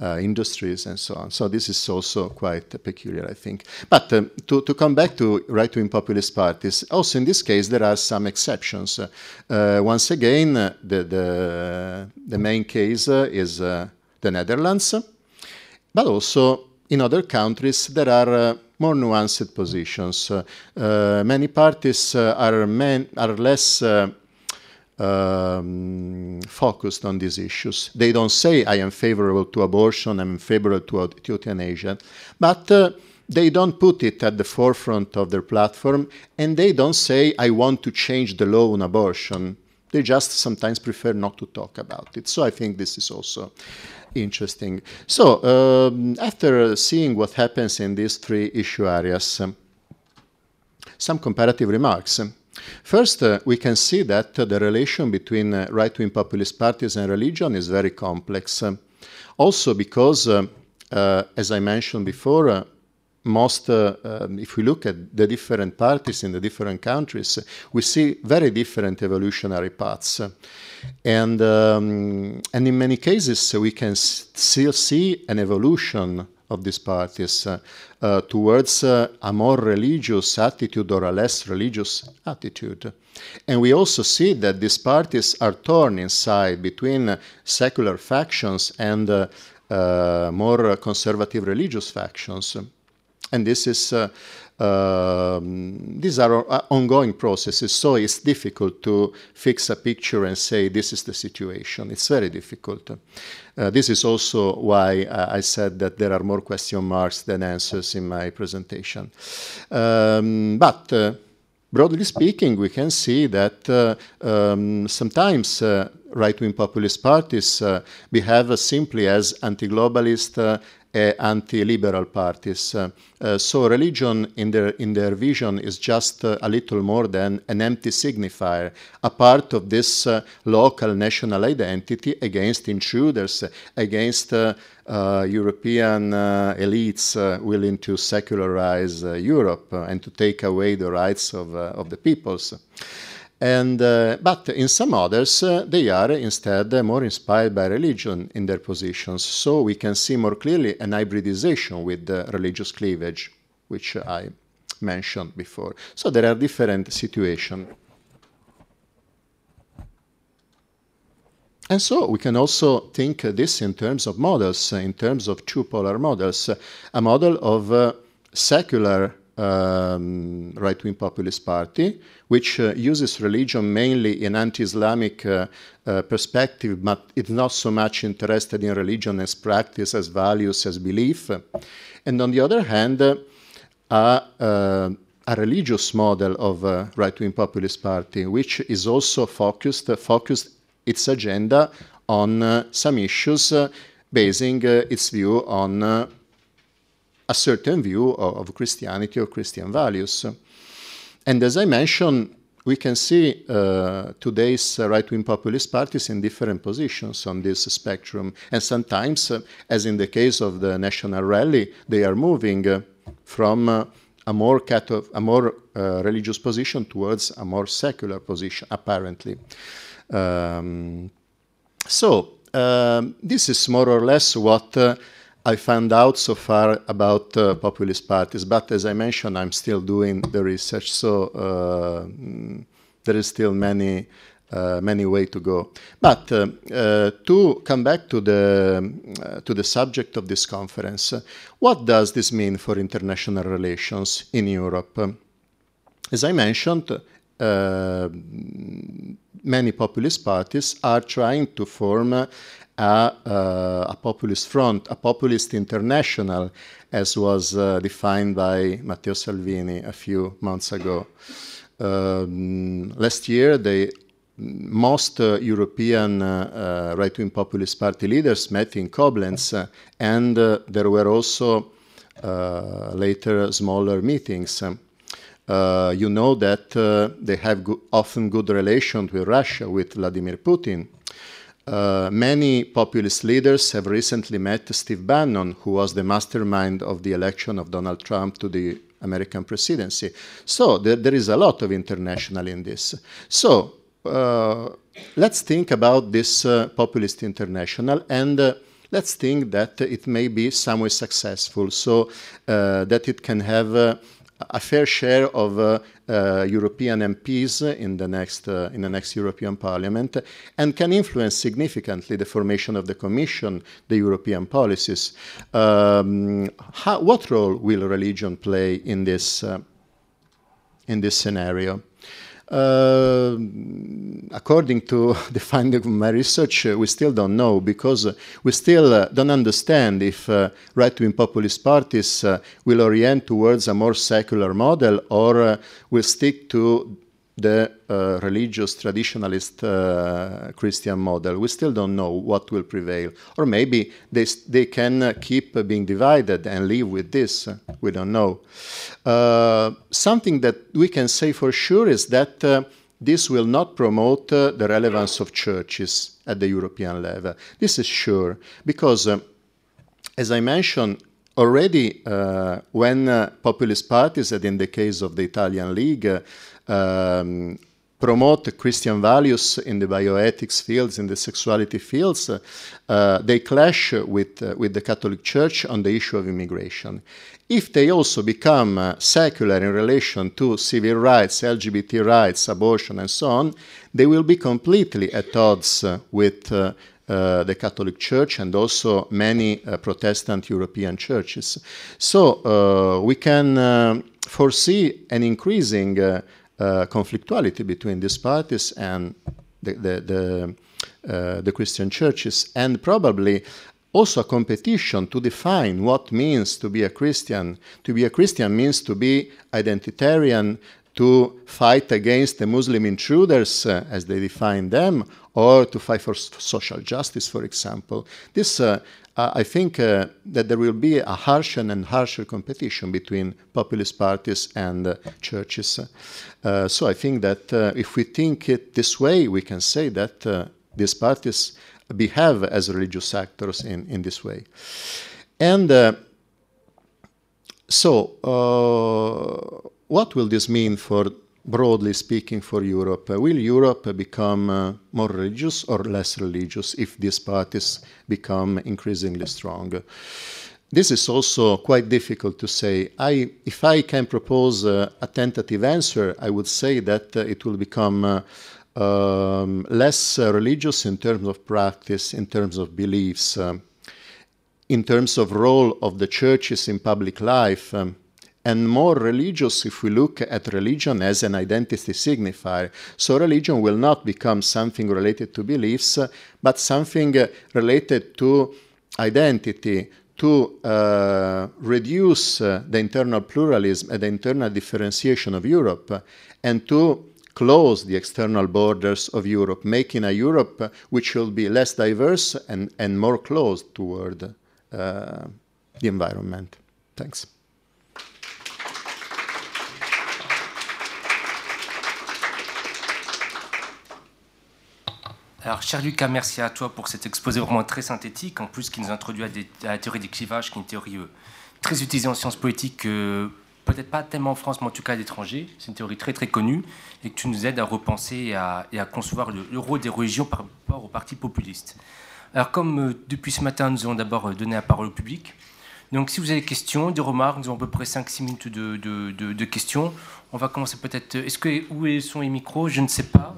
uh, industries and so on. So this is also quite peculiar, I think. But um, to, to come back to right-wing populist parties, also in this case there are some exceptions. Uh, once again, uh, the, the, the main case uh, is uh, the Netherlands, but also in other countries there are uh, more nuanced positions. Uh, uh, many parties uh, are, man, are less uh, um, focused on these issues. They don't say, I am favorable to abortion, I'm favorable to, to euthanasia, but uh, they don't put it at the forefront of their platform, and they don't say, I want to change the law on abortion. They just sometimes prefer not to talk about it. So I think this is also interesting. So, um, after seeing what happens in these three issue areas, some comparative remarks. First, uh, we can see that uh, the relation between uh, right wing populist parties and religion is very complex. Um, also, because, uh, uh, as I mentioned before, uh, most, uh, um, if we look at the different parties in the different countries, we see very different evolutionary paths. And, um, and in many cases, we can still see an evolution of these parties uh, uh, towards uh, a more religious attitude or a less religious attitude. And we also see that these parties are torn inside between secular factions and more conservative religious factions. And this is uh, um, these are ongoing processes, so it's difficult to fix a picture and say this is the situation. It's very difficult. Uh, this is also why uh, I said that there are more question marks than answers in my presentation. Um, but uh, broadly speaking, we can see that uh, um, sometimes uh, right-wing populist parties uh, behave simply as anti-globalist anti-liberal parties. Uh, uh, so religion in their, in their vision is just uh, a little more than an empty signifier, a part of this local national identity against intruders, against uh, European uh, elites uh, willing to secularize Europe and to take away the rights of, of the peoples. And, uh, but in some others, uh, they are instead more inspired by religion in their positions. So we can see more clearly an hybridization with the religious cleavage, which I mentioned before. So there are different situations. And so we can also think this in terms of models, in terms of two polar models. A model of uh, secular um, right-wing populist party, which uh, uses religion mainly in anti-Islamic uh, uh, perspective, but it's not so much interested in religion as practice, as values, as belief. And on the other hand, uh, a, religious model of right-wing populist party, which is also focused, focused its agenda on some issues, basing its view on a certain view of, of, Christianity or Christian values. And as I mentioned, we can see uh, today's uh, right wing populist parties in different positions on this spectrum. And sometimes, uh, as in the case of the National Rally, they are moving uh, from uh, a more, a more uh, religious position towards a more secular position, apparently. Um, so, um, this is more or less what I found out so far about uh, populist parties, but as I mentioned, I'm still doing the research, so uh, there is still many, uh, many way to go. But uh, uh, to come back to the uh, to the subject of this conference, what does this mean for international relations in Europe? As I mentioned, many populist parties are trying to form a, uh, a, populist front, a populist international, as was uh, defined by Matteo Salvini a few months ago. Um, last year, they, most uh, European uh, uh, right wing populist party leaders met in Koblenz, uh, and there were also later smaller meetings. you know that they have go often good relations with Russia, with Vladimir Putin. Uh, many populist leaders have recently met Steve Bannon, who was the mastermind of the election of Donald Trump to the American presidency. So there, there is a lot of international in this. So uh, let's think about this uh, populist international and uh, let's think that it may be somewhat successful so uh, that it can have a fair share of uh, uh, European MPs in the next uh, in the next European Parliament, and can influence significantly the formation of the Commission, the European policies. Um, how, what role will religion play in this in this scenario? Uh, according to *laughs* the finding of my research, uh, we still don't know because uh, we still uh, don't understand if uh, right-wing populist parties will orient towards a more secular model or will stick to the uh, religious traditionalist uh, Christian model. We still don't know what will prevail. Or maybe they, they can uh, keep being divided and live with this. We don't know. Uh, something that we can say for sure is that uh, this will not promote uh, the relevance of churches at the European level. This is sure, because as I mentioned, already when populist parties, and in the case of the Italian League, um, promote Christian values in the bioethics fields, in the sexuality fields, uh, they clash with, uh, with the Catholic Church on the issue of immigration. If they also become uh, secular in relation to civil rights, LGBT rights, abortion, and so on, they will be completely at odds uh, with uh, uh, the Catholic Church and also many Protestant European churches. So we can foresee an increasing uh, conflictuality between these parties and the, the, the, uh, the Christian churches, and probably also a competition to define what means to be a Christian. To be a Christian means to be identitarian, to fight against the Muslim intruders uh, as they define them, or to fight for social justice, for example. This uh, uh, I think uh, that there will be a harsher and harsher competition between populist parties and uh, churches. Uh, so I think that if we think it this way, we can say that these parties behave as religious actors in, in this way. And so, what will this mean for broadly speaking, for Europe? Uh, will Europe become uh, more religious or less religious if these parties become increasingly strong? This is also quite difficult to say. I, if I can propose uh, a tentative answer, I would say that uh, it will become uh, um, less uh, religious in terms of practice, in terms of beliefs, in terms of role of the churches in public life. Um, and more religious if we look at religion as an identity signifier. So religion will not become something related to beliefs, but something related to identity, to uh, reduce uh, the internal pluralism and the internal differentiation of Europe, and to close the external borders of Europe, making a Europe which will be less diverse and, and more closed toward uh, the environment. Thanks. Alors, cher Lucas, merci à toi pour cet exposé vraiment très synthétique, en plus qui nous introduit à, la théorie des clivages, qui est une théorie euh, très utilisée en sciences politiques, euh, peut-être pas tellement en France, mais en tout cas à l'étranger. C'est une théorie très très connue, et que tu nous aides à repenser et à, concevoir le, le, rôle des religions par rapport aux partis populistes. Alors, comme euh, depuis ce matin, nous allons d'abord donner la parole au public. Donc, si vous avez des questions, des remarques, nous avons à peu près 5-6 minutes de, de, questions. On va commencer peut-être. Est-ce que où sont les micros Je ne sais pas.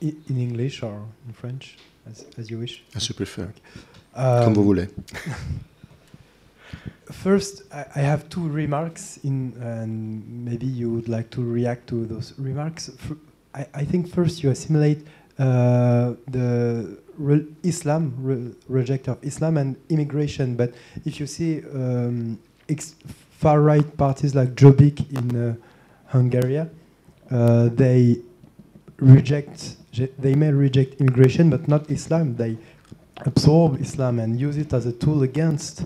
In English or in French, as, as you wish. As you prefer. Um, Comme vous voulez. *laughs* First, I, I have two remarks, in, and maybe you would like to react to those remarks. I, I think first you assimilate uh, the re Islam, re reject of Islam, and immigration. But if you see um, far right parties like Jobbik in uh, Hungary, uh, they reject they may reject immigration but not Islam. They absorb Islam and use it as a tool against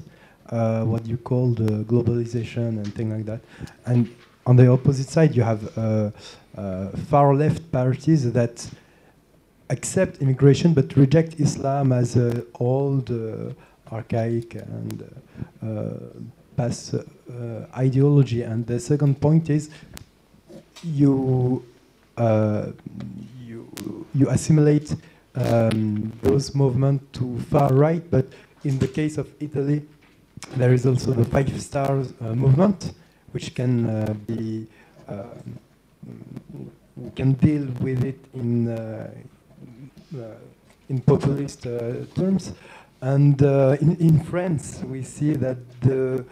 uh, what you call the globalization and things like that. And on the opposite side you have uh, uh, far left parties that accept immigration but reject Islam as an old uh, archaic and uh, past uh, ideology. And the second point is you uh, you assimilate um, those movements to far right, but in the case of Italy, there is also the Five Stars uh, movement, which can uh, be we can deal with it in in populist terms. And uh, in, in France, we see that the,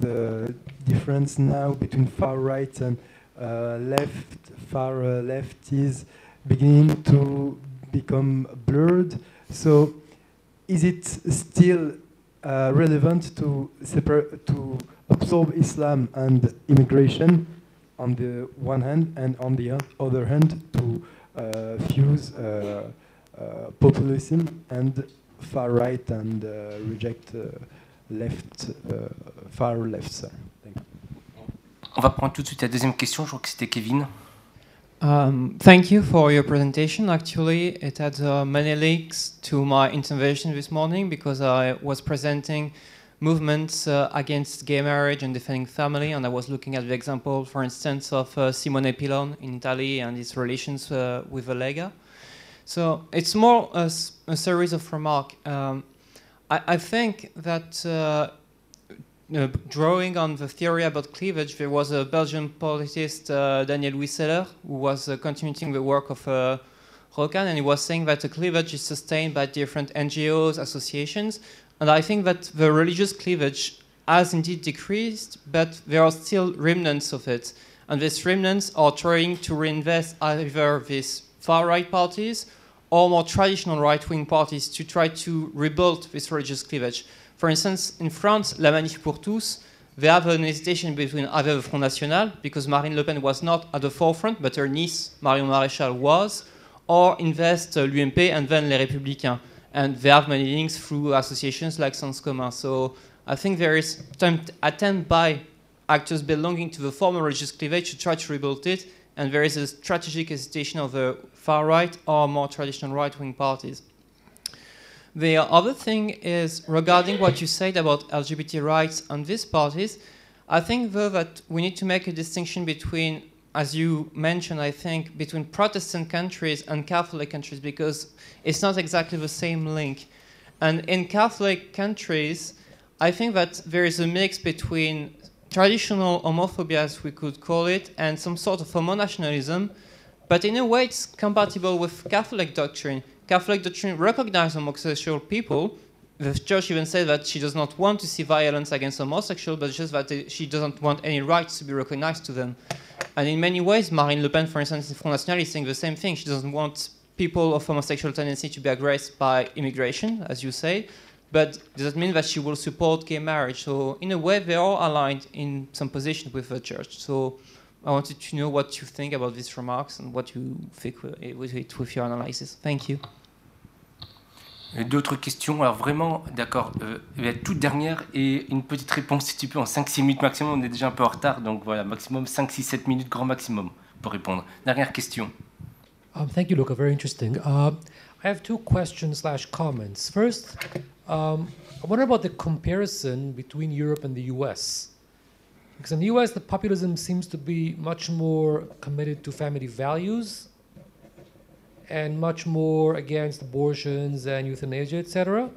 the difference now between far right and uh, left, far uh, left is beginning to become blurred. So, is it still uh, relevant to to absorb Islam and immigration on the one hand, and on the other hand to uh, fuse uh, uh, populism and far right and reject left, far left side? On va prendre tout de suite la deuxième question. Je crois que c'était Kevin. Um, thank you for your presentation. Actually, it had uh, many links to my intervention this morning because I was presenting movements uh, against gay marriage and defending family, and I was looking at the example, for instance, of uh, Simone Pilon in Italy and its relations uh, with the Lega. So it's more a, a series of remarks. Um, I, I, think that uh, drawing on the theory about cleavage, there was a Belgian politist, uh, Daniel Wieseler, who was uh, continuing the work of uh, Rokan, and he was saying that the cleavage is sustained by different NGOs, associations, and I think that the religious cleavage has indeed decreased, but there are still remnants of it, and these remnants are trying to reinvest either these far-right parties or more traditional right-wing parties to try to rebuild this religious cleavage. For instance, in France, La Manif pour tous, they have an hesitation between either the Front National, because Marine Le Pen was not at the forefront, but her niece, Marion Maréchal, was, or invest uh, l'UMP and then Les Républicains. And they have many links through associations like Sens Commun. So I think there is attempt by actors belonging to the former religious cleavage to try to rebuild it, and there is a strategic hesitation of the far right or more traditional right wing parties. The other thing is regarding what you said about LGBT rights and these parties. I think, though, that we need to make a distinction between, as you mentioned, I think, between Protestant countries and Catholic countries because it's not exactly the same link. And in Catholic countries, I think that there is a mix between traditional homophobia, as we could call it, and some sort of homonationalism. But in a way, it's compatible with Catholic doctrine Catholic doctrine recognizes homosexual people, the church even said that she does not want to see violence against homosexuals, but just that she doesn't want any rights to be recognized to them. And in many ways, Marine Le Pen, for instance, in Front National, is saying the same thing. She doesn't want people of homosexual tendency to be aggressed by immigration, as you say, but does that mean that she will support gay marriage? So in a way, they are aligned in some position with the church. So I wanted to know what you think about these remarks and what you think with it with your analysis. Thank you. D'autres questions? Alors vraiment, d'accord, euh, la toute dernière et une petite réponse si tu peux en 5-6 minutes maximum, on est déjà un peu en retard, donc voilà, maximum 5-6-7 minutes grand maximum pour répondre. Dernière question. Um, thank you, Luca, very interesting. Uh, I have two questions slash comments. First, um, I wonder about the comparison between Europe and the US. Because in the US, the populism seems to be much more committed to family values and much more against abortions and euthanasia, etc.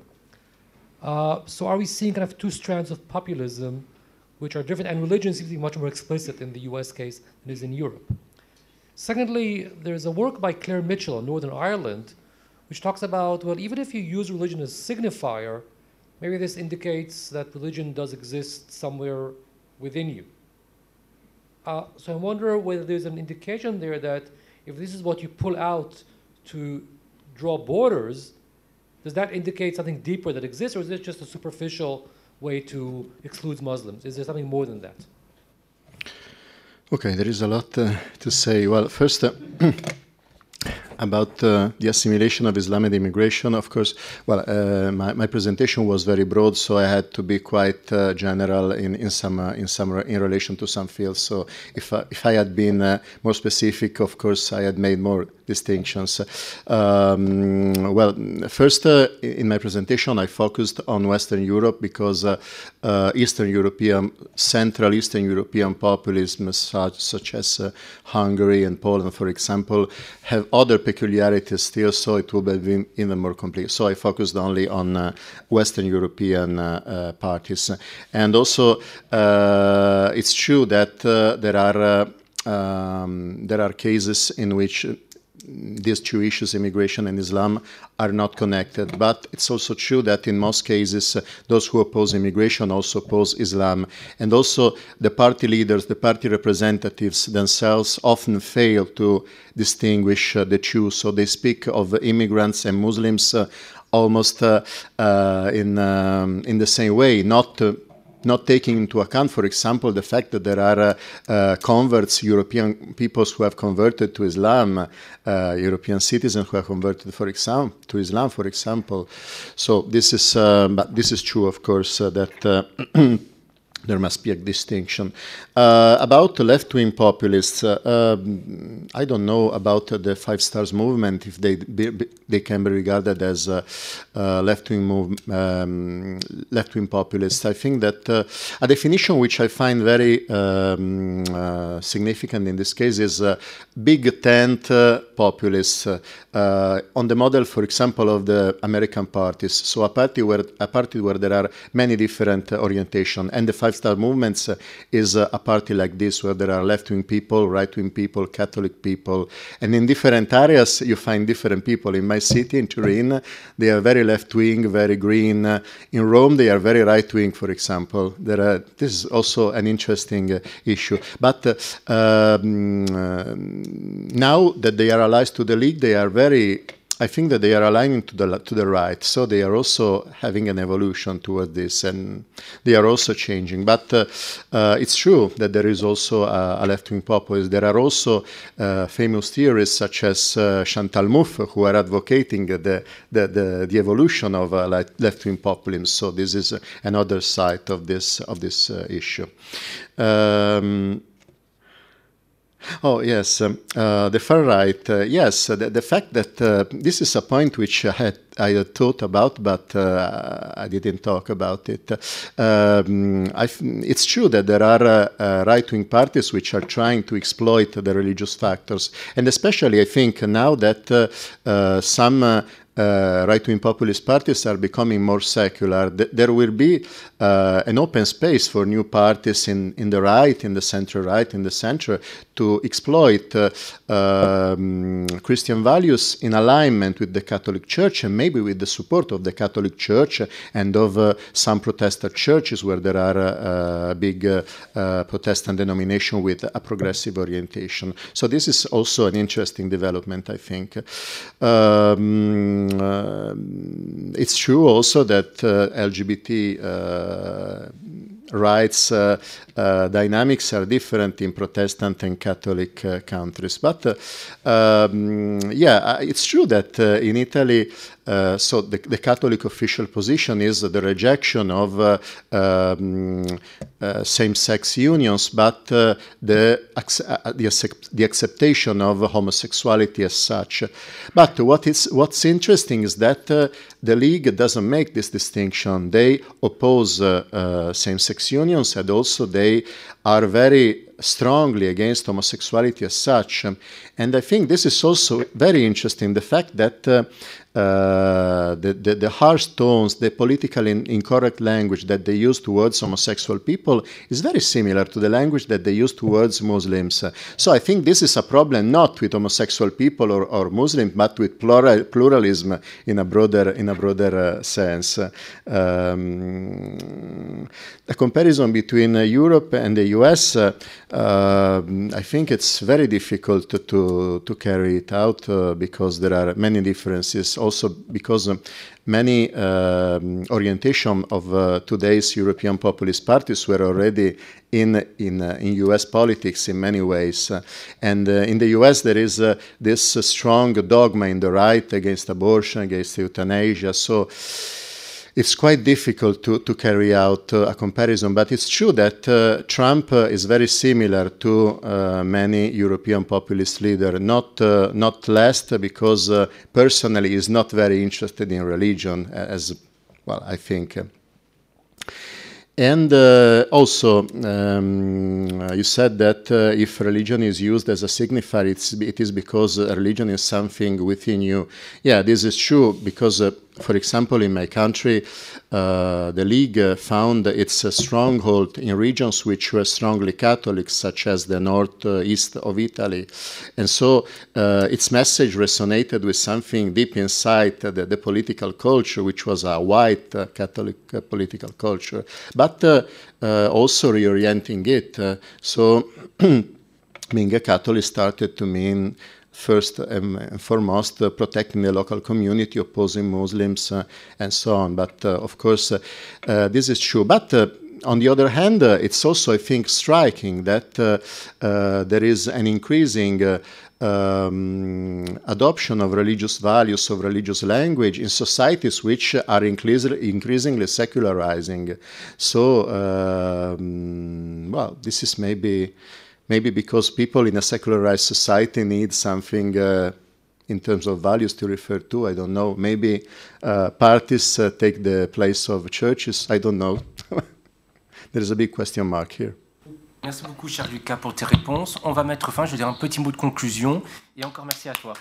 Uh, so are we seeing kind of two strands of populism which are different, and religion seems to be much more explicit in the US case than is in Europe? Secondly, there's a work by Claire Mitchell in Northern Ireland which talks about, well, even if you use religion as signifier, maybe this indicates that religion does exist somewhere within you. Uh, so I wonder whether there's an indication there that if this is what you pull out to draw borders, does that indicate something deeper that exists, or is it just a superficial way to exclude Muslims? Is there something more than that? Okay, there is a lot uh, to say. Well, first, uh, *clears throat* about uh, the assimilation of Islamic immigration, of course, well, uh, my, my, presentation was very broad, so I had to be quite uh, general in, in some uh, in some in relation to some fields. So if I, if I had been uh, more specific, of course, I had made more distinctions. Um, well, first, uh, in my presentation, I focused on Western Europe because Eastern European, Central Eastern European populism, such, such as Hungary and Poland, for example, have other peculiarities still, so it will be even more complete. So I focused only on uh, Western European uh, uh parties. And also, uh, it's true that uh, there are um, there are cases in which these two issues, immigration and Islam, are not connected. But it's also true that in most cases, uh, those who oppose immigration also oppose Islam. And also, the party leaders, the party representatives themselves often fail to distinguish uh, the two. So they speak of immigrants and Muslims uh, almost uh, uh, in, um, in the same way, not not taking into account, for example, the fact that there are uh, uh, converts, European peoples who have converted to Islam, uh, European citizens who have converted, for example, to Islam, for example. So this is, uh, but this is true, of course, uh, that. *clears throat* Uh, there must be a distinction. Uh, about left-wing populists, uh, um, I don't know about the Five Stars movement if they be, be, they can be regarded as uh, left-wing um, left-wing populists. I think that uh, a definition which I find very um, uh, significant in this case is big tent populists on the model, for example, of the American parties. So a party where a party where there are many different orientation, and the Five Star movements is a party like this where there are left-wing people, right-wing people, Catholic people, and in different areas you find different people. In my city, in Turin, they are very left-wing, very green. In Rome, they are very right-wing, for example. There are, this is also an interesting uh, issue. But uh, um, uh, now that they are allies to the League, they are very I think that they are aligning to the to the right, so they are also having an evolution toward this, and they are also changing. But uh, uh, it's true that there is also a, a left-wing populist. There are also uh, famous theorists such as uh, Chantal Mouffe who are advocating the the, the, the evolution of uh, left-wing populism. So this is another side of this of this uh, issue. Um, Oh, yes, um, uh, the far right. Uh, yes, the, the, fact that uh, this is a point which I had, I had thought about, but uh, I didn't talk about it. Um, it's true that there are uh, uh, right wing parties which are trying to exploit the religious factors. And especially, I think, now that some uh, right-wing populist parties are becoming more secular, th- there will be uh, an open space for new parties in, in the right, in the center right, in the center, to exploit uh, um, Christian values in alignment with the Catholic Church and maybe with the support of the Catholic Church and of uh, some Protestant churches where there are uh, big uh, uh, Protestant denomination with a progressive orientation. So this is also an interesting development, I think. Um, uh, it's true also that uh, LGBT rights uh, uh, dynamics are different in Protestant and Catholic uh, countries. But um, yeah, it's true that in Italy, uh, so the, the, Catholic official position is the rejection of uh, um, uh, same-sex unions, but the, the, accept, the, acceptation of homosexuality as such. But what is what's interesting is that the League doesn't make this distinction. They oppose same-sex unions, and also they are very strongly against homosexuality as such. And I think this is also very interesting the fact that uh, uh, the, the, the, harsh tones, the politically in, incorrect language that they use towards homosexual people is very similar to the language that they use towards Muslims. So I think this is a problem not with homosexual people or, or Muslims, but with plural, pluralism in a broader, in a broader uh, sense. Um, the comparison between uh, Europe and the US, uh, um, I think it's very difficult to, to, to carry it out uh, because there are many differences also because many um, orientation of uh, today's European populist parties were already in in uh, in U.S. politics in many ways, uh, and uh, in the U.S. there is uh, this strong dogma in the right against abortion, against euthanasia. So it's quite difficult to, to carry out uh, a comparison, but it's true that uh, Trump uh, is very similar to uh, many European populist leaders, not, uh, not last because uh, personally he's not very interested in religion, as well, I think. And uh, also, um, you said that uh, if religion is used as a signifier, it's, it is because religion is something within you. Yeah, this is true because uh, for example, in my country, uh, the League uh, found its uh, stronghold in regions which were strongly Catholic, such as the northeast of Italy. And so uh, its message resonated with something deep inside the, the political culture, which was a white uh, Catholic uh, political culture, but also reorienting it. so *clears throat* being a Catholic started to mean first and foremost uh, protecting the local community, opposing Muslims, uh, and so on. But uh, of course, this is true. But on the other hand, it's also, I think, striking that there is an increasing um, adoption of religious values, of religious language in societies which are increasingly secularizing. So, um, well, this is maybe maybe because people in a secularized society need something uh, in terms of values to refer to. I don't know. Maybe uh, parties uh, take the place of churches. I don't know. *laughs* There is a big question mark here. Merci beaucoup, cher Lucas, pour tes réponses. On va mettre fin. Je veux dire un petit mot de conclusion. Et encore merci à toi.